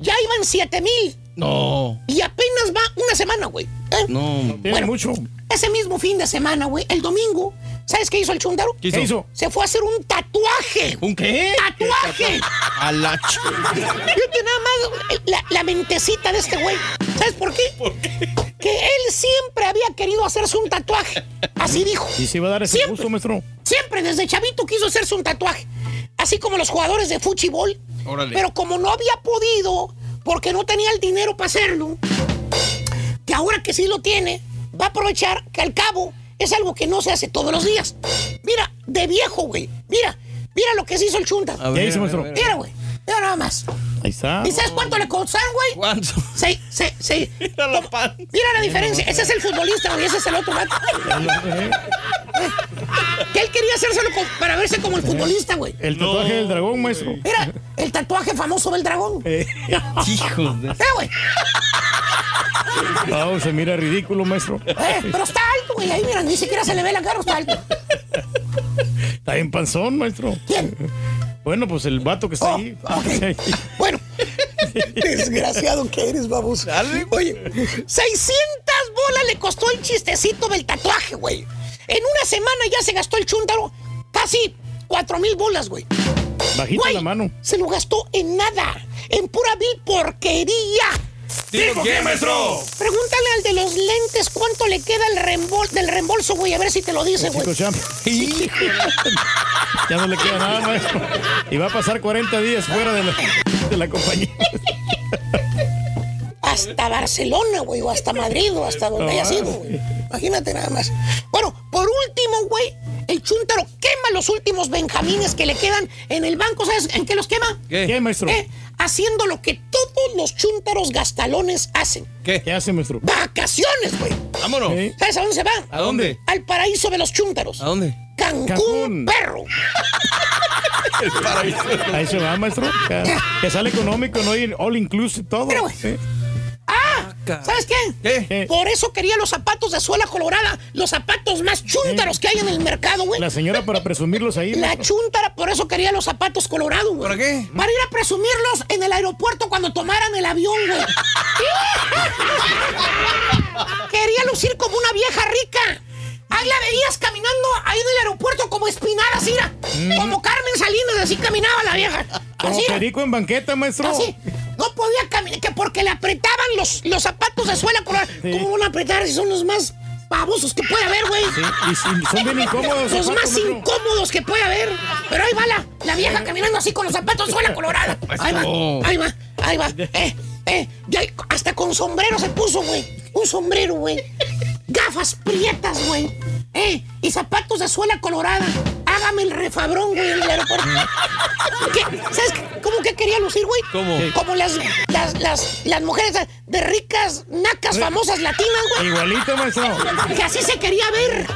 Ya iban 7 mil. No. Y apenas va una semana, güey. ¿Eh? No. Tiene Bueno. mucho. Ese mismo fin de semana, güey, el domingo, ¿sabes qué hizo el chúndaro? ¿Qué hizo? ¿Qué hizo? Se fue a hacer un tatuaje. ¿Un qué? ¡Tatuaje! A la. Fíjate nada más la, la mentecita de este güey. ¿Sabes por qué? ¿Por qué? Que él siempre había querido hacerse un tatuaje. Así dijo. Y se iba a dar ese Siempre. gusto, maestro. Siempre desde chavito quiso hacerse un tatuaje. Así como los jugadores de fútbol. Órale. Pero como no había podido, porque no tenía el dinero para hacerlo, que ahora que sí lo tiene, va a aprovechar que al cabo es algo que no se hace todos los días. Mira, de viejo, güey. Mira, mira lo que se hizo el chunta. Mira, güey. Mira nada más. Ahí está. ¿Y sabes cuánto le costaron, güey? ¿Cuánto? Sí, sí, sí. Mira la pan. Mira la diferencia. Ese es el futbolista, güey. Ese es el otro vato. Que él quería hacérselo con- para verse como el futbolista, güey. El tatuaje del dragón, maestro. Mira, el tatuaje famoso del dragón. Eh, Hijos de... Eh, güey. No, se mira ridículo, maestro. Eh, pero está alto, güey. Ahí, mira, ni siquiera se le ve la cara, está alto. Está en panzón, maestro. ¿Quién? Bueno, pues el vato que está Oh, ahí. ok. Bueno, desgraciado que eres. Dale. Oye, 600 bolas le costó el chistecito del tatuaje, güey. En una semana ya se gastó el chúntaro casi 4 mil bolas, güey. Bajita Güey, la mano. Se lo gastó en nada. En pura vil porquería. ¿Dijo qué, maestro? Pregúntale al de los lentes cuánto le queda el rembol del reembolso, güey. A ver si te lo dice, güey. Ya no le queda nada, maestro. Y va a pasar 40 días fuera de la, de la compañía. hasta Barcelona, güey, o hasta Madrid, o hasta donde No, haya sido, güey. Imagínate nada más. Bueno, por último, güey, el chúntaro quema los últimos benjamines que le quedan en el banco. ¿Sabes en qué los quema? ¿Qué? ¿Qué, maestro? Eh, haciendo lo que todos los chúntaros gastalones hacen. ¿Qué? ¿Qué hace, maestro? Vacaciones, güey. Vámonos. ¿Sabes a dónde se va? ¿A dónde? Al paraíso de los chúntaros. ¿A dónde? Cancún, Cancún. perro. Ahí se va, maestro. Que, que sale económico, no ir all inclusive todo. Mira, güey. ¿Sabes qué? ¿Qué? ¿Qué? Por eso quería los zapatos de suela colorada, los zapatos más chúntaros que hay en el mercado, güey. La señora para presumirlos ahí. La maestro. chúntara, por eso quería los zapatos colorados, güey. ¿Para qué? Para ir a presumirlos en el aeropuerto cuando tomaran el avión, güey. quería lucir como una vieja rica. Ahí la veías caminando ahí en el aeropuerto como espinada, así, mira. Como Carmen Salinas, así caminaba la vieja. Como Así, perico en banqueta, maestro. así. No podía caminar, que porque le apretaban los, los zapatos de suela colorada. Sí. ¿Cómo van a apretar si son los más babosos que puede haber, güey? Sí, y sí, son bien incómodos. Los zapatos, más incómodos que puede haber. Pero ahí va la, la vieja caminando así con los zapatos de suela colorada. Ahí va, ahí va, ahí va. Eh, eh, ya hasta con sombrero se puso, güey. Un sombrero, güey. Gafas prietas, güey. Eh, y zapatos de suela colorada. Hágame el refabrón, güey, en el aeropuerto. ¿Qué? ¿Sabes cómo que quería lucir, güey? ¿Cómo? Como las, las, las, las mujeres de ricas, nacas, famosas latinas, güey. Igualito, maestro. Que así se quería ver.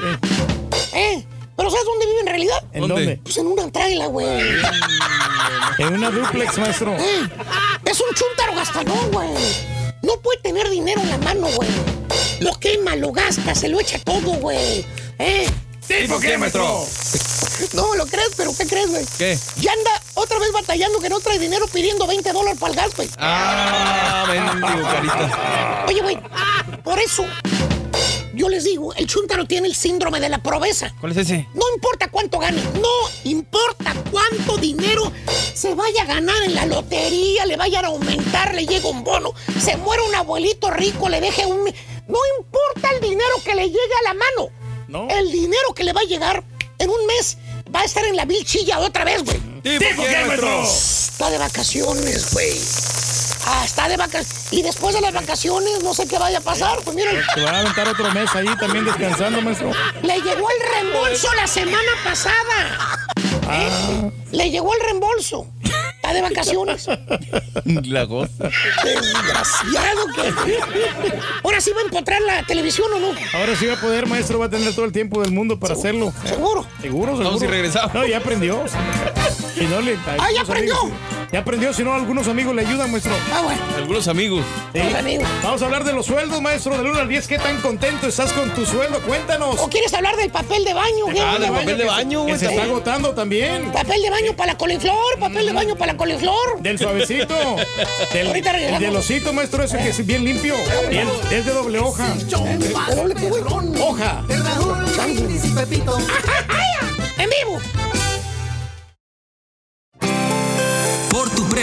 ¿Eh? ¿Pero sabes dónde vive en realidad? ¿En ¿Dónde? Pues en una traila, güey. En una duplex, maestro. Eh, Es un chúntaro gastalón, güey. No puede tener dinero en la mano, güey. Lo quema lo gasta, se lo echa todo, güey. ¿Eh? ¿Tipo qué, maestro? No lo crees, pero ¿qué crees, güey? ¿Qué? Ya anda otra vez batallando que no trae dinero pidiendo 20 dólares para el gas, güey. Ah, carita. Oye, güey, por eso yo les digo, el chuntaro tiene el síndrome de la pobreza. ¿Cuál es ese? No importa cuánto gane, no importa cuánto dinero se vaya a ganar en la lotería, le vayan a aumentar, le llega un bono, se muere un abuelito rico, le deje un... No importa el dinero que le llegue a la mano. No. El dinero que le va a llegar en un mes va a estar en la vilchilla otra vez, güey. ¿Tipo qué, maestro? Está de vacaciones, güey. Ah, está de vacaciones. Y después de las vacaciones, no sé qué vaya a pasar. Pues miren, Se va a aventar otro mes ahí también descansando, maestro. le llegó el reembolso la semana pasada. Ah. Le llegó el reembolso. Está de vacaciones. La goza. Desgraciado que. Ahora sí va a empotrar la televisión o no. Ahora sí va a poder, maestro, va a tener todo el tiempo del mundo para hacerlo. Seguro. Seguro, seguro. Vamos y regresamos. No, ya aprendió. Si no, le, Ah, ya aprendió. amigos- ya aprendió, si no, algunos amigos le ayudan, maestro. Ah, bueno. Algunos amigos. Sí. Los amigos. Vamos a hablar de los sueldos, maestro, del 1 al 10. ¿Qué tan contento estás con tu sueldo? Cuéntanos. ¿O quieres hablar del papel de baño? ¿Qué? Ah, del papel de que se- baño, Que güey, se está agotando también. Papel de baño para la coliflor, papel de baño para la coliflor. Del suavecito. Del, Ahorita el regresamos. del osito, maestro, ese que es bien limpio. El- es de doble hoja. ¿De doble? Hoja. En vivo.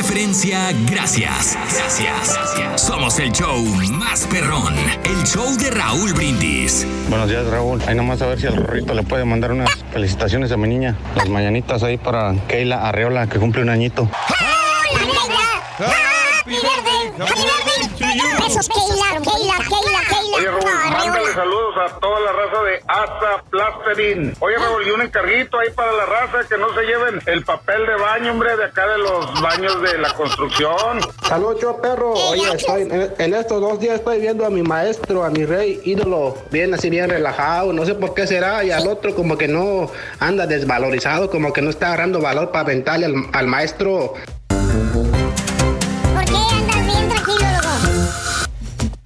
Preferencia, gracias. Gracias. Somos el show más perrón. El show de Raúl Brindis. Buenos días, Raúl. Ahí nomás a ver si el rorrito le puede mandar unas felicitaciones a mi niña. Las mañanitas ahí para Keila Arreola, que cumple un añito. Besos, Keila, Keila, Keila, Keila. Oye, Raúl, mándale saludos a toda la raza de Asa Plasterin. Oye, Raúl, y un encarguito ahí para la raza que no se lleven el papel de baño, hombre, de acá de los baños de la construcción. Salud, yo perro. Oye, estoy, en, en estos dos días estoy viendo a mi maestro, a mi rey ídolo, bien así, bien relajado. No sé por qué será. Y al otro, como que no anda desvalorizado, como que no está agarrando valor para aventarle al, al maestro.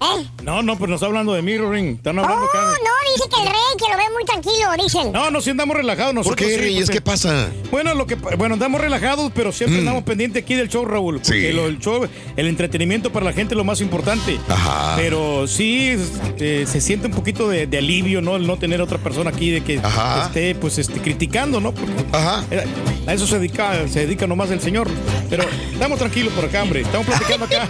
¿Eh? No, no, pues nos está hablando de Mirroring. Están hablando Oh, no, dice que el rey, que lo ve muy tranquilo, dicen. No, no, sí andamos relajados ¿Por nosotros. qué, sí, Reyes? porque- ¿Qué pasa? Bueno, lo que bueno, andamos relajados, pero siempre andamos pendientes aquí del show, Raúl. Porque Sí. lo- el show, el entretenimiento para la gente es lo más importante. Ajá. Pero sí eh, se siente un poquito de, de alivio, ¿no? El no tener otra persona aquí de que Ajá. esté, pues, este, criticando, ¿no? Porque Ajá. a eso se dedica, se dedica nomás el señor. Pero estamos tranquilos por acá, hombre. Estamos platicando acá.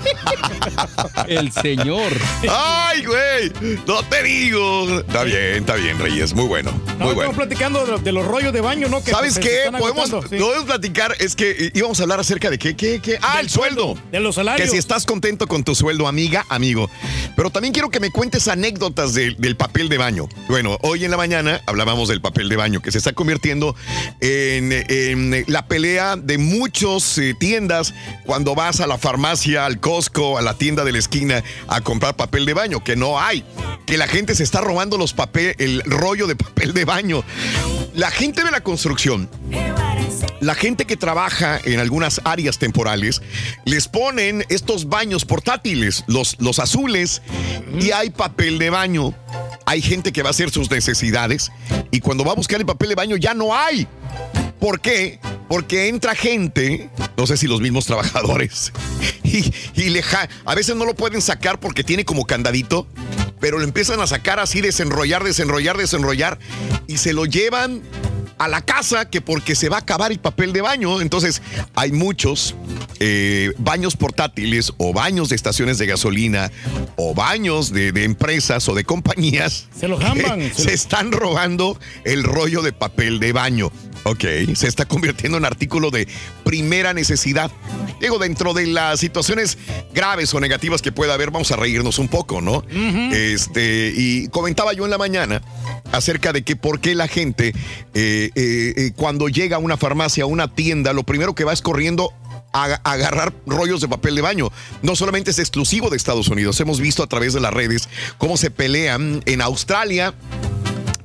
El señor. ¡Ay, güey! No te digo. Está bien, está bien, Reyes. Muy bueno. No, Muy estamos bueno. platicando de, de los rollos de baño, ¿no? Que ¿Sabes se- se qué? Podemos, agotando, sí. podemos platicar. Es que eh, íbamos a hablar acerca de qué, qué, qué. Ah, Del el sueldo. De los salarios. Que si estás contento con tu sueldo, amiga, amigo. Pero también quiero que me cuentes anécdotas de- del papel de baño. Bueno, hoy en la mañana hablábamos del papel de baño, que se está convirtiendo en, en la pelea de muchas tiendas cuando vas a la farmacia, al Costco, a la tienda de la esquina a comprar papel de baño, que no hay. Que la gente se está robando los papel, el rollo de papel de baño. La gente de la construcción la gente que trabaja en algunas áreas temporales les ponen estos baños portátiles, los, los azules, y hay papel de baño. Hay gente que va a hacer sus necesidades y cuando va a buscar el papel de baño ya no hay. ¿Por qué? Porque entra gente, no sé si los mismos trabajadores, y, y le ja- a veces no lo pueden sacar porque tiene como candadito, pero lo empiezan a sacar así, desenrollar, desenrollar, desenrollar, y se lo llevan a la casa que porque se va a acabar el papel de baño. Entonces, hay muchos eh, baños portátiles o baños de estaciones de gasolina o baños de, de empresas o de compañías. Se lo jamban, se se lo- están robando el rollo de papel de baño. Ok, se está convirtiendo en artículo de primera necesidad. Digo, dentro de las situaciones graves o negativas que pueda haber, vamos a reírnos un poco, ¿no? Este, y comentaba yo en la mañana acerca de que por qué la gente, eh, eh, eh, cuando llega a una farmacia, a una tienda, lo primero que va es corriendo a, a agarrar rollos de papel de baño. No solamente es exclusivo de Estados Unidos, hemos visto a través de las redes cómo se pelean en Australia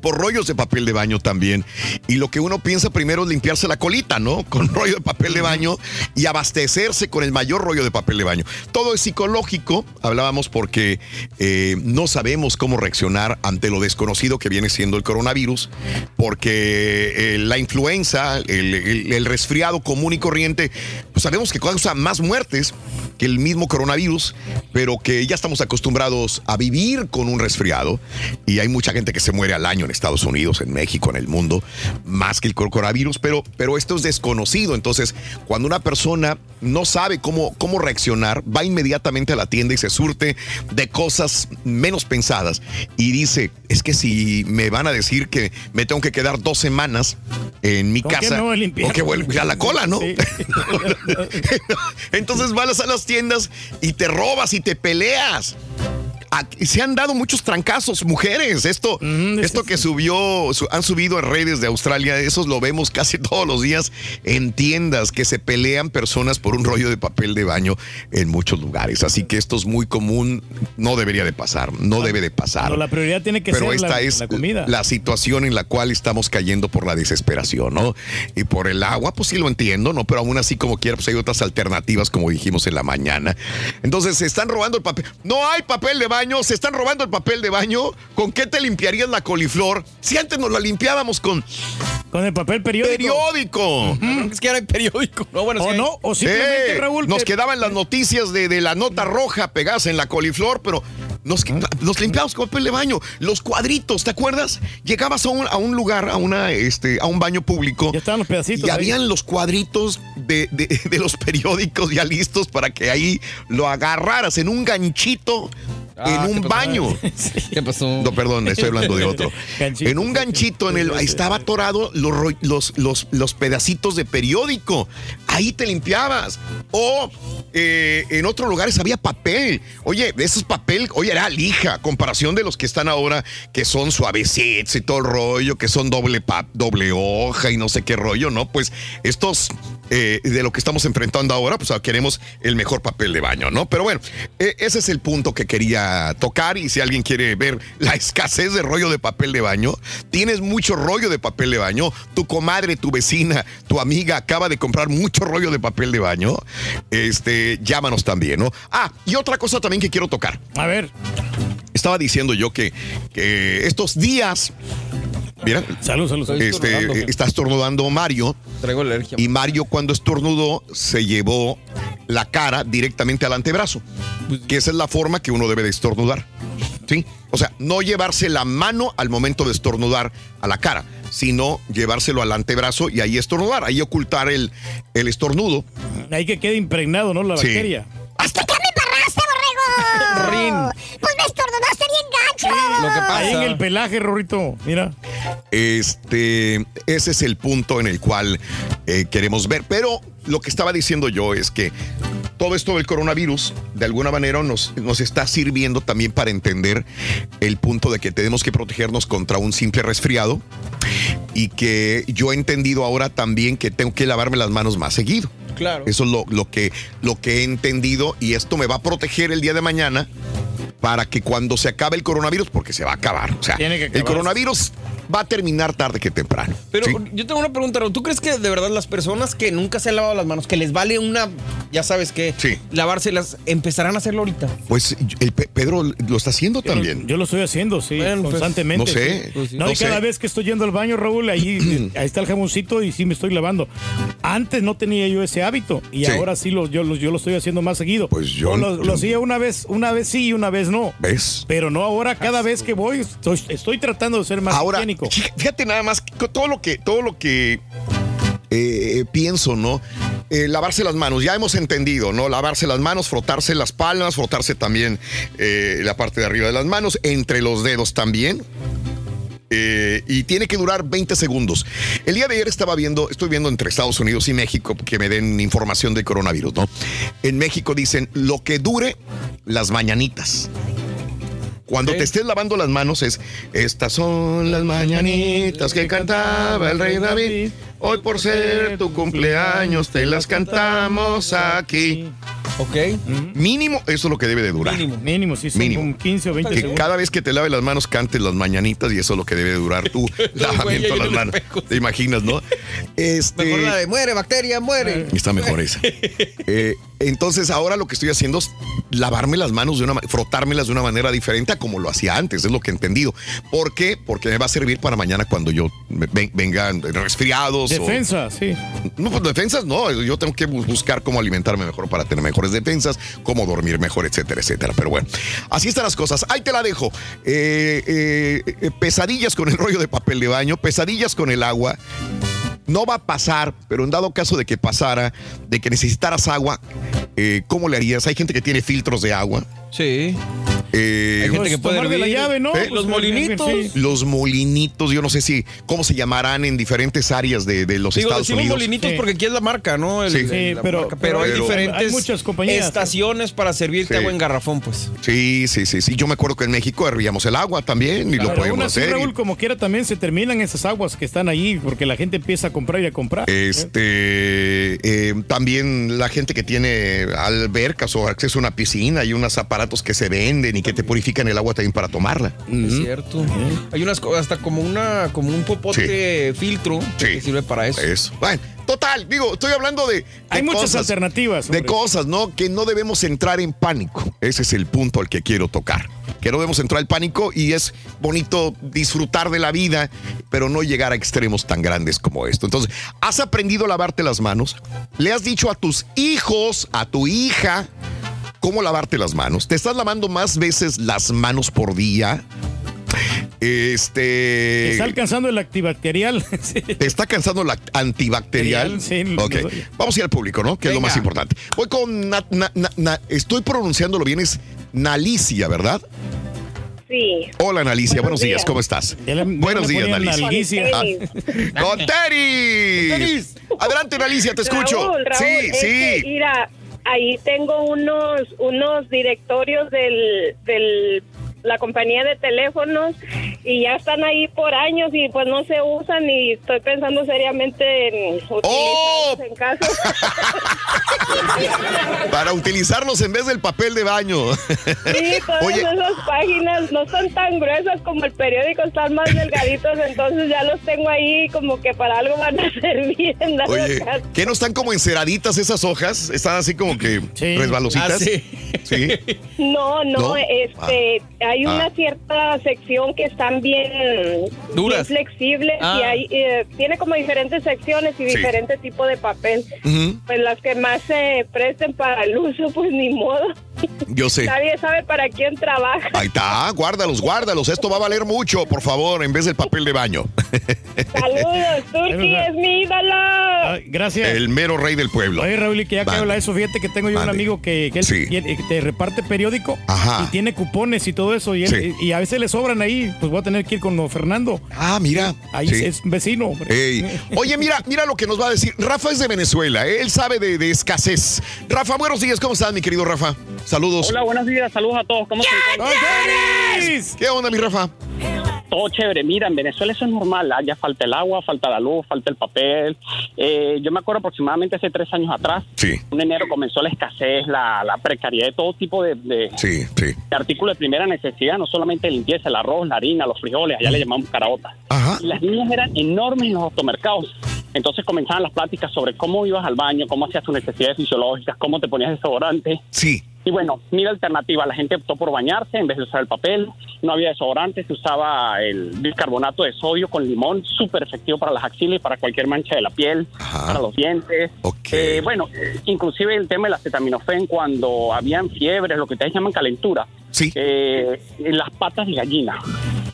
por rollos de papel de baño también. Y lo que uno piensa primero es limpiarse la colita, ¿no? Con rollo de papel de baño y abastecerse con el mayor rollo de papel de baño. Todo es psicológico, hablábamos porque eh, no sabemos cómo reaccionar ante lo desconocido que viene siendo el coronavirus, porque eh, la influenza, el, resfriado común y corriente, pues sabemos que causa más muertes que el mismo coronavirus, pero que ya estamos acostumbrados a vivir con un resfriado y hay mucha gente que se muere al año en Estados Unidos, en México, en el mundo, más que el coronavirus, pero, pero esto es desconocido. Entonces, cuando una persona no sabe cómo, cómo reaccionar, va inmediatamente a la tienda y se surte de cosas menos pensadas y dice, es que si me van a decir que me tengo que quedar dos semanas en mi ¿Con qué casa, me voy a limpiar? o que vuelvo a la cola, ¿no? Sí. Entonces vas a las tiendas y te robas y te peleas. Aquí se han dado muchos trancazos, mujeres. Esto, esto que subió, su- han subido en redes de Australia, esos lo vemos casi todos los días en tiendas que se pelean personas por un rollo de papel de baño en muchos lugares. Así que esto es muy común, no debería de pasar, no debe de pasar. No, la prioridad tiene que Pero ser esta la, es la comida. la situación en la cual estamos cayendo por la desesperación, ¿no? Y por el agua, pues sí lo entiendo, ¿no? Pero aún así, como quiera, pues hay otras alternativas, como dijimos en la mañana. Entonces, se están robando el papel. No hay papel de baño, se están robando el papel de baño. ¿Con qué te limpiarías la coliflor? Si antes nos la limpiábamos con... Con el papel periódico. Periódico. Es que ahora hay periódico, ¿no? Bueno, O sí no, o simplemente, Eh, Raúl, Nos que- quedaban las noticias de, de la nota roja pegadas en la coliflor, pero nos, nos limpiamos con papel de baño. Los cuadritos, ¿te acuerdas? Llegabas a un, a un lugar, a, una, este, a un baño público. Ya estaban los pedacitos. Y ahí. habían los cuadritos de, de- de los periódicos ya listos para que ahí lo agarraras en un ganchito. Ah, en un ¿qué pasó? baño. ¿Qué pasó? No, perdón, estoy hablando de otro. En un ganchito en el estaba atorado los, los, los, los pedacitos de periódico. Ahí te limpiabas. O eh, en otros lugares había papel. Oye, de esos papel, oye, era lija, a comparación de los que están ahora, que son suavecitos y todo el rollo, que son doble, pa- doble hoja y no sé qué rollo, ¿no? Pues estos eh, de lo que estamos enfrentando ahora, pues queremos el mejor papel de baño, ¿no? Pero bueno, eh, ese es el punto que quería tocar y si alguien quiere ver la escasez de rollo de papel de baño, tienes mucho rollo de papel de baño, tu comadre, tu vecina, tu amiga acaba de comprar mucho rollo de papel de baño, este, llámanos también, ¿no? Ah, y otra cosa también que quiero tocar. A ver. Estaba diciendo yo que, que estos días... Mira, salud, salud, salud. Este, estornudando. está estornudando Mario. Traigo alergia. Y Mario cuando estornudó se llevó la cara directamente al antebrazo, que esa es la forma que uno debe de estornudar. ¿Sí? O sea, no llevarse la mano al momento de estornudar a la cara, sino llevárselo al antebrazo y ahí estornudar, ahí ocultar el, el estornudo. Ahí que quede impregnado, ¿no? La Sí. bacteria. ¿Hasta qué me embarraste, borrego? Rin. Pues me estornudaste bien gacho. Ahí en el pelaje, Rorrito. Mira. Este, ese es el punto en el cual eh, queremos ver. Pero lo que estaba diciendo yo es que todo esto del coronavirus, de alguna manera, nos, nos está sirviendo también para entender el punto de que tenemos que protegernos contra un simple resfriado y que yo he entendido ahora también que tengo que lavarme las manos más seguido. Claro. Eso es lo, lo que, lo que he entendido y esto me va a proteger el día de mañana para que cuando se acabe el coronavirus, porque se va a acabar, o sea, Tiene que el coronavirus va a terminar tarde que temprano. Pero ¿sí? yo tengo una pregunta, Raúl. ¿Tú crees que de verdad las personas que nunca se han lavado las manos, que les vale una, ya sabes qué, lavárselas, empezarán a hacerlo ahorita? Pues el Pedro lo está haciendo también. Yo lo estoy haciendo, sí, Bueno, pues, constantemente. no sé, sí. pues sí. no, no y cada vez que estoy yendo al baño, Raúl, ahí, ahí está el jamoncito y sí me estoy lavando. Antes no tenía yo ese hábito y Sí. ahora sí lo, yo, lo, yo lo estoy haciendo más seguido. Pues yo- lo, lo hacía una vez, una vez sí y una vez no. ¿Ves? Pero no ahora, cada vez que voy, estoy, estoy tratando de ser más Ahora, fíjate nada más todo lo que, todo lo que eh, pienso, ¿no? Eh, lavarse las manos, ya hemos entendido, ¿no? Lavarse las manos, frotarse las palmas, frotarse también eh, la parte de arriba de las manos, entre los dedos también. Y tiene que durar 20 segundos. El día de ayer estaba viendo, estoy viendo entre Estados Unidos y México que me den información de coronavirus, ¿no? En México dicen lo que dure las mañanitas. Cuando te estés lavando las manos es, estas son las mañanitas que cantaba el rey David. Hoy por ser tu cumpleaños te las cantamos aquí. Ok. Mínimo, eso es lo que debe de durar. Mínimo. Mínimo, sí, son Mínimo. como 15 o 20 Que segundos. cada vez que te laves las manos cantes las mañanitas y eso es lo que debe de durar tu lavamiento de las manos. ¿Te imaginas, no? Este, Mejor la de muere, bacteria, muere. Está mejor esa. Eh, entonces ahora lo que estoy haciendo es lavarme las manos de una ma- frotármelas de una manera diferente a como lo hacía antes, es lo que he entendido. ¿Por qué? Porque me va a servir para mañana cuando yo me- ven- vengan resfriados. O- Defensa, sí. no, pues defensas no, yo tengo que bu- buscar cómo alimentarme mejor para tener mejores defensas, cómo dormir mejor, etcétera, etcétera. Pero bueno, así están las cosas. Ahí te la dejo. Eh, eh, eh, pesadillas con el rollo de papel de baño, pesadillas con el agua. No va a pasar, pero en dado caso de que pasara, de que necesitaras agua, eh, ¿cómo le harías? Hay gente que tiene filtros de agua. Sí. Eh, Hay gente que puede tomar de la hervir. llave, ¿no? ¿Eh? Pues, Los molinitos. sí. Los molinitos, yo no sé si, ¿cómo se llamarán en diferentes áreas de, de los Digo, Estados decimos Unidos? molinitos Sí. porque aquí es la marca, ¿no? El- Sí. el- Sí, la pero- marca, pero, hay diferentes hay muchas compañías. estaciones para servirte Sí. agua en garrafón, pues. Sí, sí, sí, sí. Yo me acuerdo que en México hervíamos el agua también y lo Pero podemos aún así, hacer. Raúl, como quiera, también se terminan esas aguas que están ahí porque la gente empieza a comprar y a comprar. Este, eh, también la gente que tiene albercas o acceso a una piscina y unos aparatos que se venden y que te purifican el agua también para tomarla. Es cierto. Hay unas co- hasta como una como un popote filtro que sirve para eso. Eso. Bueno, total, digo, estoy hablando de. de Hay muchas cosas, alternativas. De cosas, ¿no? Que no debemos entrar en pánico. Ese es el punto al que quiero tocar. Que no debemos entrar en pánico y es bonito disfrutar de la vida, pero no llegar a extremos tan grandes como esto. Entonces, ¿has aprendido a lavarte las manos? ¿Le has dicho a tus hijos, a tu hija, cómo lavarte las manos? ¿Te estás lavando más veces las manos por día? Este. Está alcanzando el antibacterial. Sí. ¿Te está cansando la antibacterial? Sí, Ok. lo doy. Vamos a ir al público, ¿no? Que es lo más importante. Voy con. Na- na- na- na- estoy pronunciándolo bien, es Nalicia, ¿verdad? Sí. Hola, Nalicia. Buenos, Buenos días. días. ¿cómo estás? Le- Buenos días, Nalicia. nalguicia. Ah, ¡Con Teris! Teris. Adelante, Nalicia, te escucho. Raúl, Raúl, sí, es sí. que, mira, ahí tengo unos unos directorios del, del la compañía de teléfonos y ya están ahí por años y pues no se usan y estoy pensando seriamente en utilizarlos ¡Oh! en casa. Para utilizarlos en vez del papel de baño. Sí, todas Oye, esas páginas no son tan gruesas como el periódico, están más delgaditos, entonces ya los tengo ahí como que para algo van a servir en oye. ¿qué no están como enceraditas esas hojas? Están así como que resbalositas. Ah, sí. Sí. No, no, ¿No? este, hay una Ah. cierta sección que están bien, Duras. bien flexibles Ah. y hay, eh, tiene como diferentes secciones y Sí. diferente tipo de papel. Pues las que más se presten para el uso, pues ni modo. Yo sé. Nadie sabe para quién trabaja. Ahí está, guárdalos, guárdalos. Esto va a valer mucho, por favor, en vez del papel de baño. Saludos, Turki, es mi ídolo. Ay, gracias. El mero rey del pueblo. Oye, Raúl, y que ya que habla de eso, fíjate que tengo yo un amigo que, que él Sí. que te reparte periódico Ajá. y tiene cupones y todo eso. Y, él- Sí. y a veces le sobran ahí, pues voy a tener que ir con don Fernando. Ah, mira. Ahí Sí. es vecino. hombre. Ey. Oye, mira, mira lo que nos va a decir. Rafa es de Venezuela, ¿eh? él sabe de, de escasez. Rafa, buenos días, ¿cómo estás, mi querido Rafa? Saludos. Hola, buenos días, saludos a todos. ¿Cómo se encuentran? ¿Qué onda, mi Rafa? Todo chévere. Mira, en Venezuela eso es normal. ¿ah? Ya falta el agua, falta la luz, falta el papel. Eh, yo me acuerdo aproximadamente hace tres años atrás. Sí. En enero comenzó la escasez, la, la precariedad de todo tipo de, de- Sí, sí. de artículos de primera necesidad, no solamente limpieza, el arroz, la harina, los frijoles, allá le llamamos caraotas. Y las líneas eran enormes en los automercados. Entonces comenzaban las pláticas sobre cómo ibas al baño, cómo hacías tus necesidades fisiológicas, cómo te ponías desodorante. Sí. Y bueno, mira alternativa, la gente optó por bañarse en vez de usar el papel, no había desodorante, se usaba el bicarbonato de sodio con limón, súper efectivo para las axilas y para cualquier mancha de la piel, para los dientes. Eh, bueno, inclusive el tema del acetaminofén cuando habían fiebres, lo que ustedes llaman calentura, eh, en las patas de gallina.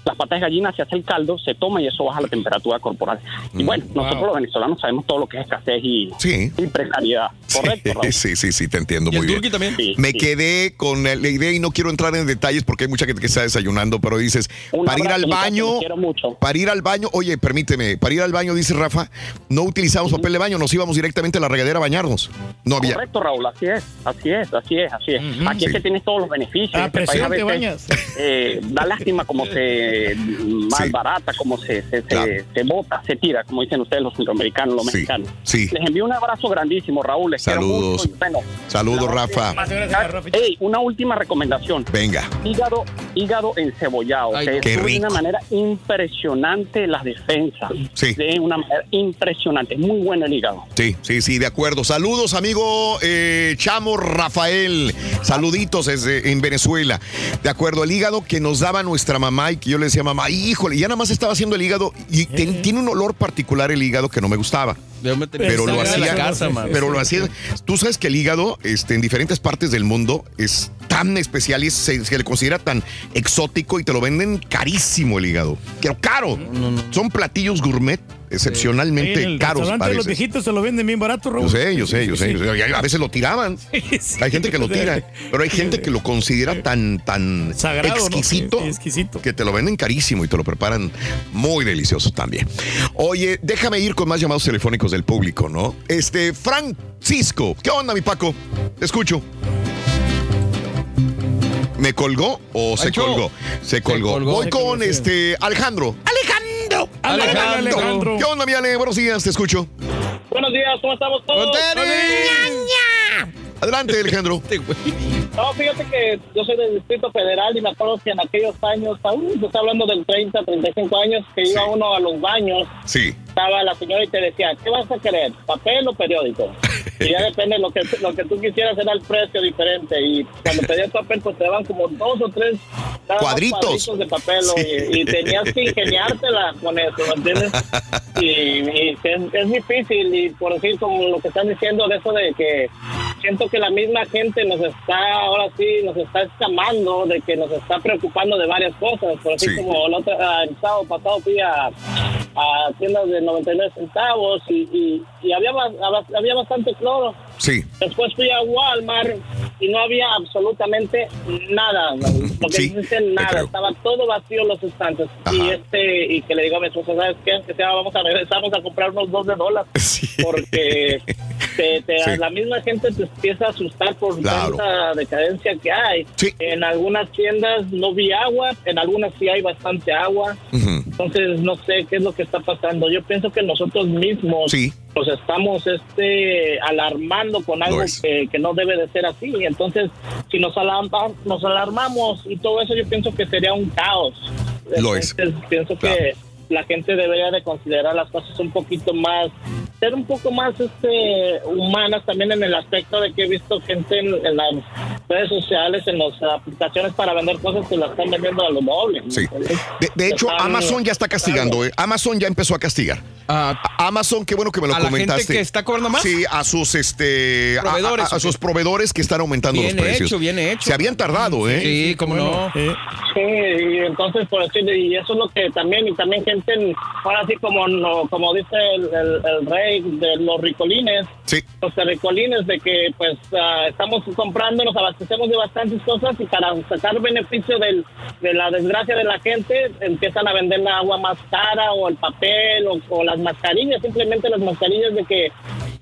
Las patas de gallina se hace el caldo, se toma y eso baja la temperatura corporal. Y bueno, nosotros los venezolanos sabemos todo lo que es escasez y, y precariedad. Correcto? Sí, sí, sí, te entiendo ¿Y el muy bien. turqui también? Sí, Me sí. quedé con la idea y no quiero entrar en detalles porque hay mucha gente que está desayunando, pero dices, Un para ir al baño, mucho. para ir al baño, oye, permíteme, para ir al baño, dice Rafa, no utilizamos papel de baño, nos íbamos directamente a la regadera a bañarnos. No había. Correcto, Raúl, así es, así es, así es, así es. Aquí es Sí. que tienes todos los beneficios. A Este país a te veces, bañas. eh, da lástima como se eh, más barata, como se, se, se- se bota, se tira, como dicen ustedes los centroamericanos, los Sí, mexicanos. sí. Les envío un abrazo grandísimo, Raúl. Les quiero Saludos. mucho y, bueno, Saludos, Rafa. Ey, una última recomendación. Venga. Hígado, hígado encebollado. Ay, qué de rico. una manera impresionante la defensa. Sí. De una manera impresionante. Muy bueno el hígado. Sí, sí, sí, de acuerdo. Saludos, amigo eh, Chamo Rafael. Saluditos desde en Venezuela. De acuerdo, el hígado que nos daba nuestra mamá y que yo le decía, mamá, híjole, ya nada más estaba haciendo el hígado y ten- tiene un olor particular el hígado que no me gustaba. Pero lo hacía, pero lo hacía. Tú sabes que el hígado, este, en diferentes partes del mundo, es tan especial y se, se le considera tan exótico y te lo venden carísimo el hígado. Pero caro. Son platillos gourmet excepcionalmente el caros. de los parece. viejitos se lo venden bien barato, Raúl. Yo sé, yo sé, yo sé. yo sé. A veces lo tiraban. Hay gente que lo tira, pero hay gente que lo considera tan, tan Sagrado, ¿no? exquisito, que te lo venden carísimo y te lo preparan muy delicioso también. Oye, déjame ir con más llamados telefónicos del público, ¿no? Este, Francisco, ¿qué onda, mi Paco? Te escucho. ¿Me colgó o se colgó? Se colgó. colgó. Voy Se con colgó, sí. este Alejandro. Alejandro. Alejandro. Alejandro. ¿Qué onda, mi Ale? Buenos días, te escucho. Buenos días, ¿cómo estamos todos? Adelante, Alejandro. No, fíjate que yo soy del Distrito Federal y me acuerdo que en aquellos años, aún te estoy hablando del 30, 35 años, que iba uno a los baños, Sí. Estaba la señora y te decía, ¿qué vas a querer? ¿Papel o periódico? Y ya depende, lo que, lo que tú quisieras era el precio diferente. Y cuando pedías papel, pues te daban como dos o tres Cuadritos. cuadritos de papel o- y, y tenías que ingeniártela con eso, ¿me entiendes? Y, y es, es difícil y por decir como lo que están diciendo de eso de que siento que la misma gente nos está, ahora sí, nos está escamando, de que nos está preocupando de varias cosas. Por así Sí. como otra, ah, el sábado pasado fui a, a tiendas de 99 centavos y, y, y había, había bastante cloro. Sí. Después fui a Walmart y no había absolutamente nada, lo que Sí, dicen nada, estaba todo vacío los estantes. Y este y que le digo a mi esposa, ¿sabes qué? Que sea, vamos a regresar, vamos a comprar unos dos de dólares. Porque te- te- Sí. la misma gente te empieza a asustar por Claro. tanta decadencia que hay. En algunas tiendas no vi agua, en algunas sí hay bastante agua. Entonces no sé qué es lo que está pasando. Yo pienso que nosotros mismos nos estamos este alarmando con algo que, que no debe de ser así. Entonces, si nos, alarma- nos alarmamos y todo eso, yo pienso que sería un caos. Lo es. Pienso que la gente debería de considerar las cosas un poquito más, ser un poco más este humanas también en el aspecto de que he visto gente en, en las redes sociales, en las aplicaciones para vender cosas que las están vendiendo a lo doble. ¿me Sí. De, de hecho, Están- Amazon ya está castigando. ¿eh? Amazon ya empezó a castigar. A- Amazon, qué bueno que me lo ¿A la gente comentaste. que está cobrando más? Sí, a sus este Proveedores, a, a ¿o sus proveedores que están aumentando Bien los precios. hecho, bien hecho. Se habían tardado, ¿eh? Sí, cómo no. Sí, y entonces por decirle, y eso es lo que también, y también gente, ahora sí como no- como dice el, el- el rey de los ricolines, los ricolines de que pues ah, estamos comprando, nos abastecemos de bastantes cosas y para sacar beneficio del, de la desgracia de la gente, empiezan a vender la agua más cara o el papel o, o las mascarillas, simplemente las mascarillas de que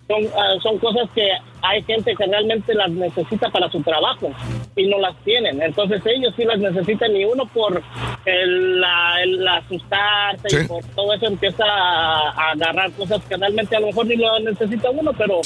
son, ah, son cosas que hay gente que realmente las necesita para su trabajo y no las tienen. Entonces ellos sí las necesitan y uno por el, la, el asustarse y por todo eso empieza a, a agarrar cosas que realmente a lo mejor ni lo necesita uno, pero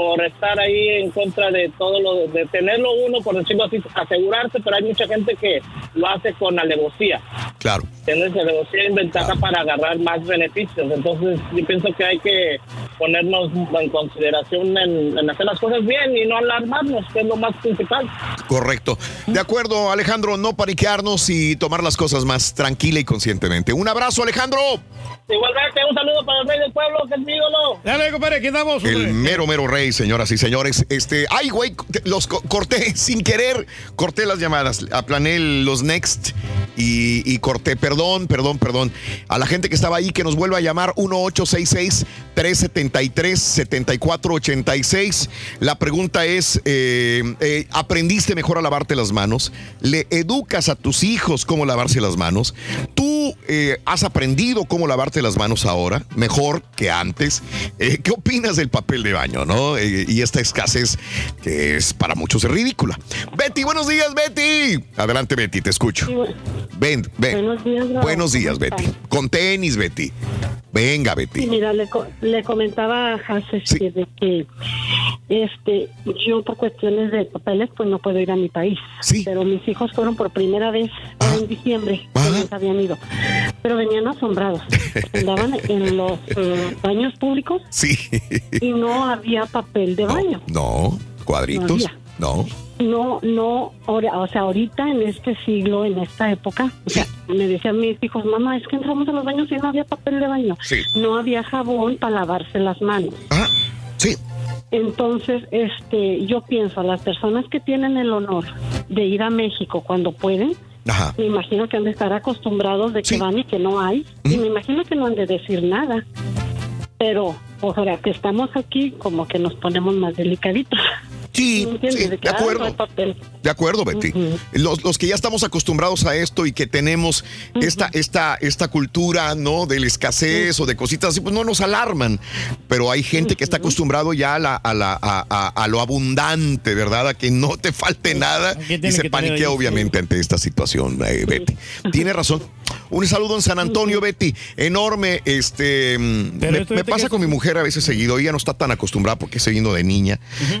por estar ahí en contra de todo lo de tenerlo uno, por decirlo así, asegurarse, pero hay mucha gente que lo hace con alevosía. Claro. Tienes alevosía en ventaja para agarrar más beneficios. Entonces, yo pienso que hay que ponernos en consideración en, en hacer las cosas bien y no alarmarnos, que es lo más principal. Correcto. De acuerdo, Alejandro, no paniquearnos y tomar las cosas más tranquila y conscientemente. Un abrazo, Alejandro. Igualmente, un saludo para el rey del pueblo, que es mi ídolo. Dale, compadre, aquí andamos. El mero, mero rey, señoras y señores. Este, ay, güey, los co- corté sin querer, corté las llamadas, aplané los next y, y corté. Perdón, perdón, perdón. A la gente que estaba ahí, que nos vuelva a llamar 1866-373-7486. La pregunta es, eh, eh, ¿aprendiste mejor a lavarte las manos? ¿Le educas a tus hijos cómo lavarse las manos? ¿Tú eh, has aprendido cómo lavarte lavarte las manos ahora, mejor que antes. Eh, ¿Qué opinas del papel de baño, no? Eh, y esta escasez que es para muchos ridícula. Betty, buenos días, Betty. Adelante, Betty, te escucho. Ven, ven. Buenos días, Raúl. Buenos días, ¿Cómo Betty. Con tenis, Betty. Venga, Betty. Sí, mira, le, le comentaba a Hasse que de que este, yo por cuestiones de papeles pues no puedo ir a mi país. Pero mis hijos fueron por primera vez ahora en diciembre, ellos habían ido. Pero venían asombrados. Andaban en los eh, baños públicos Sí. y no había papel de baño. No, cuadritos. No. No, no, ahora- o sea, ahorita en este siglo, en esta época, o sea, me decían mis hijos, mamá, es que entramos a los baños y no había papel de baño. Sí. No había jabón para lavarse las manos. sí. Entonces, este, yo pienso, las personas que tienen el honor de ir a México cuando pueden, Ajá. me imagino que han de estar acostumbrados de que van y que no hay, y me imagino que no han de decir nada. Pero, o sea, que estamos aquí, como que nos ponemos más delicaditos. Sí, de, "Ah, acuerdo. no hay papel". De acuerdo, Betty. los, los que ya estamos acostumbrados a esto y que tenemos esta, esta, esta cultura, ¿no? De la escasez o de cositas así, pues no nos alarman. Pero hay gente que está acostumbrado ya a, la, a, la, a, a- a lo abundante, ¿verdad? A que no te falte nada. Y se paniquea, obviamente, ante esta situación, eh, Betty. Tiene razón. Un saludo en San Antonio, Betty. Enorme. Este, mm, me, pasa con mi mujer a veces seguido. Ella no está tan acostumbrada porque se vino de niña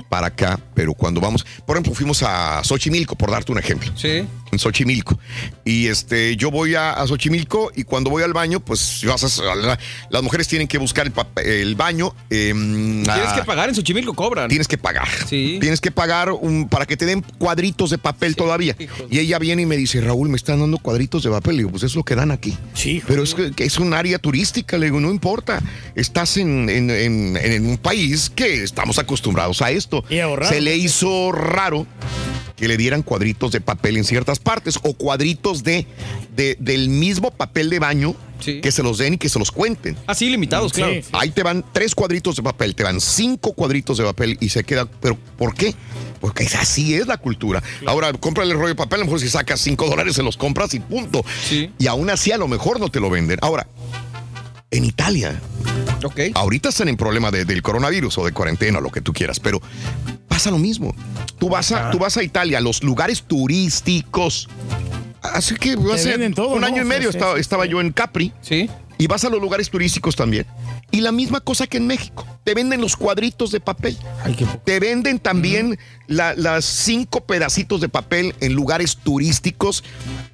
para acá. Pero cuando vamos, por ejemplo, fuimos a Xochimilco, por darte un ejemplo. Sí. En Xochimilco. Y este, yo voy a, a Xochimilco y cuando voy al baño, pues las mujeres tienen que buscar el, baño. em, Tienes a- que pagar, en Xochimilco cobran. Tienes que pagar. Tienes que pagar un, para que te den cuadritos de papel todavía. Y ella viene y me dice, Raúl, me están dando cuadritos de papel. Le digo, pues es lo que dan aquí. Sí. Pero es que, es un área turística. Le digo, no importa. Estás en, en- en- en un país que estamos acostumbrados a esto. ahorrar. Se le hizo raro que le dieran cuadritos de papel en ciertas partes o cuadritos de, de- del mismo papel de baño que se los den y que se los cuenten. Así limitados, claro. Sí, sí. Ahí te van tres cuadritos de papel, te van cinco cuadritos de papel y se queda. ¿Pero por qué? Porque así es la cultura. Ahora, cómprale el rollo de papel, a lo mejor si sacas cinco dólares se los compras y punto. Y aún así a lo mejor no te lo venden. Ahora, en Italia. Ahorita están en problema de- del coronavirus o de cuarentena, o lo que tú quieras, pero pasa lo mismo. Tú vas a, tú vas a Italia, los lugares turísticos. Así que hace todo, un ¿no? año y medio sí, estaba, sí, estaba yo en Capri. Sí. Y vas a los lugares turísticos también. Y la misma cosa que en México. Te venden los cuadritos de papel. Te venden también la- las cinco pedacitos de papel en lugares turísticos,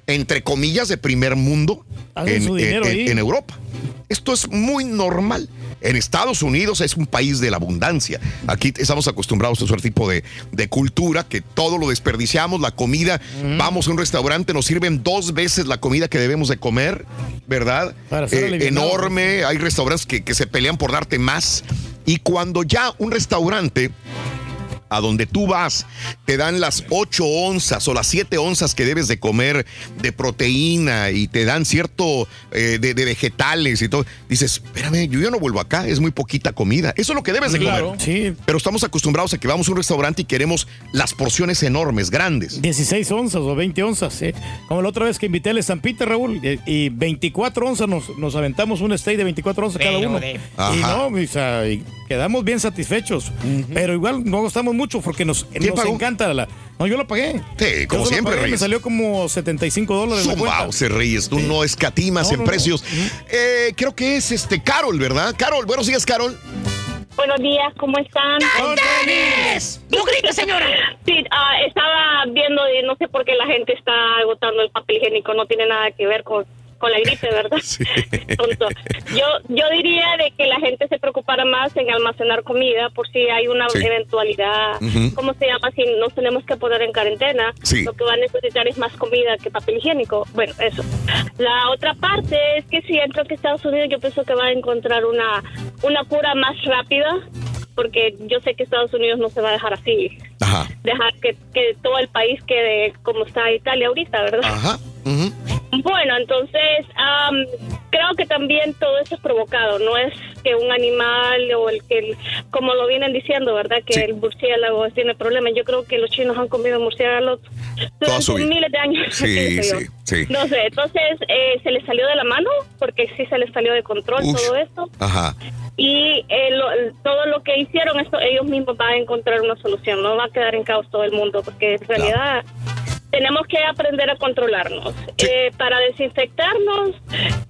entre comillas, de primer mundo en, Europa. Esto es muy normal. En Estados Unidos es un país de la abundancia. Aquí estamos acostumbrados a otro tipo de, de cultura que todo lo desperdiciamos, la comida. Vamos a un restaurante, nos sirven dos veces la comida que debemos de comer, ¿verdad? Para Eh, enorme. Hay restaurantes que, que se pelean por darte más. Y cuando ya un restaurante a donde tú vas, te dan las 8 onzas o las 7 onzas que debes de comer de proteína y te dan cierto eh, de, de vegetales y todo. Dices, espérame, yo ya no vuelvo acá, es muy poquita comida. Eso es lo que debes de Claro, comer. sí. Pero estamos acostumbrados a que vamos a un restaurante y queremos las porciones enormes, grandes. 16 onzas o 20 onzas, ¿sí? Como la otra vez que invité al Estampita, Raúl, y, y 24 onzas nos, nos aventamos un steak de 24 onzas cada uno. de- Y Ajá. no, o sea, y quedamos bien satisfechos. Pero igual no gastamos mucho porque nos, ¿Quién nos pagó? encanta la. No, yo lo pagué. Sí, como siempre, pagué, Me Reyes. salió como 75 dólares. la cuenta. Wow, se Reyes, tú no escatimas No, en no, no. precios. Eh, creo que es este Carol, ¿verdad? Carol, buenos días, Carol. Buenos días, ¿cómo están? ¡No grites, señora! Sí, ah, estaba viendo y no sé por qué la gente está agotando el papel higiénico, no tiene nada que ver con, con la gripe, ¿verdad? Tonto. Yo, yo diría de que la gente se preocupara más en almacenar comida por si hay una Sí. eventualidad, Ujú. ¿cómo se llama? Si nos tenemos que poner en cuarentena, Sí. lo que va a necesitar es más comida que papel higiénico. Bueno, eso. La otra parte es que si entro a Estados Unidos, yo pienso que va a encontrar una, una cura más rápida, porque yo sé que Estados Unidos no se va a dejar así. Dejar que, que todo el país quede como está Italia ahorita, ¿verdad? Ajá. Bueno, entonces am, creo que también todo eso es provocado, no es que un animal o el que, el- como lo vienen diciendo, ¿verdad? Que el murciélago tiene problemas. Yo creo que los chinos han comido murciélagos durante miles de años. Sí, sí, sí. No sé, entonces eh, se les salió de la mano, porque sí se les salió de control todo esto. Ajá. Y eh, lo- todo lo que hicieron, esto, ellos mismos van a encontrar una solución. No va a quedar en caos todo el mundo, porque en realidad tenemos que aprender a controlarnos. Eh, para desinfectarnos,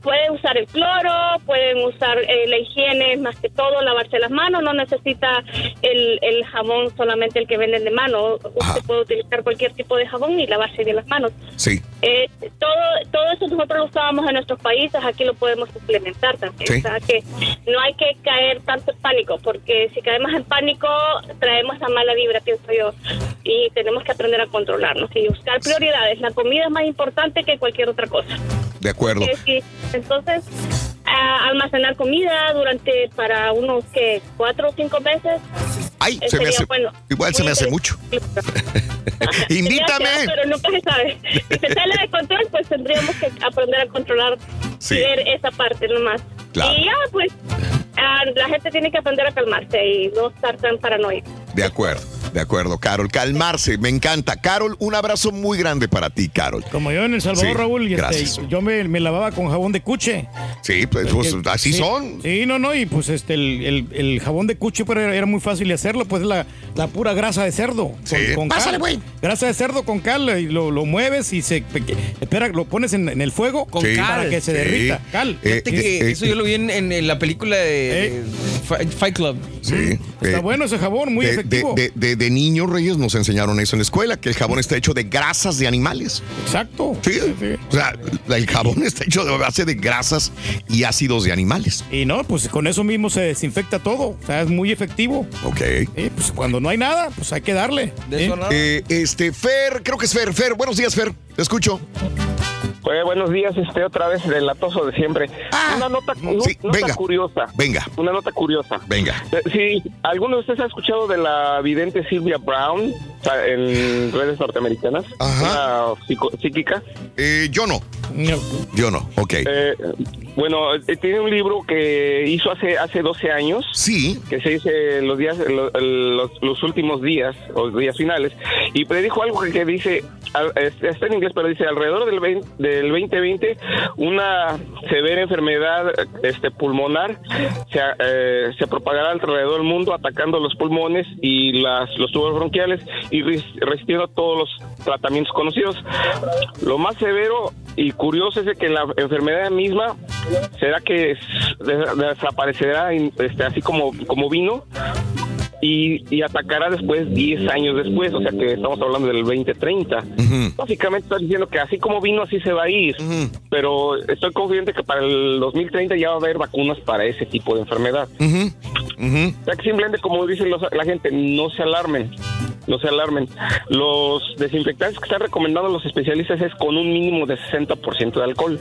pueden usar el cloro, pueden usar eh, la higiene, más que todo, lavarse las manos. No necesita el, el jabón solamente el que venden de mano. Usted puede utilizar cualquier tipo de jabón y lavarse bien las manos. Sí. Eh, todo, todo eso nosotros lo usábamos en nuestros países, aquí lo podemos implementar también. Sí. O sea que no hay que caer tanto en pánico, porque si caemos en pánico traemos la mala vibra, pienso yo. Y tenemos que aprender a controlarnos y buscar prioridades. La comida es más importante que cualquier otra cosa. De acuerdo. Eh, sí. Entonces, a- almacenar comida durante para unos que cuatro o cinco meses. Ay, eh, se me hace. bueno. Igual se me hace mucho. Invítame. Pero nunca se sabe. Si se sale de control, pues tendríamos que aprender a controlar Sí. y ver esa parte nomás. Claro. Y ya, pues, ah, la gente tiene que aprender a calmarse y no estar tan paranoico. De acuerdo, de acuerdo, Carol. Calmarse, me encanta. Carol, un abrazo muy grande para ti, Carol. Como yo en El Salvador, Sí, Raúl, y este, gracias. yo me, me lavaba con jabón de cuche. Sí, pues, pues, así sí, son. Sí, no, no, y pues este, el, el- el jabón de cuche pero era, era muy fácil de hacerlo, pues la, la pura grasa de cerdo. Sí. con. Pásale, güey. Grasa de cerdo con cal, y lo, lo mueves y se. Espera, lo pones en, en el fuego Con Sí. cal. para que se Sí. derrita. Cal. Eh, Fíjate que eh, eso yo lo vi en, en- en la película de, de Fi- Fight Club. Sí. Está eh, bueno ese jabón, muy de, efectivo. de, de- de niños, Reyes, nos enseñaron eso en la escuela, que el jabón está hecho de grasas de animales. Exacto. Sí. O sea, el jabón está hecho de base de grasas y ácidos de animales. Y no, pues con eso mismo se desinfecta todo. O sea, es muy efectivo. Ok. Sí, pues cuando no hay nada, pues hay que darle. De ¿sí? eso nada. Eh, este, Fer, creo que es Fer. Fer, buenos días, Fer. Te escucho. Pues, buenos días, este otra vez el latoso de siempre. una nota, no- sí, nota venga. curiosa. Venga. Una nota curiosa. Venga. Eh, Sí, ¿alguno de ustedes ha escuchado de la vidente Silvia Brown sea, en redes norteamericanas? Una psico- psíquica. Eh, yo no. Yo no. Ok. Eh, bueno, eh, tiene un libro que hizo hace hace 12 años. Sí. Que se dice los días lo- los, los últimos días o días finales y predijo algo que, dice está en inglés pero dice alrededor del 20, del 2020 una severa enfermedad este pulmonar se, eh, se propagará alrededor del mundo atacando los pulmones y las los tubos bronquiales y res- resistiendo todos los tratamientos conocidos. Lo más severo y curioso es que la enfermedad misma será que es- des- desaparecerá este, así como vino y, y atacará después 10 años después, o sea que estamos hablando del 2030. Básicamente está diciendo que así como vino, así se va a ir, pero estoy confiante que para el 2030 ya va a haber vacunas para ese tipo de enfermedad. O sea que simplemente, como dicen los- la gente, no se alarmen. No se alarmen. Los desinfectantes que están recomendando los especialistas es con un mínimo de 60% de alcohol.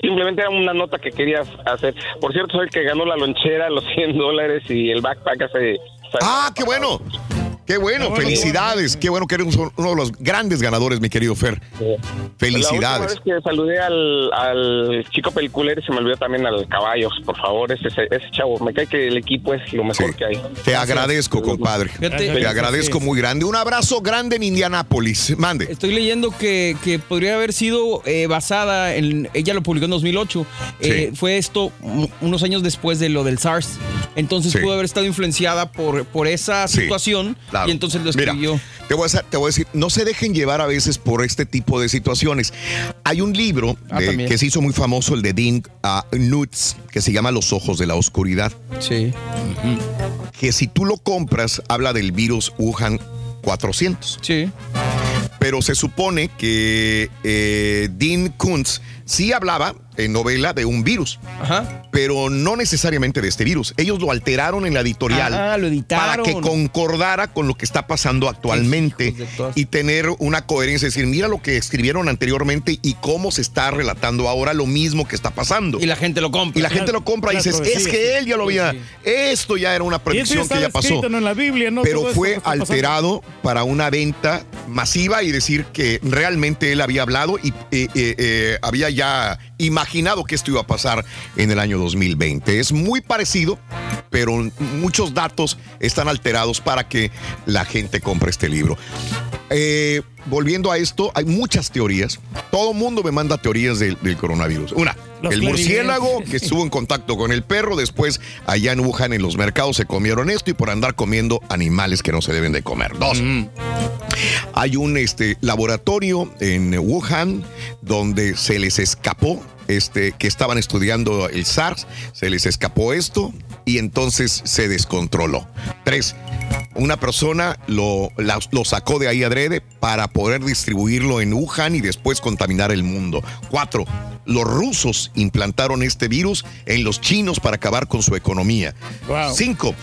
Simplemente era una nota que querías hacer. Por cierto, soy el que ganó la lonchera, los 100 dólares y el backpack hace... Ah, qué bueno. Qué bueno, felicidades. Qué bueno que eres uno de los grandes ganadores, mi querido Fer. Felicidades. La última vez que saludé al, al chico peliculero y se me olvidó también al caballos, por favor, ese, ese, ese chavo. Me cae que el equipo es lo mejor que hay. Te agradezco, compadre. Te agradezco muy grande. Un abrazo grande en Indianápolis. Mande. Estoy leyendo que, que podría haber sido eh, basada en. Ella lo publicó en 2008. Eh, fue esto unos años después de lo del SARS. Entonces Sí. pudo haber estado influenciada por, por esa Sí, situación. Claro. Y entonces lo Mira, escribió. te, voy a, sa- te voy a decir, no se dejen llevar a veces por este tipo de situaciones. Hay un libro Ah, de- que se hizo muy famoso, el de Dean Nutz, que se llama Los Ojos de la Oscuridad. Sí. Que si tú lo compras, habla del virus Wuhan 400. Sí. Pero se supone que eh, Dean Kuntz sí hablaba en novela de un virus, pero no necesariamente de este virus. Ellos lo alteraron en la editorial Ah, lo para que concordara con lo que está pasando actualmente y tener una coherencia, es decir, mira lo que escribieron anteriormente y cómo se está relatando ahora lo mismo que está pasando. Y la gente lo compra. Y la gente lo compra y dices, es que él ya lo había, esto ya era una predicción que ya pasó escrito, ¿no? en la Biblia, ¿no? pero fue pasando. alterado para una venta masiva y decir que realmente él había hablado y eh, eh, eh, había ya imaginado que esto iba a pasar en el año 2020. Es muy parecido, pero muchos datos están alterados para que la gente compre este libro. Eh, volviendo a esto, hay muchas teorías. Todo mundo me manda teorías del, del coronavirus. Una, Los el murciélago que estuvo en contacto con el perro, después allá en Wuhan en los mercados se comieron esto y por andar comiendo animales que no se deben de comer. Dos. Hay un este, laboratorio en Wuhan donde se les escapó este, que estaban estudiando el SARS, se les escapó esto y entonces se descontroló. Tres, una persona lo, lo sacó de ahí adrede para poder distribuirlo en Wuhan y después contaminar el mundo. Cuatro, los rusos implantaron este virus en los chinos para acabar con su economía. Cinco,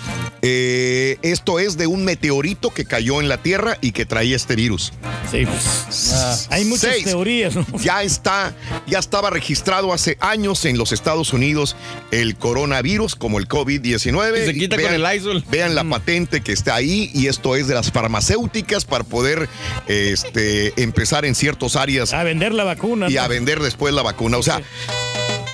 eh, esto es de un meteorito que cayó en la Tierra y que traía este virus. Sí, hay muchas Seis, teorías. ¿no? Ya está, ya estaba registrado hace años en los Estados Unidos el coronavirus como el COVID-19. Que se quita con el Lysol. Vean la patente que está ahí y esto es de las farmacéuticas para poder este, empezar en ciertas áreas. A vender la vacuna. Y a vender después la vacuna. O sea,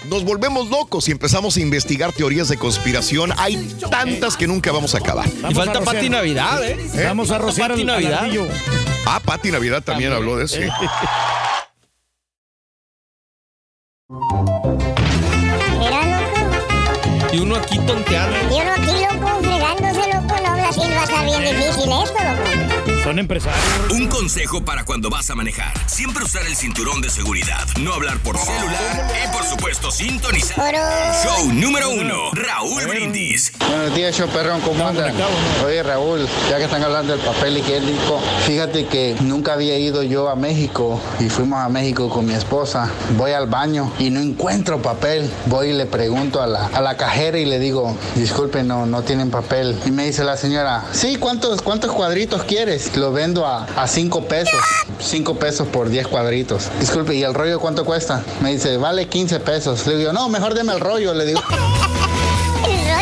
nos volvemos locos y empezamos a investigar teorías de conspiración. Hay tantas que nunca vamos a acabar. Y falta Pati Navidad, ¿eh? Vamos a rociar Pati al Navidad. Ah, Pati Navidad también habló de eso. sí. Y uno aquí tonteando. Y uno aquí, loco, fregándose, loco, no habla así, va a estar bien difícil esto, loco. Son empresarios. Un consejo para cuando vas a manejar. Siempre usar el cinturón de seguridad. No hablar por celular. Y por supuesto, sintonizar. Show número uno. Raúl Brindis. Buenos días, show perrón, ¿cómo andan? Oye, Raúl, ya que están hablando del papel higiénico, fíjate que nunca había ido yo a México y fuimos a México con mi esposa. Voy al baño y no encuentro papel. Voy y le pregunto a la, a la cajera y le digo, disculpe, no, no tienen papel. Y me dice la señora, sí, ¿cuántos, cuántos cuadritos quieres? Lo vendo a, a cinco pesos. Cinco pesos por 10 cuadritos. Disculpe, ¿y el rollo cuánto cuesta? Me dice, vale 15 pesos. Le digo, no, mejor deme el rollo, le digo.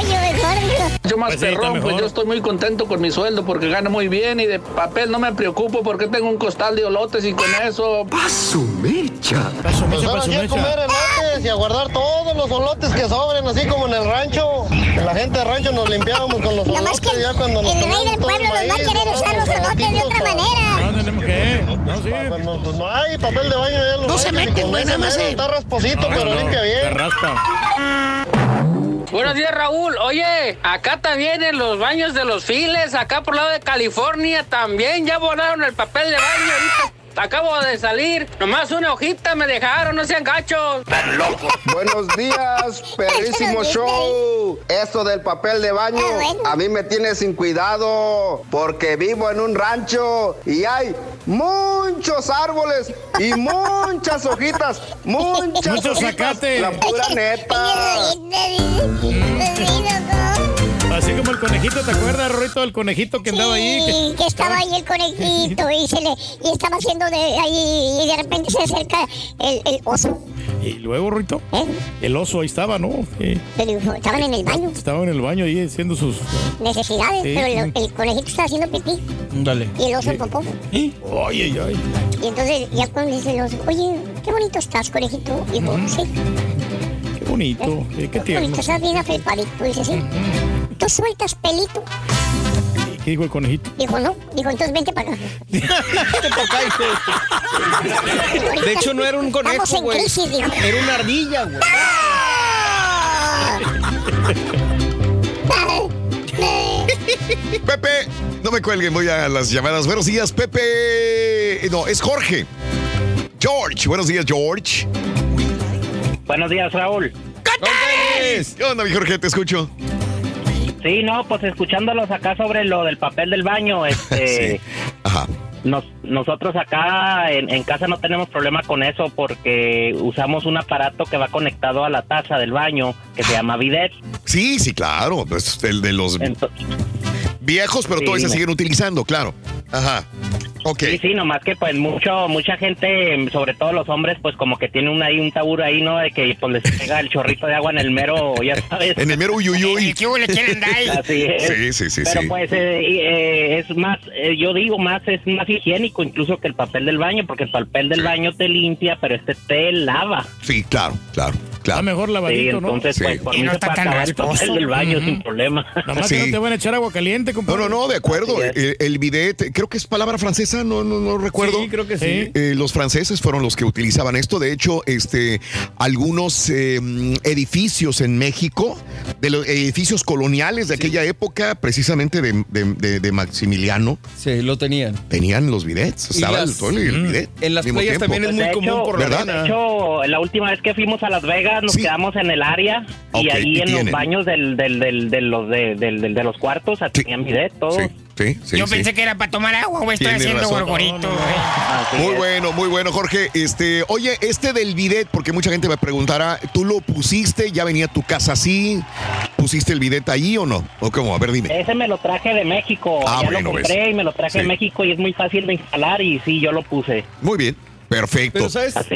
El rollo mejor. Yo más Pues sí, perrón, pues yo estoy muy contento con mi sueldo porque gano muy bien y de papel no me preocupo porque tengo un costal de olotes y con eso... ¡Paso mecha! Pues ahora sí a comer elotes y a guardar todos los olotes que sobren, así como en el rancho. La gente del rancho nos limpiábamos con los Nomás olotes que ya cuando nos el rey del pueblo nos va a querer usar los olotes de otra manera. No tenemos que. No, sí. Pues, pues no hay papel de baño ya los No se meten, güey, nada más se- Está rasposito, pero limpia bien. Buenos días, Raúl. Oye, acá también en los baños de los files, acá por el lado de California, también ya volaron el papel de baño. Acabo de salir. Nomás una hojita me dejaron, no sean gachos. Tan locos. Buenos días, perrísimo show. Esto del papel de baño a mí me tiene sin cuidado porque vivo en un rancho y hay muchos árboles y muchas hojitas, muchas Muchos hojitas. La pura neta. Así como el conejito, ¿te acuerdas, Rorito, el conejito que andaba ahí? Sí, que estaba ahí el conejito y, se le, y estaba haciendo de ahí y de repente se acerca el, el oso. Y luego, Rorito, el oso ahí estaba, ¿no? Pero estaban en el baño, Estaba en el baño ahí haciendo sus... necesidades, pero el, el conejito estaba haciendo pipí Dale. y el oso popó. Ay, ay, ay. Y entonces ya cuando dice el oso, oye, qué bonito estás, conejito. Dijo, sí, Qué bonito, eh, qué tierno. bonito, estás bien afelpadito. Dice, sí. ¿Tú sueltas pelito? ¿Qué dijo el conejito? Dijo, no. Dijo, entonces vente para acá. De hecho, no era un Estamos conejo, en güey. crisis, dijo. Era una ardilla, güey. Pepe, no me cuelguen, voy a las llamadas. Buenos días, Pepe. No, es Jorge. George, buenos días, George. Buenos días, Raúl. ¿Qué onda, mi Jorge? Te escucho. Sí, no, pues escuchándolos acá sobre lo del papel del baño, este... Nos, nosotros acá en, en casa no tenemos problema con eso porque usamos un aparato que va conectado a la taza del baño que se llama bidet. Sí, sí, claro. Es el de los viejos, pero Sí, todavía se siguen utilizando, claro. Ajá. Sí, sí, nomás que pues mucho, mucha gente, sobre todo los hombres, pues como que tiene un, ahí un tabú ahí, ¿no? De que pues les pega el chorrito de agua en el mero, ya sabes. En el mero uyuyuy. Así es. Sí, sí, sí, Pero sí. pues eh, eh, es más, eh, yo digo más, es más higiénico incluso que el papel del baño, porque el papel del baño te limpia, pero este te lava. Sí, claro, claro, claro. Está mejor lavadito, Sí, entonces Sí. pues por Y no está tan rasposo. del baño Ujú. sin problema. Nomás que no te van a echar agua caliente, No, compadre. no, no, de acuerdo. El, el bidet, creo que es palabra francesa, no, no, no recuerdo. Sí, creo que sí. Eh, los franceses fueron los que utilizaban esto. De hecho, este, algunos eh, edificios en México, de los edificios coloniales de aquella época, precisamente de, de- de- de Maximiliano, Sí, lo tenían. tenían los bidets. Estaba las- el el bidet. En las playas tiempo. también es muy De común hecho, por la ¿verdad? De hecho, la última vez que fuimos a Las Vegas nos quedamos en el área y ahí y en tienen. los baños del, del, del, de los de, del- del- de los cuartos tenían bidet, todo. Sí, sí, Yo sí. pensé que era para tomar agua, güey. Estoy Tienes haciendo gorgorito, Muy es. bueno, muy bueno, Jorge. Este, oye, este del bidet, porque mucha gente me preguntará, ¿tú lo pusiste? ¿Ya venía a tu casa así? ¿Pusiste el bidet ahí o no? ¿O cómo? A ver, dime. Ese me lo traje de México. Ah, ya bueno, lo compré ves. y me lo traje Sí. de México y es muy fácil de instalar y sí, yo lo puse. Muy bien. Perfecto.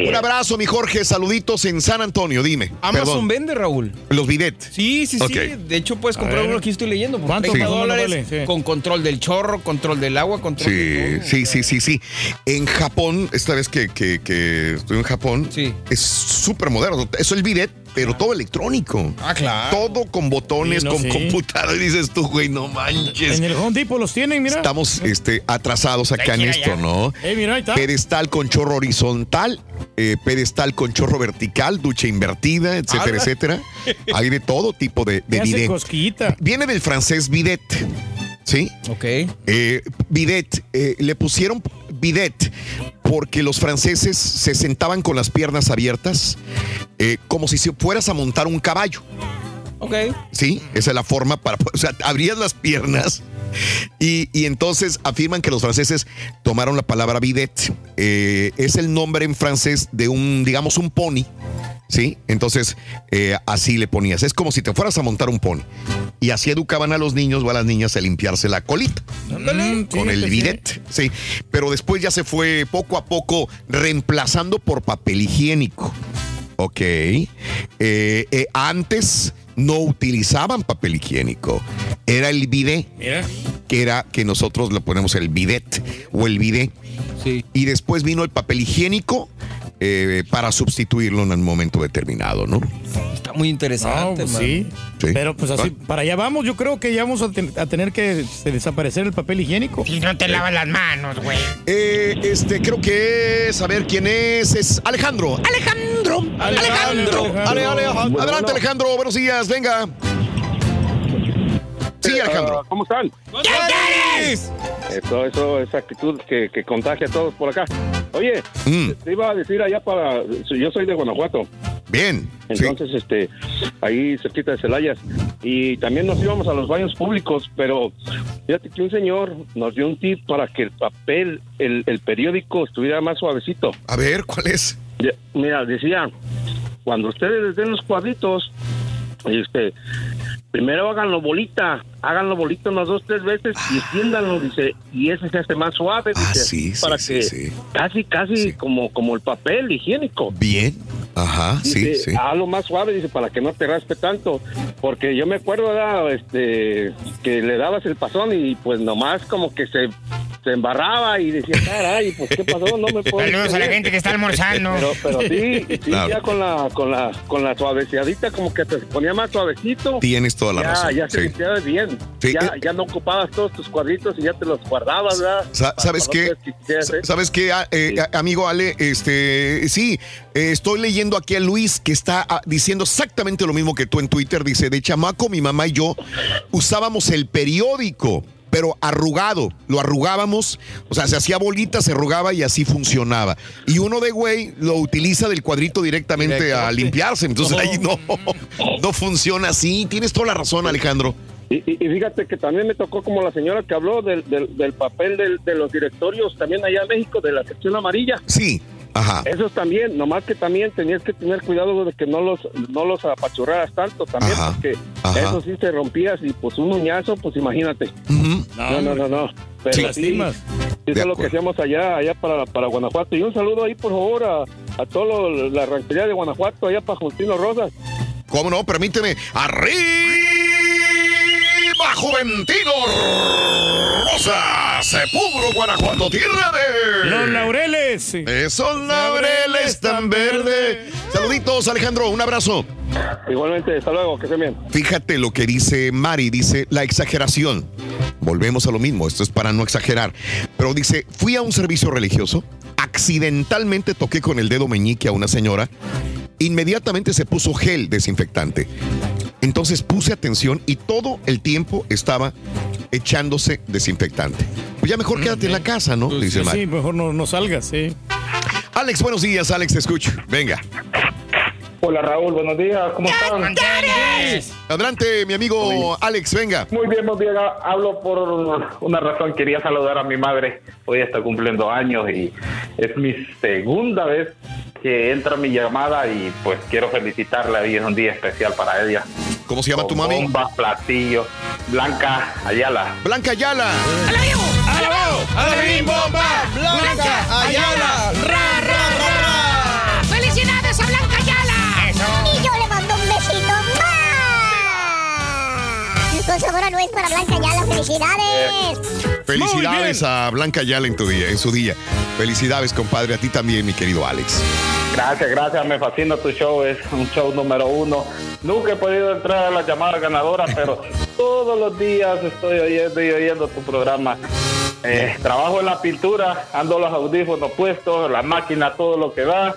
Un abrazo, mi Jorge. Saluditos en San Antonio, dime. Amazon Perdón. vende, Raúl. Los bidets. Sí, sí, sí. De hecho, puedes comprar uno aquí estoy leyendo por ¿Cuánto 30 más o menos dólares vale? Sí. con control del chorro, control del agua, control de Sí, todo. sí, sí, sí, sí. En Japón, esta vez que, que, que estuve en Japón, Sí. es súper moderno. Eso es el bidet, pero todo electrónico. Ah, claro. Todo con botones, Sí, no, con sí. computadora. Y dices tú, güey, no manches. En el Home Depot los tienen, mira. Estamos este, atrasados acá en esto. ¿no? Ey, mira, ahí está. Pedestal con chorro horizontal, eh, pedestal con chorro vertical, ducha invertida, etcétera, Ala. etcétera. Hay de todo tipo de, de bidet. cosquillita. Viene del francés bidet, ¿sí? Ok. Eh, bidet, eh, le pusieron bidet porque los franceses se sentaban con las piernas abiertas eh, como si se fueras a montar un caballo. Ok. Sí, esa es la forma para, o sea, abrías las piernas y, y entonces afirman que los franceses tomaron la palabra bidet. Eh, es el nombre en francés de un, digamos, un pony. Sí, entonces eh, así le ponías. Es como si te fueras a montar un pony. Y así educaban a los niños o a las niñas a limpiarse la colita Mm, con el fíjate, bidet. Sí, pero después ya se fue poco a poco reemplazando por papel higiénico. Ok. Eh, eh, antes no utilizaban papel higiénico. Era el bidet, Mira. que era que nosotros le ponemos el bidet o el bidet. Sí. Y después vino el papel higiénico eh, para sustituirlo en un momento determinado, ¿no? Está muy No, interesante, pues man. sí. Sí. Pero pues así, Ah. para allá vamos. Yo creo que ya vamos a, ten- a tener que este, desaparecer el papel higiénico. Si no te lavas las manos, güey. Eh, este, creo que es, a ver quién es, es Alejandro. Alejandro. Alejandro. Ale, ale, ajá. Adelante, Alejandro. Buenos días, venga. Sí, Alejandro. ¿Cómo están? Eso, eso, esa actitud que, que contagia a todos por acá. Oye, Mm, te iba a decir allá para... Yo soy de Guanajuato. bien. Sí. Entonces, este, ahí cerquita de Celayas. Y también nos íbamos a los baños públicos, pero fíjate que un señor nos dio un tip para que el papel, el, el periódico estuviera más suavecito. A ver, ¿cuál es? Mira, decía, cuando ustedes les den los cuadritos, este, primero háganlo bolita, háganlo bolita unas dos, tres veces y extiéndanlo, dice, y ese se hace más suave, Ah, dice, sí, sí, para sí, que sí. casi, casi como, como el papel higiénico. Bien. Ajá, sí, Dice, sí. hazlo más suave, dice, para que no te raspe tanto. Porque yo me acuerdo, era, este, que le dabas el pasón y pues nomás como que se, se embarraba y decía, caray, pues qué pasó, no me puedo. Saludos a la creer". gente que está almorzando. Pero, pero sí, sí, Claro. ya con la, con la, con la suaveciadita como que te ponía más suavecito. Tienes toda la ya, razón. Ya se sí. limpiaba bien. Sí, Ya, eh. ya no ocupabas todos tus cuadritos y ya te los guardabas, ¿verdad? Sa- ¿Sabes Para qué? ¿eh? ¿Sabes qué, a- eh, amigo Ale? Este, sí, eh, estoy leyendo aquí a Luis que está ah, diciendo exactamente lo mismo que tú en Twitter. Dice, de chamaco, mi mamá y yo usábamos el periódico, pero arrugado. Lo arrugábamos, o sea, se hacía bolita, se arrugaba y así funcionaba. Y uno de güey lo utiliza del cuadrito directamente a limpiarse. Entonces No. ahí no, no funciona así. Tienes toda la razón, Alejandro. Y, y- y fíjate que también me tocó como la señora que habló del, del, del papel del- de los directorios también allá en México, de la sección amarilla. Sí, ajá. Esos también, nomás que también tenías que tener cuidado de que no los no los apachurraras tanto también, Ajá, porque ajá. eso sí se rompías y pues un uñazo, pues imagínate. No, no, no, no. Pero Te sí, lastimas. Y eso es lo que hacíamos allá, allá para, para Guanajuato. Y un saludo ahí, por favor, a, a toda la ranchería de Guanajuato, allá para Justino Rosas. ¿Cómo no? Permíteme. ¡Arriba, Juventino Rosa! Sepulcro, Guanajuato, tierra de... Los laureles. Esos laureles tan verdes. Saluditos, Alejandro. Un abrazo. Igualmente, hasta luego, que se bien. Fíjate lo que dice Mari, dice la exageración. Volvemos a lo mismo, esto es para no exagerar. Pero dice, fui a un servicio religioso, accidentalmente toqué con el dedo meñique a una señora, inmediatamente se puso gel desinfectante. Entonces puse atención y todo el tiempo estaba echándose desinfectante. Pues ya mejor quédate en la casa, ¿no? Dice Sí, Mari. sí, mejor no, no salgas, sí. Alex, buenos días, Alex, te escucho. Venga. Hola Raúl, buenos días, ¿cómo están? Adelante, mi amigo Alex, venga. Muy bien, muy bien. Hablo por una razón. Quería saludar a mi madre. Hoy está cumpliendo años y es mi segunda vez que entra mi llamada y pues quiero felicitarla. Hoy es un día especial para ella. ¿Cómo se llama tu mami? Bombas, platillos. Blanca Ayala. Blanca Ayala. ¡Alabim bomba! ¡Blanca Ayala! ¡Ra, ra, ra, ra! ¡Felicidades a Blanca Ayala! Y yo le mando un besito. ¡Mua! Con sabor a nuez para Blanca Ayala. ¡Felicidades! Felicidades a Blanca Ayala en tu día, en su día. Felicidades, compadre, a ti también, mi querido Alex. Gracias, gracias. Me fascina tu show. Es un show número uno. Nunca he podido entrar a las llamadas ganadoras, pero todos los días estoy oyendo y oyendo tu programa. Eh, trabajo en la pintura, ando los audífonos puestos, la máquina, todo lo que da.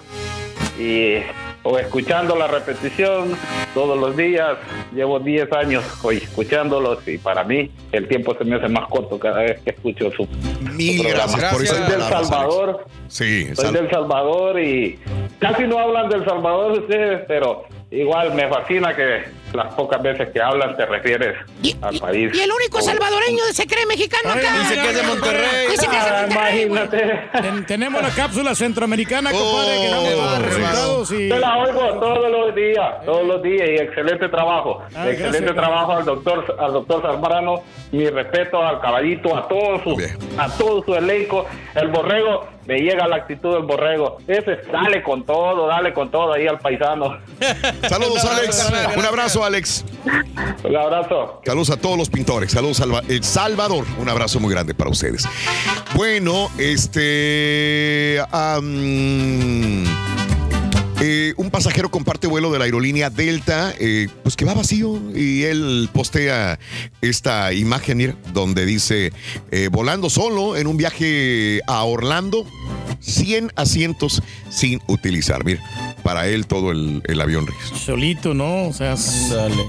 Y o escuchando la repetición todos los días. Llevo 10 años hoy escuchándolos y para mí el tiempo se me hace más corto cada vez que escucho su, Mil gracias por Soy del Salvador. Sí, Soy sal- del Salvador y casi no hablan del Salvador ustedes, pero igual me fascina que las pocas veces que hablan te refieres al país. Y el único salvadoreño se cree mexicano acá. Dice que es de Monterrey. Dice que es de Ah, Monterrey. imagínate. Ten- tenemos la cápsula centroamericana, compadre, que damos todos los resultados y... Yo la oigo todos los días, todos los días y excelente trabajo. Ah, excelente gracias, trabajo al doctor, al doctor Zambrano. Mi respeto al caballito, a todo su, a todo su elenco. El borrego, me llega la actitud del borrego. Ese, dale con todo, dale con todo ahí al paisano. Saludos, Alex. Un abrazo, Alex. Un abrazo. Saludos a todos los pintores. Saludos, Salva- El Salvador. Un abrazo muy grande para ustedes. Bueno, este. Eh, un pasajero comparte vuelo de la aerolínea Delta, eh, pues que va vacío y él postea esta imagen donde dice, eh, volando solo en un viaje a Orlando, 100 asientos sin utilizar. Mira, para él todo el, el avión. Solito, ¿no? O sea,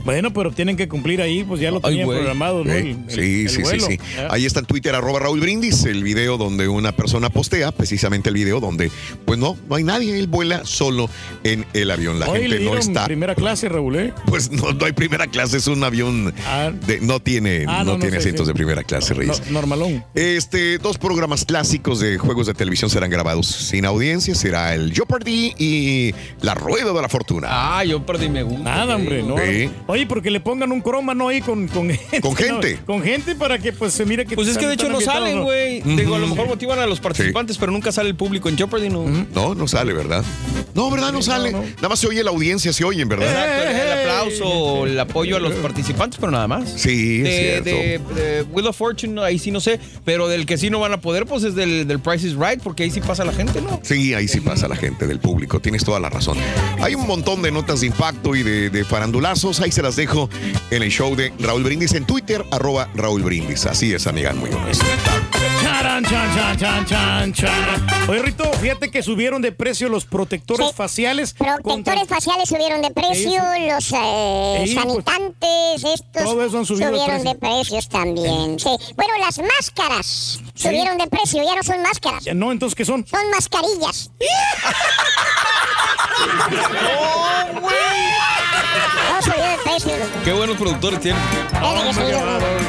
bueno, pero tienen que cumplir ahí, pues ya lo tenían güey. programado, ¿no? Sí, El- el- sí, el sí, sí, vuelo. sí. Ah. Ahí está en Twitter, arroba Raúl Brindis, el video donde una persona postea, precisamente el video donde, pues no, no hay nadie, él vuela solo en el avión. La Hoy le gente no dieron está. primera clase, Raúl, ¿eh? Pues no, no hay primera clase, es un avión de, no tiene, Ah, no, no, no tiene sé, asientos sí. de primera clase, Reyes. No- normalón. Este, dos programas clásicos de juegos de televisión serán grabados sin audiencia. Será el Jeopardy y La Rueda de la Fortuna. Ah, yo perdí me gusta. Nada, hombre, no. Sí. Oye, porque le pongan un croma, ¿no? Ahí con, con gente. Con ¿no? gente. Con gente para que pues se mire que Pues es que de hecho no salen, güey. ¿no? Digo, a lo mejor motivan a los participantes, pero nunca sale el público en Jeopardy, ¿no? No, no sale, ¿verdad? No, ¿verdad? No sale. Nada más se oye la audiencia, se oyen, ¿verdad? Exacto, el, el aplauso o el apoyo a los participantes, pero nada más. Sí, de, es cierto. de- de Wheel of Fortune, ahí sí no sé, pero del que sí no van a poder, pues es del, del Price is Right, porque ahí sí pasa la gente, ¿no? Sí, ahí sí pasa la gente del público, tienes toda la razón. Hay un montón de notas de impacto y de, de farandulazos, ahí se las dejo en el show de Raúl Brindis en Twitter, arroba Raúl Brindis. Así es, amiga, muy honesto. Charan, chan, chan, chan, chan, chan. Oye, Rito, fíjate que subieron de precio los protectores faciales. Protectores faciales subieron de precio, los eh, Sí, pues, sanitantes, estos todo eso han subido de subieron precio. de precios también. Sí. Bueno, las máscaras subieron de precio, ya no son máscaras. Ya No, entonces, ¿qué son? Son mascarillas. Precio. Qué buenos productores tienen. De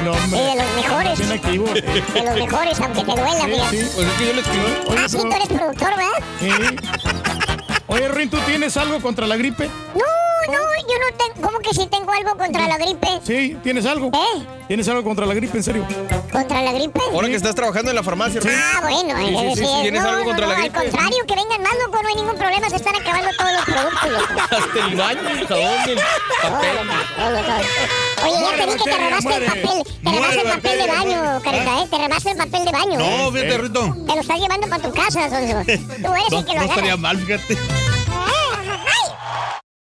los mejores. Bien activo. De los mejores, aunque te duela, mira. Pues es que yo le escribí. Ah, sí, tú eres productor, ¿verdad? Sí. Oye, Rin, ¿tú tienes algo contra la gripe? No, no, yo no tengo. ¿Cómo que sí tengo algo contra la gripe? Sí, ¿tienes algo? ¿Eh? ¿Tienes algo contra la gripe, en serio? ¿Contra la gripe? Ahora que estás trabajando en la farmacia, Rey. Ah, bueno, Sí, sí, es sí, decir, ¿Tienes no, algo no, contra no, la gripe? Al contrario, que vengan más, loco, no hay ningún problema, se están acabando todos los productos, loco. Hasta el baño, el jabón, el papel. Oye, ya te vi que te robaste el papel, te robaste el papel de baño, carita, ¿eh? Te robaste el papel de baño. No, ¿eh? fíjate, Rito. Te lo estás llevando para tu casa, Sonso. Tú eres No, el que lo no estaría mal, fíjate.